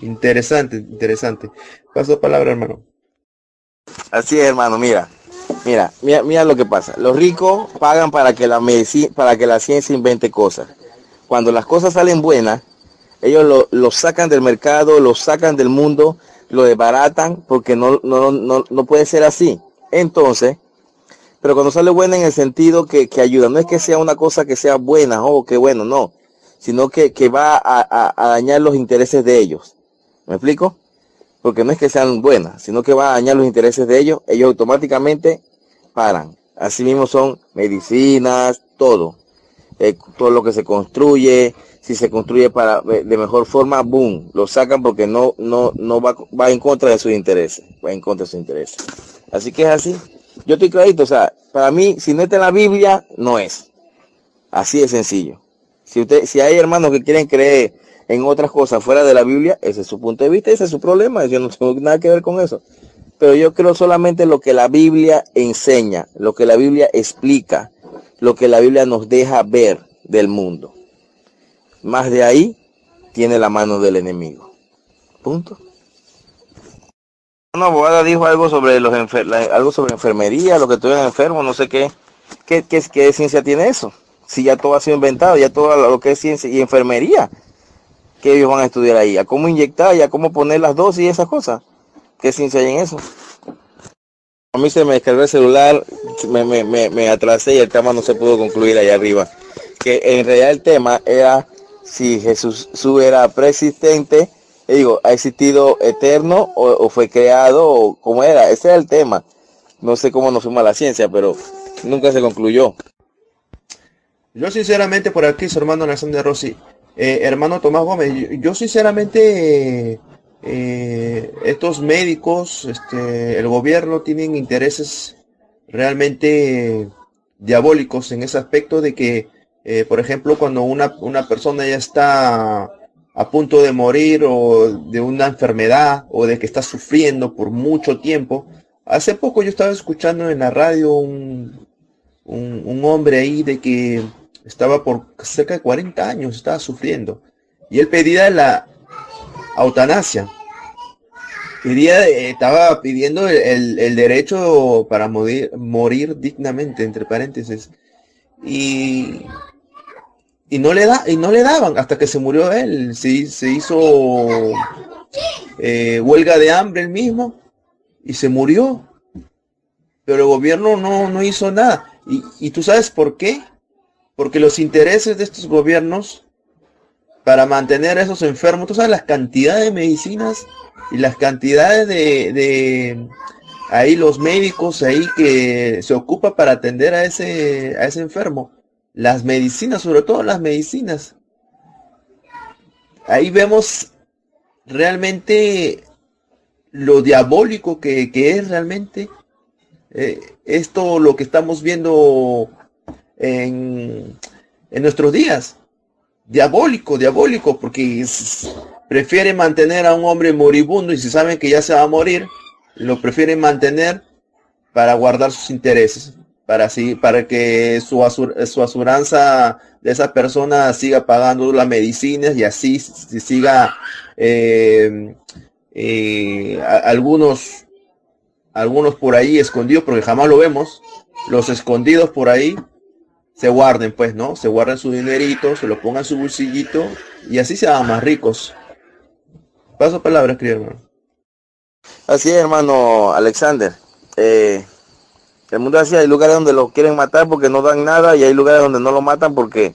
Interesante, interesante. Paso palabra, hermano. Así es, hermano, mira. Mira, mira, mira lo que pasa. Los ricos pagan para que la para que la ciencia invente cosas. Cuando las cosas salen buenas, ellos lo, lo sacan del mercado, lo sacan del mundo, lo desbaratan porque no, no, no, no puede ser así. Entonces, pero cuando sale buena en el sentido que, que, ayuda, no es que sea una cosa que sea buena o oh, que bueno, no, sino que, que va a, a, dañar los intereses de ellos. ¿Me explico? Porque no es que sean buenas, sino que va a dañar los intereses de ellos, ellos automáticamente paran. Así mismo son medicinas, todo. Eh, todo lo que se construye, si se construye para de mejor forma, boom, lo sacan porque no, no, no va, va en contra de sus intereses, va en contra de sus intereses. Así que es así. Yo estoy clarito, o sea, para mí, si no está en la Biblia, no es. Así de sencillo. Si usted, si hay hermanos que quieren creer en otras cosas fuera de la Biblia, ese es su punto de vista, ese es su problema, yo no tengo nada que ver con eso. Pero yo creo solamente lo que la Biblia enseña, lo que la Biblia explica, lo que la Biblia nos deja ver del mundo. Más de ahí tiene la mano del enemigo. Punto. Una abogada dijo algo sobre los algo sobre enfermería, lo que estuvieron enfermos, no sé qué. ¿Qué, qué. qué ciencia tiene eso? Si ya todo ha sido inventado, ya todo lo que es ciencia y enfermería, que ellos van a estudiar ahí, a cómo inyectar y a cómo poner las dosis y esas cosas. ¿Qué ciencia hay en eso? A mí se me descargó el celular, me, me, me, me atrasé y el tema no se pudo concluir allá arriba. Que en realidad el tema era si Jesús era preexistente digo, ¿ha existido eterno o, fue creado o cómo era? Ese era el tema. No sé cómo nos suma la ciencia, pero nunca se concluyó. Yo sinceramente por aquí, su hermano Alexander Rossi, eh, hermano Tomás Gómez, yo, sinceramente eh, estos médicos, este, el gobierno tienen intereses realmente diabólicos en ese aspecto de que, eh, por ejemplo, cuando una, una persona ya está a punto de morir o de una enfermedad o de que está sufriendo por mucho tiempo. Hace poco yo estaba escuchando en la radio un, un, hombre ahí de que estaba por cerca de 40 años, estaba sufriendo. Y él pedía la eutanasia. Pedía, estaba pidiendo el, el, derecho para morir, morir dignamente, entre paréntesis. Y y no le da y no le daban hasta que se murió él se, se hizo eh, huelga de hambre él mismo y se murió pero el gobierno no, no hizo nada y, y tú sabes por qué porque los intereses de estos gobiernos para mantener a esos enfermos tú sabes las cantidades de medicinas y las cantidades de, ahí los médicos ahí que se ocupa para atender a ese a ese enfermo las medicinas, sobre todo las medicinas. Ahí vemos realmente lo diabólico que, es realmente eh, esto lo que estamos viendo en, nuestros días. Diabólico, diabólico, porque prefiere mantener a un hombre moribundo y si saben que ya se va a morir, lo prefieren mantener para guardar sus intereses para así, para que su, su asuranza de esa persona siga pagando las medicinas y así siga eh, eh, algunos algunos por ahí escondidos porque jamás lo vemos los escondidos por ahí se guarden pues no se guarden su dinerito se lo pongan su bolsillito y así se hagan más ricos paso palabras querido hermano Así es, hermano Alexander. Eh, el mundo así, hay lugares donde lo quieren matar porque no dan nada y hay lugares donde no lo matan porque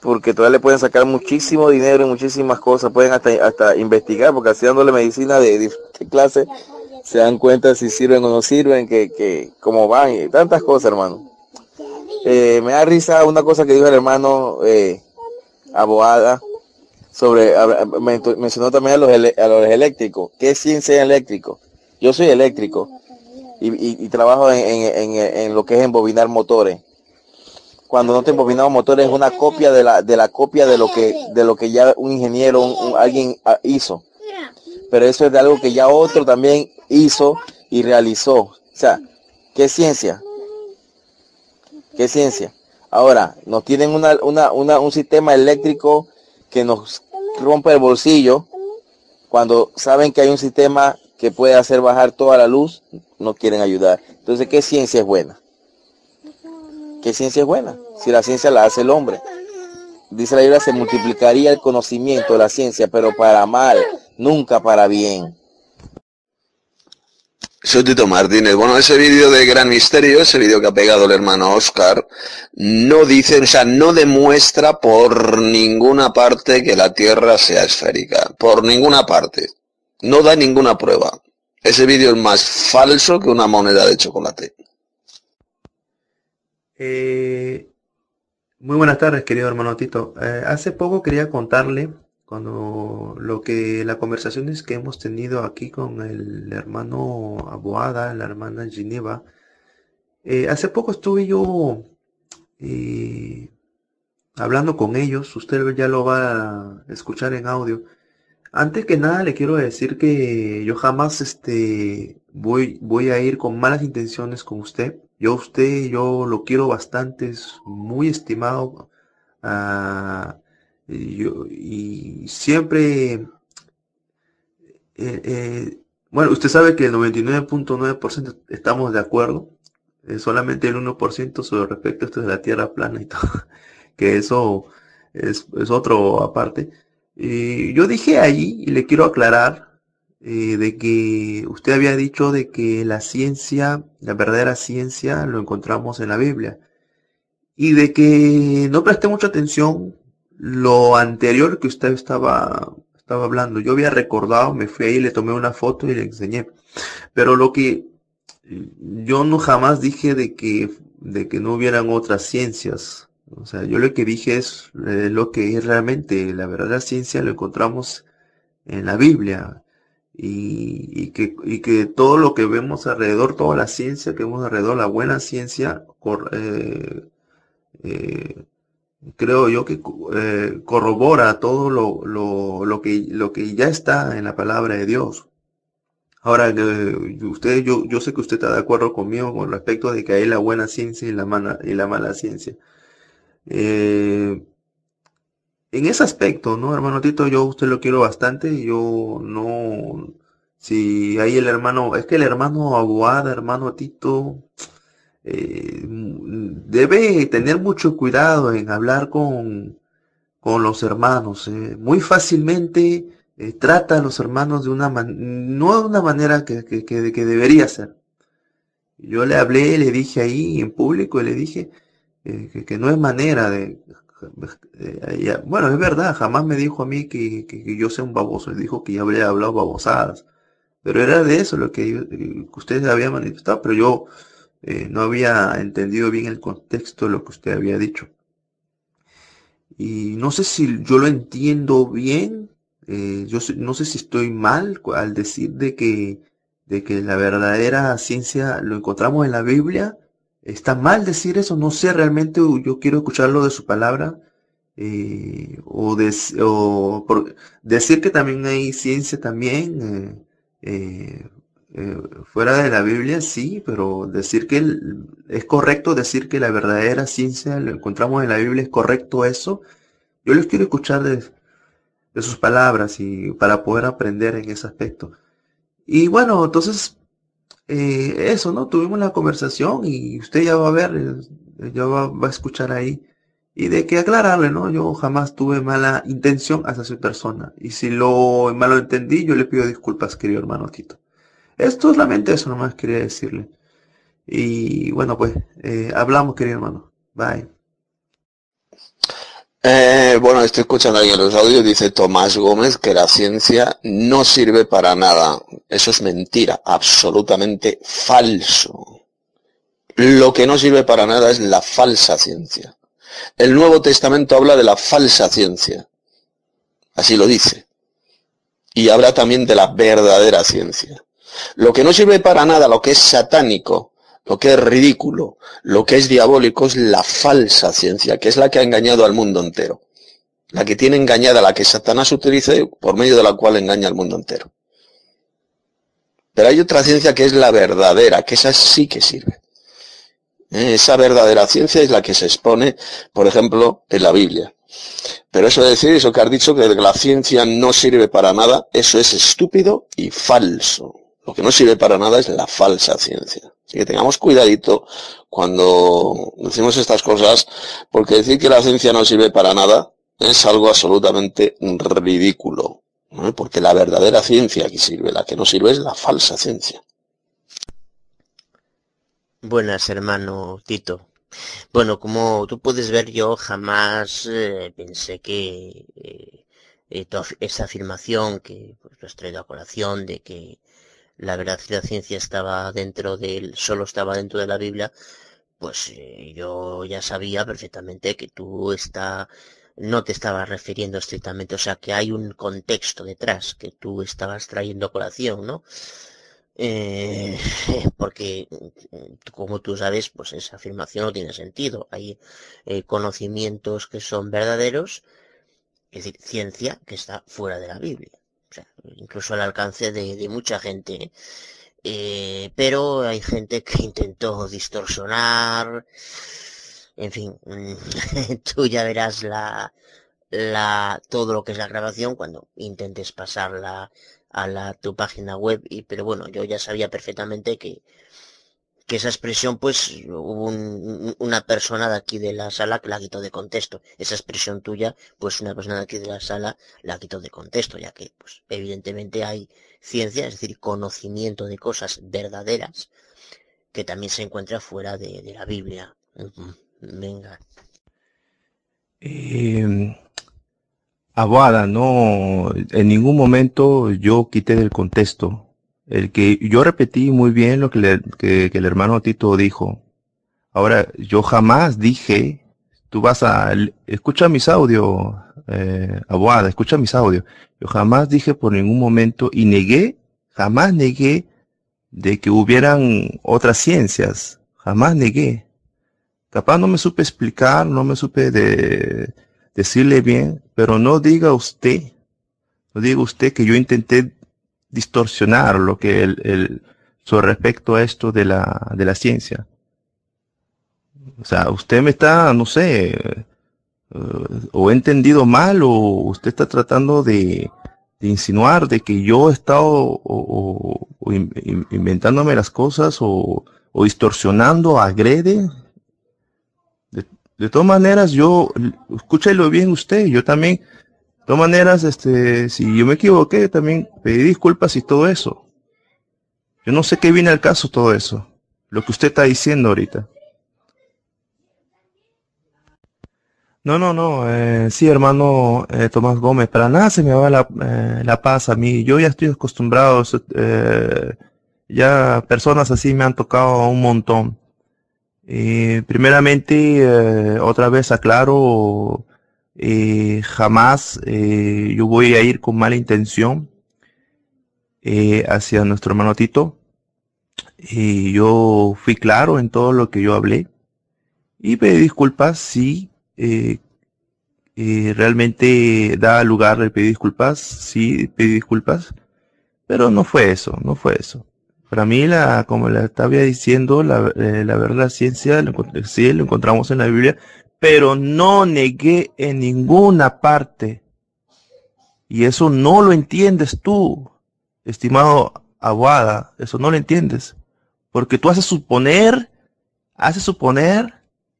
porque todavía le pueden sacar muchísimo dinero y muchísimas cosas, pueden hasta, hasta investigar, porque así dándole medicina de diferentes clases, se dan cuenta si sirven o no sirven, que, que cómo van, y tantas cosas, hermano. Eh, me da risa una cosa que dijo el hermano eh, Aboada sobre, mencionó también a los, a los eléctricos. ¿Qué es eléctrico? Yo soy eléctrico y, trabajo en, lo que es embobinar motores. Cuando no te embobinamos motores es una copia de la, de la copia de lo que, de lo que ya un ingeniero, alguien ah, hizo. Pero eso es de algo que ya otro también hizo y realizó. O sea, ¿qué ciencia? ¿Qué ciencia? Ahora, nos tienen una, una, un sistema eléctrico que nos rompe el bolsillo cuando saben que hay un sistema que puede hacer bajar toda la luz, no quieren ayudar. Entonces, ¿qué ciencia es buena? ¿Qué ciencia es buena? Si la ciencia la hace el hombre. Dice la Biblia, se multiplicaría el conocimiento de la ciencia, pero para mal, nunca para bien. Soy Tito Martínez. Bueno, ese vídeo de Gran Misterio, ese vídeo que ha pegado el hermano Oscar, no dice, o sea, no demuestra por ninguna parte que la Tierra sea esférica. Por ninguna parte. No da ninguna prueba. Ese vídeo es más falso que una moneda de chocolate. Eh, muy buenas tardes, querido hermano Tito. Eh, hace poco quería contarle cuando lo que las conversaciones que hemos tenido aquí con el hermano Aboada, la hermana Gineva. Eh, hace poco estuve yo hablando con ellos. Usted ya lo va a escuchar en audio. Antes que nada le quiero decir que yo jamás este voy, voy a ir con malas intenciones con usted. Yo usted, yo lo quiero bastante, es muy estimado. Ah, y, siempre, eh, eh, bueno, usted sabe que el 99.9% estamos de acuerdo. Eh, solamente el 1% sobre respecto a esto de la tierra plana y todo. Que eso es, es otro aparte. Yo dije ahí, y le quiero aclarar, de que usted había dicho de que la ciencia, la verdadera ciencia, lo encontramos en la Biblia. Y de que no presté mucha atención lo anterior que usted estaba, estaba hablando. Yo había recordado, me fui ahí, le tomé una foto y le enseñé. Pero lo que yo no jamás dije de que, de que no hubieran otras ciencias. O sea, yo lo que dije es eh, lo que es realmente la verdadera ciencia lo encontramos en la Biblia y, que, y que todo lo que vemos alrededor, toda la ciencia que vemos alrededor, la buena ciencia, eh, eh, creo yo que corrobora todo lo, lo, lo, que, lo que ya está en la palabra de Dios. Ahora, usted, yo, yo sé que usted está de acuerdo conmigo con respecto de que hay la buena ciencia y la mala, y la mala ciencia. Eh, en ese aspecto, ¿no, hermano Tito? Yo usted lo quiero bastante. Yo no. Si hay el hermano. Es que el hermano Aguada, hermano Tito. Eh, debe tener mucho cuidado en hablar con, con los hermanos. Eh. Muy fácilmente trata a los hermanos de una manera. No de una manera que, que, que, que debería ser. Yo le hablé, le dije ahí en público, le dije que, no es manera de... Eh, bueno, es verdad, jamás me dijo a mí que, yo sea un baboso, dijo que ya habría hablado babosadas, pero era de eso lo que, eh, usted había manifestado, pero yo eh, no había entendido bien el contexto de lo que usted había dicho. Y no sé si yo lo entiendo bien, yo no sé si estoy mal al decir de que, de que la verdadera ciencia lo encontramos en la Biblia, ¿Está mal decir eso? No sé, realmente yo quiero escucharlo de su palabra. Eh, o, decir que también hay ciencia también eh, eh, fuera de la Biblia, sí, pero decir que es correcto decir que la verdadera ciencia lo encontramos en la Biblia, ¿es correcto eso? Yo les quiero escuchar de, sus palabras y para poder aprender en ese aspecto. Y bueno, entonces eh, eso, ¿no? Tuvimos la conversación y usted ya va a ver, eh, ya va, a escuchar ahí. Y de que aclararle, ¿no? Yo jamás tuve mala intención hacia su persona. Y si lo malo entendí, yo le pido disculpas, querido hermano Tito. Esto es solamente eso nomás quería decirle. Y bueno, pues eh, hablamos, querido hermano. Bye. Eh, bueno, estoy escuchando ahí en los audios, dice Tomás Gómez que la ciencia no sirve para nada. Eso es mentira, absolutamente falso. Lo que no sirve para nada es la falsa ciencia. El Nuevo Testamento habla de la falsa ciencia. Así lo dice. Y habla también de la verdadera ciencia. Lo que no sirve para nada, lo que es satánico, lo que es ridículo, lo que es diabólico es la falsa ciencia, que es la que ha engañado al mundo entero. La que tiene engañada, la que Satanás utiliza por medio de la cual engaña al mundo entero. Pero hay otra ciencia que es la verdadera, que esa sí que sirve. ¿Eh? Esa verdadera ciencia es la que se expone, por ejemplo, en la Biblia. Pero eso de decir, eso que has dicho, que la ciencia no sirve para nada, eso es estúpido y falso. Lo que no sirve para nada es la falsa ciencia. Así que tengamos cuidadito cuando decimos estas cosas, porque decir que la ciencia no sirve para nada es algo absolutamente ridículo. Porque la verdadera ciencia aquí sirve, la que no sirve es la falsa ciencia. Buenas, hermano Tito. Bueno, como tú puedes ver, yo jamás eh, pensé que eh, esa afirmación que pues, has traído a colación de que la verdad y la ciencia estaba dentro del, solo estaba dentro de la Biblia, pues eh, yo ya sabía perfectamente que tú está, no te estabas refiriendo estrictamente, o sea que hay un contexto detrás que tú estabas trayendo colación, ¿no? Eh, porque como tú sabes, pues esa afirmación no tiene sentido. Hay eh, conocimientos que son verdaderos, es decir, ciencia que está fuera de la Biblia incluso al alcance de, mucha gente. Eh, pero hay gente que intentó distorsionar. En fin, tú ya verás la, la, todo lo que es la grabación cuando intentes pasarla a la, tu página web. Y, pero bueno, yo ya sabía perfectamente que, que esa expresión, pues, hubo una persona de aquí de la sala que la quitó de contexto. Esa expresión tuya, pues una persona de aquí de la sala la quitó de contexto, ya que, pues, evidentemente hay ciencia, es decir, conocimiento de cosas verdaderas, que también se encuentra fuera de, la Biblia. Venga. Eh, no, en ningún momento yo quité del contexto el que yo repetí muy bien lo que, le, que, el hermano Tito dijo. Ahora, yo jamás dije, tú vas a, escucha mis audios, eh, Abuada, escucha mis audios. Yo jamás dije por ningún momento y negué, jamás negué de que hubieran otras ciencias. Jamás negué. Capaz no me supe explicar, no me supe de, decirle bien, pero no diga usted, no diga usted que yo intenté distorsionar lo que el, el sobre respecto a esto de la, de la ciencia. O sea, usted me está, no sé, eh, o he entendido mal o usted está tratando de, de insinuar de que yo he estado o, inventándome las cosas o, o distorsionando, agrede. De, todas maneras, yo, escúchelo bien usted, yo también todas maneras, este, si yo me equivoqué, también pedí disculpas y todo eso. Yo no sé qué viene al caso todo eso. Lo que usted está diciendo ahorita. No, no, no. Eh, sí, hermano eh, Tomás Gómez, para nada se me va la, eh, la paz a mí. Yo ya estoy acostumbrado. Ya personas así me han tocado un montón. Y primeramente, otra vez aclaro eh, jamás eh, yo voy a ir con mala intención eh, hacia nuestro hermano Tito. Yo fui claro en todo lo que yo hablé. Y pedí disculpas si realmente da lugar de pedir disculpas. Sí, pedí disculpas. Pero no fue eso, no fue eso. Para mí, la, como le estaba diciendo, la, la verdad, la ciencia, lo, sí, lo encontramos en la Biblia, pero no negué en ninguna parte. Y eso no lo entiendes tú, estimado Aguada, eso no lo entiendes. Porque tú haces suponer, haces suponer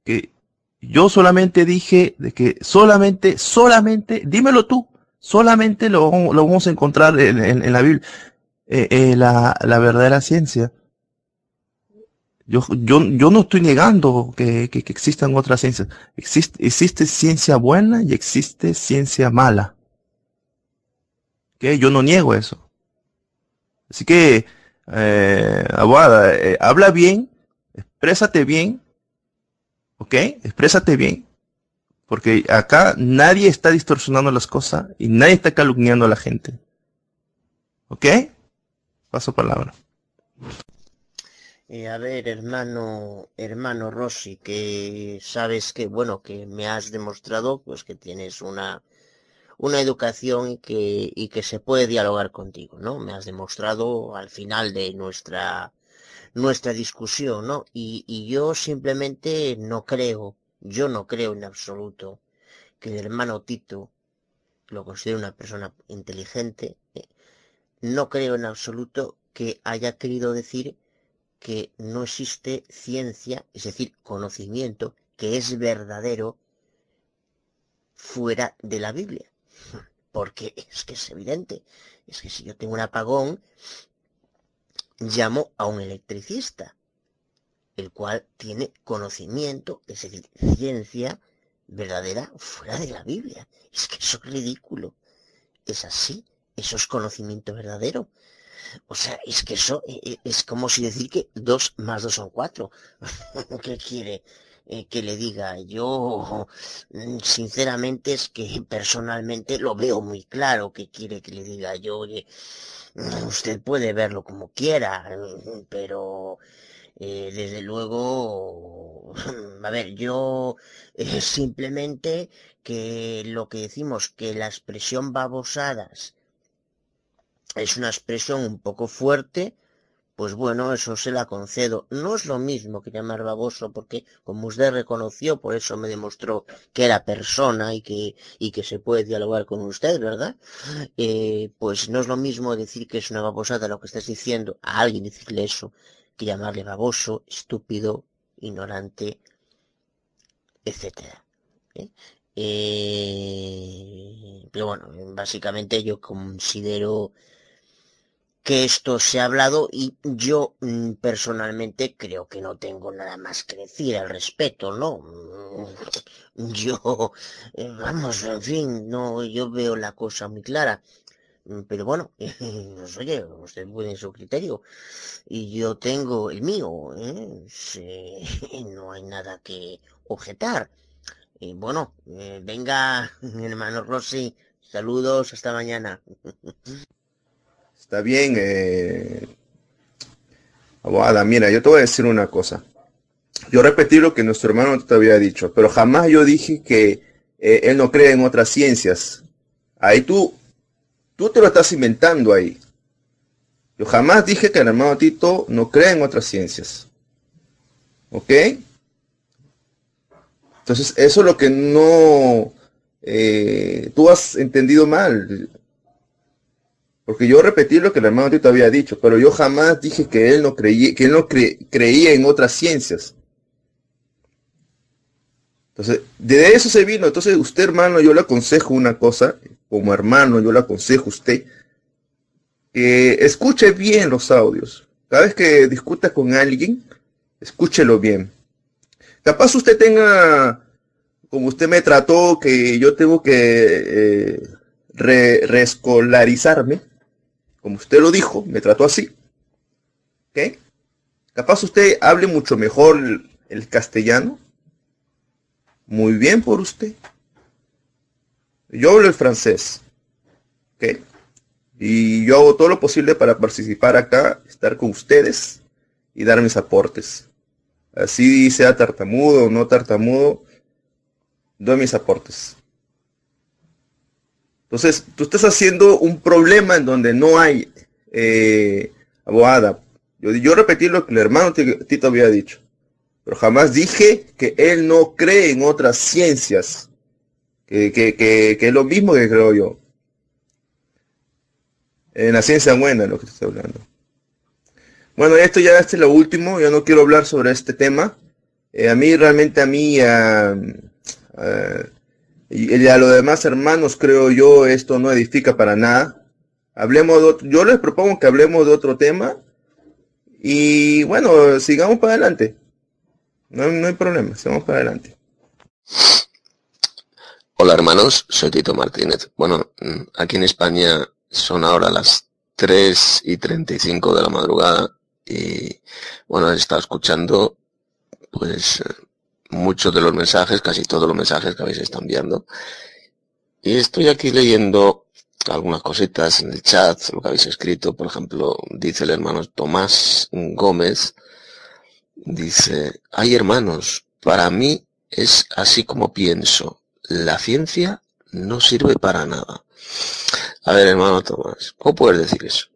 que yo solamente dije de que solamente, solamente, dímelo tú, solamente lo, lo vamos a encontrar en, en, la Biblia. eh, eh, la, la verdadera ciencia. Yo, yo, yo no estoy negando que, que, que existan otras ciencias. Existe, existe ciencia buena y existe ciencia mala. que Yo no niego eso. Así que, eh, Abuada, eh, habla bien, exprésate bien, ¿ok? Exprésate bien, porque acá nadie está distorsionando las cosas y nadie está calumniando a la gente. ¿Ok? Paso palabra. Eh, a ver, hermano, hermano Rossi, que sabes que, bueno, que me has demostrado, pues que tienes una, una educación y que, y que se puede dialogar contigo, ¿no? Me has demostrado al final de nuestra, nuestra discusión, ¿no? Y, y yo simplemente no creo, yo no creo en absoluto que el hermano Tito, lo considero una persona inteligente, eh, no creo en absoluto que haya querido decir que no existe ciencia, es decir, conocimiento que es verdadero fuera de la Biblia. Porque es que es evidente. Es que si yo tengo un apagón, llamo a un electricista, el cual tiene conocimiento, es decir, ciencia verdadera fuera de la Biblia. Es que eso es ridículo. Es así. Eso es conocimiento verdadero. O sea, es que eso eh, eh, es como si decir que dos más dos son cuatro. ¿Qué quiere eh, que le diga? Yo, mm, sinceramente, es que personalmente lo veo muy claro que quiere que le diga yo. Oye, mm, usted puede verlo como quiera, mm, pero desde luego, a ver, yo simplemente que lo que decimos que la expresión babosadas es una expresión un poco fuerte, pues bueno, eso se la concedo. No es lo mismo que llamar baboso, porque como usted reconoció, por eso me demostró que era persona y que, y que se puede dialogar con usted, ¿verdad? Eh, pues no es lo mismo decir que es una babosada lo que estás diciendo, a alguien decirle eso, que llamarle baboso, estúpido, ignorante, etcétera. ¿eh? Eh, pero bueno, básicamente yo considero que esto se ha hablado y yo mm, personalmente creo que no tengo nada más que decir al respecto, ¿no? Mm, yo, eh, vamos, en fin, no, yo veo la cosa muy clara. Mm, pero bueno, pues oye, usted puede su criterio y yo tengo el mío, ¿eh? no hay nada que objetar. Y bueno, eh, venga, hermano Rossi, saludos, hasta mañana. Está bien. Eh... mira, yo te voy a decir una cosa. Yo repetí lo que nuestro hermano te había dicho, pero jamás yo dije que eh, él no cree en otras ciencias. Ahí tú, tú te lo estás inventando ahí. Yo jamás dije que el hermano Tito no cree en otras ciencias. ¿Ok? Entonces, eso es lo que no... Eh, tú has entendido mal. Porque yo repetí lo que el hermano Tito había dicho, pero yo jamás dije que él no creía, que él no creía en otras ciencias. Entonces, de eso se vino. Entonces, usted, hermano, yo le aconsejo una cosa, como hermano, yo le aconsejo a usted, que escuche bien los audios. Cada vez que discuta con alguien, escúchelo bien. Capaz usted tenga, como usted me trató, que yo tengo que eh, reescolarizarme como usted lo dijo, me trató así. ¿Ok? Capaz usted hable mucho mejor el, castellano. Muy bien por usted. Yo hablo el francés. ¿Ok? Y yo hago todo lo posible para participar acá, estar con ustedes y dar mis aportes. Así sea tartamudo o no tartamudo, doy mis aportes. Entonces, tú estás haciendo un problema en donde no hay eh, abogada. Yo, yo repetí lo que el hermano Tito había dicho, pero jamás dije que él no cree en otras ciencias, que, es lo mismo que creo yo. En la ciencia buena, lo que estoy hablando. Bueno, esto ya es lo último, yo no quiero hablar sobre este tema. Eh, a mí realmente a mí... Y a los demás hermanos, creo yo, esto no edifica para nada. Hablemos de otro- yo les propongo que hablemos de otro tema y bueno, sigamos para adelante. No, no hay problema, sigamos para adelante. Hola hermanos, soy Tito Martínez. Bueno, mm, aquí en España son ahora las 3 y 35 de la madrugada y bueno, he estado escuchando pues eh, muchos de los mensajes, casi todos los mensajes que habéis estado enviando y estoy aquí leyendo algunas cositas en el chat, lo que habéis escrito, por ejemplo, dice el hermano Tomás Gómez, dice, hay hermanos, para mí es así como pienso, la ciencia no sirve para nada. A ver, hermano Tomás, ¿cómo puedes decir eso?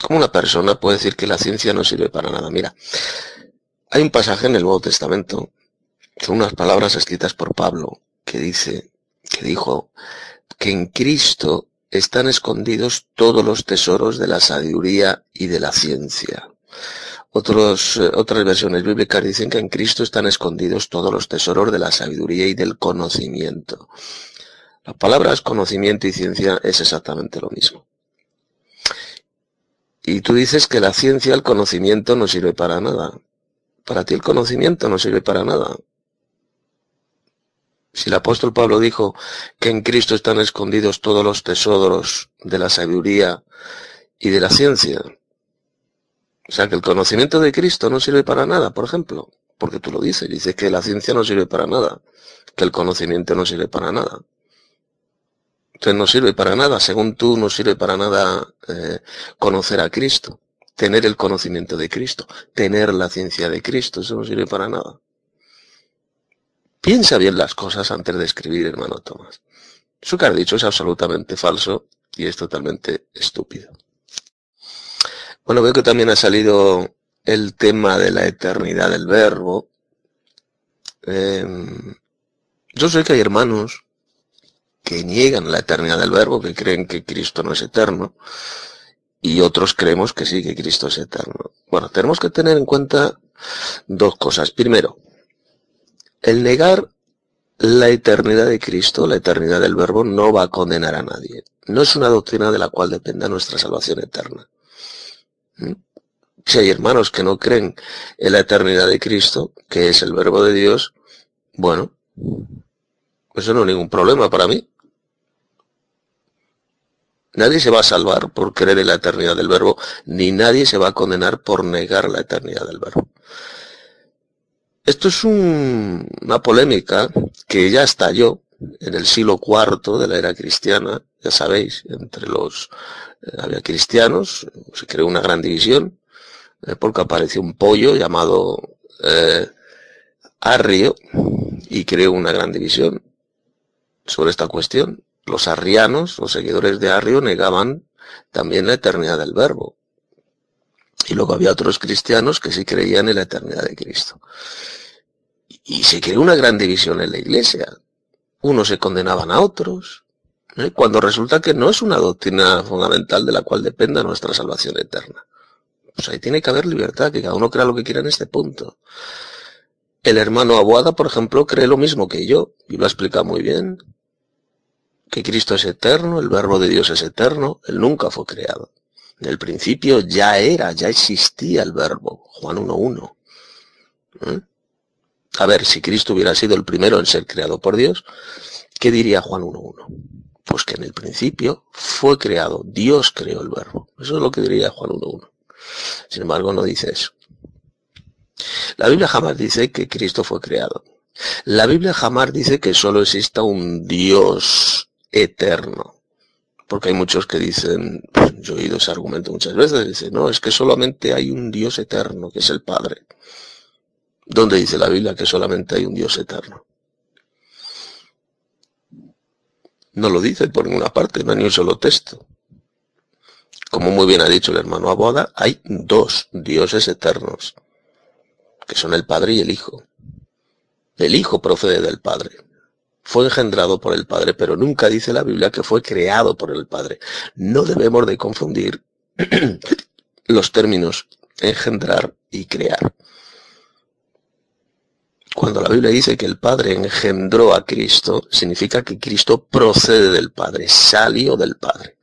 ¿Cómo una persona puede decir que la ciencia no sirve para nada? Mira, hay un pasaje en el Nuevo Testamento, son unas palabras escritas por Pablo, que dice, que dijo, que en Cristo están escondidos todos los tesoros de la sabiduría y de la ciencia. Eh, otras versiones bíblicas dicen que en Cristo están escondidos todos los tesoros de la sabiduría y del conocimiento. Las palabras conocimiento y ciencia es exactamente lo mismo. Y tú dices que la ciencia, el conocimiento no sirve para nada. Para ti el conocimiento no sirve para nada. Si el apóstol Pablo dijo que en Cristo están escondidos todos los tesoros de la sabiduría y de la ciencia, o sea que el conocimiento de Cristo no sirve para nada, por ejemplo, porque tú lo dices, dices que la ciencia no sirve para nada, que el conocimiento no sirve para nada. Entonces no sirve para nada, según tú no sirve para nada eh, conocer a Cristo, tener el conocimiento de Cristo, tener la ciencia de Cristo, eso no sirve para nada. Piensa bien las cosas antes de escribir, hermano Tomás. Eso que has dicho es absolutamente falso y es totalmente estúpido. Bueno, veo que también ha salido el tema de la eternidad del verbo. Eh, yo sé que hay hermanos que niegan la eternidad del verbo, que creen que Cristo no es eterno, y otros creemos que sí, que Cristo es eterno. Bueno, tenemos que tener en cuenta dos cosas. Primero, el negar la eternidad de Cristo, la eternidad del verbo, no va a condenar a nadie. No es una doctrina de la cual dependa nuestra salvación eterna. ¿Mm? Si hay hermanos que no creen en la eternidad de Cristo, que es el verbo de Dios, bueno, eso no es ningún problema para mí. Nadie se va a salvar por creer en la eternidad del verbo, ni nadie se va a condenar por negar la eternidad del verbo. Esto es un- una polémica que ya estalló en el siglo IV de la era cristiana, ya sabéis, entre los eh, había cristianos, se creó una gran división, eh, porque apareció un pollo llamado eh, Arrio y creó una gran división sobre esta cuestión. Los arrianos, los seguidores de Arrio, negaban también la eternidad del verbo. Y luego había otros cristianos que sí creían en la eternidad de Cristo. Y se creó una gran división en la iglesia. Unos se condenaban a otros, ¿eh? cuando resulta que no es una doctrina fundamental de la cual dependa nuestra salvación eterna. Pues ahí tiene que haber libertad, que cada uno crea lo que quiera en este punto. El hermano Abuada, por ejemplo, cree lo mismo que yo, y lo ha explicado muy bien, que Cristo es eterno, el verbo de Dios es eterno, él nunca fue creado. En el principio ya era, ya existía el verbo, Juan 1.1. ¿Eh? A ver, si Cristo hubiera sido el primero en ser creado por Dios, ¿qué diría Juan 1.1? Pues que en el principio fue creado, Dios creó el verbo. Eso es lo que diría Juan 1.1. Sin embargo, no dice eso. La Biblia jamás dice que Cristo fue creado. La Biblia jamás dice que solo exista un Dios eterno. Porque hay muchos que dicen, pues, yo he oído ese argumento muchas veces, dicen, no, es que solamente hay un Dios eterno, que es el Padre. ¿Dónde dice la Biblia que solamente hay un Dios eterno? No lo dice por ninguna parte, no hay ni un solo texto. Como muy bien ha dicho el hermano Aboda, hay dos dioses eternos, que son el Padre y el Hijo. El Hijo procede del Padre. Fue engendrado por el Padre, pero nunca dice la Biblia que fue creado por el Padre. No debemos de confundir los términos engendrar y crear. Cuando la Biblia dice que el Padre engendró a Cristo, significa que Cristo procede del Padre, salió del Padre.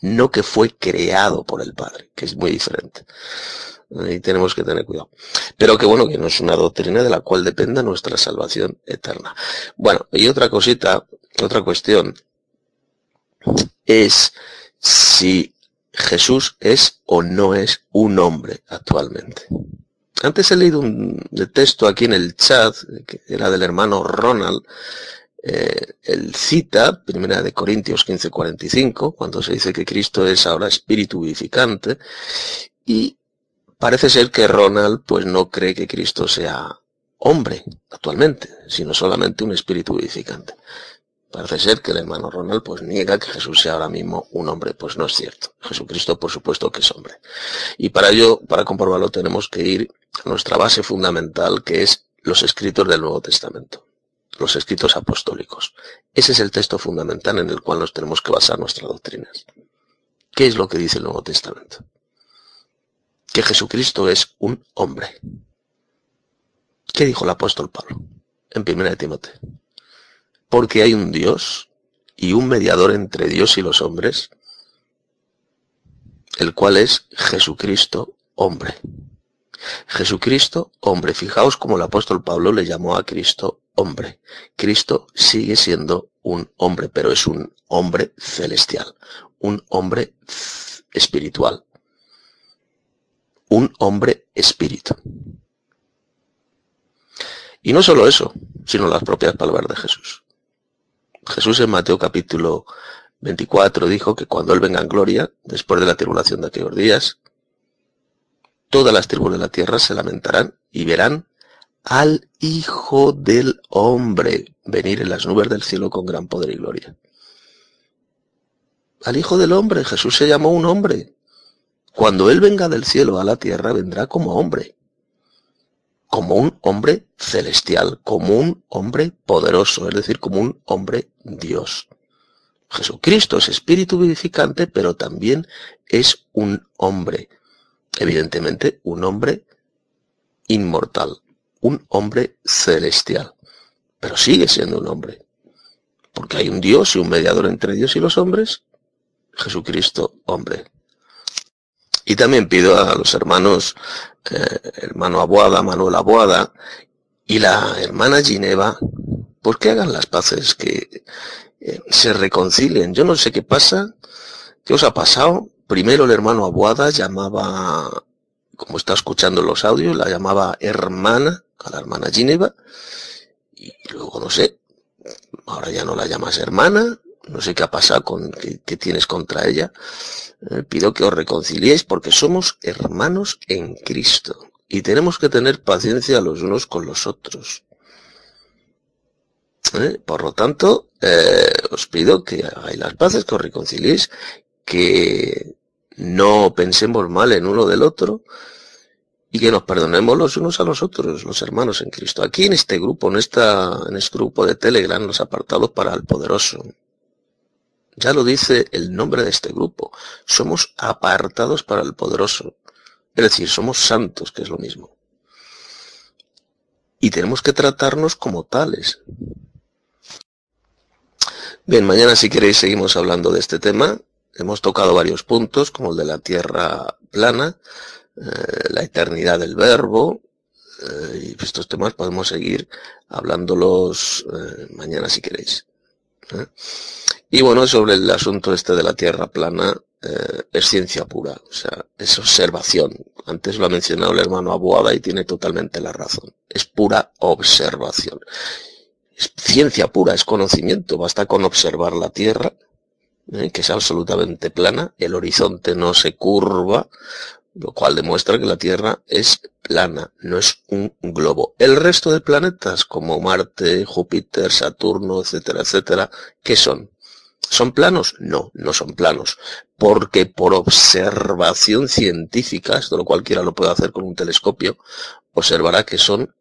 no que fue creado por el Padre, que es muy diferente. Ahí tenemos que tener cuidado. Pero que bueno, que no es una doctrina de la cual dependa nuestra salvación eterna. Bueno, y otra cosita, otra cuestión, es si Jesús es o no es un hombre actualmente. Antes he leído un texto aquí en el chat, que era del hermano Ronald, eh, él cita, primera de Corintios 15:45, cuando se dice que Cristo es ahora espíritu vivificante, y parece ser que Ronald pues no cree que Cristo sea hombre actualmente, sino solamente un espíritu vivificante. Parece ser que el hermano Ronald pues niega que Jesús sea ahora mismo un hombre, pues no es cierto. Jesucristo por supuesto que es hombre. Y para ello, para comprobarlo, tenemos que ir a nuestra base fundamental que es los escritos del Nuevo Testamento, los escritos apostólicos. Ese es el texto fundamental en el cual nos tenemos que basar nuestras doctrinas. ¿Qué es lo que dice el Nuevo Testamento? Que Jesucristo es un hombre. ¿Qué dijo el apóstol Pablo en 1 Timoteo? porque hay un Dios y un mediador entre Dios y los hombres, el cual es Jesucristo hombre. Jesucristo hombre. Fijaos como el apóstol Pablo le llamó a Cristo hombre. Cristo sigue siendo un hombre, pero es un hombre celestial, un hombre espiritual, un hombre espíritu. Y no solo eso, sino las propias palabras de Jesús. Jesús en Mateo capítulo 24 dijo que cuando Él venga en gloria, después de la tribulación de aquellos días, todas las tribus de la tierra se lamentarán y verán al Hijo del Hombre venir en las nubes del cielo con gran poder y gloria. Al Hijo del Hombre, Jesús se llamó un hombre. Cuando Él venga del cielo a la tierra, vendrá como hombre como un hombre celestial, como un hombre poderoso, es decir, como un hombre Dios. Jesucristo es espíritu vivificante, pero también es un hombre. Evidentemente, un hombre inmortal, un hombre celestial. Pero sigue siendo un hombre. Porque hay un Dios y un mediador entre Dios y los hombres. Jesucristo, hombre. Y también pido a los hermanos, eh, hermano Abuada, Manuel Abuada y la hermana Gineva, pues que hagan las paces, que eh, se reconcilien. Yo no sé qué pasa, qué os ha pasado. Primero el hermano Abuada llamaba, como está escuchando los audios, la llamaba hermana, a la hermana Gineva, y luego no sé, ahora ya no la llamas hermana, no sé qué ha pasado con qué, tienes contra ella. Eh, pido que os reconciliéis porque somos hermanos en Cristo y tenemos que tener paciencia los unos con los otros. ¿Eh? Por lo tanto, eh, os pido que hagáis las paces, que os reconciliéis, que no pensemos mal en uno del otro y que nos perdonemos los unos a los otros, los hermanos en Cristo. Aquí en este grupo, en, en este grupo de Telegram, los apartados para el poderoso, ya lo dice el nombre de este grupo. Somos apartados para el poderoso. Es decir, somos santos, que es lo mismo. Y tenemos que tratarnos como tales. Bien, mañana si queréis seguimos hablando de este tema. Hemos tocado varios puntos, como el de la tierra plana, eh, la eternidad del verbo, eh, y estos temas podemos seguir hablándolos eh, mañana si queréis. Y bueno, sobre el asunto este de la Tierra plana, eh, es ciencia pura, o sea, es observación. Antes lo ha mencionado el hermano Abuada y tiene totalmente la razón. Es pura observación. Es ciencia pura, es conocimiento. Basta con observar la Tierra, eh, que es absolutamente plana, el horizonte no se curva, lo cual demuestra que la Tierra es plana, no es un globo. El resto de planetas, como Marte, Júpiter, Saturno, etcétera, etcétera, ¿qué son? ¿Son planos? No, no son planos. Porque por observación científica, esto lo cualquiera lo puede hacer con un telescopio, observará que son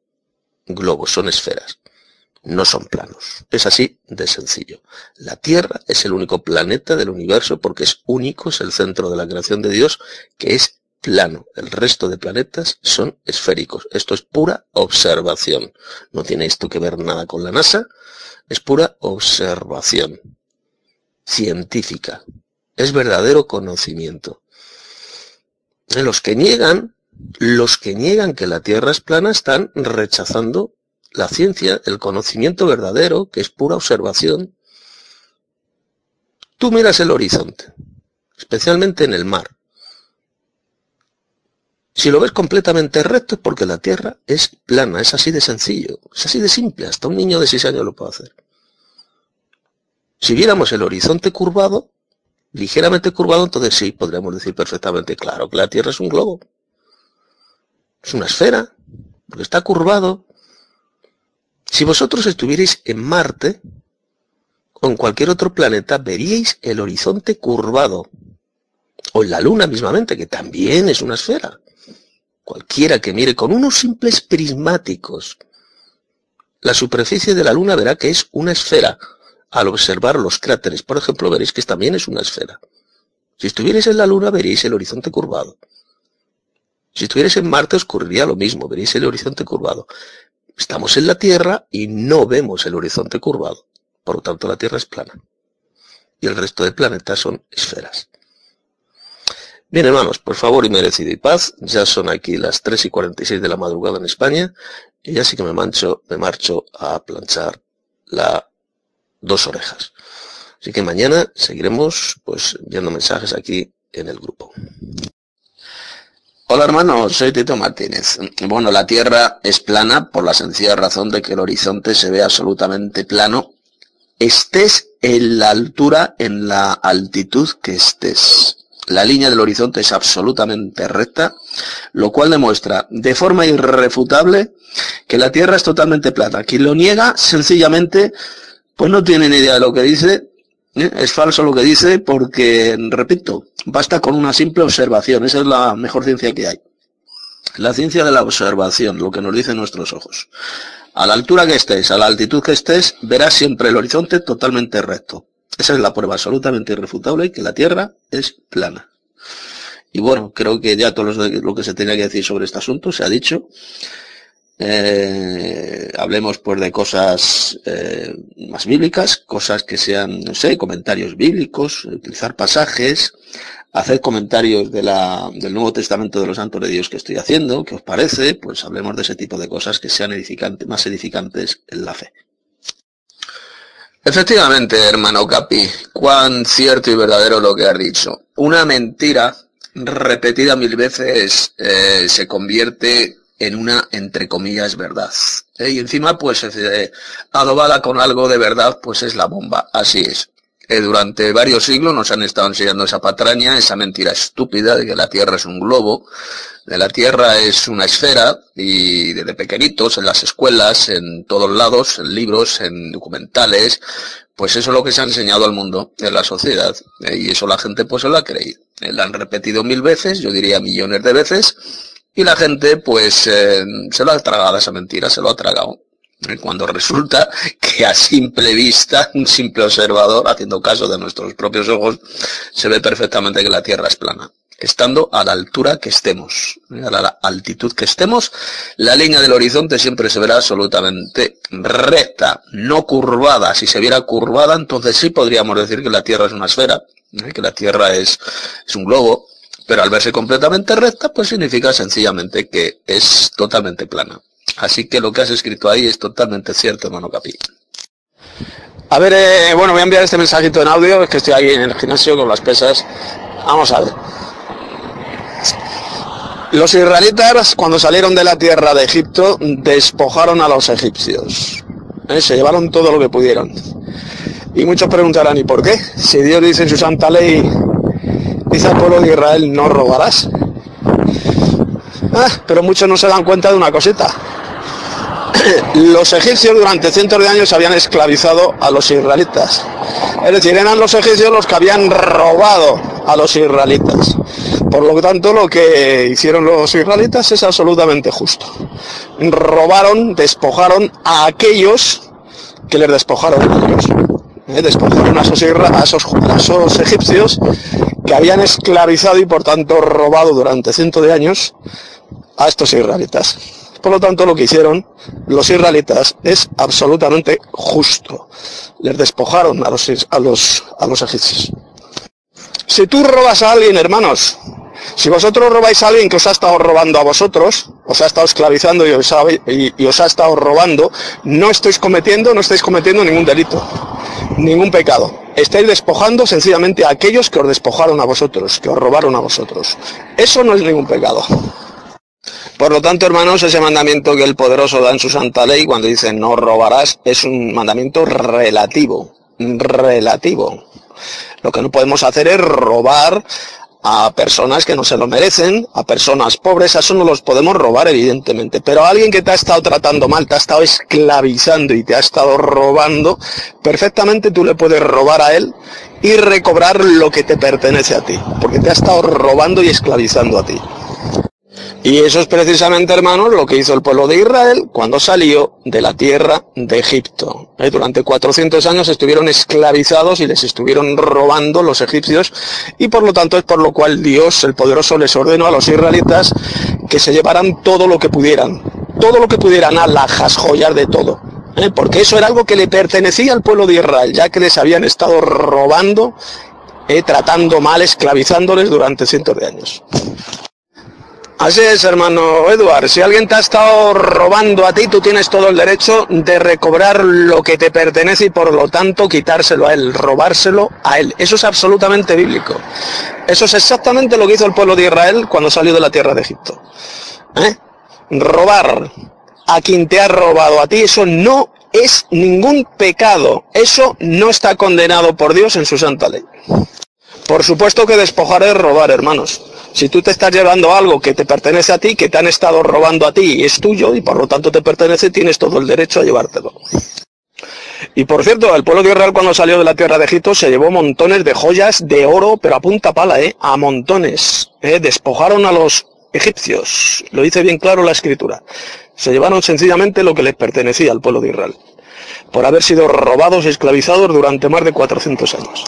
globos, son esferas. No son planos. Es así de sencillo. La Tierra es el único planeta del universo porque es único, es el centro de la creación de Dios, que es plano. El resto de planetas son esféricos. Esto es pura observación. No tiene esto que ver nada con la NASA. Es pura observación científica. es verdadero conocimiento. Los que niegan, los que niegan que la Tierra es plana están rechazando la ciencia, el conocimiento verdadero, que es pura observación. Tú miras el horizonte, especialmente en el mar. Si lo ves completamente recto es porque la Tierra es plana, es así de sencillo, es así de simple, hasta un niño de 6 años lo puede hacer. Si viéramos el horizonte curvado, ligeramente curvado, entonces sí, podríamos decir perfectamente, claro que la Tierra es un globo. Es una esfera, porque está curvado. Si vosotros estuvierais en Marte, o en cualquier otro planeta, veríais el horizonte curvado. O en la Luna mismamente, que también es una esfera. Cualquiera que mire con unos simples prismáticos la superficie de la Luna verá que es una esfera. Al observar los cráteres, por ejemplo, veréis que también es una esfera. Si estuvierais en la Luna, veréis el horizonte curvado. Si estuvierais en Marte, ocurriría lo mismo, veréis el horizonte curvado. Estamos en la Tierra y no vemos el horizonte curvado. Por lo tanto, la Tierra es plana. Y el resto de planetas son esferas. Bien, hermanos, por favor y merecido y paz. Ya son aquí las 3 y 46 de la madrugada en España. Y ya sí que me, mancho, me marcho a planchar la dos orejas. Así que mañana seguiremos pues viendo mensajes aquí en el grupo. Hola hermanos, soy Tito Martínez. Bueno, la Tierra es plana por la sencilla razón de que el horizonte se ve absolutamente plano, estés en la altura, en la altitud que estés. La línea del horizonte es absolutamente recta, lo cual demuestra de forma irrefutable que la Tierra es totalmente plana. Quien lo niega, sencillamente, pues no tiene ni idea de lo que dice, ¿eh? es falso lo que dice porque, repito, basta con una simple observación, esa es la mejor ciencia que hay. La ciencia de la observación, lo que nos dicen nuestros ojos. A la altura que estés, a la altitud que estés, verás siempre el horizonte totalmente recto. Esa es la prueba absolutamente irrefutable que la Tierra es plana. Y bueno, creo que ya todo lo que se tenía que decir sobre este asunto se ha dicho. Eh, hablemos pues de cosas eh, más bíblicas, cosas que sean, no sé, comentarios bíblicos, utilizar pasajes, hacer comentarios del Nuevo Testamento de los Santos de Dios que estoy haciendo, ¿qué os parece? Pues hablemos de ese tipo de cosas que sean edificantes, más edificantes en la fe. Efectivamente, hermano Capi, cuán cierto y verdadero lo que has dicho. Una mentira repetida mil veces eh, se convierte en una, entre comillas, verdad. ¿eh? Y encima, pues, eh, adobada con algo de verdad, pues es la bomba. Así es. durante varios siglos nos han estado enseñando esa patraña, esa mentira estúpida de que la Tierra es un globo, de la Tierra es una esfera y desde pequeñitos en las escuelas, en todos lados, en libros, en documentales, pues eso es lo que se ha enseñado al mundo, en la sociedad. Eh, y eso la gente pues se lo ha creído. Eh, la han repetido mil veces, yo diría millones de veces, y la gente pues eh, se lo ha tragado esa mentira, se lo ha tragado. Cuando resulta que a simple vista, un simple observador, haciendo caso de nuestros propios ojos, se ve perfectamente que la Tierra es plana estando a la altura que estemos, ¿eh? a la altitud que estemos, la línea del horizonte siempre se verá absolutamente recta, no curvada. Si se viera curvada, entonces sí podríamos decir que la Tierra es una esfera, ¿eh? que la Tierra es, es un globo, pero al verse completamente recta, pues significa sencillamente que es totalmente plana. Así que lo que has escrito ahí es totalmente cierto, hermano Capi. A ver, eh, bueno, voy a enviar este mensajito en audio, es que estoy ahí en el gimnasio con las pesas. Vamos a ver. Los israelitas, cuando salieron de la tierra de Egipto, despojaron a los egipcios. ¿Eh? Se llevaron todo lo que pudieron. Y muchos preguntarán, ¿y por qué? Si Dios dice en su santa ley, dice al pueblo de Israel, no robarás. Ah, pero muchos no se dan cuenta de una cosita. Los egipcios durante cientos de años habían esclavizado a los israelitas. Es decir, eran los egipcios los que habían robado a los israelitas. Por lo tanto, lo que hicieron los israelitas es absolutamente justo. Robaron, despojaron a aquellos que les despojaron a ellos. ¿Eh? Despojaron a esos, egipcios que habían esclavizado y por tanto robado durante cientos de años a estos israelitas. Por lo tanto, lo que hicieron los israelitas es absolutamente justo. Les despojaron a los, a los, a los egipcios. Si tú robas a alguien, hermanos, si vosotros robáis a alguien que os ha estado robando a vosotros, os ha estado esclavizando y os ha, y os ha estado robando, no estáis cometiendo, no estáis cometiendo ningún delito, ningún pecado. Estáis despojando sencillamente a aquellos que os despojaron a vosotros, que os robaron a vosotros. Eso no es ningún pecado. Por lo tanto, hermanos, ese mandamiento que el poderoso da en su santa ley cuando dice no robarás es un mandamiento relativo, relativo. Lo que no podemos hacer es robar a personas que no se lo merecen, a personas pobres, a eso no los podemos robar evidentemente, pero a alguien que te ha estado tratando mal, te ha estado esclavizando y te ha estado robando, perfectamente tú le puedes robar a él y recobrar lo que te pertenece a ti, porque te ha estado robando y esclavizando a ti. Y eso es precisamente, hermanos, lo que hizo el pueblo de Israel cuando salió de la tierra de Egipto. ¿Eh? Durante 400 años estuvieron esclavizados y les estuvieron robando los egipcios y por lo tanto es por lo cual Dios, el poderoso, les ordenó a los israelitas que se llevaran todo lo que pudieran. Todo lo que pudieran, alhajas, joyas de todo. ¿Eh? Porque eso era algo que le pertenecía al pueblo de Israel, ya que les habían estado robando, ¿eh? tratando mal, esclavizándoles durante cientos de años. Así es, hermano Eduard. Si alguien te ha estado robando a ti, tú tienes todo el derecho de recobrar lo que te pertenece y por lo tanto quitárselo a él, robárselo a él. Eso es absolutamente bíblico. Eso es exactamente lo que hizo el pueblo de Israel cuando salió de la tierra de Egipto. ¿Eh? Robar a quien te ha robado a ti, eso no es ningún pecado. Eso no está condenado por Dios en su santa ley. Por supuesto que despojar es robar, hermanos. Si tú te estás llevando algo que te pertenece a ti, que te han estado robando a ti y es tuyo y por lo tanto te pertenece, tienes todo el derecho a llevártelo. Y por cierto, el pueblo de Israel cuando salió de la tierra de Egipto se llevó montones de joyas de oro, pero a punta pala, ¿eh? A montones. ¿eh? Despojaron a los egipcios. Lo dice bien claro la escritura. Se llevaron sencillamente lo que les pertenecía al pueblo de Israel. Por haber sido robados y esclavizados durante más de 400 años.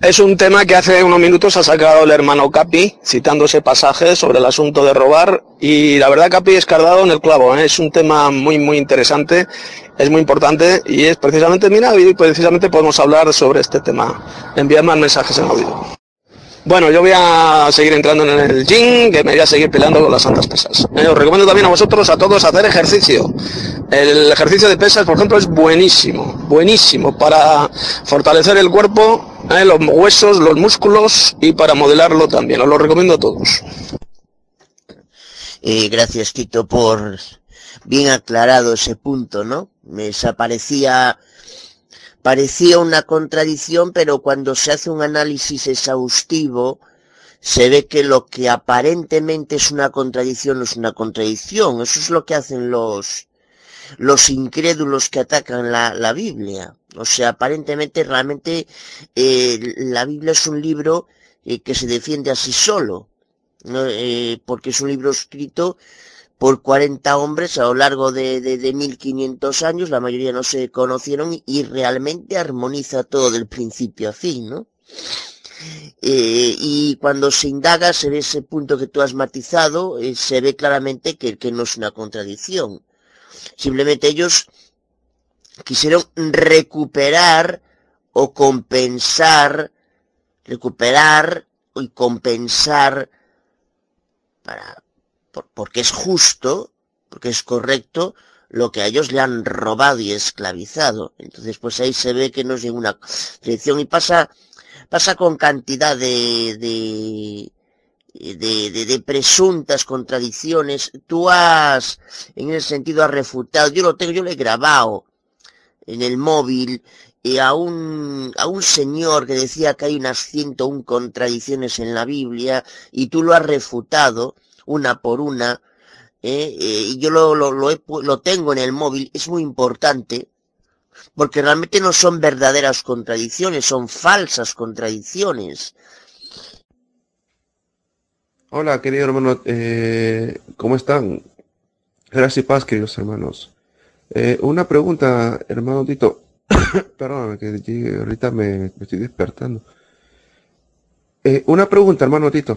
Es un tema que hace unos minutos ha sacado el hermano Capi, citando ese pasaje sobre el asunto de robar, y la verdad Capi es cardado en el clavo, ¿eh? es un tema muy muy interesante, es muy importante, y es precisamente, mira, y precisamente podemos hablar sobre este tema. Enviar más mensajes en audio. Bueno, yo voy a seguir entrando en el gym, que me voy a seguir peleando con las santas pesas. Eh, os recomiendo también a vosotros, a todos, hacer ejercicio. El ejercicio de pesas, por ejemplo, es buenísimo, buenísimo para fortalecer el cuerpo, eh, los huesos, los músculos y para modelarlo también. Os lo recomiendo a todos. Eh, gracias, Tito, por bien aclarado ese punto, ¿no? Me desaparecía parecía una contradicción, pero cuando se hace un análisis exhaustivo, se ve que lo que aparentemente es una contradicción no es una contradicción. Eso es lo que hacen los, los incrédulos que atacan la, la Biblia. O sea, aparentemente realmente eh, la Biblia es un libro eh, que se defiende así solo, ¿no? eh, porque es un libro escrito por 40 hombres a lo largo de, de, de 1500 años, la mayoría no se conocieron y realmente armoniza todo del principio a fin, ¿no? Eh, y cuando se indaga se ve ese punto que tú has matizado, eh, se ve claramente que, no es una contradicción. Simplemente ellos quisieron recuperar o compensar, recuperar y compensar para, porque es justo, porque es correcto, lo que a ellos le han robado y esclavizado. Entonces, pues ahí se ve que no es ninguna dirección y pasa, pasa con cantidad de, de, de, presuntas contradicciones. Tú has, en ese sentido, has refutado. Yo lo tengo, yo lo he grabado en el móvil y a un, a un señor que decía que hay unas 101 contradicciones en la Biblia y tú lo has refutado una por una, ¿eh? Eh, yo lo, lo, lo, he, lo tengo en el móvil, es muy importante, porque realmente no son verdaderas contradicciones, son falsas contradicciones. Hola, querido hermano, eh, ¿cómo están? Gracias y paz, queridos hermanos. Eh, una pregunta, hermano Tito. Perdóname, que ahorita me, me estoy despertando. Eh, una pregunta, hermano Tito.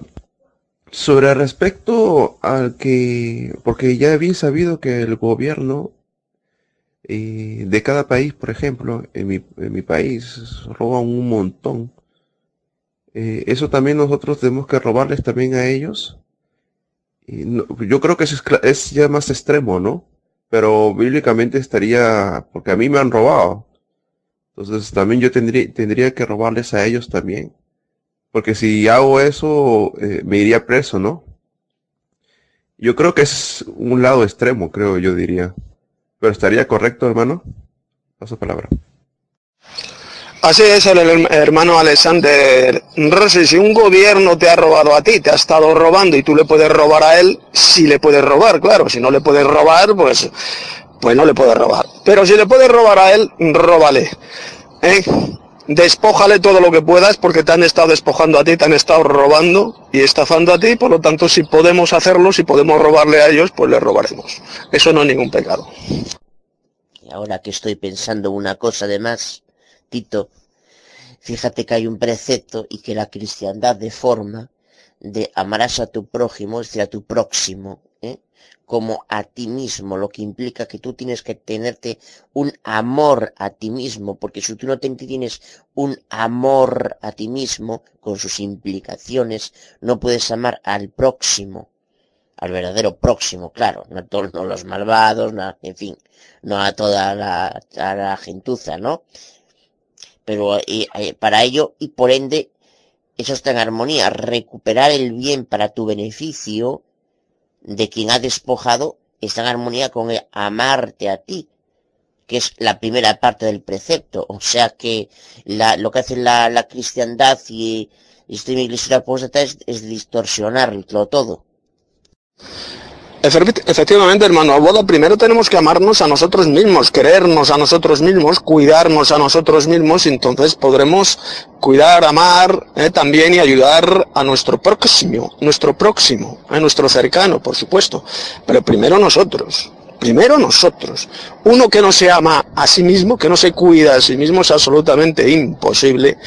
Sobre respecto al que, porque ya bien sabido que el gobierno eh, de cada país, por ejemplo, en mi, en mi país, roban un montón. eh, eso también nosotros tenemos que robarles también a ellos. Yo creo que es, es ya más extremo, ¿no? Pero bíblicamente estaría, porque a mí me han robado. Entonces también yo tendría, tendría que robarles a ellos también. Porque si hago eso, eh, me iría preso, ¿no? Yo creo que es un lado extremo, creo yo diría. Pero estaría correcto, hermano. Paso palabra. Así es el hermano Alexander. Si un gobierno te ha robado a ti, te ha estado robando y tú le puedes robar a él, si le puedes robar, claro. Si no le puedes robar, pues, pues no le puedes robar. Pero si le puedes robar a él, róbale. ¿eh? Despójale todo lo que puedas porque te han estado despojando a ti, te han estado robando y estafando a ti. Por lo tanto, si podemos hacerlo, si podemos robarle a ellos, pues le robaremos. Eso no es ningún pecado. Y ahora que estoy pensando una cosa de más Tito, fíjate que hay un precepto y que la cristiandad de forma de amarás a tu prójimo, es decir, a tu próximo. Como a ti mismo, lo que implica que tú tienes que tenerte un amor a ti mismo, porque si tú no tienes un amor a ti mismo, con sus implicaciones, no puedes amar al próximo, al verdadero próximo, claro, no a todos los malvados, en fin, no a toda la gentuza, ¿no? pero eh, eh, para ello y por ende eso está en armonía, recuperar el bien para tu beneficio de quien ha despojado está en armonía con el amarte a ti, que es la primera parte del precepto, o sea que la, lo que hace la, la cristiandad y, y esta iglesia apóstata es, es distorsionarlo todo. Efectivamente, hermano, a boda primero tenemos que amarnos a nosotros mismos, querernos a nosotros mismos, cuidarnos a nosotros mismos, entonces podremos cuidar, amar eh, también y ayudar a nuestro próximo, nuestro próximo, a nuestro cercano, por supuesto. Pero primero nosotros, primero nosotros. Uno que no se ama a sí mismo, que no se cuida a sí mismo, es absolutamente imposible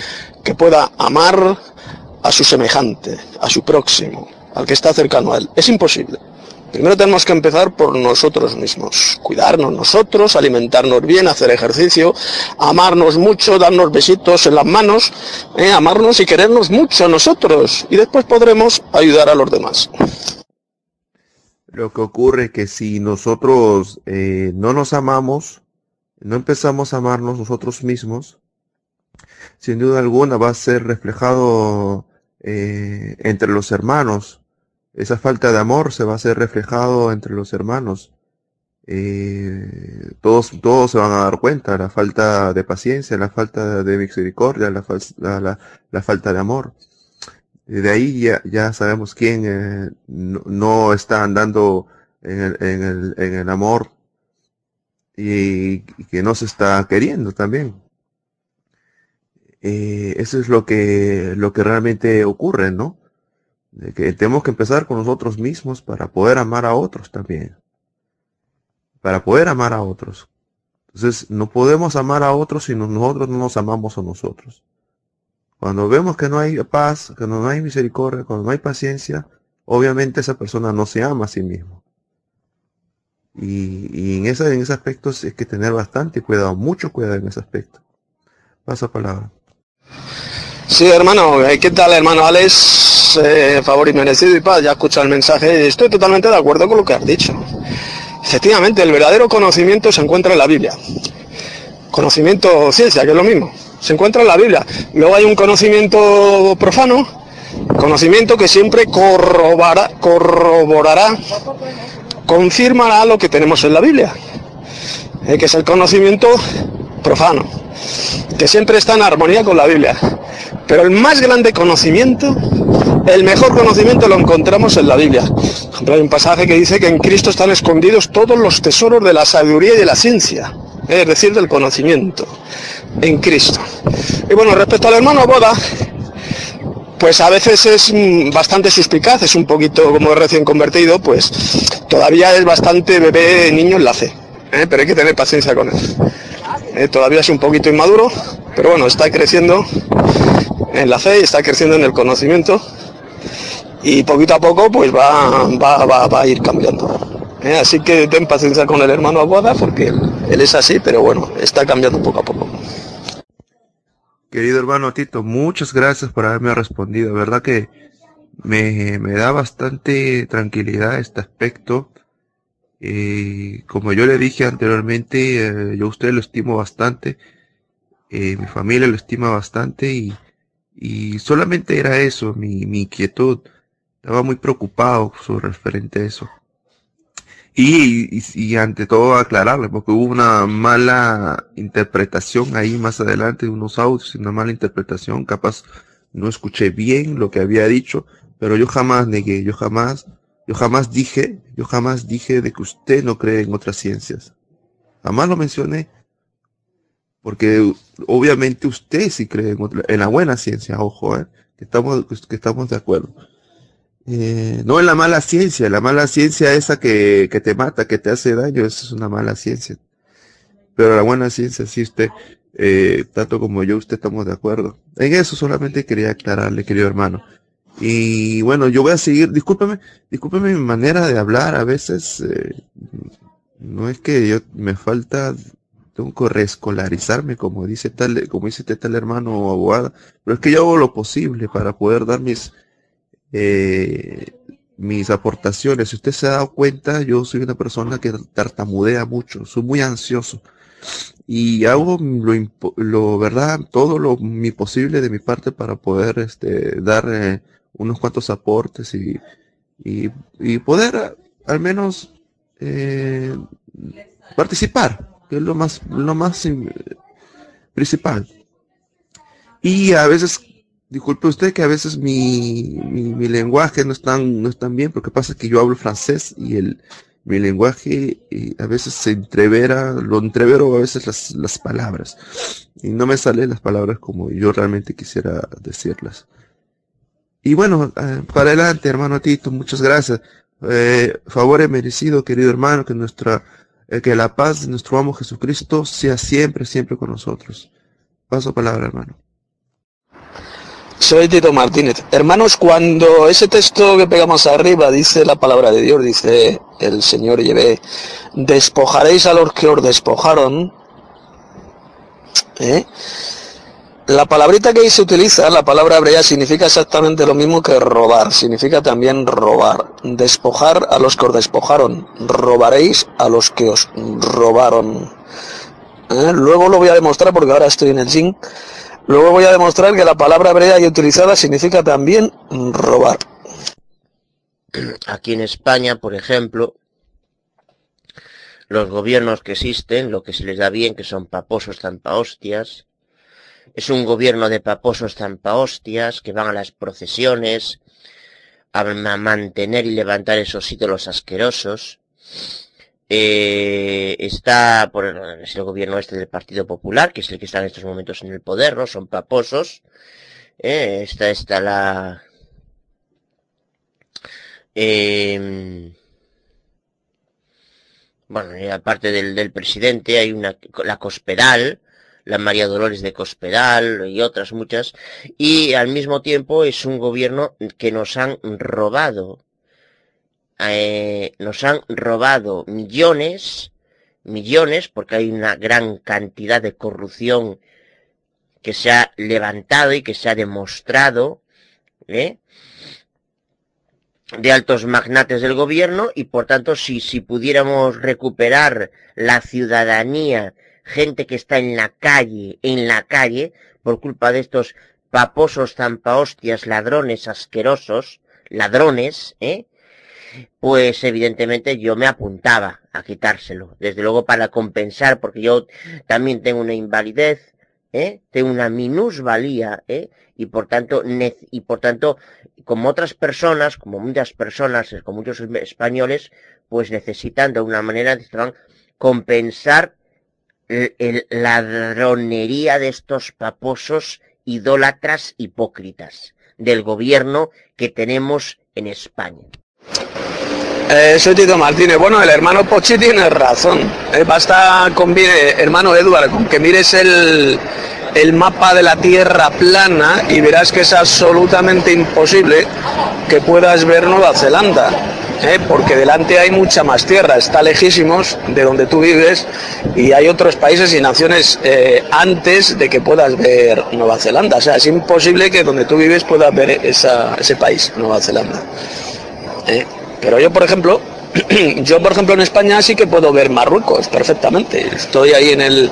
que pueda amar a su semejante, a su próximo, al que está cercano a él. Es imposible. Primero tenemos que empezar por nosotros mismos, cuidarnos nosotros, alimentarnos bien, hacer ejercicio, amarnos mucho, darnos besitos en las manos, eh, amarnos y querernos mucho a nosotros. Y después podremos ayudar a los demás. Lo que ocurre es que si nosotros eh, no nos amamos, no empezamos a amarnos nosotros mismos, sin duda alguna va a ser reflejado eh, entre los hermanos, esa falta de amor se va a hacer reflejado entre los hermanos. Eh, todos, todos se van a dar cuenta, la falta de paciencia, la falta de misericordia, la, la, falta de amor. De ahí ya, ya sabemos quién eh, no, está andando en el, en el, en el amor y, que no se está queriendo también. Eh, eso es lo que, lo que realmente ocurre, ¿no? Que tenemos que empezar con nosotros mismos para poder amar a otros también. Para poder amar a otros. Entonces, no podemos amar a otros si nosotros no nos amamos a nosotros. Cuando vemos que no hay paz, que no hay misericordia, cuando no hay paciencia, obviamente esa persona no se ama a sí mismo. Y, en, ese, en ese aspecto es que tener bastante cuidado, mucho cuidado en ese aspecto. Paso palabra. Sí, hermano, ¿qué tal, hermano Alex? Eh, favor y merecido y paz, ya escucha el mensaje. Estoy totalmente de acuerdo con lo que has dicho. Efectivamente, el verdadero conocimiento se encuentra en la Biblia. Conocimiento ciencia, que es lo mismo. Se encuentra en la Biblia. Luego hay un conocimiento profano, conocimiento que siempre corroborará, corroborará confirmará lo que tenemos en la Biblia, eh, que es el conocimiento profano, que siempre está en armonía con la Biblia. Pero el más grande conocimiento, el mejor conocimiento lo encontramos en la Biblia. Hay un pasaje que dice que en Cristo están escondidos todos los tesoros de la sabiduría y de la ciencia, es decir, del conocimiento, en Cristo. Y bueno, respecto al hermano Boda, pues a veces es mm, bastante suspicaz, es un poquito como recién convertido, pues todavía es bastante bebé niño en la fe, ¿eh? pero hay que tener paciencia con él. Eh, todavía es un poquito inmaduro, pero bueno, está creciendo en la fe y está creciendo en el conocimiento y poquito a poco pues va, va, a ir cambiando. Eh, así que ten paciencia con el hermano Aguada porque él, es así, pero bueno, está cambiando poco a poco. Querido hermano Tito, muchas gracias por haberme respondido. verdad que me, me da bastante tranquilidad este aspecto. Eh, como yo le dije anteriormente, eh, yo a usted lo estimo bastante. Eh, mi familia lo estima bastante y, y solamente era eso, mi, mi inquietud. Estaba muy preocupado sobre referente a eso. Y, y, ante todo aclararle, porque hubo una mala interpretación ahí más adelante de unos audios, una mala interpretación, capaz no escuché bien lo que había dicho, pero yo jamás negué, yo jamás, yo jamás dije, yo jamás dije de que usted no cree en otras ciencias. Jamás lo mencioné, porque obviamente usted sí cree en, otra, en la buena ciencia, ojo, ¿eh? que estamos, que estamos de acuerdo. Eh, no en la mala ciencia, la mala ciencia esa que, que te mata, que te hace daño, esa es una mala ciencia. Pero la buena ciencia, sí, usted, eh, tanto como yo, usted estamos de acuerdo. En eso solamente quería aclararle, querido hermano. Y bueno, yo voy a seguir, discúlpeme, discúlpeme mi manera de hablar, a veces, eh, no es que yo me falta, tengo que reescolarizarme, como dice tal, como dice este tal hermano o abogada, pero es que yo hago lo posible para poder dar mis, eh, mis aportaciones. Si usted se ha dado cuenta, yo soy una persona que tartamudea mucho, soy muy ansioso y hago lo, lo verdad, todo lo mi posible de mi parte para poder este, dar eh, unos cuantos aportes y, y, poder al menos eh, participar, que es lo más, lo más principal. Y a veces disculpe usted que a veces mi, mi, lenguaje no es tan, no es tan bien, porque pasa que yo hablo francés y el, mi lenguaje eh, a veces se entrevera, lo entrevero a veces las, las palabras. Y no me salen las palabras como yo realmente quisiera decirlas. Y bueno, eh, para adelante, hermano Tito, muchas gracias. Eh, favor merecido, querido hermano, que nuestra, eh, que la paz de nuestro amo Jesucristo sea siempre, siempre con nosotros. Paso palabra, hermano. Soy Tito Martínez. Hermanos, cuando ese texto que pegamos arriba dice la palabra de Dios, dice el Señor lleve, despojaréis a los que os despojaron. La palabrita que ahí se utiliza, la palabra hebrea, significa exactamente lo mismo que robar, significa también robar. Despojar a los que os despojaron, robaréis a los que os robaron. ¿Eh? Luego lo voy a demostrar porque ahora estoy en el zinc. Luego voy a demostrar que la palabra hebrea y utilizada significa también robar. Aquí en España, por ejemplo, los gobiernos que existen, lo que se les da bien, que son paposos hostias, es un gobierno de paposos hostias que van a las procesiones a mantener y levantar esos ídolos asquerosos, eh, está por es el gobierno este del Partido Popular, que es el que está en estos momentos en el poder, ¿no? Son paposos. Eh, esta está la... Eh, bueno, aparte del, del presidente hay una, la Cospedal, la María Dolores de Cospedal y otras muchas, y al mismo tiempo es un gobierno que nos han robado eh, nos han robado millones, millones, porque hay una gran cantidad de corrupción que se ha levantado y que se ha demostrado, ¿eh? de altos magnates del gobierno y por tanto si, si pudiéramos recuperar la ciudadanía, gente que está en la calle, en la calle, por culpa de estos paposos zampahostias, ladrones asquerosos, ladrones, ¿eh? pues evidentemente yo me apuntaba a quitárselo, desde luego para compensar, porque yo también tengo una invalidez, ¿eh? tengo una minusvalía, ¿eh? y por tanto, y por tanto, como otras personas, como muchas personas, como muchos españoles, pues necesitan de una manera, necesitan compensar el, ladronería de estos paposos idólatras hipócritas del gobierno que tenemos en España. Eh, soy Tito Martínez. Bueno, el hermano Pochi tiene razón. Eh, basta con, hermano Eduardo, con que mires el, el mapa de la Tierra plana y verás que es absolutamente imposible que puedas ver Nueva Zelanda. ¿eh? porque delante hay mucha más tierra, está lejísimos de donde tú vives y hay otros países y naciones eh, antes de que puedas ver Nueva Zelanda. O sea, es imposible que donde tú vives puedas ver ese país, Nueva Zelanda. ¿eh? Pero yo, por ejemplo, yo, por ejemplo, en España sí que puedo ver Marruecos perfectamente. Estoy ahí en el...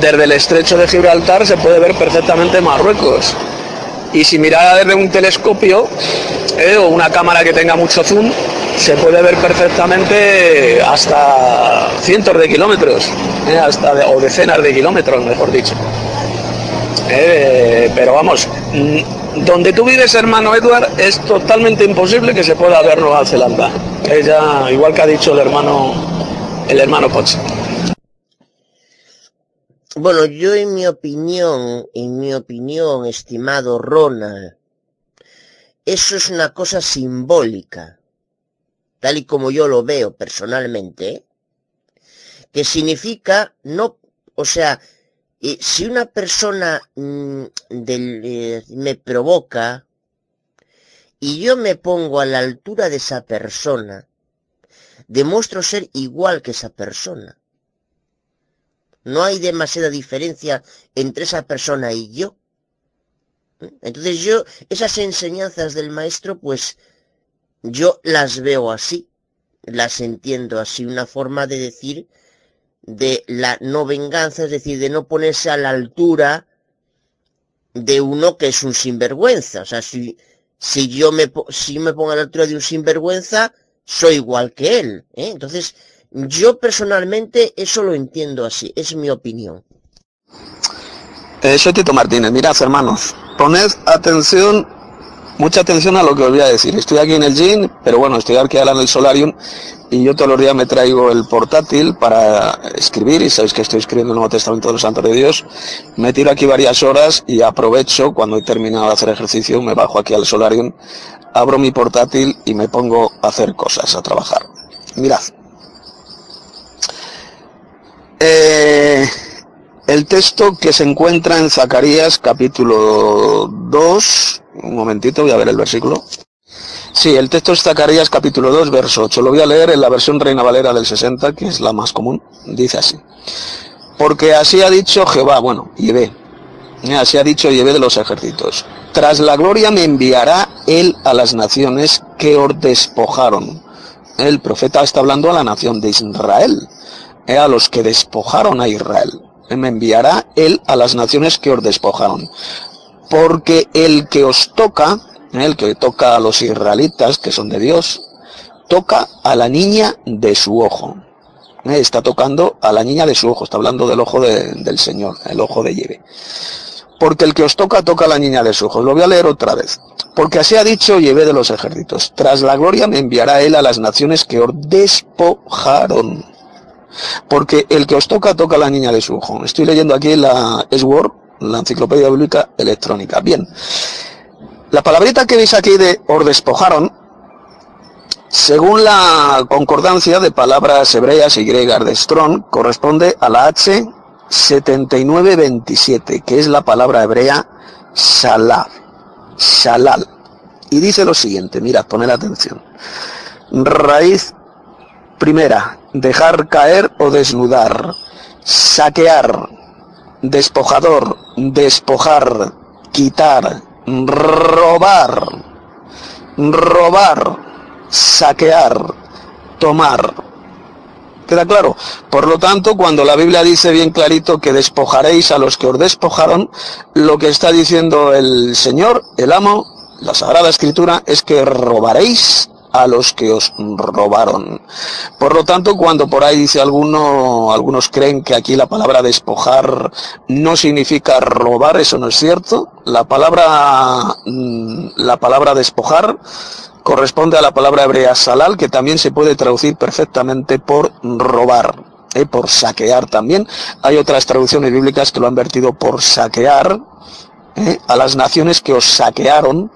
Desde el estrecho de Gibraltar se puede ver perfectamente Marruecos y si mirara desde un telescopio eh, o una cámara que tenga mucho zoom, se puede ver perfectamente hasta cientos de kilómetros, eh, hasta o decenas de kilómetros, mejor dicho. Eh, pero vamos, mm, donde tú vives, hermano Edward, es totalmente imposible que se pueda ver Nueva Zelanda. Ella, igual que ha dicho el hermano, el hermano Poch. Bueno, yo en mi opinión, en mi opinión, estimado Ronald, eso es una cosa simbólica, tal y como yo lo veo personalmente, que significa no, o sea, eh, si una persona mm, eh, me provoca y yo me pongo a la altura de esa persona, demuestro ser igual que esa persona. No hay demasiada diferencia entre esa persona y yo. Entonces yo, esas enseñanzas del maestro, pues yo las veo así, las entiendo así, una forma de decir de la no venganza, es decir, de no ponerse a la altura de uno que es un sinvergüenza. O sea, si, si yo me, si me pongo a la altura de un sinvergüenza, soy igual que él. ¿eh? Entonces, yo personalmente eso lo entiendo así, es mi opinión. Eh, soy Tito Martínez, mirad hermanos, poned atención, mucha atención a lo que os voy a decir. Estoy aquí en el gym, pero bueno, estoy aquí ahora en el solarium y yo todos los días me traigo el portátil para escribir y sabéis que estoy escribiendo el Nuevo Testamento de los Santos de Dios. Me tiro aquí varias horas y aprovecho cuando he terminado de hacer ejercicio, me bajo aquí al solarium, abro mi portátil y me pongo a hacer cosas, a trabajar. Mirad. Eh, el texto que se encuentra en Zacarías capítulo 2, un momentito, voy a ver el versículo. Sí, el texto es Zacarías capítulo 2, verso 8. Lo voy a leer en la versión Reina Valera del 60, que es la más común. Dice así. Porque así ha dicho Jehová, bueno, ve eh, Así ha dicho Yahvé de los ejércitos. Tras la gloria me enviará él a las naciones que os despojaron. El profeta está hablando a la nación de Israel a los que despojaron a Israel. Me enviará él a las naciones que os despojaron. Porque el que os toca, el que toca a los israelitas, que son de Dios, toca a la niña de su ojo. Está tocando a la niña de su ojo, está hablando del ojo del Señor, el ojo de Yeve. Porque el que os toca, toca a la niña de su ojo. Lo voy a leer otra vez. Porque así ha dicho Yeve de los ejércitos. Tras la gloria me enviará él a las naciones que os despojaron porque el que os toca, toca a la niña de su ojo. Estoy leyendo aquí la S-Word, la enciclopedia bíblica electrónica. Bien. La palabrita que veis aquí de os despojaron, según la concordancia de palabras hebreas y griegas de Strong, corresponde a la H 7927, que es la palabra hebrea shalal. Shalal. Y dice lo siguiente, mirad, poned atención. Raíz primera, dejar caer o desnudar, saquear, despojador, despojar, quitar, robar, robar, saquear, tomar. ¿Queda claro? Por lo tanto, cuando la Biblia dice bien clarito que despojaréis a los que os despojaron, lo que está diciendo el Señor, el amo, la Sagrada Escritura, es que robaréis a los que os robaron. Por lo tanto, cuando por ahí dice alguno, algunos creen que aquí la palabra despojar no significa robar, eso no es cierto. La palabra, mm, la palabra despojar corresponde a la palabra hebrea salal, que también se puede traducir perfectamente por robar. ¿eh? por saquear también. Hay otras traducciones bíblicas que lo han vertido por saquear ¿eh? a las naciones que os saquearon,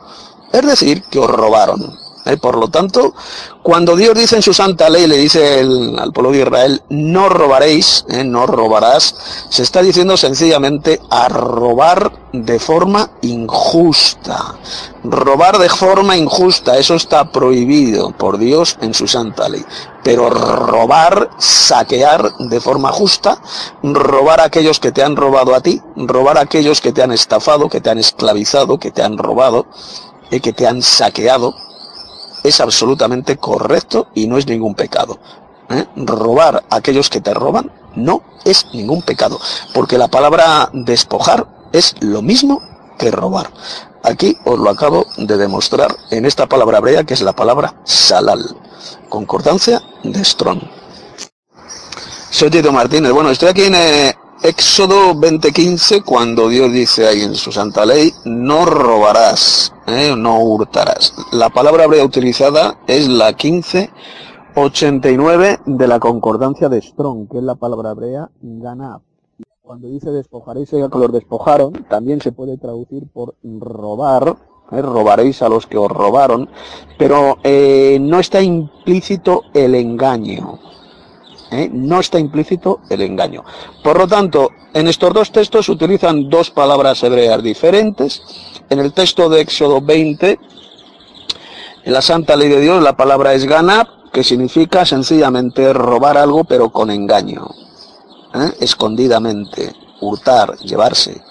es decir, que os robaron. ¿Eh? Por lo tanto, cuando Dios dice en su santa ley, le dice al pueblo de Israel, no robaréis, ¿eh? no robarás, se está diciendo sencillamente a robar de forma injusta. Robar de forma injusta, eso está prohibido por Dios en su santa ley. Pero robar, saquear de forma justa, robar a aquellos que te han robado a ti, robar a aquellos que te han estafado, que te han esclavizado, que te han robado, y ¿eh? que te han saqueado, es absolutamente correcto y no es ningún pecado. ¿eh? Robar a aquellos que te roban no es ningún pecado, porque la palabra despojar es lo mismo que robar. Aquí os lo acabo de demostrar en esta palabra hebrea que es la palabra salal, concordancia de Strong. Soy Tito Martínez. Bueno, estoy aquí en, eh, Éxodo 20:15, cuando Dios dice ahí en su santa ley, no robarás, ¿eh? no hurtarás. La palabra hebrea utilizada es la 1589 de la concordancia de Strong, que es la palabra hebrea ganab. Cuando dice despojaréis, que los despojaron, también se puede traducir por robar, ¿eh? robaréis a los que os robaron, pero eh, no está implícito el engaño. ¿Eh? no está implícito el engaño. Por lo tanto, en estos dos textos se utilizan dos palabras hebreas diferentes. En el texto de Éxodo 20, en la Santa Ley de Dios, la palabra es ganab, que significa sencillamente robar algo pero con engaño, ¿eh? escondidamente, hurtar, llevarse.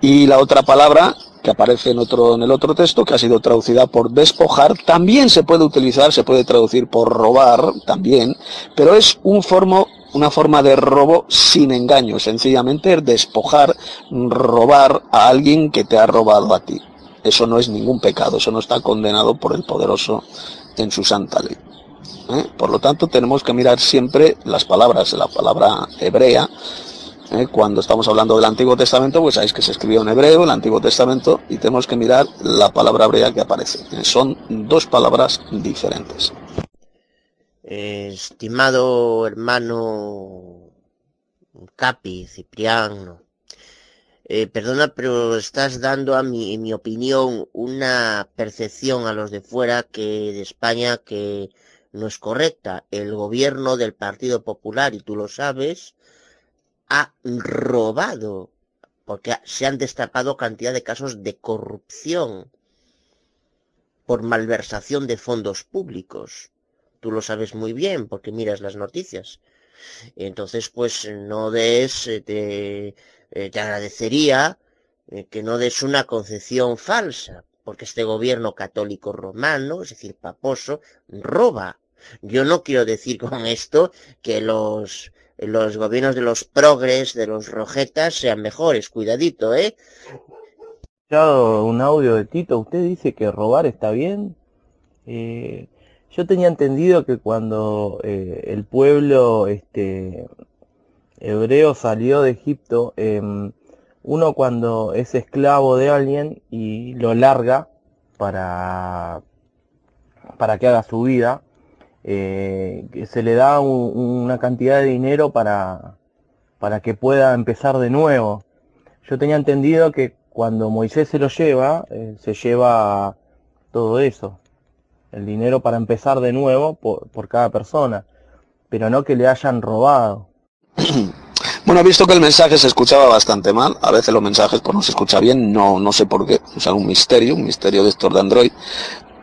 Y la otra palabra que aparece en otro en el otro texto que ha sido traducida por despojar también se puede utilizar se puede traducir por robar también pero es un formo una forma de robo sin engaño sencillamente despojar robar a alguien que te ha robado a ti eso no es ningún pecado eso no está condenado por el poderoso en su santa ley ¿eh? por lo tanto tenemos que mirar siempre las palabras la palabra hebrea ¿eh? Cuando estamos hablando del Antiguo Testamento, pues sabéis que se escribió en hebreo el Antiguo Testamento y tenemos que mirar la palabra hebrea que aparece. ¿eh? Son dos palabras diferentes. estimado hermano Capi, Cipriano, eh, perdona, pero estás dando a mi, en mi opinión, una percepción a los de fuera que de España que no es correcta. El gobierno del Partido Popular, y tú lo sabes, ha robado, porque se han destapado cantidad de casos de corrupción por malversación de fondos públicos. Tú lo sabes muy bien porque miras las noticias. Entonces, pues no des, eh, te, eh, te agradecería eh, que no des una concepción falsa, porque este gobierno católico romano, es decir, paposo, roba. Yo no quiero decir con esto que los los gobiernos de los progres, de los rojetas, sean mejores. Cuidadito, ¿eh? un audio de Tito, usted dice que robar está bien. Eh, yo tenía entendido que cuando eh, el pueblo este, hebreo salió de Egipto, em, uno cuando es esclavo de alguien y lo larga para, para que haga su vida, eh, que se le da una cantidad de dinero para, para que pueda empezar de nuevo. Yo tenía entendido que cuando Moisés se lo lleva, eh, se lleva todo eso, el dinero para empezar de nuevo por, por cada persona, pero no que le hayan robado. Bueno, visto que el mensaje se escuchaba bastante mal. A veces los mensajes pues, no se escucha bien, no, no sé por qué. O sea, un misterio, un misterio de estos de Android.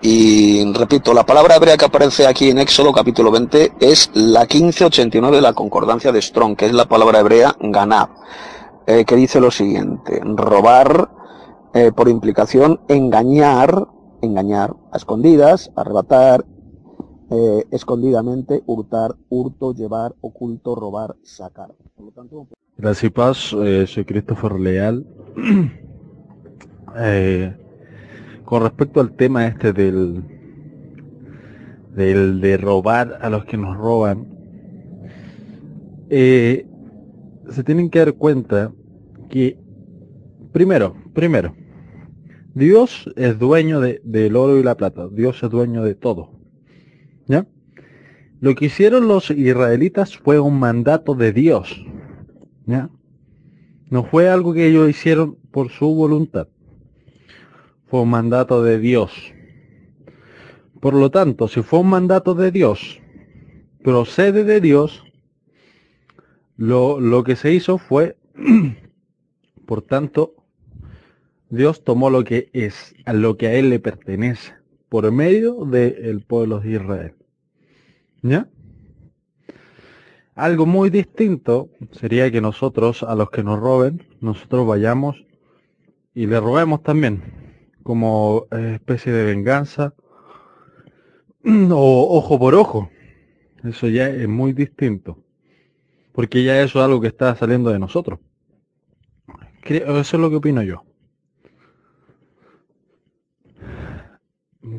Y repito, la palabra hebrea que aparece aquí en Éxodo capítulo 20 es la 1589 de la concordancia de Strong, que es la palabra hebrea ganab, eh, que dice lo siguiente, robar, eh, por implicación, engañar, engañar a escondidas, arrebatar, eh, escondidamente, hurtar, hurto, llevar, oculto, robar, sacar. Por lo tanto, Gracias y paz, soy Christopher Leal. con respecto al tema este del, del de robar a los que nos roban, eh, se tienen que dar cuenta que, primero, primero, Dios es dueño de, del oro y la plata, Dios es dueño de todo. ¿Ya? Lo que hicieron los israelitas fue un mandato de Dios. ¿Ya? No fue algo que ellos hicieron por su voluntad fue un mandato de Dios. Por lo tanto, si fue un mandato de Dios, procede de Dios, lo, lo que se hizo fue, por tanto, Dios tomó lo que es, a lo que a Él le pertenece, por medio del pueblo de Israel. ¿Ya? Algo muy distinto sería que nosotros, a los que nos roben, nosotros vayamos y le robemos también, como eh, especie de venganza, o ojo por ojo. Eso ya es muy distinto. Porque ya eso es algo que está saliendo de nosotros. Creo, eso es lo que opino yo.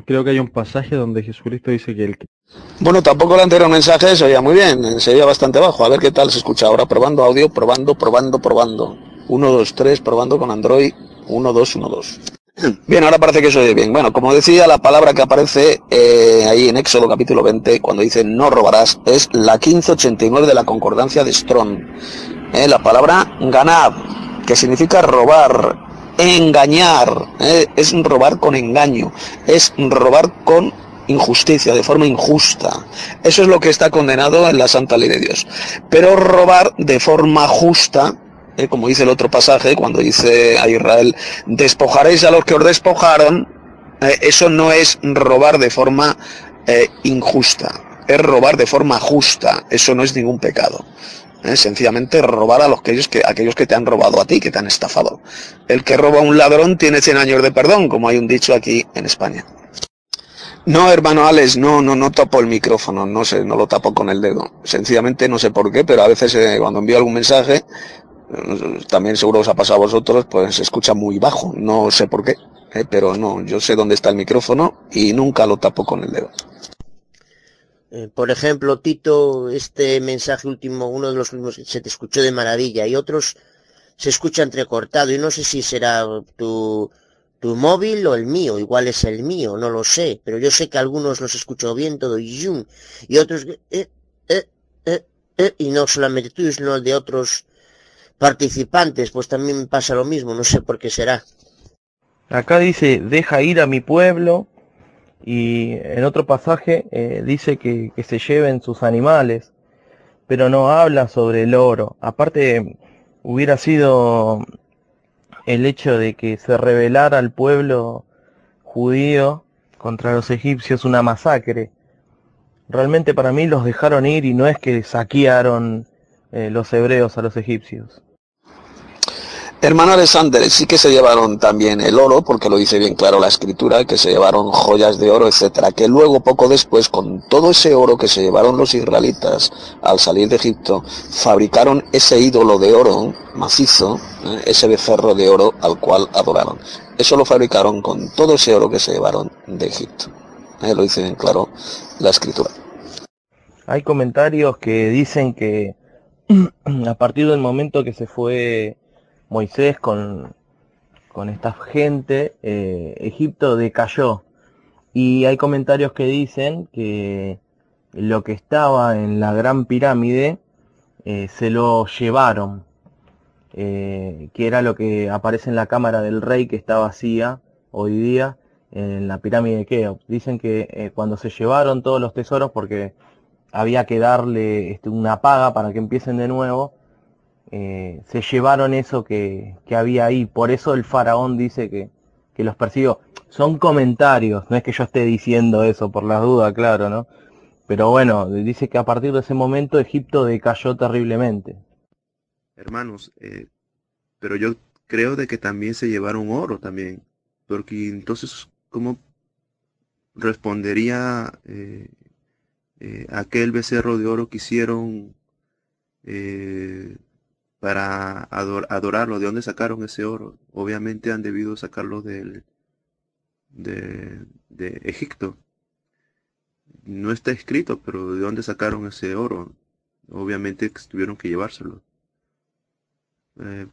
Creo que hay un pasaje donde Jesucristo dice que el que... Bueno, tampoco el anterior mensaje se oía muy bien, se oía bastante bajo. A ver qué tal se escucha ahora. Probando audio, probando, probando, probando. 1, 2, 3, probando con Android. 1, 2, 1, 2. Bien, ahora parece que se oye bien. Bueno, como decía, la palabra que aparece eh, ahí en Éxodo capítulo 20, cuando dice no robarás, es la 1589 de la concordancia de Strong. Eh, la palabra ganad, que significa robar, engañar, eh, es robar con engaño, es robar con injusticia, de forma injusta. Eso es lo que está condenado en la santa ley de Dios. Pero robar de forma justa, eh, como dice el otro pasaje, cuando dice a Israel, despojaréis a los que os despojaron, eh, eso no es robar de forma eh, injusta, es robar de forma justa, eso no es ningún pecado. sencillamente robar a los que, que, aquellos que te han robado a ti, que te han estafado. El que roba a un ladrón tiene 100 años de perdón, como hay un dicho aquí en España. No, hermano Alex, no, no, no tapo el micrófono, no sé, no lo tapo con el dedo. Sencillamente no sé por qué, pero a veces cuando envío algún mensaje también seguro os ha pasado a vosotros, pues se escucha muy bajo, no sé por qué, ¿eh? pero no, yo sé dónde está el micrófono y nunca lo tapo con el dedo. Eh, por ejemplo, Tito, este mensaje último, uno de los últimos se te escuchó de maravilla y otros se escucha entrecortado y no sé si será tu, tu móvil o el mío, igual es el mío, no lo sé, pero yo sé que algunos los escucho bien todo y otros eh, eh, y no solamente tú, sino de otros participantes, pues también pasa lo mismo, no sé por qué será. Acá dice, deja ir a mi pueblo, y en otro pasaje eh, dice que, que, se lleven sus animales, pero no habla sobre el oro. Aparte, hubiera sido el hecho de que se rebelara al pueblo judío contra los egipcios una masacre. Realmente para mí los dejaron ir y no es que saquearon eh, los hebreos a los egipcios. Hermano Alexander, sí que se llevaron también el oro, porque lo dice bien claro la escritura, que se llevaron joyas de oro, etcétera, que luego poco después, con todo ese oro que se llevaron los israelitas al salir de Egipto, fabricaron ese ídolo de oro macizo, ¿eh? ese becerro de oro al cual adoraron. Eso lo fabricaron con todo ese oro que se llevaron de Egipto. ¿eh? Lo dice bien claro la escritura. Hay comentarios que dicen que a partir del momento que se fue Moisés con, con esta gente, eh, Egipto decayó. Y hay comentarios que dicen que lo que estaba en la gran pirámide eh, se lo llevaron, eh, que era lo que aparece en la cámara del rey que está vacía hoy día en la pirámide de Keops. Dicen que cuando se llevaron todos los tesoros, porque había que darle este, una paga para que empiecen de nuevo, eh, se llevaron eso que, que, había ahí. Por eso el faraón dice que, que, los persiguió. Son comentarios, no es que yo esté diciendo eso por las dudas, claro, ¿no? Pero bueno, dice que a partir de ese momento Egipto decayó terriblemente. Hermanos, eh, pero yo creo de que también se llevaron oro también. Porque entonces, ¿cómo respondería eh, eh, aquel becerro de oro que hicieron eh, para adorarlo. ¿De dónde sacaron ese oro? Obviamente han debido sacarlo del, de, de Egipto. No está escrito, pero ¿de dónde sacaron ese oro? Obviamente tuvieron que llevárselo. Eh,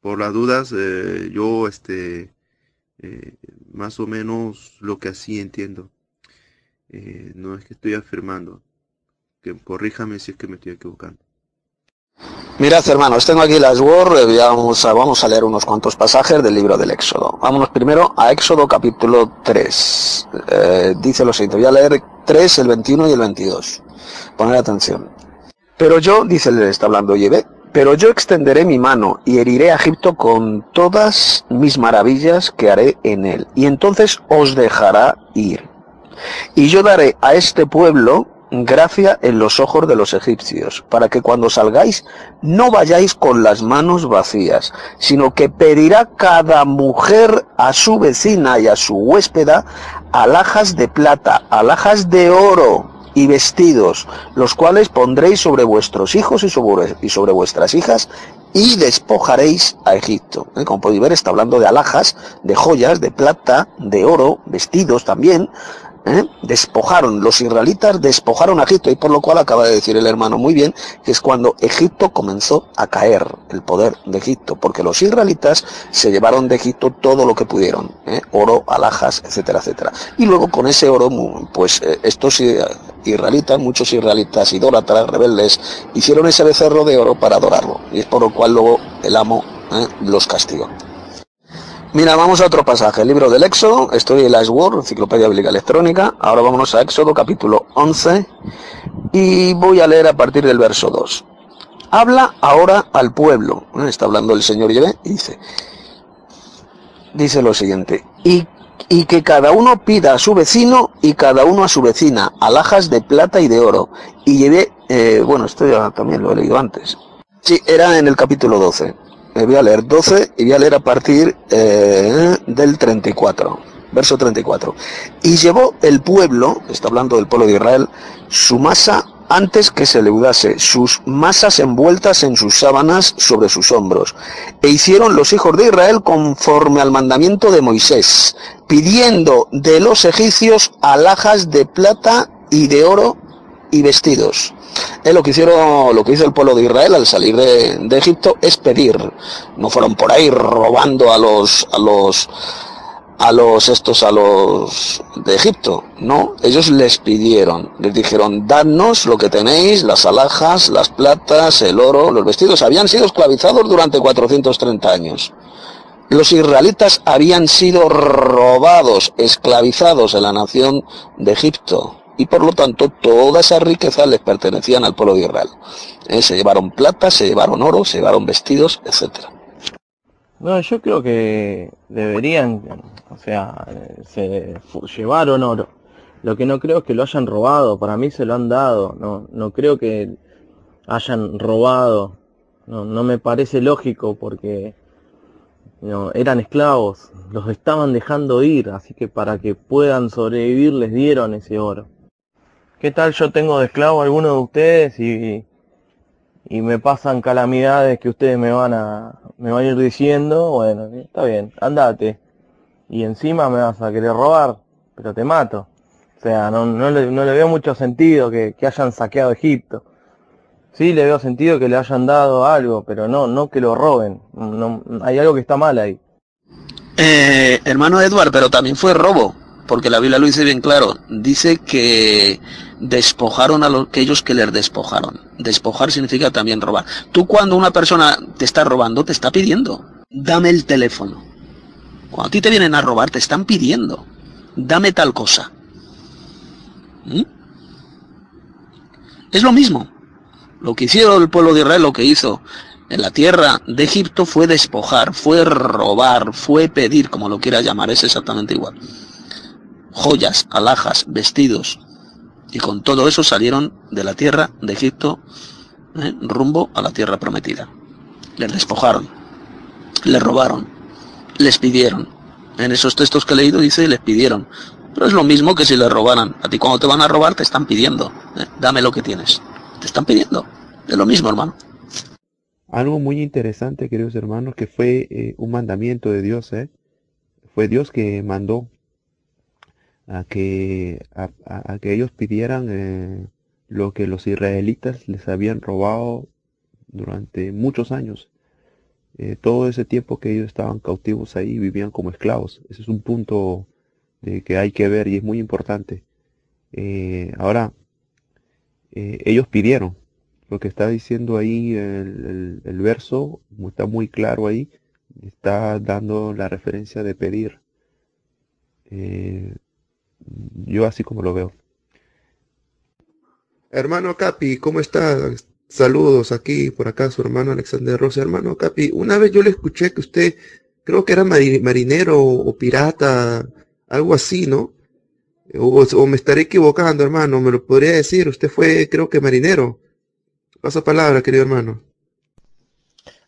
por las dudas, yo este más o menos lo que así entiendo. No es que estoy afirmando. Que corríjame si es que me estoy equivocando. Mirad, hermanos, tengo aquí las Word, eh, vamos a, vamos a leer unos cuantos pasajes del libro del Éxodo. Vámonos primero a Éxodo capítulo 3. Eh, dice lo siguiente, voy a leer 3, el 21 y el 22. Poner atención. Pero yo, dice, le está hablando Yebe, pero yo extenderé mi mano y heriré a Egipto con todas mis maravillas que haré en él, y entonces os dejará ir. Y yo daré a este pueblo gracia en los ojos de los egipcios, para que cuando salgáis no vayáis con las manos vacías, sino que pedirá cada mujer a su vecina y a su huéspeda alhajas de plata, alhajas de oro y vestidos, los cuales pondréis sobre vuestros hijos y sobre, y sobre vuestras hijas, y despojaréis a Egipto. ¿Eh? Como podéis ver, está hablando de alhajas, de joyas, de plata, de oro, vestidos también, ¿eh? despojaron, los israelitas despojaron a Egipto, y por lo cual acaba de decir el hermano muy bien, que es cuando Egipto comenzó a caer, el poder de Egipto, porque los israelitas se llevaron de Egipto todo lo que pudieron, ¿eh? oro, alhajas, etcétera, etcétera. Y luego con ese oro, pues eh, estos israelitas, muchos israelitas idólatras, rebeldes, hicieron ese becerro de oro para adorarlo, y es por lo cual luego el amo los castigó. Mira, vamos a otro pasaje, el libro del Éxodo, estoy en la Word, Enciclopedia Bíblica Electrónica, ahora vámonos a Éxodo capítulo 11 y voy a leer a partir del verso 2. Habla ahora al pueblo, ¿eh? está hablando el Señor Yahvé, y dice, dice lo siguiente, y, y que cada uno pida a su vecino y cada uno a su vecina alhajas de plata y de oro, y llevé, eh, bueno, esto ya también lo he leído antes, sí, era en el capítulo 12, voy a leer 12 y voy a leer a partir eh, del 34, verso 34. Y llevó el pueblo, está hablando del pueblo de Israel, su masa antes que se leudase, sus masas envueltas en sus sábanas sobre sus hombros. E hicieron los hijos de Israel conforme al mandamiento de Moisés, pidiendo de los egipcios alhajas de plata y de oro y vestidos. Es lo que hicieron, lo que hizo el pueblo de Israel al salir de, de, Egipto es pedir. No fueron por ahí robando a los, a los, a los estos, a los de Egipto. No, ellos les pidieron, les dijeron, dadnos lo que tenéis, las alhajas, las platas, el oro, los vestidos. Habían sido esclavizados durante 430 años. Los israelitas habían sido robados, esclavizados en la nación de Egipto y por lo tanto todas esas riquezas les pertenecían al pueblo de Israel. Eh, se llevaron plata, se llevaron oro, se llevaron vestidos, etcétera. No, yo creo que deberían, o sea, se llevaron oro. Lo que no creo es que lo hayan robado, para mí se lo han dado, no, no creo que hayan robado, no, no me parece lógico porque no, eran esclavos, los estaban dejando ir, así que para que puedan sobrevivir les dieron ese oro. ¿Qué tal yo tengo de esclavo a alguno de ustedes y, y me pasan calamidades que ustedes me van a me van a ir diciendo? Bueno, está bien, andate. Y encima me vas a querer robar, pero te mato. O sea, no, no, le, no le veo mucho sentido que, que hayan saqueado Egipto. Sí, le veo sentido que le hayan dado algo, pero no, no que lo roben. No, hay algo que está mal ahí. Eh, hermano Edward, pero también fue robo porque la Biblia lo dice bien claro, dice que despojaron a los, aquellos que les despojaron. Despojar significa también robar. Tú cuando una persona te está robando, te está pidiendo, dame el teléfono. Cuando a ti te vienen a robar, te están pidiendo, dame tal cosa. ¿Mm? Es lo mismo. Lo que hicieron el pueblo de Israel, lo que hizo en la tierra de Egipto fue despojar, fue robar, fue pedir, como lo quieras llamar, es exactamente igual joyas, alhajas, vestidos. Y con todo eso salieron de la tierra de Egipto ¿eh? rumbo a la tierra prometida. Les despojaron, les robaron, les pidieron. En esos textos que he leído dice les pidieron. Pero es lo mismo que si les robaran. A ti cuando te van a robar te están pidiendo. ¿eh? Dame lo que tienes. Te están pidiendo. Es lo mismo, hermano. Algo muy interesante, queridos hermanos, que fue eh, un mandamiento de Dios. ¿eh? Fue Dios que mandó a que, a, que ellos pidieran eh, lo que los israelitas les habían robado durante muchos años. Eh, todo ese tiempo que ellos estaban cautivos ahí vivían como esclavos. Ese es un punto que hay que ver y es muy importante. Eh, ahora, ellos pidieron lo que está diciendo ahí el, el, verso, está muy claro ahí, está dando la referencia de pedir. Yo así como lo veo. Hermano Capi, ¿cómo está? Saludos aquí, por acá su hermano Alexander Rosa. Hermano Capi, una vez yo le escuché que usted, creo que era marinero o pirata, algo así, ¿no? O, o, me estaré equivocando, hermano, me lo podría decir. Usted fue, creo que marinero. Paso palabra, querido hermano.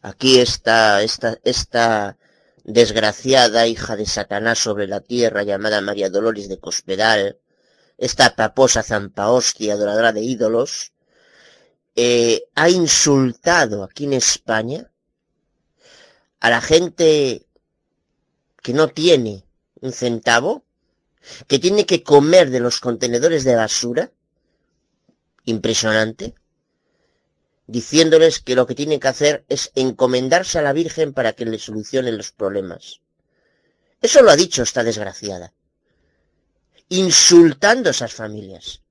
Aquí está esta, esta desgraciada hija de Satanás sobre la tierra llamada María Dolores de Cospedal, esta paposa zampahostia adoradora de ídolos, eh, ha insultado aquí en España a la gente que no tiene un centavo, que tiene que comer de los contenedores de basura, impresionante, diciéndoles que lo que tienen que hacer es encomendarse a la Virgen para que le solucione los problemas. Eso lo ha dicho esta desgraciada. Insultando a esas familias.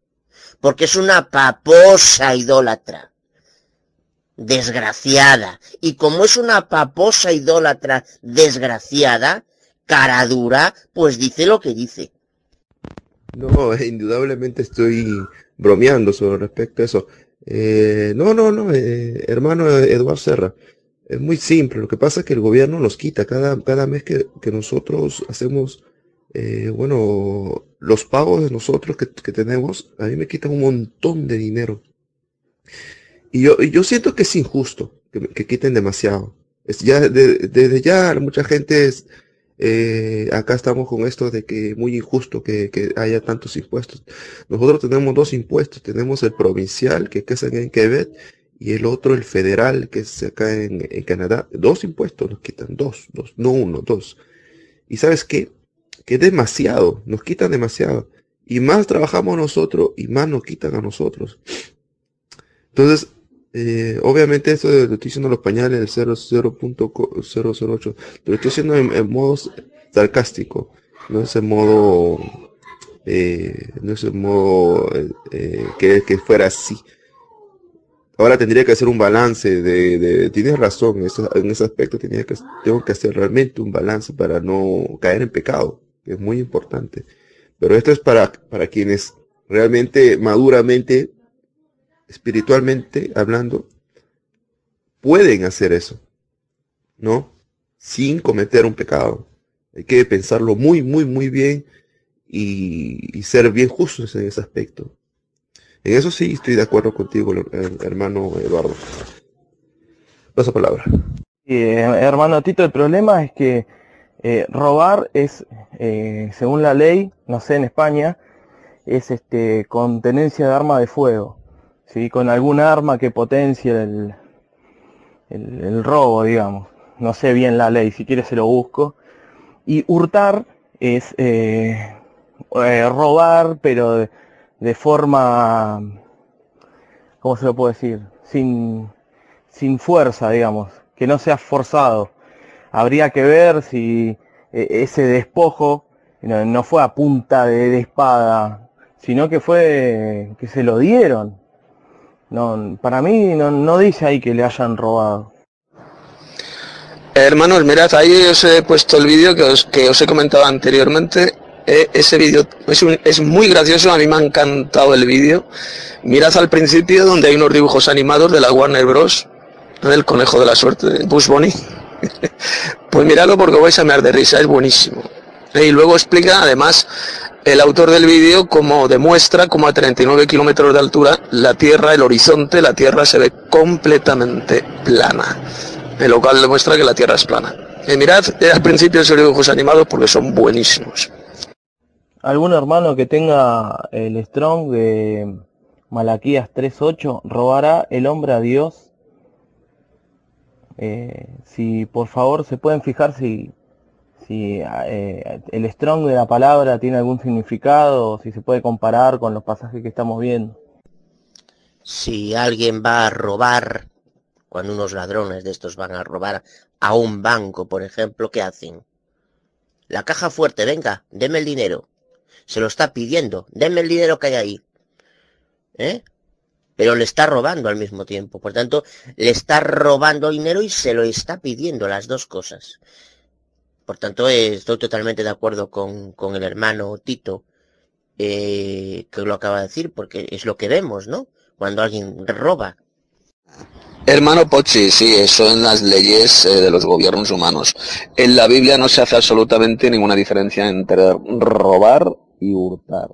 Porque es una paposa idólatra. Desgraciada. Y como es una paposa idólatra desgraciada, cara dura, pues dice lo que dice. No, indudablemente estoy bromeando sobre respecto a eso. Eh, no, no, no, eh, hermano Eduardo Serra, es muy simple. Lo que pasa es que el gobierno nos quita cada, cada mes que, que nosotros hacemos, eh, bueno, los pagos de nosotros que, que, tenemos, a mí me quitan un montón de dinero. Y yo, yo siento que es injusto que, que quiten demasiado. Es ya, desde de, ya mucha gente es, eh, acá estamos con esto de que muy injusto que, haya tantos impuestos. Nosotros tenemos dos impuestos, tenemos el provincial, que es en Quebec, y el otro, el federal, que es acá en, Canadá. Dos impuestos nos quitan, dos, dos, no uno, dos. Y sabes qué? Que demasiado, nos quitan demasiado. Y más trabajamos nosotros y más nos quitan a nosotros. Entonces, eh, obviamente esto de, lo estoy diciendo los pañales del 00.008, lo estoy haciendo en, en, modo sarcástico, no es en modo, eh, no es en modo eh, que, que, fuera así. Ahora tendría que hacer un balance de, de tienes razón, en ese aspecto tenía que, tengo que hacer realmente un balance para no caer en pecado, que es muy importante. Pero esto es para, para quienes realmente maduramente espiritualmente hablando, pueden hacer eso, ¿no? Sin cometer un pecado. Hay que pensarlo muy, muy, muy bien y, ser bien justos en ese aspecto. En eso sí estoy de acuerdo contigo, hermano Eduardo. Paso palabra. Eh, hermano Tito, el problema es que eh, robar es, eh, según la ley, no sé, en España, es este con tenencia de arma de fuego. ¿Sí? con algún arma que potencie el, el, robo, digamos. No sé bien la ley, si quieres se lo busco. Y hurtar es eh, eh, robar, pero de, forma, ¿cómo se lo puedo decir? Sin, sin fuerza, digamos, que no sea forzado. Habría que ver si eh, ese despojo no, fue a punta de espada, sino que fue que se lo dieron, no, para mí no, no, dice ahí que le hayan robado. Hermanos, mirad, ahí os he puesto el vídeo que os, que os he comentado anteriormente. Eh, ese vídeo es, es, muy gracioso, a mí me ha encantado el vídeo. Mirad al principio donde hay unos dibujos animados de la Warner Bros. del conejo de la suerte, Bush Bunny. pues miradlo porque vais a mirar de risa, es buenísimo. Y luego explica además el autor del vídeo como demuestra como a 39 kilómetros de altura la Tierra, el horizonte, la Tierra se ve completamente plana. El local demuestra que la Tierra es plana. Y mirad eh, al principio esos dibujos animados porque son buenísimos. ¿Algún hermano que tenga el Strong de Malaquías 3.8 robará el hombre a Dios? Eh, si por favor se pueden fijar si si eh, el strong de la palabra tiene algún significado, si se puede comparar con los pasajes que estamos viendo. Si alguien va a robar, cuando unos ladrones de estos van a robar a un banco, por ejemplo, ¿qué hacen? La caja fuerte, venga, deme el dinero. Se lo está pidiendo, deme el dinero que hay ahí. ¿Eh? pero le está robando al mismo tiempo. Por tanto, le está robando dinero y se lo está pidiendo las dos cosas. Por tanto, eh, estoy totalmente de acuerdo con, el hermano Tito, eh, que lo acaba de decir, porque es lo que vemos, ¿no? Cuando alguien roba. Hermano Pochi, sí, eso en las leyes eh, de los gobiernos humanos. En la Biblia no se hace absolutamente ninguna diferencia entre robar y hurtar,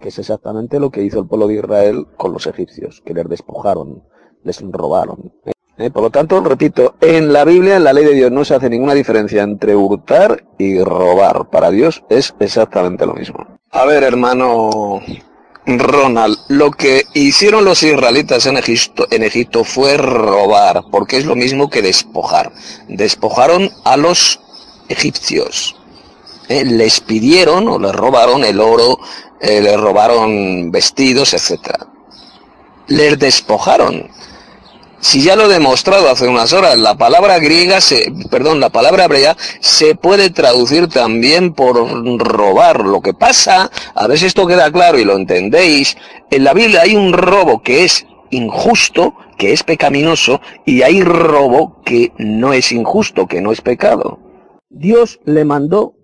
que es exactamente lo que hizo el pueblo de Israel con los egipcios, que les despojaron, les robaron. Eh, por lo tanto, repito, en la Biblia, en la ley de Dios, no se hace ninguna diferencia entre hurtar y robar. Para Dios es exactamente lo mismo. A ver, hermano Ronald, lo que hicieron los israelitas en Egipto, fue robar, porque es lo mismo que despojar. Despojaron a los egipcios. Eh, les pidieron o les robaron el oro, eh, les robaron vestidos, etc. Les despojaron. Si ya lo he demostrado hace unas horas, la palabra griega, se, perdón, la palabra hebrea se puede traducir también por robar. Lo que pasa, a ver si esto queda claro y lo entendéis, en la Biblia hay un robo que es injusto, que es pecaminoso, y hay robo que no es injusto, que no es pecado. Dios le mandó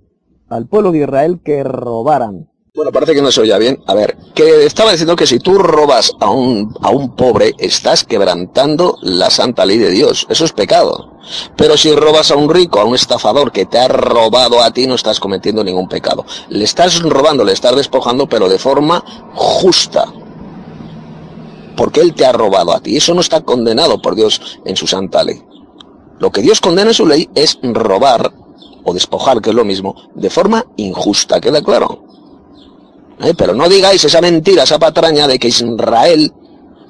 al pueblo de Israel que robaran. Bueno, parece que no se oía bien. A ver, que estaba diciendo que si tú robas a un, a un pobre, estás quebrantando la santa ley de Dios. Eso es pecado. Pero si robas a un rico, a un estafador que te ha robado a ti, no estás cometiendo ningún pecado. Le estás robando, le estás despojando, pero de forma justa. Porque él te ha robado a ti. Eso no está condenado por Dios en su santa ley. Lo que Dios condena en su ley es robar o despojar, que es lo mismo, de forma injusta. ¿Queda claro? ¿Eh? Pero no digáis esa mentira, esa patraña de que Israel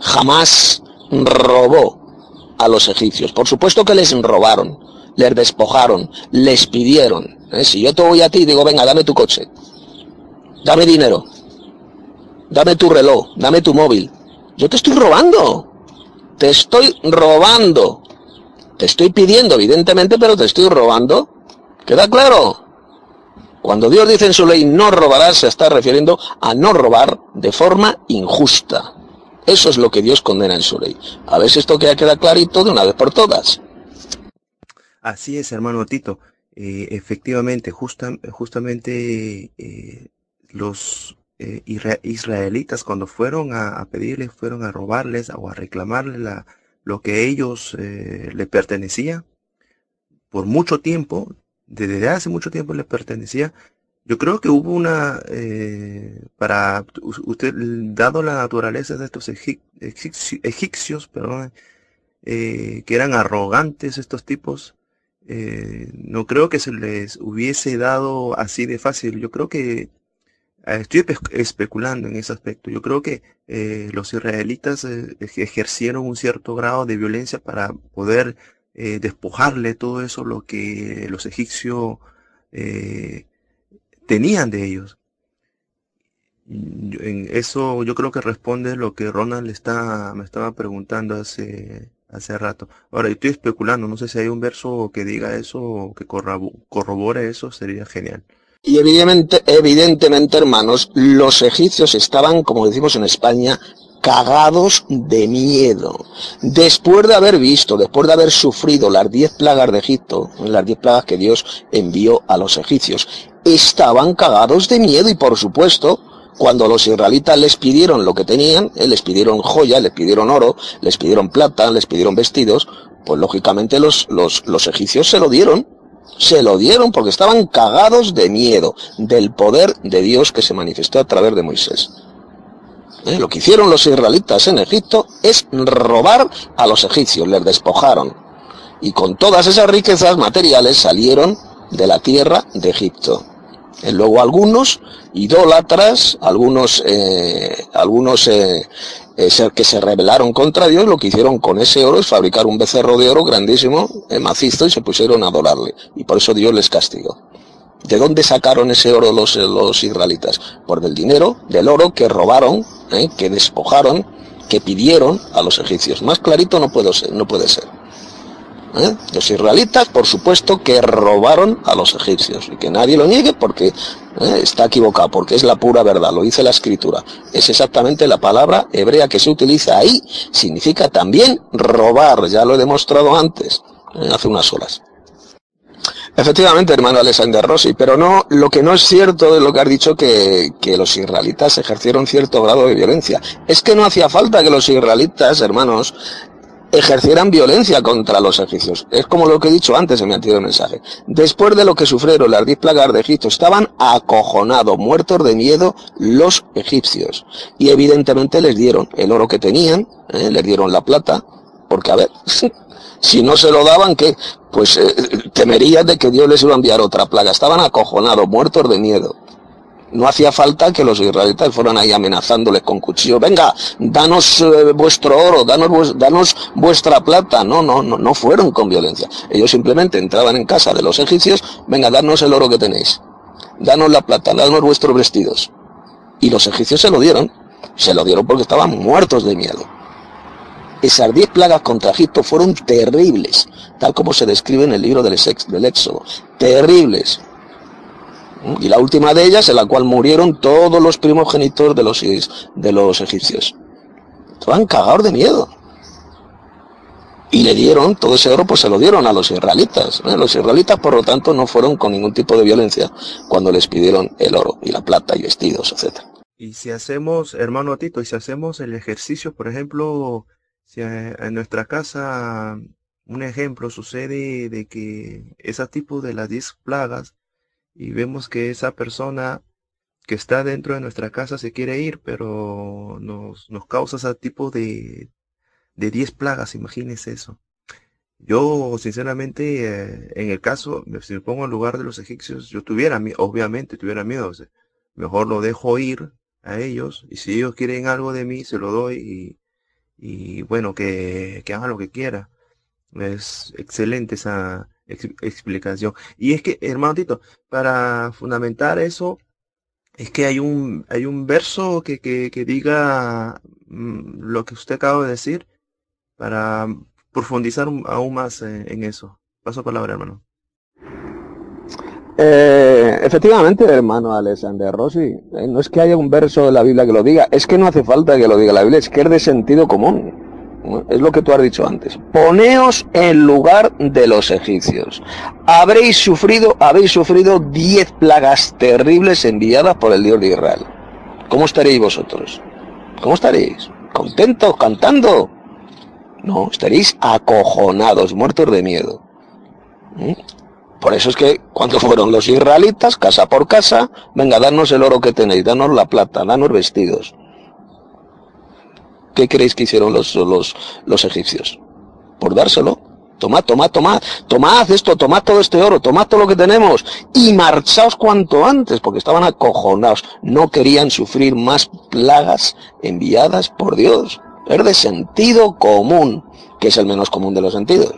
jamás robó a los egipcios. Por supuesto que les robaron, les despojaron, les pidieron. ¿eh? Si yo te voy a ti y digo, venga, dame tu coche, dame dinero, dame tu reloj, dame tu móvil. Yo te estoy robando. Te estoy robando. Te estoy pidiendo, evidentemente, pero te estoy robando. ¿Queda claro? Cuando Dios dice en su ley no robarás, se está refiriendo a no robar de forma injusta. Eso es lo que Dios condena en su ley. A ver si esto queda, queda clarito de una vez por todas. Así es, hermano Tito. Eh, efectivamente, justamente eh, los eh, israelitas cuando fueron a, pedirles, fueron a robarles o a reclamarles la, lo que ellos le pertenecía, por mucho tiempo desde hace mucho tiempo le pertenecía. Yo creo que hubo una, eh, para usted, dado la naturaleza de estos egipcios, perdón, eh, que eran arrogantes estos tipos, eh, no creo que se les hubiese dado así de fácil. Yo creo que estoy especulando en ese aspecto. Yo creo que los israelitas ejercieron un cierto grado de violencia para poder eh, despojarle todo eso lo que los egipcios eh, tenían de ellos. En eso yo creo que responde lo que Ronald está, me estaba preguntando hace, hace rato. Ahora, estoy especulando, no sé si hay un verso que diga eso o que corrobore eso, sería genial. Y evidentemente, evidentemente, hermanos, los egipcios estaban, como decimos en España, cagados de miedo. Después de haber visto, después de haber sufrido las diez plagas de Egipto, las diez plagas que Dios envió a los egipcios, estaban cagados de miedo y por supuesto, cuando los israelitas les pidieron lo que tenían, eh, les pidieron joya, les pidieron oro, les pidieron plata, les pidieron vestidos, pues lógicamente los, los, los egipcios se lo dieron. Se lo dieron porque estaban cagados de miedo del poder de Dios que se manifestó a través de Moisés. ¿Eh? Lo que hicieron los israelitas en Egipto es robar a los egipcios, les despojaron. Y con todas esas riquezas materiales salieron de la tierra de Egipto. Eh, luego algunos idólatras, algunos, eh, algunos eh, que se rebelaron contra Dios, lo que hicieron con ese oro es fabricar un becerro de oro grandísimo, macizo, y se pusieron a adorarle. Y por eso Dios les castigó. ¿De dónde sacaron ese oro los, los israelitas? Por del dinero, del oro que robaron, ¿eh? que despojaron, que pidieron a los egipcios. Más clarito no, puedo ser, no puede ser. ¿eh? Los israelitas, por supuesto, que robaron a los egipcios. Y que nadie lo niegue porque ¿eh? está equivocado, porque es la pura verdad, lo dice la escritura. Es exactamente la palabra hebrea que se utiliza ahí. Significa también robar, ya lo he demostrado antes, hace unas horas. Efectivamente, hermano Alexander Rossi, pero no, lo que no es cierto de lo que has dicho que, que los israelitas ejercieron cierto grado de violencia. Es que no hacía falta que los israelitas, hermanos, ejercieran violencia contra los egipcios. Es como lo que he dicho antes en mi anterior mensaje. Después de lo que sufrieron las diez plagas de Egipto, estaban acojonados, muertos de miedo los egipcios. Y evidentemente les dieron el oro que tenían, ¿eh? les dieron la plata, porque a ver, si no se lo daban, ¿qué? Pues eh, temerías de que Dios les iba a enviar otra plaga. Estaban acojonados, muertos de miedo. No hacía falta que los israelitas fueran ahí amenazándoles con cuchillos. Venga, danos eh, vuestro oro, danos, danos vuestra plata. No, no, no, no fueron con violencia. Ellos simplemente entraban en casa de los egipcios. Venga, danos el oro que tenéis. Danos la plata, danos vuestros vestidos. Y los egipcios se lo dieron. Se lo dieron porque estaban muertos de miedo. Esas diez plagas contra Egipto fueron terribles, tal como se describe en el libro del, del Éxodo. Terribles. Y la última de ellas, en la cual murieron todos los primogénitos de los, de los egipcios. Estaban cagados de miedo. Y le dieron, todo ese oro, pues se lo dieron a los israelitas. Los israelitas, por lo tanto, no fueron con ningún tipo de violencia cuando les pidieron el oro y la plata y vestidos, etc. Y si hacemos, hermano Tito, y si hacemos el ejercicio, por ejemplo, si en nuestra casa, un ejemplo, sucede de que ese tipo de las 10 plagas, y vemos que esa persona que está dentro de nuestra casa se quiere ir, pero nos, nos causa ese tipo de, de 10 plagas, imagínense eso. Yo, sinceramente, eh, en el caso, si me pongo en lugar de los egipcios, yo tuviera, obviamente, tuviera miedo. mejor lo dejo ir a ellos, y si ellos quieren algo de mí, se lo doy, y, bueno, que, que hagan lo que quiera. Es excelente esa, explicación. Y es que, hermano Tito, para fundamentar eso, es que hay un, hay un verso que, que, diga mm, lo que usted acaba de decir para profundizar aún más en, eso. Paso palabra, hermano. Eh, efectivamente, hermano Alexander Rossi, eh, no es que haya un verso de la Biblia que lo diga, es que no hace falta que lo diga la Biblia, es que es de sentido común. Es lo que tú has dicho antes. Poneos en lugar de los egipcios. Habréis sufrido, habéis sufrido diez plagas terribles enviadas por el Dios de Israel. ¿Cómo estaréis vosotros? ¿Cómo estaréis? ¿Contentos? ¿Cantando? No, estaréis acojonados, muertos de miedo. ¿Mm? Por eso es que cuando fueron los israelitas, casa por casa, venga, danos el oro que tenéis, danos la plata, danos vestidos. ¿Qué creéis que hicieron los, los, los egipcios? Por dárselo. Tomad, tomad, tomad, tomad esto, tomad todo este oro, tomad todo lo que tenemos y marchaos cuanto antes, porque estaban acojonados, no querían sufrir más plagas enviadas por Dios. Es de sentido común, que es el menos común de los sentidos.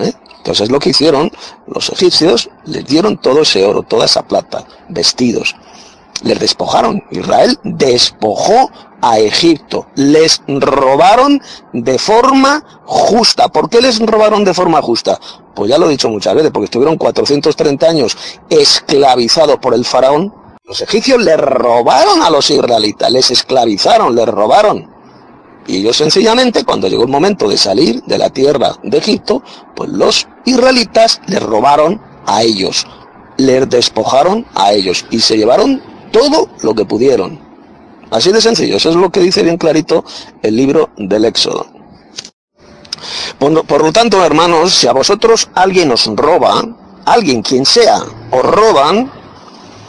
¿Eh? Entonces lo que hicieron los egipcios, les dieron todo ese oro, toda esa plata, vestidos, les despojaron. Israel despojó a Egipto. Les robaron de forma justa. ¿Por qué les robaron de forma justa? Pues ya lo he dicho muchas veces, porque estuvieron 430 años esclavizados por el faraón. Los egipcios les robaron a los israelitas, les esclavizaron, les robaron. Y ellos sencillamente, cuando llegó el momento de salir de la tierra de Egipto, pues los israelitas les robaron a ellos, les despojaron a ellos y se llevaron todo lo que pudieron. Así de sencillo, eso es lo que dice bien clarito el libro del Éxodo. Por, lo tanto, hermanos, si a vosotros alguien os roba, alguien quien sea, os roban,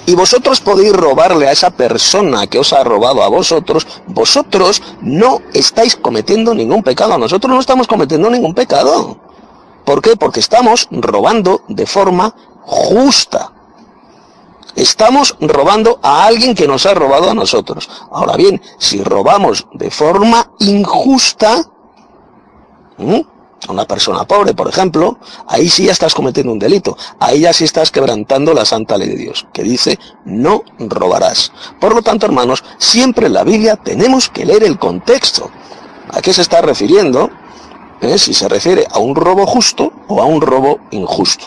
y vosotros podéis robarle a esa persona que os ha robado a vosotros, vosotros no estáis cometiendo ningún pecado. Nosotros no estamos cometiendo ningún pecado. ¿Por qué? Porque estamos robando de forma justa. Estamos robando a alguien que nos ha robado a nosotros. Ahora bien, si robamos de forma injusta, a una persona pobre, por ejemplo, ahí sí ya estás cometiendo un delito. Ahí ya sí estás quebrantando la santa ley de Dios, que dice, no robarás. Por lo tanto, hermanos, siempre en la Biblia tenemos que leer el contexto. ¿A qué se está refiriendo? ¿eh? si se refiere a un robo justo o a un robo injusto.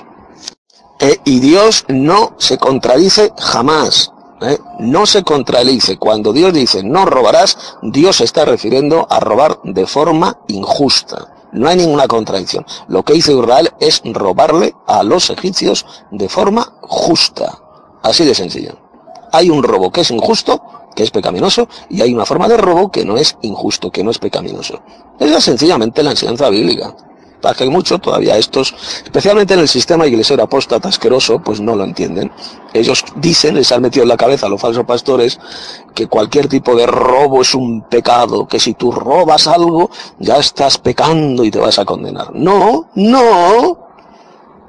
Eh, y Dios no se contradice jamás. ¿eh? No se contradice. Cuando Dios dice no robarás, Dios se está refiriendo a robar de forma injusta. No hay ninguna contradicción. Lo que hizo Israel es robarle a los egipcios de forma justa. Así de sencillo. Hay un robo que es injusto, que es pecaminoso, y hay una forma de robo que no es injusto, que no es pecaminoso. Esa es sencillamente la enseñanza bíblica. Que hay mucho todavía estos, especialmente en el sistema iglesiero apóstata asqueroso, pues no lo entienden. Ellos dicen, les han metido en la cabeza a los falsos pastores, que cualquier tipo de robo es un pecado, que si tú robas algo, ya estás pecando y te vas a condenar. No, no.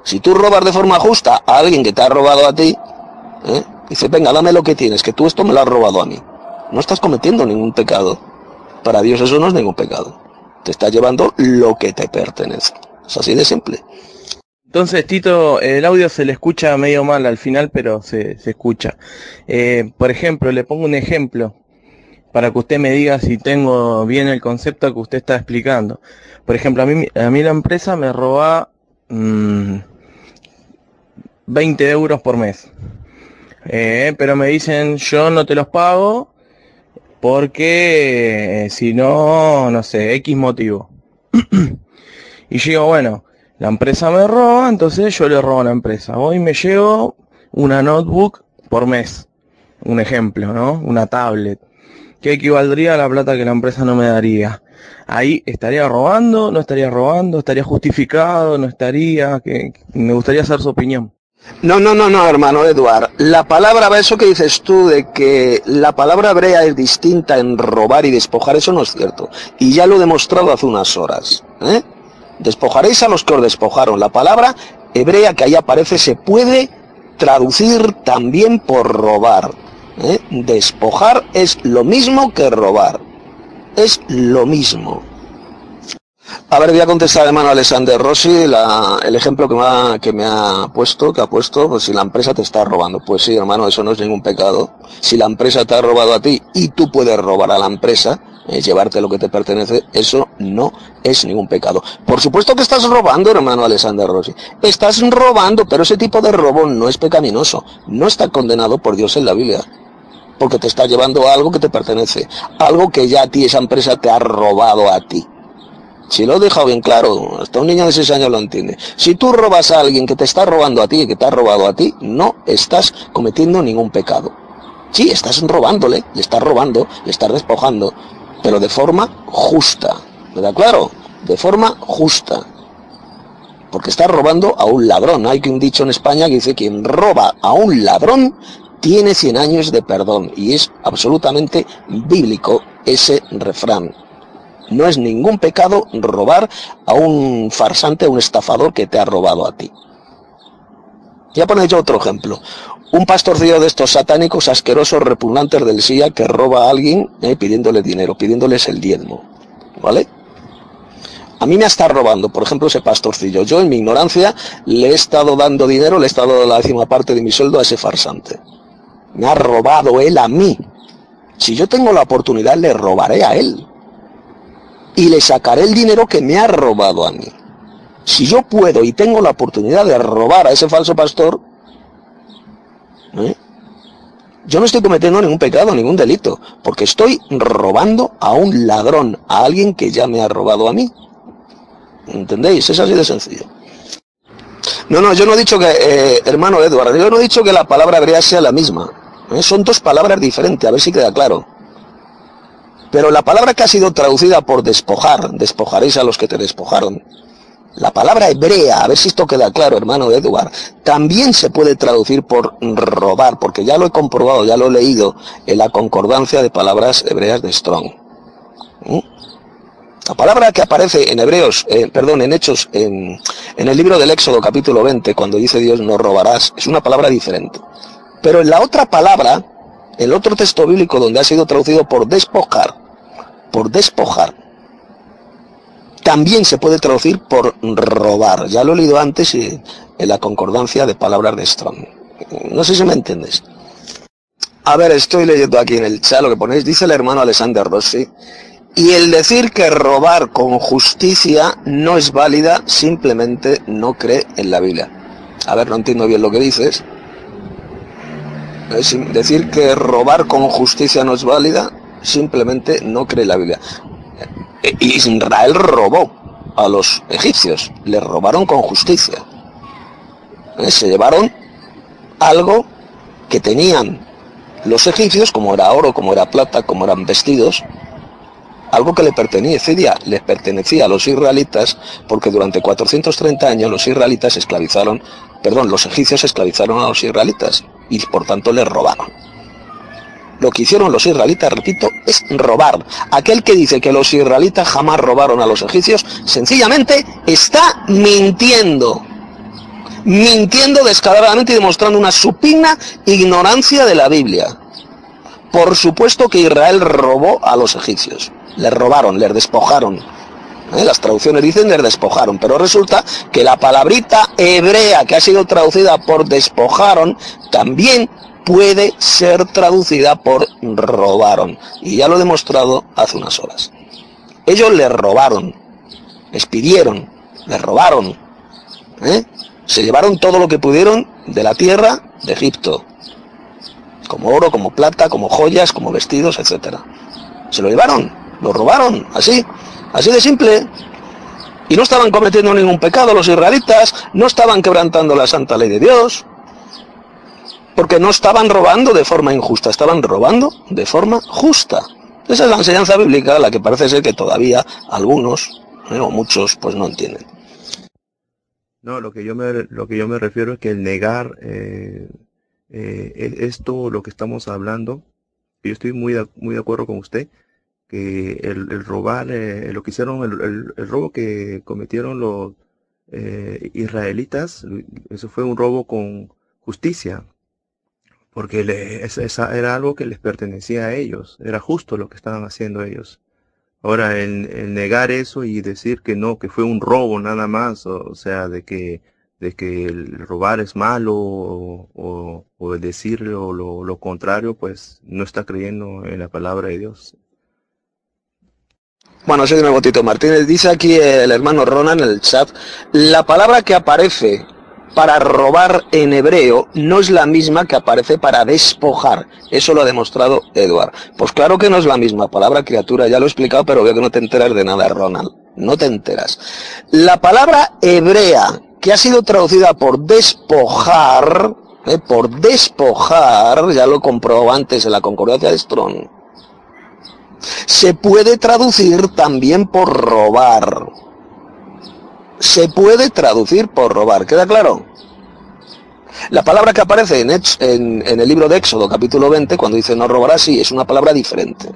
Si tú robas de forma justa a alguien que te ha robado a ti, ¿eh? dice, venga, dame lo que tienes, que tú esto me lo has robado a mí. No estás cometiendo ningún pecado. Para Dios eso no es ningún pecado. Te está llevando lo que te pertenece. Es así de simple. Entonces, Tito, el audio se le escucha medio mal al final, pero se, se escucha. Eh, por ejemplo, le pongo un ejemplo para que usted me diga si tengo bien el concepto que usted está explicando. Por ejemplo, a mí, a mí la empresa me roba mmm, 20 euros por mes. Eh, pero me dicen, yo no te los pago porque eh, si no, no sé, X motivo. y digo, bueno, la empresa me roba, entonces yo le robo a la empresa. Hoy me llevo una notebook por mes. Un ejemplo, ¿no? Una tablet. Que equivaldría a la plata que la empresa no me daría. Ahí estaría robando, no estaría robando, estaría justificado, no estaría, que me gustaría saber su opinión. No, no, no, no, hermano Eduard. La palabra, eso que dices tú de que la palabra hebrea es distinta en robar y despojar, eso no es cierto. Y ya lo he demostrado hace unas horas. ¿eh? Despojaréis a los que os despojaron. La palabra hebrea que ahí aparece se puede traducir también por robar. ¿eh? Despojar es lo mismo que robar. Es lo mismo. A ver, voy a contestar hermano Alexander Rossi la, el ejemplo que me, ha, que me ha puesto, que ha puesto, pues si la empresa te está robando. Pues sí, hermano, eso no es ningún pecado. Si la empresa te ha robado a ti y tú puedes robar a la empresa, eh, llevarte lo que te pertenece, eso no es ningún pecado. Por supuesto que estás robando, hermano Alexander Rossi. Estás robando, pero ese tipo de robo no es pecaminoso. No está condenado por Dios en la Biblia porque te está llevando algo que te pertenece, algo que ya a ti esa empresa te ha robado a ti. Si lo he dejado bien claro, hasta un niño de 6 años lo entiende. Si tú robas a alguien que te está robando a ti, que te ha robado a ti, no estás cometiendo ningún pecado. Sí, estás robándole, le estás robando, le estás despojando, pero de forma justa. ¿Verdad claro? De forma justa. Porque estás robando a un ladrón. Hay un dicho en España que dice quien roba a un ladrón tiene 100 años de perdón. Y es absolutamente bíblico ese refrán. No es ningún pecado robar a un farsante, a un estafador que te ha robado a ti. Ya ponéis yo otro ejemplo. Un pastorcillo de estos satánicos asquerosos, repugnantes del SIA que roba a alguien eh, pidiéndole dinero, pidiéndoles el diezmo. ¿Vale? A mí me está robando, por ejemplo, ese pastorcillo. Yo, en mi ignorancia, le he estado dando dinero, le he estado dando la décima parte de mi sueldo a ese farsante. Me ha robado él a mí. Si yo tengo la oportunidad, le robaré a él y le sacaré el dinero que me ha robado a mí. Si yo puedo y tengo la oportunidad de robar a ese falso pastor, ¿eh? yo no estoy cometiendo ningún pecado, ningún delito, porque estoy robando a un ladrón, a alguien que ya me ha robado a mí. ¿Entendéis? Es así de sencillo. No, no, yo no he dicho que, eh, hermano Eduardo, yo no he dicho que la palabra hebrea sea la misma. ¿eh? Son dos palabras diferentes, a ver si queda claro. Pero la palabra que ha sido traducida por despojar, despojaréis a los que te despojaron, la palabra hebrea, a ver si esto queda claro, hermano Edward, también se puede traducir por robar, porque ya lo he comprobado, ya lo he leído en la concordancia de palabras hebreas de Strong. ¿Mm? La palabra que aparece en Hebreos, eh, perdón, en Hechos, en, en el libro del Éxodo capítulo 20, cuando dice Dios no robarás, es una palabra diferente. Pero en la otra palabra, el otro texto bíblico donde ha sido traducido por despojar, por despojar, también se puede traducir por robar. Ya lo he leído antes en la concordancia de palabras de Strong. No sé si me entiendes. A ver, estoy leyendo aquí en el chat lo que ponéis. Dice el hermano Alexander Rossi Y el decir que robar con justicia no es válida, simplemente no cree en la Biblia. A ver, no entiendo bien lo que dices. Decir que robar con justicia no es válida, simplemente no cree la Biblia. E, Israel robó a los egipcios, le robaron con justicia. ¿Eh? Se llevaron algo que tenían los egipcios, como era oro, como era plata, como eran vestidos, algo que le pertenecía, les pertenecía a los israelitas, porque durante 430 años los israelitas esclavizaron, perdón, los egipcios esclavizaron a los israelitas y por tanto les robaron. Lo que hicieron los israelitas, repito, es robar. Aquel que dice que los israelitas jamás robaron a los egipcios, sencillamente está mintiendo. Mintiendo descaradamente y demostrando una supina ignorancia de la Biblia. Por supuesto que Israel robó a los egipcios les robaron, les despojaron. ¿Eh? Las traducciones dicen les despojaron, pero resulta que la palabrita hebrea que ha sido traducida por despojaron también puede ser traducida por robaron. Y ya lo he demostrado hace unas horas. Ellos les robaron, les pidieron, les robaron. ¿eh? Se llevaron todo lo que pudieron de la tierra de Egipto. Como oro, como plata, como joyas, como vestidos, etc. Se lo llevaron lo robaron, así, así de simple. Y no estaban cometiendo ningún pecado los israelitas, no estaban quebrantando la santa ley de Dios, porque no estaban robando de forma injusta, estaban robando de forma justa. Esa es la enseñanza bíblica, la que parece ser que todavía algunos, eh, o muchos, pues no entienden. No, lo que yo me, lo que yo me refiero es que el negar eh, eh, esto, lo que estamos hablando, yo estoy muy muy de acuerdo con usted, que el, robar, eh, lo que hicieron, el, robo que cometieron los eh, israelitas, eso fue un robo con justicia, porque esa era algo que les pertenecía a ellos, era justo lo que estaban haciendo ellos. Ahora, el, negar eso y decir que no, que fue un robo nada más, o, sea, de que, de que el robar es malo o, o, decir lo, lo contrario, pues no está creyendo en la palabra de Dios. Bueno, soy de nuevo Tito Martínez. Dice aquí el hermano Ronan en el chat, la palabra que aparece para robar en hebreo no es la misma que aparece para despojar. Eso lo ha demostrado Edward. Pues claro que no es la misma palabra, criatura, ya lo he explicado, pero veo que no te enteras de nada, Ronald. No te enteras. La palabra hebrea, que ha sido traducida por despojar, eh, por despojar, ya lo comprobó antes en la concordancia de Strong, se puede traducir también por robar. Se puede traducir por robar, ¿queda claro? La palabra que aparece en, el libro de Éxodo, capítulo 20, cuando dice no robarás, sí, es una palabra diferente.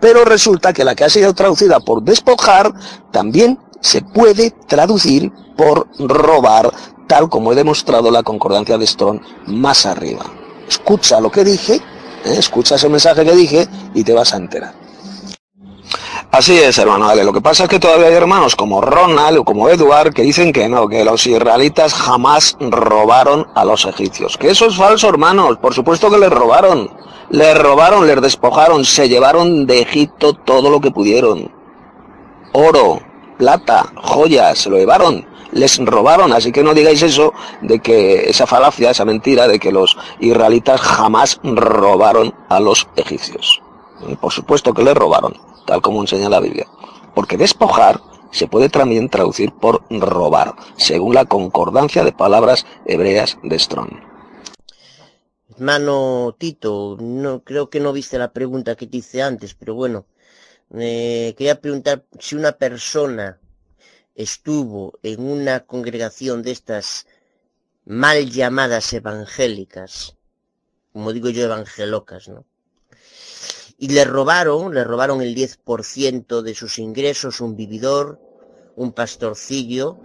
Pero resulta que la que ha sido traducida por despojar también se puede traducir por robar, tal como he demostrado la concordancia de Strong más arriba. Escucha lo que dije ¿eh? escucha ese mensaje que dije y te vas a enterar. Así es, hermano, Lo que pasa es que todavía hay hermanos como Ronald o como Edward que dicen que no, que los israelitas jamás robaron a los egipcios. Que eso es falso, hermanos. Por supuesto que les robaron. Les robaron, les despojaron, se llevaron de Egipto todo lo que pudieron. Oro, plata, joyas, se lo llevaron les robaron, así que no digáis eso de que esa falacia, esa mentira de que los israelitas jamás robaron a los egipcios. Por supuesto que les robaron, tal como enseña la Biblia. Porque despojar se puede también traducir por robar, según la concordancia de palabras hebreas de Strong. Hermano Tito, no creo que no viste la pregunta que te hice antes, pero bueno, eh, quería preguntar si una persona estuvo en una congregación de estas mal llamadas evangélicas, como digo yo, evangelocas, ¿no? Y le robaron, le robaron el 10% de sus ingresos, un vividor, un pastorcillo.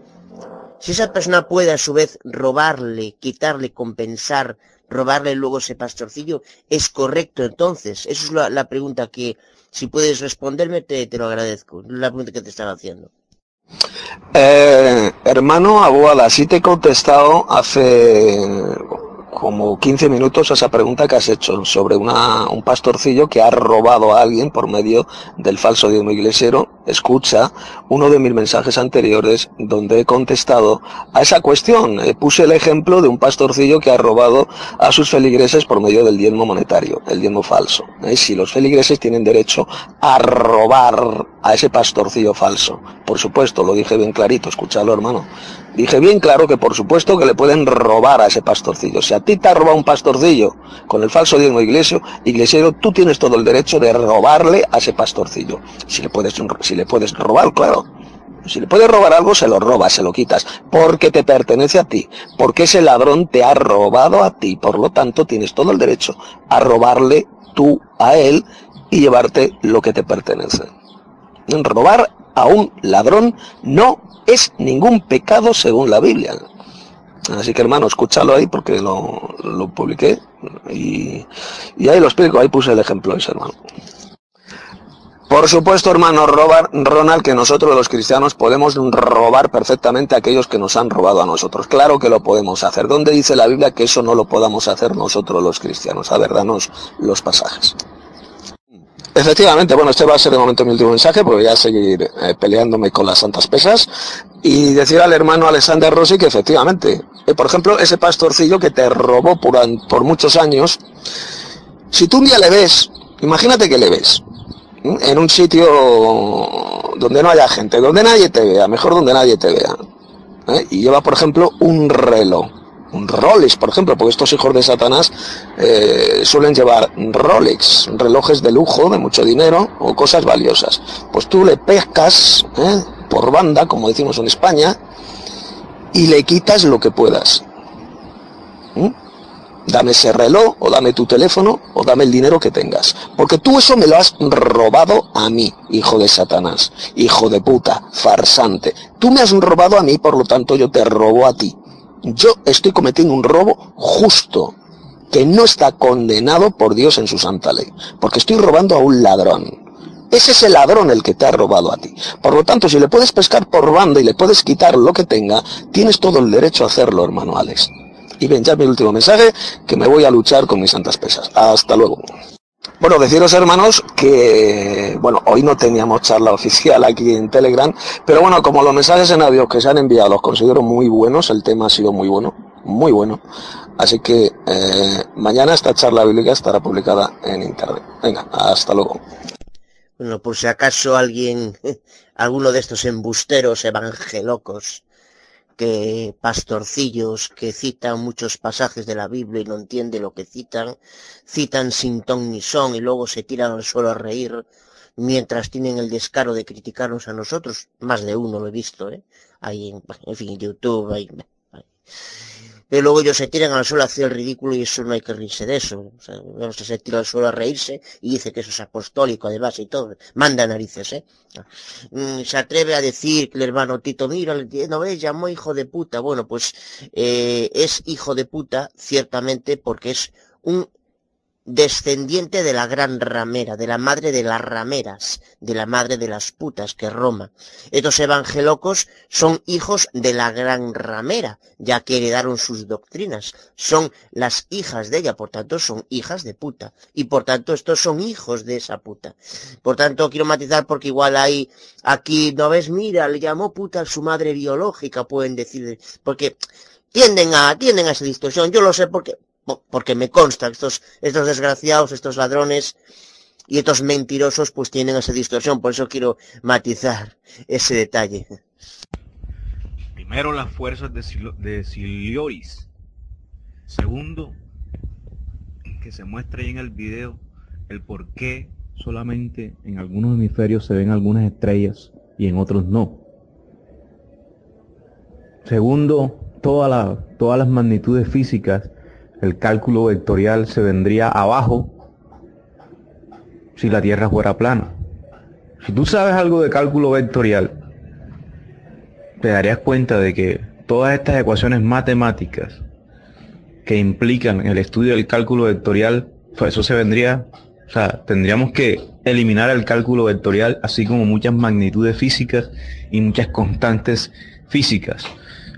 Si esa persona puede a su vez robarle, quitarle, compensar, robarle luego ese pastorcillo, ¿es correcto entonces? Esa es la, pregunta que, si puedes responderme, te, te lo agradezco. La pregunta que te estaba haciendo. Eh, hermano Abuada, sí te he contestado hace como 15 minutos a esa pregunta que has hecho sobre una, un pastorcillo que ha robado a alguien por medio del falso Dios iglesiero. Escucha uno de mis mensajes anteriores donde he contestado a esa cuestión. Eh, puse el ejemplo de un pastorcillo que ha robado a sus feligreses por medio del diezmo monetario, el diezmo falso. Eh, si los feligreses tienen derecho a robar a ese pastorcillo falso. Por supuesto, lo dije bien clarito, escuchadlo hermano. Dije bien claro que por supuesto que le pueden robar a ese pastorcillo. A ti te ha robado un pastorcillo con el falso diezmo iglesio, iglesiero, tú tienes todo el derecho de robarle a ese pastorcillo. Si le puedes, si le puedes robar, claro. Si le puedes robar algo, se lo robas, se lo quitas, porque te pertenece a ti, porque ese ladrón te ha robado a ti, por lo tanto tienes todo el derecho a robarle tú a él y llevarte lo que te pertenece. Robar a un ladrón no es ningún pecado según la Biblia. Así que hermano, escúchalo ahí porque lo, publiqué y, y, ahí lo explico, ahí puse el ejemplo ese hermano. Por supuesto, hermano Robert, Ronald, que nosotros los cristianos podemos robar perfectamente a aquellos que nos han robado a nosotros. Claro que lo podemos hacer. ¿Dónde dice la Biblia que eso no lo podamos hacer nosotros los cristianos? A ver, danos los pasajes. Efectivamente, bueno, este va a ser de momento mi último mensaje, porque voy a seguir eh, peleándome con las santas pesas. Y decir al hermano Alexander Rossi que efectivamente, eh, por ejemplo, ese pastorcillo que te robó por, por muchos años, si tú un día le ves, imagínate que le ves, en un sitio donde no haya gente, donde nadie te vea, mejor donde nadie te vea, ¿eh? y lleva, por ejemplo, un reloj Rolex, por ejemplo, porque estos hijos de Satanás eh, suelen llevar Rolex, relojes de lujo, de mucho dinero o cosas valiosas. Pues tú le pescas ¿eh? por banda, como decimos en España, y le quitas lo que puedas. ¿Mm? Dame ese reloj, o dame tu teléfono, o dame el dinero que tengas. Porque tú eso me lo has robado a mí, hijo de Satanás, hijo de puta, farsante. Tú me has robado a mí, por lo tanto yo te robo a ti yo estoy cometiendo un robo justo, que no está condenado por Dios en su santa ley, porque estoy robando a un ladrón. Ese es el ladrón el que te ha robado a ti. Por lo tanto, si le puedes pescar por banda y le puedes quitar lo que tenga, tienes todo el derecho a hacerlo, hermano Alex. Y ven, ya mi último mensaje, que me voy a luchar con mis santas pesas. Hasta luego. Bueno, deciros hermanos que, bueno, hoy no teníamos charla oficial aquí en Telegram, pero bueno, como los mensajes en audio que se han enviado los considero muy buenos, el tema ha sido muy bueno, muy bueno. Así que eh, mañana esta charla bíblica estará publicada en internet. Venga, hasta luego. Bueno, por si acaso alguien, alguno de estos embusteros evangelocos que pastorcillos que citan muchos pasajes de la Biblia y no entiende lo que citan, citan sin ton ni son y luego se tiran al suelo a reír mientras tienen el descaro de criticarnos a nosotros. Más de uno lo he visto, ¿eh? Ahí, en, en fin, YouTube, ahí, pero luego ellos se tiran al suelo a hacer el ridículo y eso no hay que reírse de eso. O sea, a se tira al suelo a reírse y dice que eso es apostólico además y todo. Manda narices, ¿eh? Mm, se atreve a decir que el hermano Tito, mira, no ves, llamó hijo de puta. Bueno, pues eh, es hijo de puta ciertamente porque es un descendiente de la gran ramera, de la madre de las rameras, de la madre de las putas, que es Roma. Estos evangelocos son hijos de la gran ramera, ya que heredaron sus doctrinas. Son las hijas de ella, por tanto son hijas de puta. Y por tanto estos son hijos de esa puta. Por tanto quiero matizar porque igual hay aquí, no ves, mira, le llamó puta a su madre biológica, pueden decir, porque tienden a, tienden a esa distorsión. Yo lo sé porque porque me consta, estos, estos desgraciados, estos ladrones y estos mentirosos pues tienen esa distorsión, por eso quiero matizar ese detalle. Primero las fuerzas de, Sil. Segundo, que se muestre en el video el por qué solamente en algunos hemisferios se ven algunas estrellas y en otros no. Segundo, todas las magnitudes físicas el cálculo vectorial se vendría abajo si la Tierra fuera plana. Si tú sabes algo de cálculo vectorial, te darías cuenta de que todas estas ecuaciones matemáticas que implican el estudio del cálculo vectorial, pues eso se vendría, o sea, tendríamos que eliminar el cálculo vectorial, así como muchas magnitudes físicas y muchas constantes físicas.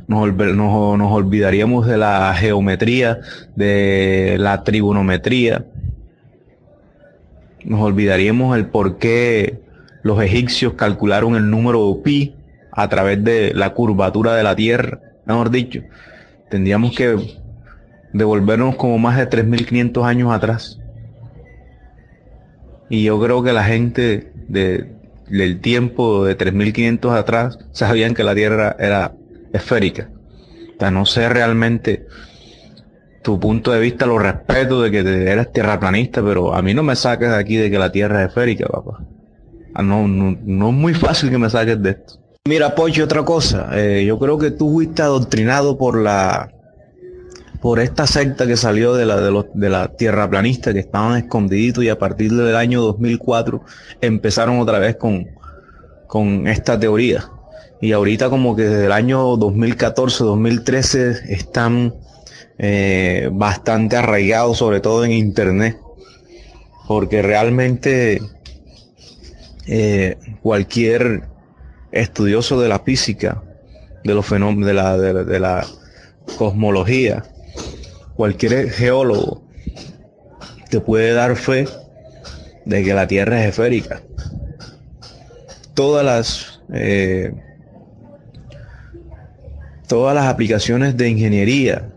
Nos, olv- nos- nos olvidaríamos de la geometría, de la trigonometría, nos olvidaríamos el por qué los egipcios calcularon el número pi a través de la curvatura de la Tierra, mejor dicho. Tendríamos que devolvernos como más de 3.500 años atrás. Y yo creo que la gente de, del tiempo de 3.500 atrás sabían que la Tierra era esférica. O no sé realmente tu punto de vista, lo respeto de que eres tierraplanista, pero a mí no me saques de aquí de que la Tierra es esférica, papá. Ah, no, no, no es muy fácil que me saques de esto. Mira, Pocho, otra cosa. eh, yo creo que tú fuiste adoctrinado por la por esta secta que salió de la de, los, de la tierraplanista que estaban escondiditos y a partir del año 2004 empezaron otra vez con con esta teoría. Y ahorita como que desde el año 2014, 2013 están eh, bastante arraigados, sobre todo en internet, porque realmente eh, cualquier estudioso de la física, de los fenómenos, de la, de, la- de la cosmología, cualquier geólogo te puede dar fe de que la Tierra es esférica. Todas las eh, todas las aplicaciones de ingeniería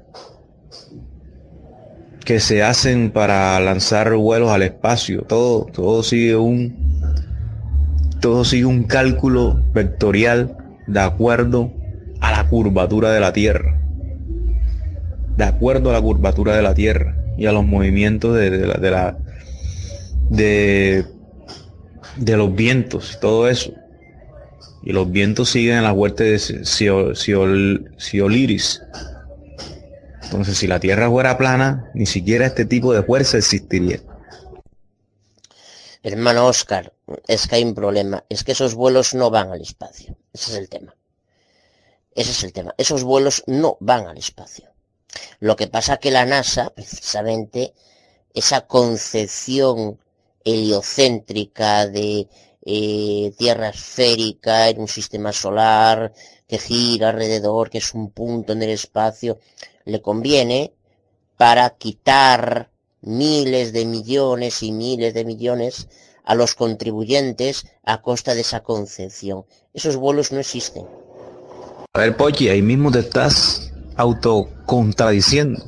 que se hacen para lanzar vuelos al espacio, todo, todo sigue un todo sigue un cálculo vectorial de acuerdo a la curvatura de la Tierra. De acuerdo a la curvatura de la Tierra y a los movimientos de, de la, de, de, de los vientos y todo eso. Y los vientos siguen en la vuelta de Sio- Sio- Sioliris. Entonces, si la Tierra fuera plana, ni siquiera este tipo de fuerza existiría. Hermano Oscar, es que hay un problema. Es que esos vuelos no van al espacio. Ese es el tema. Ese es el tema. Esos vuelos no van al espacio. Lo que pasa que la NASA, precisamente, esa concepción heliocéntrica de eh, Tierra esférica en un sistema solar que gira alrededor, que es un punto en el espacio, le conviene para quitar miles de millones y miles de millones a los contribuyentes a costa de esa concepción. Esos vuelos no existen. A ver, Pochi, ahí mismo te estás autocontradiciendo.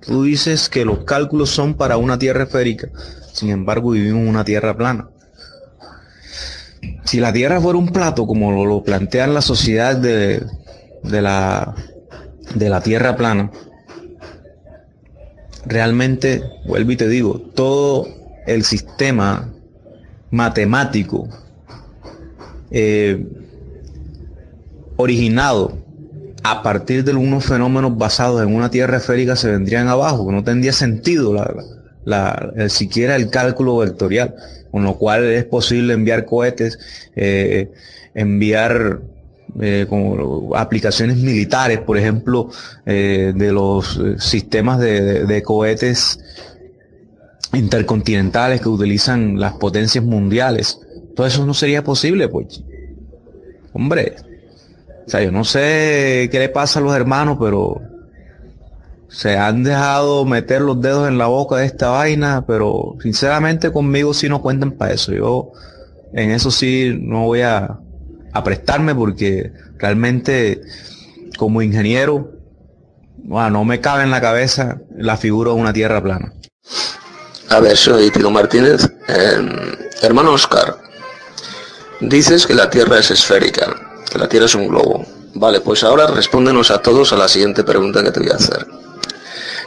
Tú dices que los cálculos son para una tierra esférica, sin embargo vivimos en una tierra plana. Si la tierra fuera un plato, como lo, plantean la sociedad de, de la, de la tierra plana, realmente, vuelvo y te digo, todo el sistema matemático eh, originado a partir de unos fenómenos basados en una tierra esférica se vendrían abajo, no tendría sentido la, la- el- siquiera el cálculo vectorial, con lo cual es posible enviar cohetes, eh, enviar eh, como aplicaciones militares, por ejemplo, eh, de los eh, sistemas de, de- de cohetes intercontinentales que utilizan las potencias mundiales. Todo eso no sería posible, pues. Hombre, o sea, yo no sé qué le pasa a los hermanos, pero se han dejado meter los dedos en la boca de esta vaina, pero sinceramente conmigo sí no cuentan para eso. Yo en eso sí no voy a, a prestarme porque realmente como ingeniero bueno, no me cabe en la cabeza la figura de una tierra plana. A ver, soy Tito Martínez. Eh, hermano Oscar, dices que la Tierra es esférica, que la Tierra es un globo. Vale, pues ahora respóndenos a todos a la siguiente pregunta que te voy a hacer.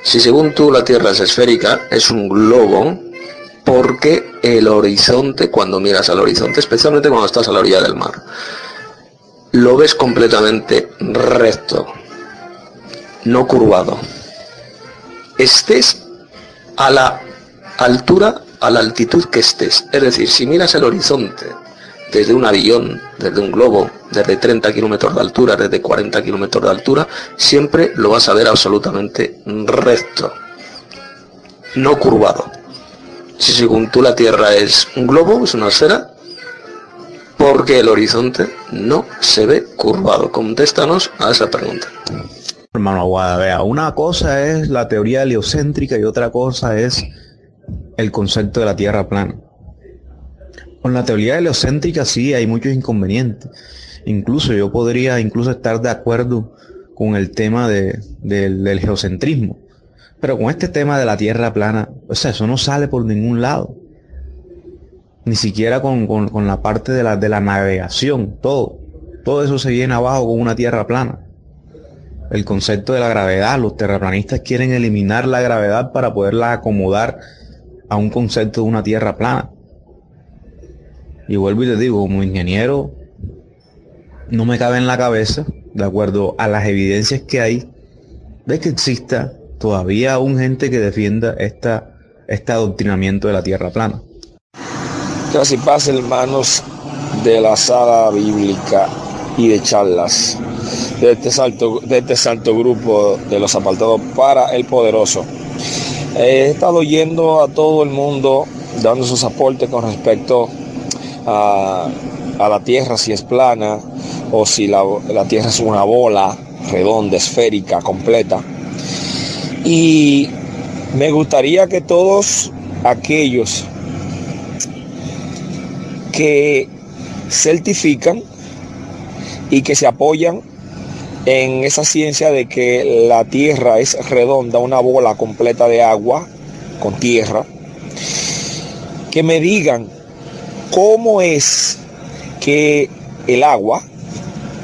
Si según tú la Tierra es esférica, es un globo, ¿por qué el horizonte, cuando miras al horizonte, especialmente cuando estás a la orilla del mar, lo ves completamente recto, no curvado? Estés a la altura, a la altitud que estés. Es decir, si miras el horizonte desde un avión, desde un globo, desde 30 kilómetros de altura, desde 40 kilómetros de altura, siempre lo vas a ver absolutamente recto, no curvado. Si según tú la Tierra es un globo, es una esfera, ¿por porque el horizonte no se ve curvado? Contéstanos a esa pregunta. Hermano Aguada, vea, una cosa es la teoría heliocéntrica y otra cosa es el concepto de la Tierra plana. Con la teoría heliocéntrica sí hay muchos inconvenientes. Incluso yo podría incluso estar de acuerdo con el tema de, del, del geocentrismo. Pero con este tema de la Tierra plana, o sea, eso no sale por ningún lado. Ni siquiera con, con- con la parte de la, de la navegación, todo. Todo eso se viene abajo con una Tierra plana. El concepto de la gravedad, los terraplanistas quieren eliminar la gravedad para poderla acomodar a un concepto de una Tierra plana. Y vuelvo y te digo, como ingeniero, no me cabe en la cabeza, de acuerdo a las evidencias que hay, de que exista todavía aún gente que defienda esta, este adoctrinamiento de la Tierra plana. Casi paz, hermanos de la sala bíblica y de charlas de este, salto, de este santo grupo de los apartados para el poderoso. He estado yendo a todo el mundo dando sus aportes con respecto a, la tierra, si es plana o si la, la tierra es una bola redonda, esférica, completa. Y me gustaría que todos aquellos que certifican y que se apoyan en esa ciencia de que la Tierra es redonda, una bola completa de agua con tierra, que me digan cómo es que el agua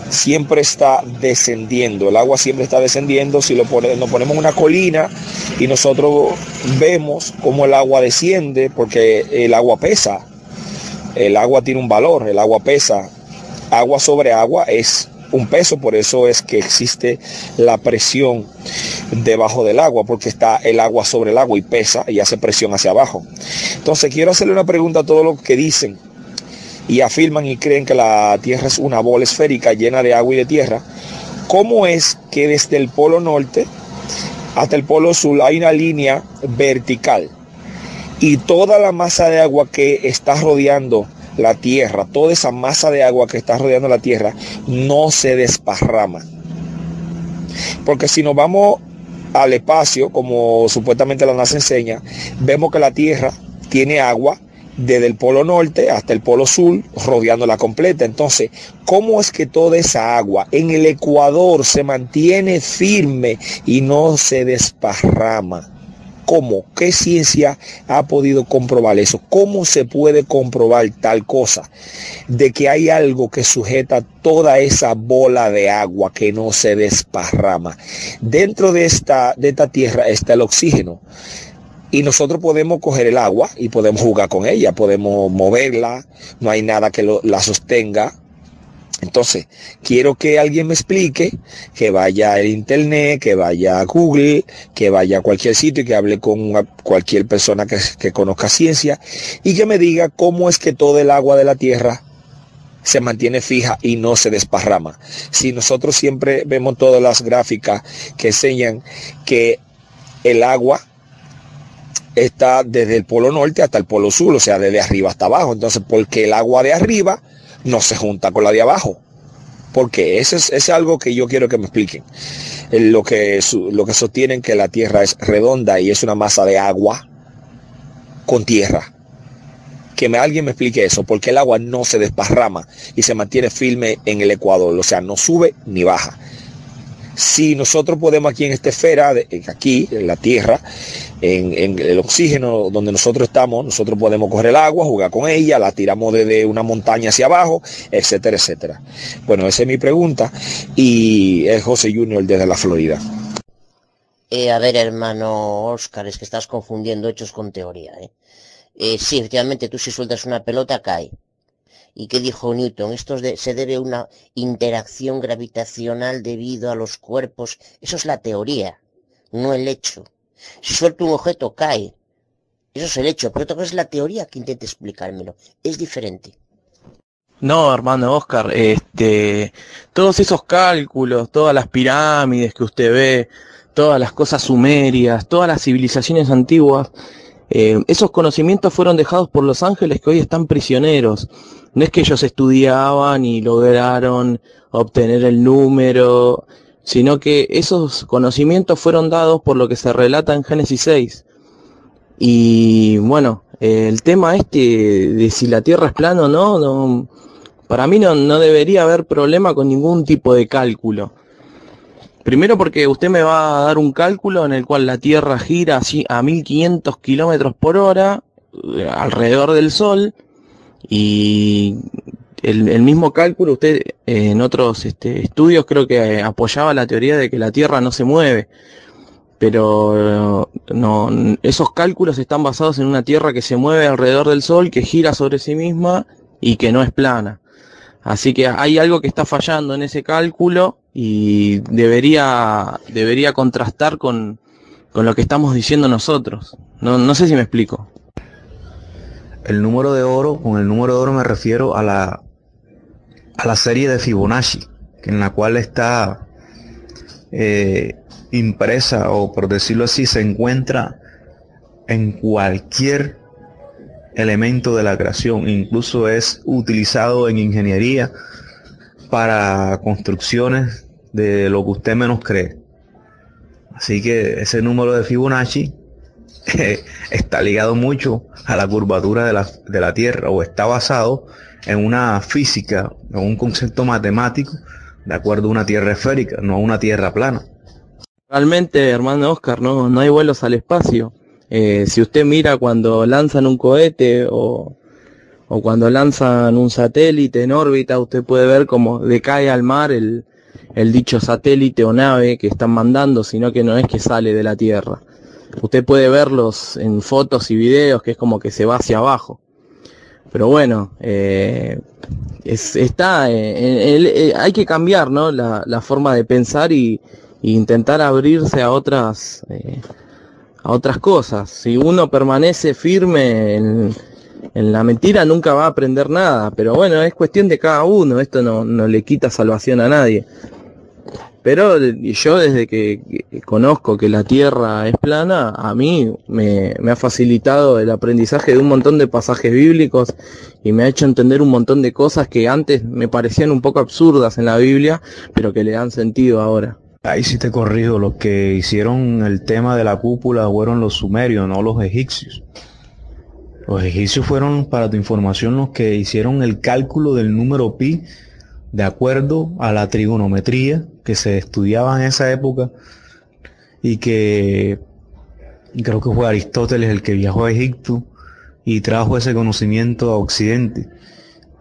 siempre está descendiendo, el agua siempre está descendiendo, si lo nos ponemos una colina y nosotros vemos cómo el agua desciende, porque el agua pesa, el agua tiene un valor, el agua pesa. Agua sobre agua es un peso, por eso es que existe la presión debajo del agua, porque está el agua sobre el agua y pesa y hace presión hacia abajo. Entonces quiero hacerle una pregunta a todos los que dicen y afirman y creen que la Tierra es una bola esférica llena de agua y de tierra. ¿Cómo es que desde el polo norte hasta el polo sur hay una línea vertical? y toda la masa de agua que está rodeando la tierra, toda esa masa de agua que está rodeando la tierra, no se desparrama. Porque si nos vamos al espacio, como supuestamente la NASA enseña, vemos que la tierra tiene agua desde el polo norte hasta el polo sur, rodeándola completa. Entonces, ¿cómo es que toda esa agua en el ecuador se mantiene firme y no se desparrama? ¿Cómo? ¿Qué ciencia ha podido comprobar eso? ¿Cómo se puede comprobar tal cosa? De que hay algo que sujeta toda esa bola de agua que no se desparrama. Dentro de esta, de esta tierra está el oxígeno. Y nosotros podemos coger el agua y podemos jugar con ella, podemos moverla, no hay nada que la sostenga. Entonces, quiero que alguien me explique, que vaya al internet, que vaya a Google, que vaya a cualquier sitio y que hable con cualquier persona que, que conozca ciencia y que me diga cómo es que todo el agua de la tierra se mantiene fija y no se desparrama. Si nosotros siempre vemos todas las gráficas que enseñan que el agua está desde el polo norte hasta el polo sur, o sea, desde arriba hasta abajo. Entonces, porque el agua de arriba no se junta con la de abajo? Porque eso es, es algo que yo quiero que me expliquen. Eh, Lo que, lo que sostienen que la Tierra es redonda y es una masa de agua con tierra. Que alguien me explique eso, porque el agua no se desparrama y se mantiene firme en el ecuador, o sea, no sube ni baja. Si nosotros podemos aquí en esta esfera, aquí en la Tierra, en, el oxígeno donde nosotros estamos, nosotros podemos coger el agua, jugar con ella, la tiramos desde una montaña hacia abajo, etcétera, etcétera. Bueno, esa es mi pregunta y es José Junior desde la Florida. Eh, a ver, hermano Oscar, es que estás confundiendo hechos con teoría, ¿eh? Eh, sí, efectivamente, tú si sueltas una pelota cae. ¿Y qué dijo Newton? Esto se debe a una interacción gravitacional debido a los cuerpos. Eso es la teoría, no el hecho. Si suelto un objeto cae. Eso es el hecho, pero otra cosa es la teoría que intente explicármelo. Es diferente. No, hermano Oscar, este, todos esos cálculos, todas las pirámides que usted ve, todas las cosas sumerias, todas las civilizaciones antiguas, eh, esos conocimientos fueron dejados por los ángeles que hoy están prisioneros. No es que ellos estudiaban y lograron obtener el número, sino que esos conocimientos fueron dados por lo que se relata en Génesis 6. Y bueno, el tema este de si la Tierra es plana o no, no para mí no, no debería haber problema con ningún tipo de cálculo. Primero porque usted me va a dar un cálculo en el cual la Tierra gira así a 1500 kilómetros por hora eh, alrededor del Sol y el, mismo cálculo usted eh, en otros este, estudios creo que apoyaba la teoría de que la Tierra no se mueve pero no, esos cálculos están basados en una Tierra que se mueve alrededor del Sol, que gira sobre sí misma y que no es plana. Así que hay algo que está fallando en ese cálculo y debería, debería contrastar con, con lo que estamos diciendo nosotros. No, no sé si me explico. El número de oro, con el número de oro me refiero a la, a la serie de Fibonacci, en la cual está eh, impresa o por decirlo así se encuentra en cualquier elemento de la creación, incluso es utilizado en ingeniería para construcciones de lo que usted menos cree. Así que ese número de Fibonacci está ligado mucho a la curvatura de la, de la Tierra o está basado en una física o un concepto matemático de acuerdo a una Tierra esférica, no a una Tierra plana. Realmente, hermano Oscar, no, no hay vuelos al espacio. Eh, si usted mira cuando lanzan un cohete o, o cuando lanzan un satélite en órbita, usted puede ver cómo decae al mar el, el dicho satélite o nave que están mandando, sino que no es que sale de la Tierra. Usted puede verlos en fotos y videos, que es como que se va hacia abajo. Pero bueno, eh, es, está, eh, hay que cambiar ¿no? la, forma de pensar y, intentar abrirse a otras eh, a otras cosas. Si uno permanece firme en, en, la mentira nunca va a aprender nada, pero bueno, es cuestión de cada uno, esto no, no le quita salvación a nadie. Pero yo desde que, conozco que la Tierra es plana, a mí me, me, ha facilitado el aprendizaje de un montón de pasajes bíblicos y me ha hecho entender un montón de cosas que antes me parecían un poco absurdas en la Biblia, pero que le dan sentido ahora. Ahí sí te corrijo, los que hicieron el tema de la cúpula fueron los sumerios, no los egipcios. Los egipcios fueron, para tu información, los que hicieron el cálculo del número pi de acuerdo a la trigonometría que se estudiaba en esa época y que creo que fue Aristóteles el que viajó a Egipto y trajo ese conocimiento a Occidente.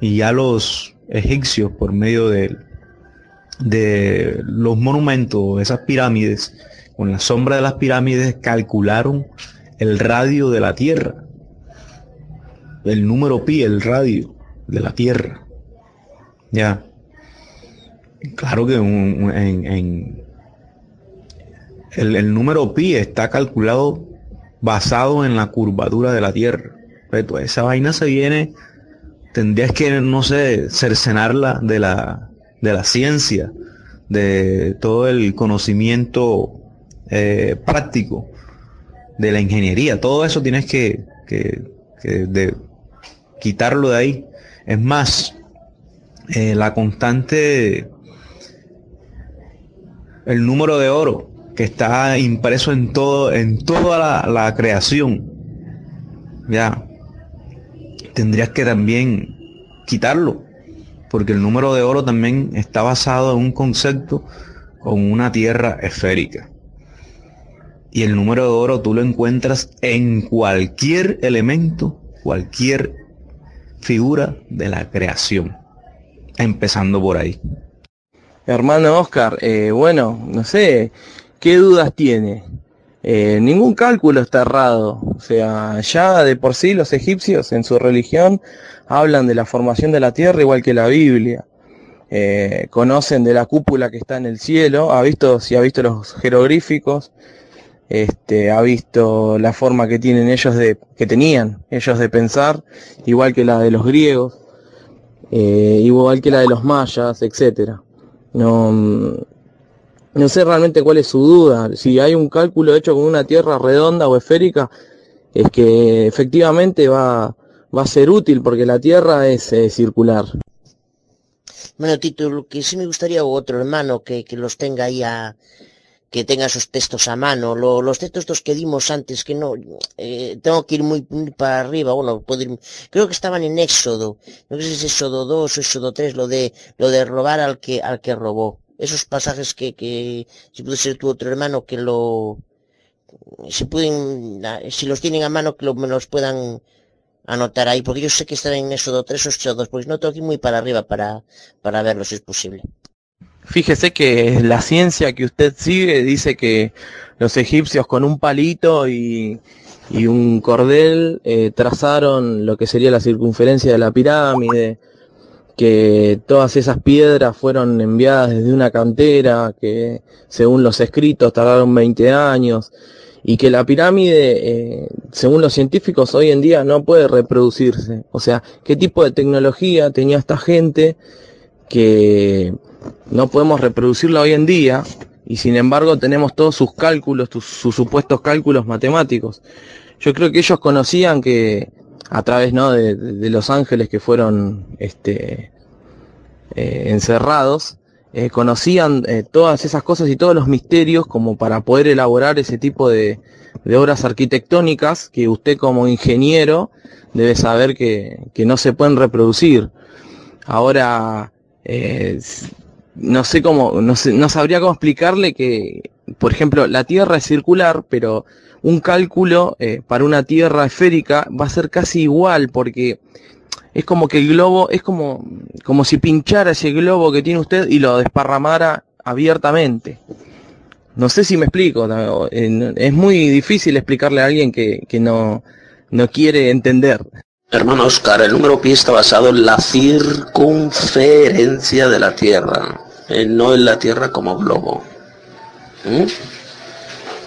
Y ya los egipcios, por medio de de los monumentos, esas pirámides, con la sombra de las pirámides calcularon el radio de la Tierra. El número pi, el radio de la Tierra. Ya. Claro que en, el, número pi está calculado basado en la curvatura de la Tierra. Pero esa vaina se viene, tendrías que, no sé, cercenarla de la, de la ciencia, de todo el conocimiento eh, práctico, de la ingeniería, todo eso tienes que, quitarlo de ahí. Es más, eh, la constante, el número de oro que está impreso en todo, en toda la, creación, ya, tendrías que también quitarlo porque el número de oro también está basado en un concepto con una tierra esférica. Y el número de oro tú lo encuentras en cualquier elemento, cualquier figura de la creación. Empezando por ahí. Hermano Oscar, eh, bueno, no sé, ¿qué dudas tiene? Eh, ningún cálculo está errado. O sea, ya de por sí los egipcios en su religión hablan de la formación de la tierra igual que la Biblia. Eh, conocen de la cúpula que está en el cielo, ha visto, si ha visto los jeroglíficos, este, ha visto la forma que tienen ellos de, que tenían ellos de pensar, igual que la de los griegos, igual que la de los mayas, etcétera. No, no sé realmente cuál es su duda. Si hay un cálculo hecho con una tierra redonda o esférica, es que efectivamente va, va a ser útil porque la Tierra es eh, circular. Bueno, Tito, lo que sí me gustaría otro hermano que, que los tenga ahí a, que tenga esos textos a mano. Lo, los textos que dimos antes, que no, eh, tengo que ir muy, muy, para arriba, bueno, puedo creo que estaban en Éxodo, no sé si es Éxodo 2 o Éxodo 3, lo de, lo de robar al que, al que robó. Esos pasajes que, que, si puede ser tu otro hermano, que lo, si pueden, si los tienen a mano, que me los puedan anotar ahí, porque yo sé que están en Éxodo 3 o Éxodo 2, porque no tengo que ir muy para arriba para, para verlos si es posible. Fíjese que la ciencia que usted sigue dice que los egipcios con un palito y, un cordel eh, trazaron lo que sería la circunferencia de la pirámide, que todas esas piedras fueron enviadas desde una cantera, que según los escritos tardaron 20 años, y que la pirámide, eh, según los científicos, hoy en día no puede reproducirse. O sea, ¿qué tipo de tecnología tenía esta gente que no podemos reproducirla hoy en día y sin embargo tenemos todos sus cálculos, sus, supuestos cálculos matemáticos. Yo creo que ellos conocían que a través ¿no? de, los ángeles que fueron este, eh, encerrados, eh, conocían eh, todas esas cosas y todos los misterios como para poder elaborar ese tipo de, obras arquitectónicas que usted como ingeniero debe saber que, no se pueden reproducir. Ahora, no sé cómo, no, sabría cómo explicarle que, por ejemplo, la Tierra es circular, pero un cálculo eh, para una Tierra esférica va a ser casi igual, porque es como que el globo, es como, como si pinchara ese globo que tiene usted y lo desparramara abiertamente. No sé si me explico, es muy difícil explicarle a alguien que, que no, no quiere entender. Hermano Oscar, el número pi está basado en la circunferencia de la Tierra, eh, no en la Tierra como globo.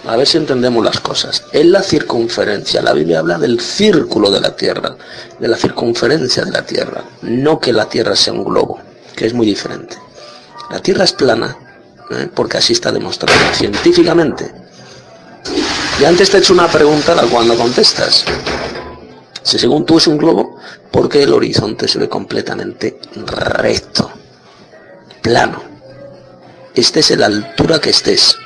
A ver si entendemos las cosas. En la circunferencia, la Biblia habla del círculo de la Tierra, de la circunferencia de la Tierra, no que la Tierra sea un globo, que es muy diferente. La Tierra es plana, ¿eh? porque así está demostrado científicamente. Y antes te he hecho una pregunta la cual no contestas. Si según tú es un globo, ¿por qué el horizonte se ve completamente recto? Plano. Estés en la altura que estés.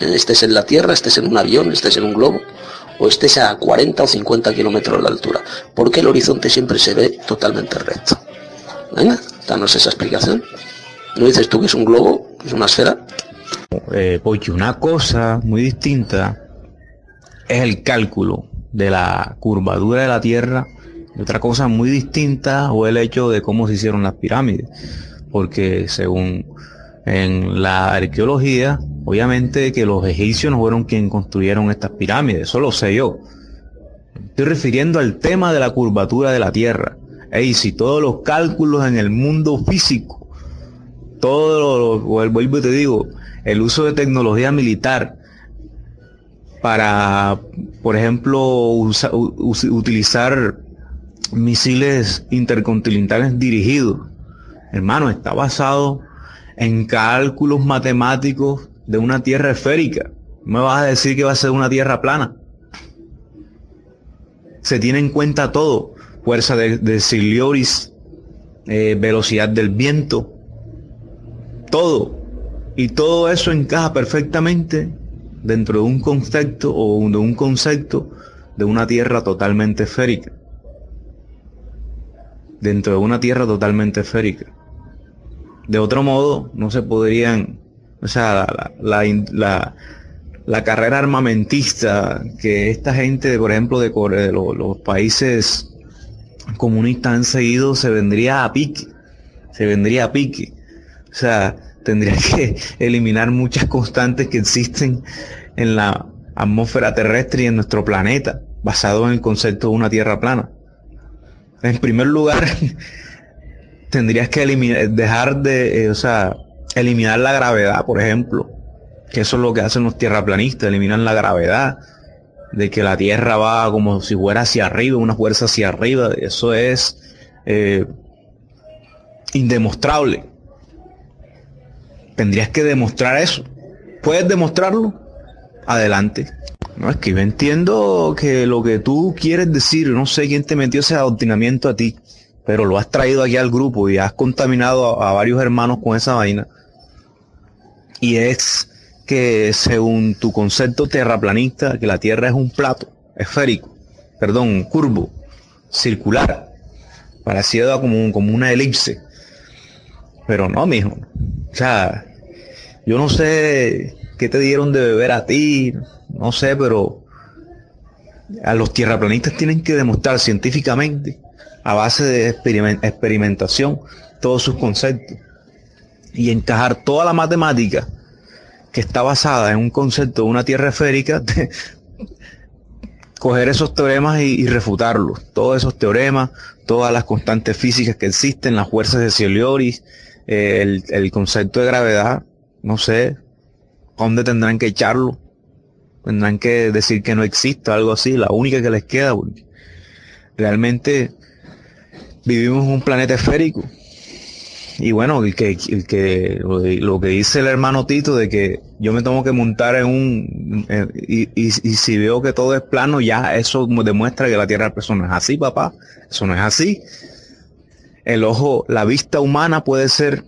Estés en la Tierra, estés en un avión, estés en un globo, o estés a 40 o 50 kilómetros de altura. ¿Por qué el horizonte siempre se ve totalmente recto? Venga, danos esa explicación. ¿No dices tú que es un globo, que es una esfera? Eh, porque una cosa muy distinta es el cálculo de la curvatura de la Tierra y otra cosa muy distinta o el hecho de cómo se hicieron las pirámides. Porque según en la arqueología, obviamente que los egipcios no fueron quienes construyeron estas pirámides, eso lo sé yo. Estoy refiriendo al tema de la curvatura de la Tierra. Y si todos los cálculos en el mundo físico, todo lo, vuelvo y te digo, el uso de tecnología militar, para, por ejemplo, utilizar misiles intercontinentales dirigidos. Hermano, está basado en cálculos matemáticos de una tierra esférica. Me vas a decir que va a ser una tierra plana. Se tiene en cuenta todo. Fuerza de, de Cilioris, eh, velocidad del viento, todo. Y todo eso encaja perfectamente dentro de un concepto o de un concepto de una tierra totalmente esférica. Dentro de una tierra totalmente esférica. De otro modo, no se podrían, o sea, la, la, la, carrera armamentista que esta gente, por ejemplo, de, de los, los países comunistas han seguido, se vendría a pique. Se vendría a pique. O sea, tendría que eliminar muchas constantes que existen en la atmósfera terrestre y en nuestro planeta, basado en el concepto de una Tierra plana. En primer lugar, tendrías que eliminar, dejar de, eh, o sea, eliminar la gravedad, por ejemplo, que eso es lo que hacen los tierraplanistas, eliminan la gravedad, de que la Tierra va como si fuera hacia arriba, una fuerza hacia arriba, eso es eh, indemostrable. Tendrías que demostrar eso. ¿Puedes demostrarlo? Adelante. No, es que yo entiendo que lo que tú quieres decir, no sé quién te metió ese adoctrinamiento a ti, pero lo has traído aquí al grupo y has contaminado a, a varios hermanos con esa vaina. Y es que según tu concepto terraplanista, que la Tierra es un plato esférico, perdón, curvo, circular, parecido un- como una elipse. Pero no, mijo. O sea, yo no sé qué te dieron de beber a ti, no sé, pero a los tierraplanistas tienen que demostrar científicamente, a base de experimen- experimentación, todos sus conceptos. Y encajar toda la matemática que está basada en un concepto de una tierra esférica, coger esos teoremas y, refutarlos. Todos esos teoremas, todas las constantes físicas que existen, las fuerzas de Ciolioris, el, el concepto de gravedad, no sé, ¿a dónde tendrán que echarlo? Tendrán que decir que no existe, algo así, la única que les queda, porque realmente vivimos en un planeta esférico. Y bueno, el que, el que, lo, que dice el hermano Tito de que yo me tengo que montar en un, y, y, si veo que todo es plano, ya eso demuestra que la Tierra no es así, papá. Eso no es así. El ojo, la vista humana puede ser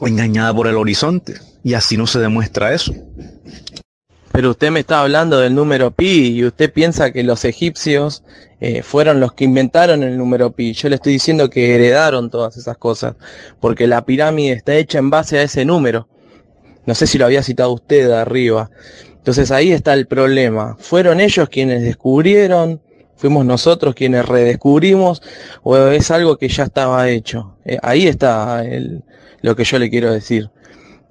engañada por el horizonte. Y así no se demuestra eso. Pero usted me está hablando del número pi y usted piensa que los egipcios eh, fueron los que inventaron el número pi. Yo le estoy diciendo que heredaron todas esas cosas, porque la pirámide está hecha en base a ese número. No sé si lo había citado usted arriba. Entonces ahí está el problema. ¿Fueron ellos quienes descubrieron? ¿Fuimos nosotros quienes redescubrimos? ¿O es algo que ya estaba hecho? Eh, ahí está el- lo que yo le quiero decir.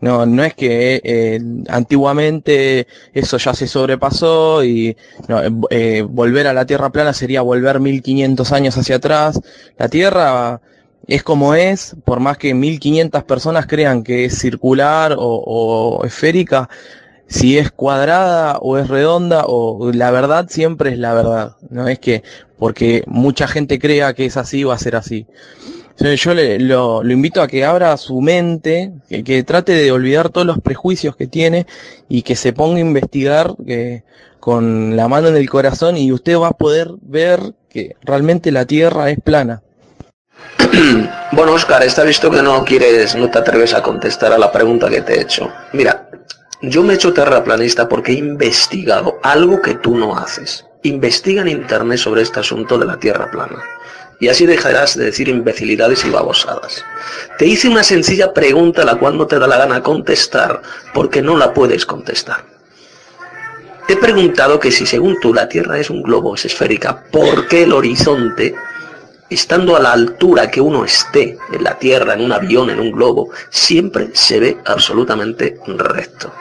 No, no es que eh, antiguamente eso ya se sobrepasó y no, eh, vo- volver a la Tierra plana sería volver 1500 años hacia atrás. La Tierra es como es, por más que 1500 personas crean que es circular o esférica, si es cuadrada o es redonda o la verdad siempre es la verdad. No es que porque mucha gente crea que es así va a ser así. Yo le, lo, invito a que abra su mente, que, trate de olvidar todos los prejuicios que tiene y que se ponga a investigar que, con la mano en el corazón y usted va a poder ver que realmente la Tierra es plana. Bueno, Oscar, está visto que no quieres, no te atreves a contestar a la pregunta que te he hecho. Mira, yo me he hecho terraplanista porque he investigado algo que tú no haces. Investiga en internet sobre este asunto de la Tierra plana. Y así dejarás de decir imbecilidades y babosadas. Te hice una sencilla pregunta a la cual no te da la gana contestar porque no la puedes contestar. Te he preguntado que si según tú la Tierra es un globo, es esférica, ¿por qué el horizonte estando a la altura que uno esté en la Tierra, en un avión, en un globo, siempre se ve absolutamente recto.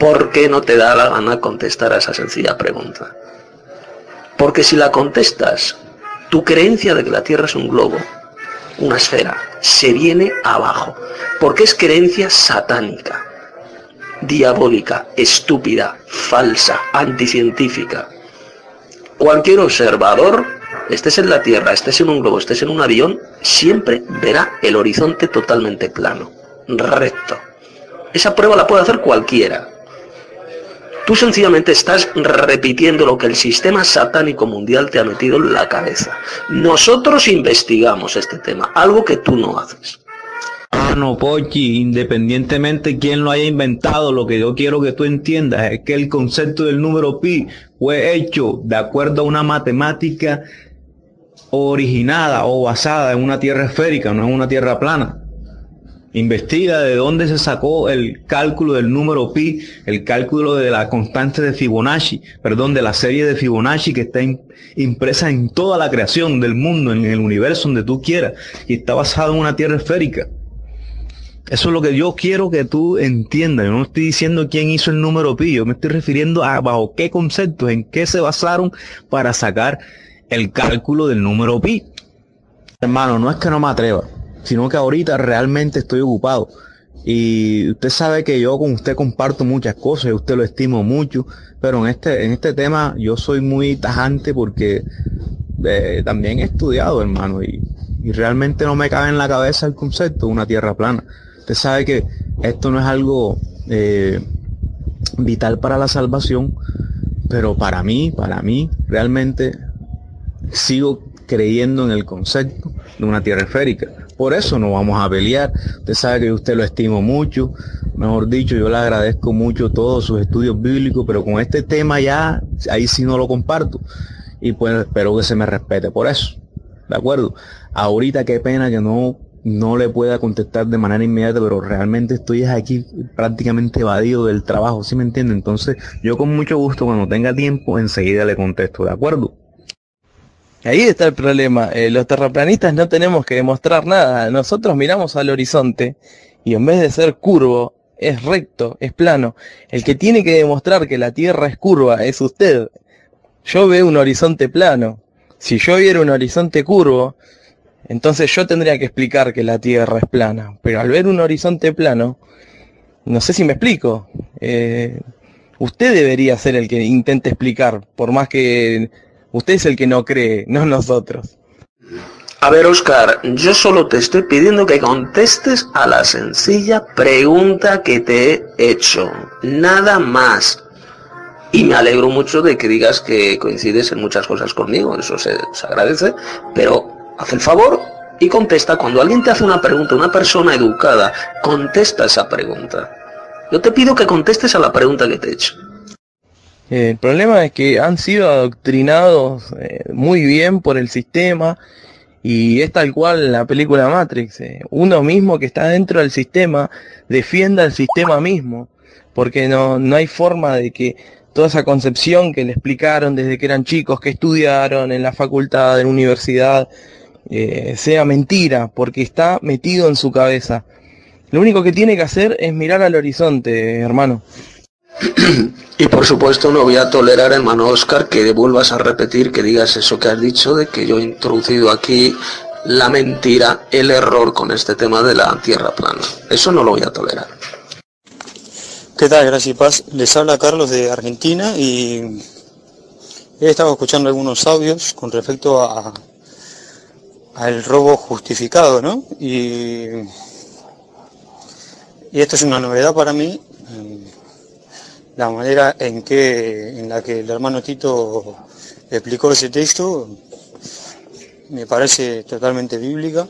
¿Por qué no te da la gana contestar a esa sencilla pregunta? Porque si la contestas, tu creencia de que la Tierra es un globo, una esfera, se viene abajo, porque es creencia satánica, diabólica, estúpida, falsa, anticientífica. Cualquier observador estés en la Tierra, estés en un globo, estés en un avión, siempre verá el horizonte totalmente plano, recto. Esa prueba la puede hacer cualquiera. Tú sencillamente estás repitiendo lo que el sistema satánico mundial te ha metido en la cabeza. Nosotros investigamos este tema, algo que tú no haces. Ah, no, Pochi, independientemente quién lo haya inventado, lo que yo quiero que tú entiendas es que el concepto del número pi fue hecho de acuerdo a una matemática originada o basada en una tierra esférica, no en una tierra plana. Investiga de dónde se sacó el cálculo del número pi, el cálculo de la constante de Fibonacci, perdón, de la serie de Fibonacci que está im- impresa en toda la creación del mundo, en el universo donde tú quieras, y está basado en una tierra esférica. Eso es lo que yo quiero que tú entiendas. Yo no estoy diciendo quién hizo el número pi, yo me estoy refiriendo a bajo qué conceptos, en qué se basaron para sacar el cálculo del número pi. Hermano, no es que no me atreva, sino que ahorita realmente estoy ocupado. Y usted sabe que yo con usted comparto muchas cosas y usted lo estimo mucho, pero en este, en este tema yo soy muy tajante porque eh, también he estudiado, hermano, y, y realmente no me cabe en la cabeza el concepto de una tierra plana. Usted sabe que esto no es algo eh, vital para la salvación, pero para mí, para mí, realmente sigo creyendo en el concepto de una tierra esférica. Por eso no vamos a pelear. Usted sabe que usted lo estimo mucho. Mejor dicho, yo le agradezco mucho todos sus estudios bíblicos, pero con este tema ya, ahí sí no lo comparto. Y pues espero que se me respete por eso. ¿De acuerdo? Ahorita qué pena que no, no le pueda contestar de manera inmediata, pero realmente estoy aquí prácticamente evadido del trabajo, ¿sí me entiende? Entonces, yo con mucho gusto, cuando tenga tiempo, enseguida le contesto, ¿de acuerdo? Ahí está el problema. Eh, los terraplanistas no tenemos que demostrar nada. Nosotros miramos al horizonte y en vez de ser curvo, es recto, es plano. El que tiene que demostrar que la Tierra es curva es usted. Yo veo un horizonte plano. Si yo viera un horizonte curvo, entonces yo tendría que explicar que la Tierra es plana. Pero al ver un horizonte plano, no sé si me explico. Eh, usted debería ser el que intente explicar, por más que Usted es el que no cree, no nosotros. A ver, Oscar, yo solo te estoy pidiendo que contestes a la sencilla pregunta que te he hecho. Nada más. Y me alegro mucho de que digas que coincides en muchas cosas conmigo, eso se, agradece, pero haz el favor y contesta. Cuando alguien te hace una pregunta, una persona educada, contesta esa pregunta. Yo te pido que contestes a la pregunta que te he hecho. El problema es que han sido adoctrinados eh, muy bien por el sistema y es tal cual la película Matrix. Eh. Uno mismo que está dentro del sistema defienda el sistema mismo, porque no, no hay forma de que toda esa concepción que le explicaron desde que eran chicos, que estudiaron en la facultad, en la universidad, eh, sea mentira, porque está metido en su cabeza. Lo único que tiene que hacer es mirar al horizonte, hermano. Y por supuesto no voy a tolerar, hermano Oscar, que vuelvas a repetir, que digas eso que has dicho, de que yo he introducido aquí la mentira, el error con este tema de la tierra plana. Eso no lo voy a tolerar. ¿Qué tal? Gracias y paz. Les habla Carlos de Argentina y he estado escuchando algunos audios con respecto a al robo justificado, ¿no? Y, y esto es una novedad para mí la manera en que en la que el hermano Tito explicó ese texto me parece totalmente bíblica.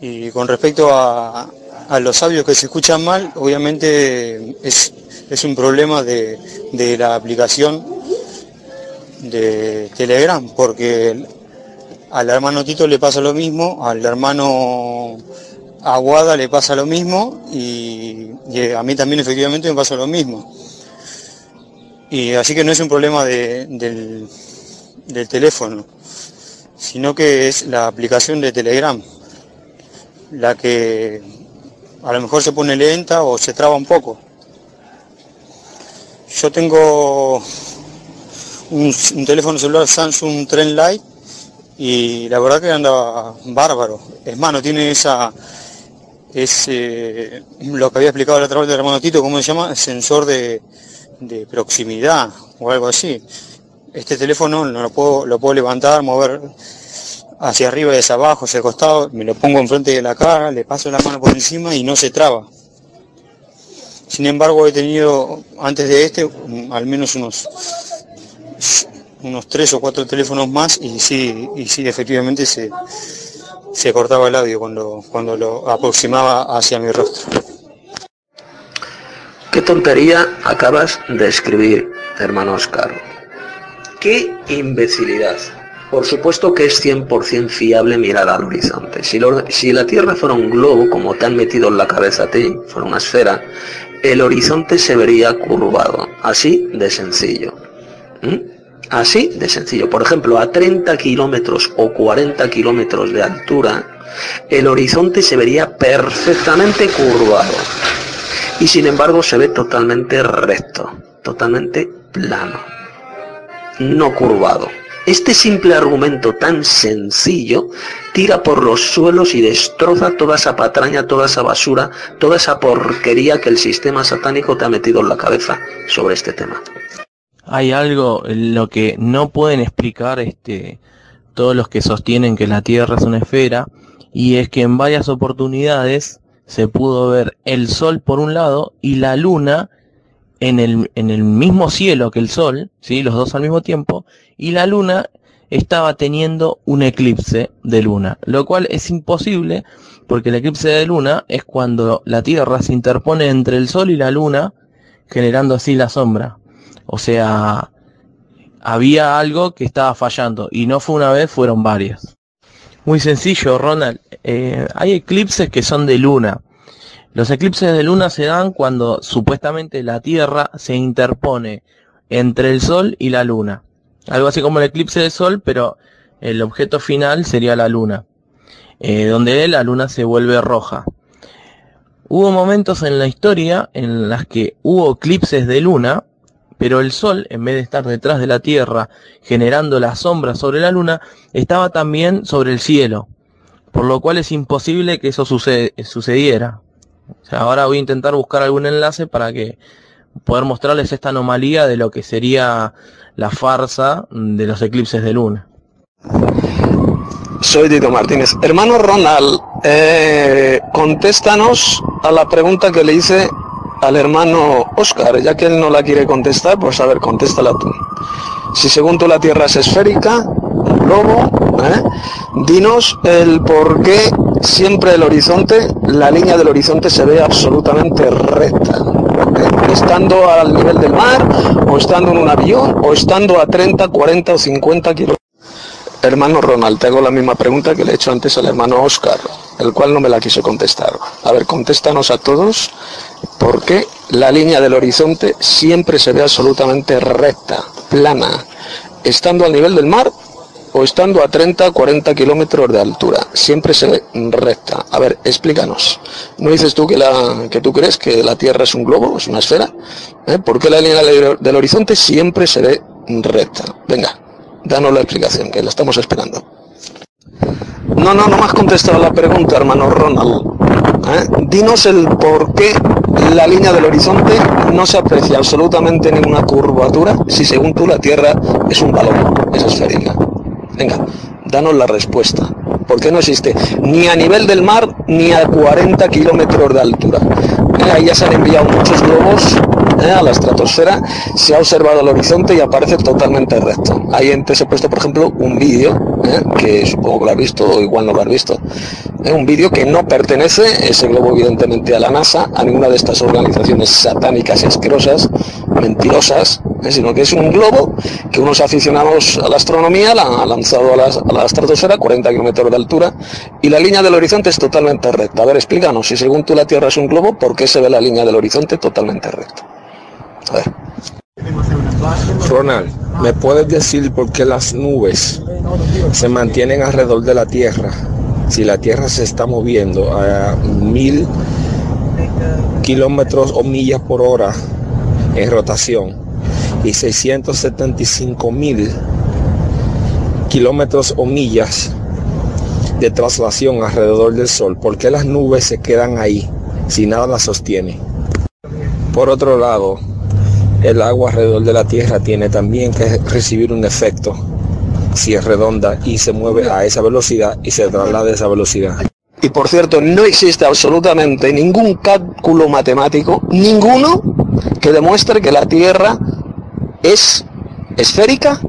Y con respecto a, los sabios que se escuchan mal, obviamente es, un problema de, de la aplicación de Telegram, porque al hermano Tito le pasa lo mismo, al hermano a Guada le pasa lo mismo y, a mí también efectivamente me pasa lo mismo. Y así que no es un problema del, teléfono, sino que es la aplicación de Telegram, la que a lo mejor se pone lenta o se traba un poco. Yo tengo un, un teléfono celular Samsung Trend Lite y la verdad que anda bárbaro. Es más, no tiene esa es eh, lo que había explicado la otra vez del hermano Tito, ¿cómo se llama? Sensor de, proximidad o algo así. Este teléfono lo puedo, lo puedo levantar, mover hacia arriba y hacia abajo, hacia el costado, me lo pongo enfrente de la cara, le paso la mano por encima y no se traba. Sin embargo, he tenido antes de este al menos unos unos tres o cuatro teléfonos más y sí, y sí, efectivamente se, se cortaba el audio cuando, cuando lo aproximaba hacia mi rostro. ¿Qué tontería acabas de escribir, hermano Oscar? ¡Qué imbecilidad! Por supuesto que es 100% fiable mirar al horizonte. Si, la Tierra fuera un globo, como te han metido en la cabeza a ti, fuera una esfera, el horizonte se vería curvado. Así de sencillo. ¿Mm? Así de sencillo. Por ejemplo, a 30 kilómetros o 40 kilómetros de altura, el horizonte se vería perfectamente curvado. Y sin embargo se ve totalmente recto, totalmente plano, no curvado. Este simple argumento tan sencillo tira por los suelos y destroza toda esa patraña, toda esa basura, toda esa porquería que el sistema satánico te ha metido en la cabeza sobre este tema hay algo lo que no pueden explicar este todos los que sostienen que la Tierra es una esfera y es que en varias oportunidades se pudo ver el sol por un lado y la luna en el, en el mismo cielo que el Sol, ¿sí? los dos al mismo tiempo, y la Luna estaba teniendo un eclipse de Luna, lo cual es imposible porque el eclipse de Luna es cuando la Tierra se interpone entre el Sol y la Luna, generando así la sombra. O sea, había algo que estaba fallando y no fue una vez, fueron varias. Muy sencillo, Ronald. Eh, hay eclipses que son de luna. Los eclipses de luna se dan cuando supuestamente la Tierra se interpone entre el Sol y la Luna. Algo así como el eclipse de Sol, pero el objeto final sería la Luna. Eh, donde la Luna se vuelve roja. Hubo momentos en la historia en las que hubo eclipses de Luna pero el Sol, en vez de estar detrás de la Tierra, generando la sombra sobre la Luna, estaba también sobre el cielo, por lo cual es imposible que eso sucediera. ahora voy a intentar buscar algún enlace para que poder mostrarles esta anomalía de lo que sería la farsa de los eclipses de luna. Soy Tito Martínez. Hermano Ronald, eh, contéstanos a la pregunta que le hice al hermano Oscar, ya que él no la quiere contestar, pues a ver, contéstala tú. Si según tú la Tierra es esférica, un globo, ¿eh? dinos el por qué siempre el horizonte, la línea del horizonte se ve absolutamente recta. Estando al nivel del mar, o estando en un avión, o estando a 30, 40 o 50 kilómetros. Hermano Ronald, te hago la misma pregunta que le he hecho antes al hermano Oscar, el cual no me la quiso contestar. A ver, contéstanos a todos por qué la línea del horizonte siempre se ve absolutamente recta, plana, estando al nivel del mar o estando a 30, 40 kilómetros de altura. Siempre se ve recta. A ver, explícanos. ¿No dices tú que, la, que tú crees que la Tierra es un globo, es una esfera? ¿Eh? ¿Por qué la línea del horizonte siempre se ve recta? Venga danos la explicación, que la estamos esperando. No, no, no me has contestado la pregunta, hermano Ronald. ¿Eh? Dinos el por qué la línea del horizonte no se aprecia absolutamente ninguna curvatura si según tú la Tierra es un balón, es esférica. Venga, danos la respuesta. ¿Por qué no existe ni a nivel del mar ni a 40 kilómetros de altura? Ahí ya se han enviado muchos globos ¿eh? a la estratosfera, se ha observado el horizonte y aparece totalmente recto. Ahí antes he puesto, por ejemplo, un vídeo, ¿eh? que supongo que lo has visto o igual no lo has visto. ¿eh? Un vídeo que no pertenece, ese globo evidentemente, a la NASA, a ninguna de estas organizaciones satánicas y asquerosas, mentirosas, sino que es un globo que unos aficionados a la astronomía la han lanzado a la, a la estratosfera, 40 kilómetros de altura, y la línea del horizonte es totalmente recta. A ver, explícanos, si según tú la Tierra es un globo, ¿por qué se ve la línea del horizonte totalmente recta? Ronald, ¿me puedes decir por qué las nubes se mantienen alrededor de la Tierra si la Tierra se está moviendo a mil kilómetros o millas por hora en rotación y 675 mil kilómetros o millas de traslación alrededor del Sol? ¿Por qué las nubes se quedan ahí si nada las sostiene? Por otro lado, el agua alrededor de la Tierra tiene también que recibir un efecto si es redonda y se mueve a esa velocidad y se traslada a esa velocidad. Y por cierto, no existe absolutamente ningún cálculo matemático, ninguno, que demuestre que la Tierra es esférica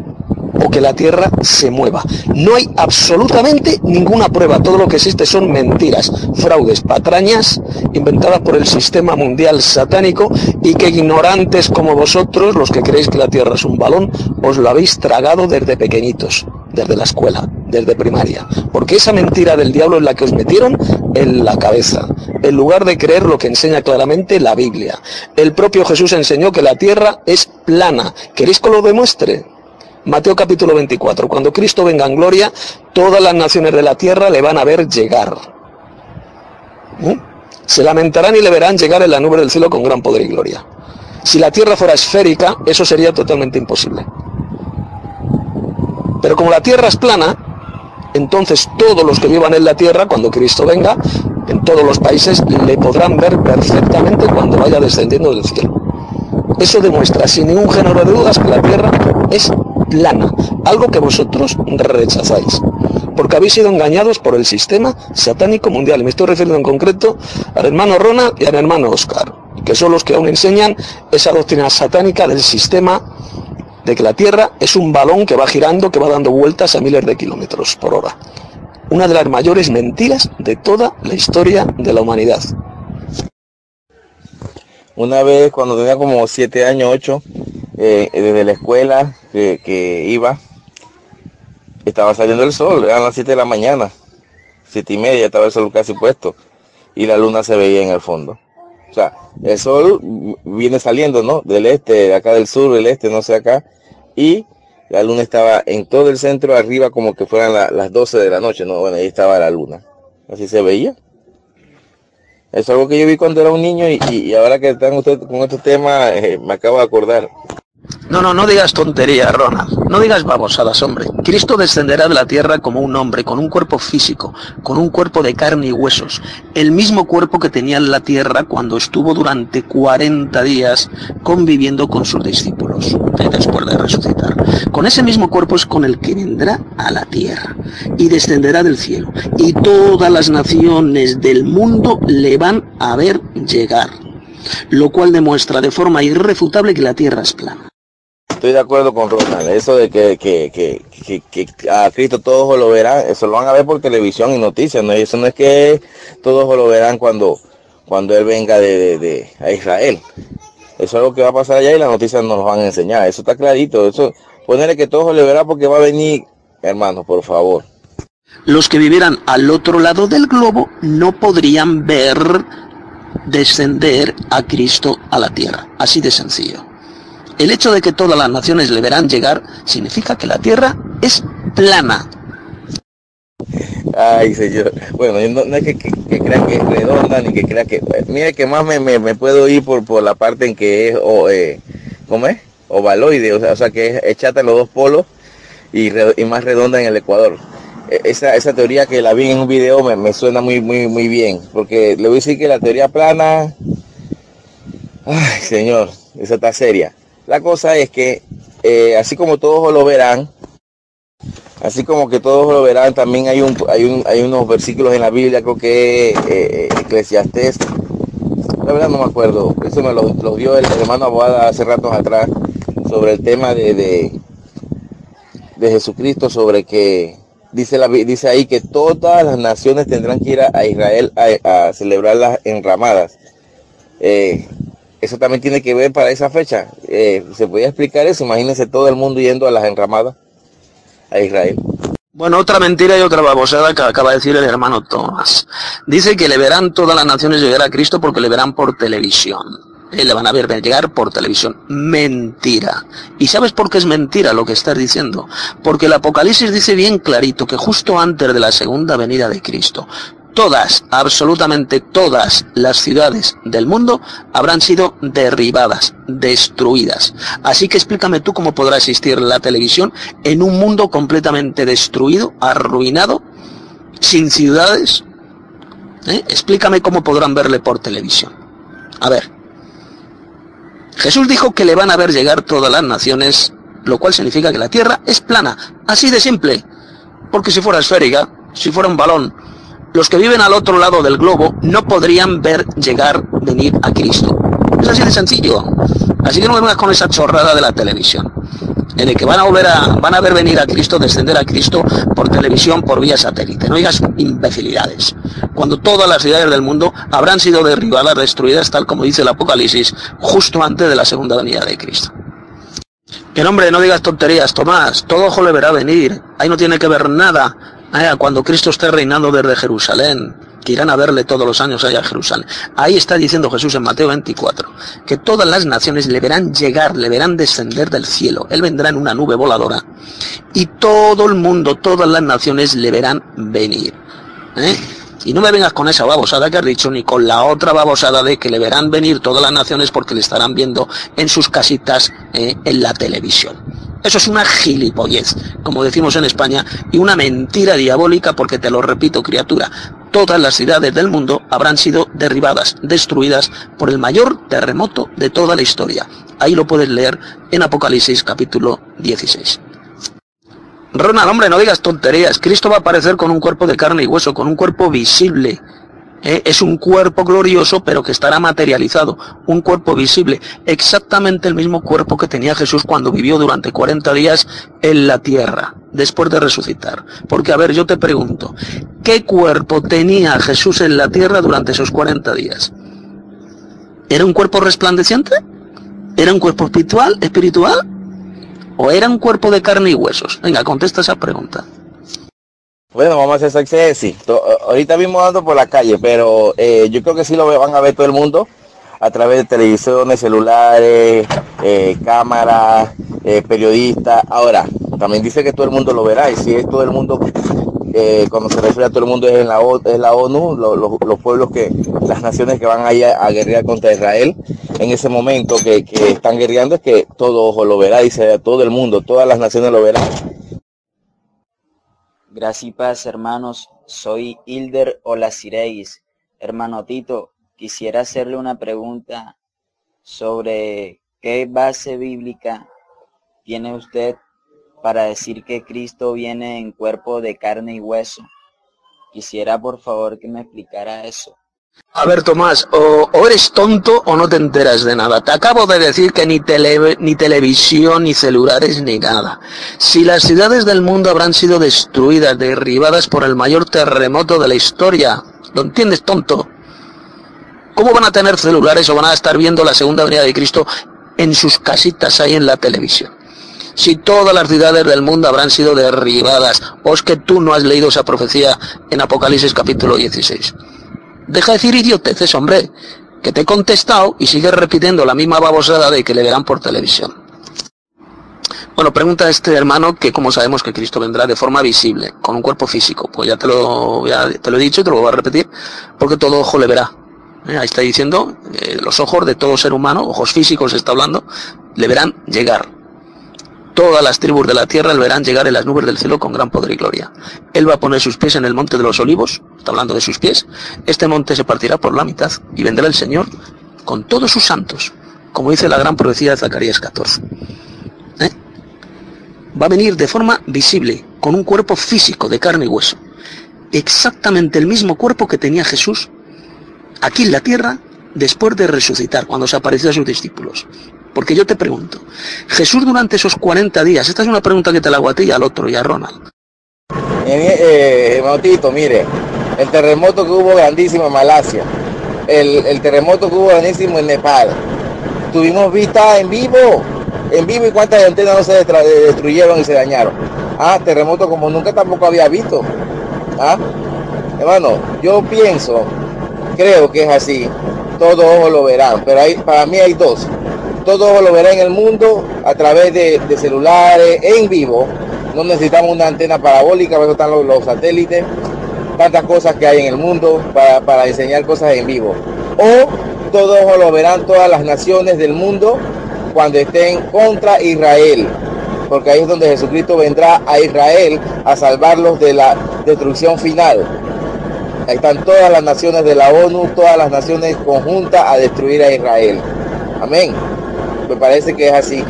o que la Tierra se mueva. No hay absolutamente ninguna prueba. Todo lo que existe son mentiras, fraudes, patrañas inventadas por el sistema mundial satánico y que ignorantes como vosotros, los que creéis que la Tierra es un balón, os lo habéis tragado desde pequeñitos, desde la escuela, desde primaria. Porque esa mentira del diablo es la que os metieron en la cabeza, en lugar de creer lo que enseña claramente la Biblia. El propio Jesús enseñó que la Tierra es plana. ¿Queréis que lo demuestre? Mateo capítulo 24. Cuando Cristo venga en gloria, todas las naciones de la tierra le van a ver llegar. ¿Eh? Se lamentarán y le verán llegar en la nube del cielo con gran poder y gloria. Si la tierra fuera esférica, eso sería totalmente imposible. Pero como la tierra es plana, entonces todos los que vivan en la tierra, cuando Cristo venga, en todos los países, le podrán ver perfectamente cuando vaya descendiendo del cielo. Eso demuestra sin ningún género de dudas que la tierra es algo que vosotros rechazáis, porque habéis sido engañados por el sistema satánico mundial. Me estoy refiriendo en concreto al hermano Ronald y al hermano Oscar. que son los que aún enseñan esa doctrina satánica del sistema de que la Tierra es un balón que va girando, que va dando vueltas a miles de kilómetros por hora. Una de las mayores mentiras de toda la historia de la humanidad. Una vez cuando tenía como siete años, ocho, eh, desde la escuela que, que iba, estaba saliendo el sol, eran las 7 de la mañana, siete y media, estaba el sol casi puesto, y la luna se veía en el fondo. O sea, el sol viene saliendo, ¿no? Del este, acá del sur, del este, no sé acá, y la luna estaba en todo el centro, arriba como que fueran la- las 12 de la noche, ¿no? Bueno, ahí estaba la luna. Así se veía. Es algo que yo vi cuando era un niño y ahora que están ustedes con estos temas, eh, me acabo de acordar. No, no, no digas tonterías, Ronald. No digas babosadas, hombre. Cristo descenderá de la tierra como un hombre, con un cuerpo físico, con un cuerpo de carne y huesos. El mismo cuerpo que tenía en la tierra cuando estuvo durante 40 días conviviendo con sus discípulos, después de resucitar. Con ese mismo cuerpo es con el que vendrá a la tierra y descenderá del cielo. Y todas las naciones del mundo le van a ver llegar. Lo cual demuestra de forma irrefutable que la tierra es plana. Estoy de acuerdo con Ronald, eso de que, que, que, que- a Cristo todos lo verán, eso lo van a ver por televisión y noticias, ¿no? Eso no es que todos lo verán cuando, cuando Él venga de, de- a Israel. Eso es algo que va a pasar allá y las noticias nos lo van a enseñar, eso está clarito, eso, ponerle que todos lo verán porque va a venir, hermanos, por favor. Los que vivieran al otro lado del globo no podrían ver descender a Cristo a la tierra. Así de sencillo. El hecho de que todas las naciones le verán llegar significa que la tierra es plana. Ay, señor. Bueno, no, no es que, que, que crea que es redonda ni que crea que... eh, Mire que más me, puedo ir por, la parte en que es, o, eh, ¿cómo es? Ovaloide, o sea, que es, es en los dos polos y, más redonda en el Ecuador. E- Esa, esa teoría que la vi en un video me, me suena muy, muy, muy bien, porque le voy a decir que la teoría plana... Ay, señor, esa está seria. La cosa es que, eh, así como todos lo verán, Así como que todos lo verán, también hay un, hay un, hay unos versículos en la Biblia, creo que eh, Eclesiastés, la verdad no me acuerdo, eso me lo, dio el hermano Abogada hace ratos atrás, sobre el tema de, de, de Jesucristo, sobre que dice, la, dice ahí que todas las naciones tendrán que ir a, Israel a, a celebrar las enramadas. Eh, eso también tiene que ver para esa fecha. Eh, ¿Se podía explicar eso? Imagínense todo el mundo yendo a las enramadas a Israel. Bueno, otra mentira y otra babosada que acaba de decir el hermano Tomás. Dice que le verán todas las naciones llegar a Cristo porque le verán por televisión. Eh, le van a ver llegar por televisión. Mentira. ¿Y sabes por qué es mentira lo que estás diciendo? Porque el Apocalipsis dice bien clarito que justo antes de la segunda venida de Cristo, todas, absolutamente todas las ciudades del mundo habrán sido derribadas, destruidas. Así que explícame tú cómo podrá existir la televisión en un mundo completamente destruido, arruinado, sin ciudades. ¿Eh? Explícame cómo podrán verle por televisión. A ver. Jesús dijo que le van a ver llegar todas las naciones, lo cual significa que la tierra es plana. Así de simple. Porque si fuera esférica, si fuera un balón, los que viven al otro lado del globo no podrían ver llegar, venir a Cristo. Es así de sencillo. Así que no vengas con esa chorrada de la televisión. En el que van a volver a, van a ver venir a Cristo, descender a Cristo por televisión, por vía satélite. No digas imbecilidades. Cuando todas las ciudades del mundo habrán sido derribadas, destruidas, tal como dice el Apocalipsis, justo antes de la segunda venida de Cristo. Que hombre, no digas tonterías, Tomás. Todo ojo le verá venir. Ahí no tiene que ver nada. Cuando Cristo esté reinando desde Jerusalén, que irán a verle todos los años allá a Jerusalén. Ahí está diciendo Jesús en Mateo 24, que todas las naciones le verán llegar, le verán descender del cielo. Él vendrá en una nube voladora. Y todo el mundo, todas las naciones le verán venir. ¿Eh? Y no me vengas con esa babosada que has dicho, ni con la otra babosada de que le verán venir todas las naciones porque le estarán viendo en sus casitas eh, en la televisión. Eso es una gilipollez, como decimos en España, y una mentira diabólica porque te lo repito, criatura, todas las ciudades del mundo habrán sido derribadas, destruidas por el mayor terremoto de toda la historia. Ahí lo puedes leer en Apocalipsis capítulo 16. Ronald, hombre, no digas tonterías. Cristo va a aparecer con un cuerpo de carne y hueso, con un cuerpo visible. ¿Eh? Es un cuerpo glorioso, pero que estará materializado, un cuerpo visible, exactamente el mismo cuerpo que tenía Jesús cuando vivió durante 40 días en la tierra, después de resucitar. Porque, a ver, yo te pregunto, ¿qué cuerpo tenía Jesús en la tierra durante esos 40 días? ¿Era un cuerpo resplandeciente? ¿Era un cuerpo espiritual? ¿Espiritual? ¿O era un cuerpo de carne y huesos? Venga, contesta esa pregunta. Bueno, vamos a hacer sexy. Ahorita mismo ando por la calle, pero eh, yo creo que sí lo van a ver todo el mundo a través de televisiones, celulares, eh, cámaras, eh, periodistas. Ahora, también dice que todo el mundo lo verá y si es todo el mundo, cuando se refiere a todo el mundo es, en la, ONU, los pueblos que, las naciones que van a, a, guerrear contra Israel, en ese momento que, que están guerreando es que todo ojo lo verá, dice todo el mundo, todas las naciones lo verán Gracias paz, hermanos. Soy Hilder Olacireis. Hermano Tito, quisiera hacerle una pregunta sobre qué base bíblica tiene usted para decir que Cristo viene en cuerpo de carne y hueso. Quisiera por favor que me explicara eso. A ver, Tomás, o, eres tonto o no te enteras de nada. Te acabo de decir que ni, ni televisión, ni celulares, ni nada. Si las ciudades del mundo habrán sido destruidas, derribadas por el mayor terremoto de la historia, ¿lo entiendes, tonto? ¿Cómo van a tener celulares o van a estar viendo la segunda venida de Cristo en sus casitas ahí en la televisión? Si todas las ciudades del mundo habrán sido derribadas, o es que tú no has leído esa profecía en Apocalipsis capítulo 16. Deja de decir idioteces, hombre, que te he contestado y sigues repitiendo la misma babosada de que le verán por televisión. Bueno, pregunta a este hermano que como sabemos que Cristo vendrá de forma visible, con un cuerpo físico. Pues ya te lo, te lo he dicho y te lo voy a repetir, porque todo ojo le verá. Eh, ahí está diciendo, eh, los ojos de todo ser humano, ojos físicos está hablando, le verán llegar todas las tribus de la tierra le verán llegar en las nubes del cielo con gran poder y gloria. Él va a poner sus pies en el monte de los olivos, está hablando de sus pies, este monte se partirá por la mitad y vendrá el Señor con todos sus santos, como dice la gran profecía de Zacarías 14. ¿Eh? Va a venir de forma visible, con un cuerpo físico de carne y hueso, exactamente el mismo cuerpo que tenía Jesús aquí en la tierra después de resucitar, cuando se apareció a sus discípulos. Porque yo te pregunto, Jesús durante esos 40 días, esta es una pregunta que te la hago a ti al otro y a Ronald. Eh, eh mire, el terremoto que hubo grandísimo en Malasia, el, terremoto que hubo grandísimo en Nepal, tuvimos vista en vivo, en vivo y cuántas antenas no se destruyeron y se dañaron. Ah, terremoto como nunca tampoco había visto. Ah, hermano, yo pienso, creo que es así, todos lo verán, pero hay, para mí hay dos todo lo verá en el mundo a través de, celulares, en vivo. No necesitamos una antena parabólica, para eso están los, satélites, tantas cosas que hay en el mundo para, enseñar cosas en vivo. O todos lo verán todas las naciones del mundo cuando estén contra Israel. Porque ahí es donde Jesucristo vendrá a Israel a salvarlos de la destrucción final. Ahí están todas las naciones de la ONU, todas las naciones conjuntas a destruir a Israel. Amén. Me parece que es así.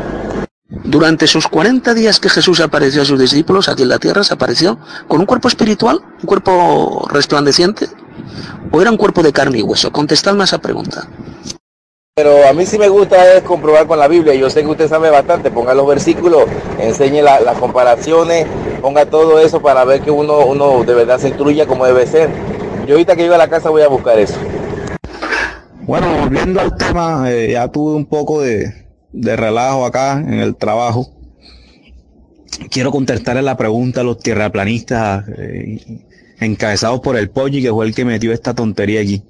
Durante esos 40 días que Jesús apareció a sus discípulos aquí en la tierra, se apareció con un cuerpo espiritual, un cuerpo resplandeciente, o era un cuerpo de carne y hueso. Contestadme a esa pregunta. Pero a mí sí me gusta es comprobar con la Biblia. Yo sé que usted sabe bastante. Ponga los versículos, enseñe las comparaciones, ponga todo eso para ver que uno, uno de verdad se instruya como debe ser. Yo ahorita que llego a la casa voy a buscar eso. Bueno, volviendo al tema, eh, ya tuve un poco de, de relajo acá en el trabajo. Quiero contestarle la pregunta a los tierraplanistas eh, encabezados por el Pollo, que fue el que metió esta tontería aquí.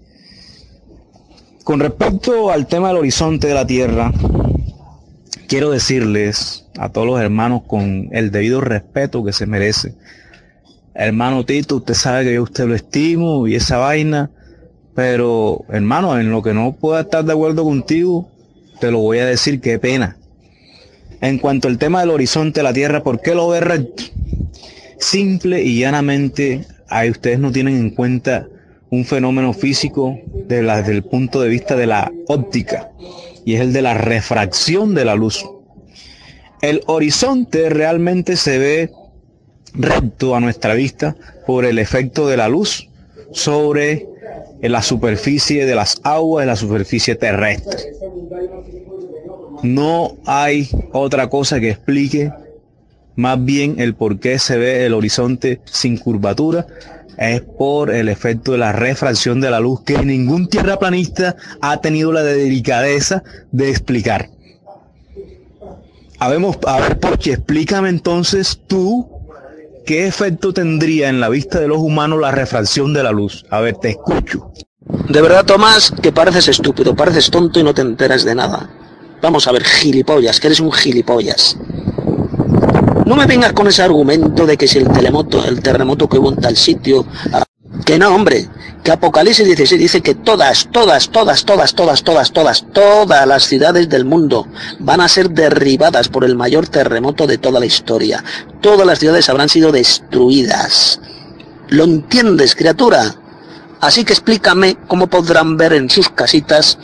Con respecto al tema del horizonte de la Tierra, quiero decirles a todos los hermanos con el debido respeto que se merece. Hermano Tito, usted sabe que yo usted lo estimo y esa vaina, pero hermano, en lo que no pueda estar de acuerdo contigo, te lo voy a decir, qué pena. En cuanto al tema del horizonte de la Tierra, ¿por qué lo ve recto? Simple y llanamente, ahí ustedes no tienen en cuenta un fenómeno físico de desde el punto de vista de la óptica, y es el de la refracción de la luz. El horizonte realmente se ve recto a nuestra vista por el efecto de la luz sobre en la superficie de las aguas, en la superficie terrestre. No hay otra cosa que explique más bien el por qué se ve el horizonte sin curvatura es por el efecto de la refracción de la luz que ningún tierraplanista ha tenido la delicadeza de explicar. Habemos, a ver, Pochi, explícame entonces tú qué efecto tendría en la vista de los humanos la refracción de la luz. A ver, te escucho. De verdad, Tomás, que pareces estúpido, pareces tonto y no te enteras de nada. Vamos a ver, gilipollas, que eres un gilipollas. No me vengas con ese argumento de que si el terremoto, el terremoto que hubo en tal sitio, que no, hombre, que Apocalipsis 16 dice que todas, todas, todas, todas, todas, todas, todas, todas las ciudades del mundo van a ser derribadas por el mayor terremoto de toda la historia. Todas las ciudades habrán sido destruidas. ¿Lo entiendes, criatura? Así que explícame cómo podrán ver en sus casitas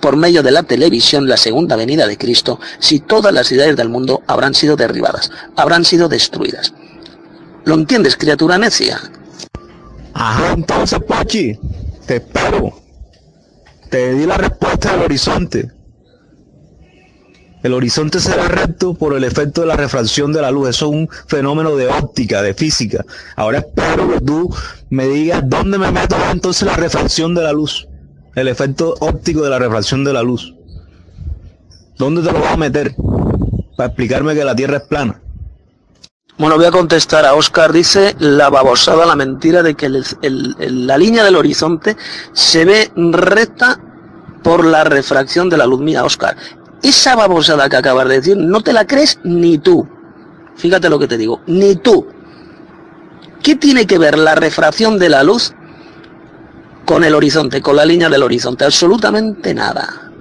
por medio de la televisión la segunda venida de Cristo si todas las ciudades del mundo habrán sido derribadas, habrán sido destruidas. ¿Lo entiendes, criatura necia? Ajá, entonces, Pachi, te espero. Te di la respuesta del horizonte. El horizonte será recto por el efecto de la refracción de la luz. Eso es un fenómeno de óptica, de física. Ahora espero que tú me digas dónde me meto entonces la refracción de la luz el efecto óptico de la refracción de la luz. ¿Dónde te lo vas a meter? Para explicarme que la Tierra es plana. Bueno, voy a contestar a Oscar. Dice la babosada, la mentira de que la línea del horizonte se ve recta por la refracción de la luz. Mira, Oscar, esa babosada que acabas de decir no te la crees ni tú. Fíjate lo que te digo, ni tú. ¿Qué tiene que ver la refracción de la luz con el horizonte, con la línea del horizonte, absolutamente nada.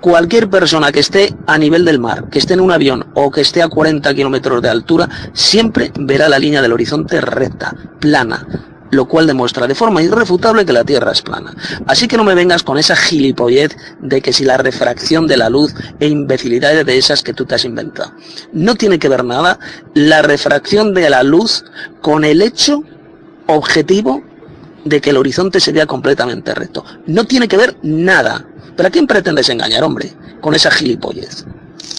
Cualquier persona que esté a nivel del mar, que esté en un avión o que esté a 40 kilómetros de altura, siempre verá la línea del horizonte recta, plana, lo cual demuestra de forma irrefutable que la Tierra es plana. Así que no me vengas con esa gilipollez de que si la refracción de la luz e imbecilidades de esas que tú te has inventado. No tiene que ver nada la refracción de la luz con el hecho objetivo de que el horizonte sería completamente recto. No tiene que ver nada. ¿Pero a quién pretendes engañar, hombre? Con esa gilipollez.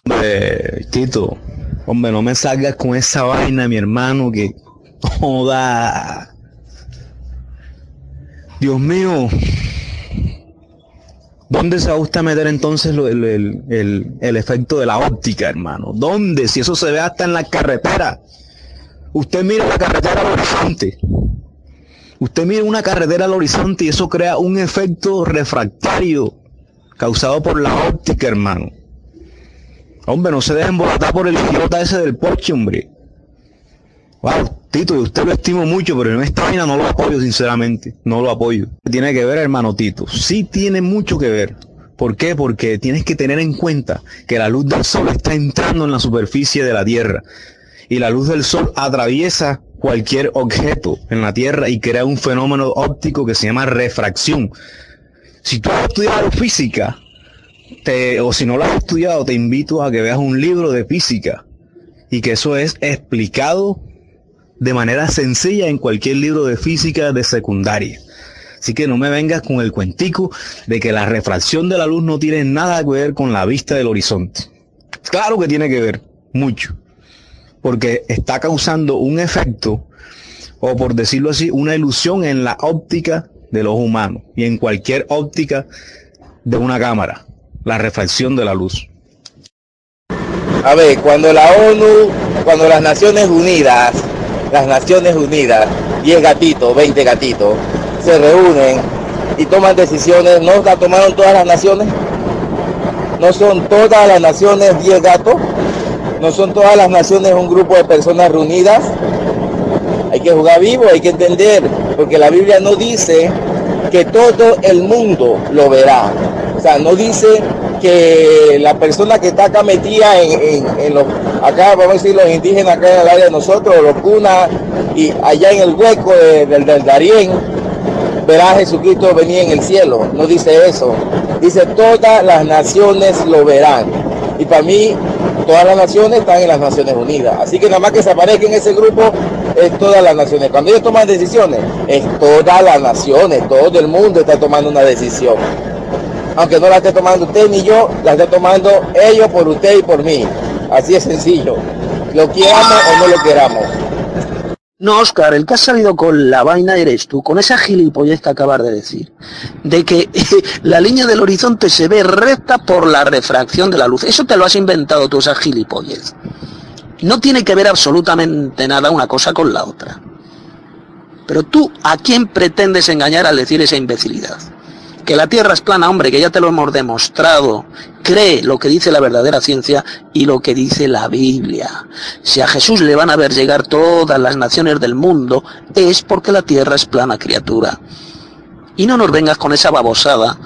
Hombre, Tito, hombre, no me salgas con esa vaina, mi hermano, que joda. Dios mío. ¿Dónde se va usted a meter entonces el, el, efecto de la óptica, hermano? ¿Dónde? Si eso se ve hasta en la carretera. Usted mira la carretera al horizonte. Usted mira una carretera al horizonte y eso crea un efecto refractario causado por la óptica, hermano. Hombre, no se dejen votar por el idiota ese del porche, hombre. Wow, Tito, usted lo estimo mucho, pero en esta vaina no lo apoyo, sinceramente. No lo apoyo. Tiene que ver, hermano Tito. Sí tiene mucho que ver. ¿Por qué? Porque tienes que tener en cuenta que la luz del sol está entrando en la superficie de la Tierra. Y la luz del sol atraviesa cualquier objeto en la Tierra y crea un fenómeno óptico que se llama refracción. Si tú has estudiado física, te, o si no lo has estudiado, te invito a que veas un libro de física y que eso es explicado de manera sencilla en cualquier libro de física de secundaria. Así que no me vengas con el cuentico de que la refracción de la luz no tiene nada que ver con la vista del horizonte. Claro que tiene que ver, mucho porque está causando un efecto, o por decirlo así, una ilusión en la óptica de los humanos y en cualquier óptica de una cámara, la refracción de la luz. A ver, cuando la ONU, cuando las Naciones Unidas, las Naciones Unidas, 10 gatitos, 20 gatitos, se reúnen y toman decisiones, ¿no la tomaron todas las naciones? ¿No son todas las naciones 10 gatos? No son todas las naciones un grupo de personas reunidas. Hay que jugar vivo, hay que entender, porque la Biblia no dice que todo el mundo lo verá. O sea, no dice que la persona que está acá metida en, los, acá vamos a decir los indígenas acá en el área de nosotros, los cunas, y allá en el hueco del, del Darién, verá a Jesucristo venir en el cielo. No dice eso. Dice todas las naciones lo verán. Y para mí todas las naciones están en las Naciones Unidas. Así que nada más que se aparezca en ese grupo es todas las naciones. Cuando ellos toman decisiones, es todas las naciones, todo el mundo está tomando una decisión. Aunque no la esté tomando usted ni yo, la esté tomando ellos por usted y por mí. Así es sencillo. Lo queramos o no lo queramos. No, Oscar, el que ha salido con la vaina eres tú, con esa gilipollez que acabas de decir, de que la línea del horizonte se ve recta por la refracción de la luz. Eso te lo has inventado tú, esa gilipollez. No tiene que ver absolutamente nada una cosa con la otra. Pero tú, ¿a quién pretendes engañar al decir esa imbecilidad? Que la Tierra es plana, hombre, que ya te lo hemos demostrado. Cree lo que dice la verdadera ciencia y lo que dice la Biblia. Si a Jesús le van a ver llegar todas las naciones del mundo, es porque la Tierra es plana, criatura. Y no nos vengas con esa babosada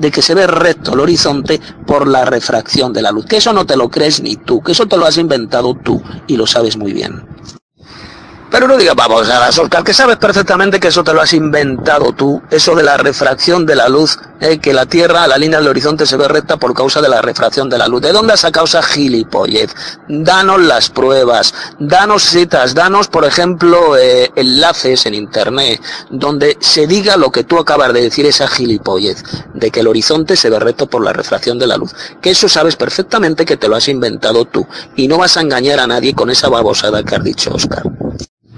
de que se ve recto el horizonte por la refracción de la luz. Que eso no te lo crees ni tú, que eso te lo has inventado tú y lo sabes muy bien. Pero no digas babosadas, Oscar, que sabes perfectamente que eso te lo has inventado tú, eso de la refracción de la luz, eh, que la Tierra, la línea del horizonte se ve recta por causa de la refracción de la luz. ¿De dónde has sacado esa gilipollez? Danos las pruebas, danos citas, danos, por ejemplo, eh, enlaces en Internet, donde se diga lo que tú acabas de decir, esa gilipollez, de que el horizonte se ve recto por la refracción de la luz. Que eso sabes perfectamente que te lo has inventado tú, y no vas a engañar a nadie con esa babosada que has dicho, Oscar.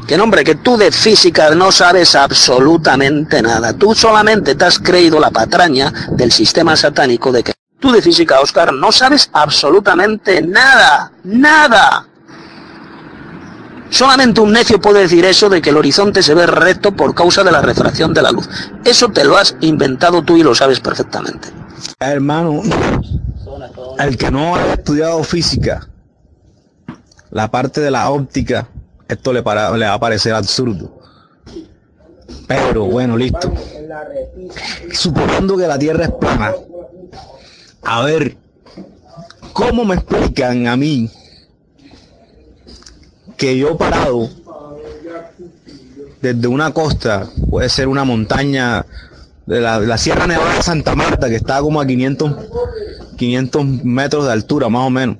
Que no, hombre, que tú de física no sabes absolutamente nada. Tú solamente te has creído la patraña del sistema satánico de que tú de física, Oscar, no sabes absolutamente nada. Nada. Solamente un necio puede decir eso de que el horizonte se ve recto por causa de la refracción de la luz. Eso te lo has inventado tú y lo sabes perfectamente. Hermano, el que no ha estudiado física, la parte de la óptica, esto le, va a parecer absurdo. Pero bueno, listo. Suponiendo que la Tierra es plana. A ver, ¿cómo me explican a mí que yo parado desde una costa, puede ser una montaña de la, Sierra Nevada de Santa Marta, que está como a 500, 500 metros de altura, más o menos.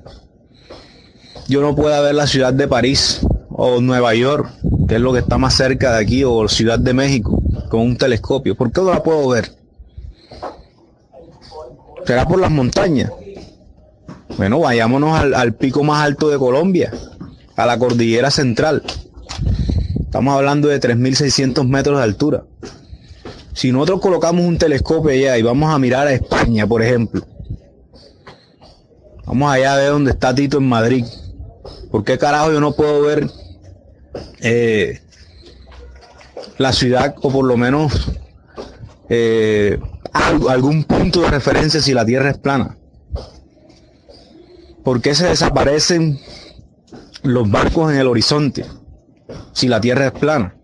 Yo no pueda ver la ciudad de París o Nueva York, que es lo que está más cerca de aquí, o Ciudad de México, con un telescopio. ¿Por qué no la puedo ver? ¿Será por las montañas? Bueno, vayámonos al, al pico más alto de Colombia, a la cordillera central. Estamos hablando de 3.600 metros de altura. Si nosotros colocamos un telescopio allá y vamos a mirar a España, por ejemplo, vamos allá a ver dónde está Tito en Madrid. ¿Por qué carajo yo no puedo ver eh, la ciudad o por lo menos eh, algún punto de referencia si la Tierra es plana? ¿Por qué se desaparecen los barcos en el horizonte si la Tierra es plana?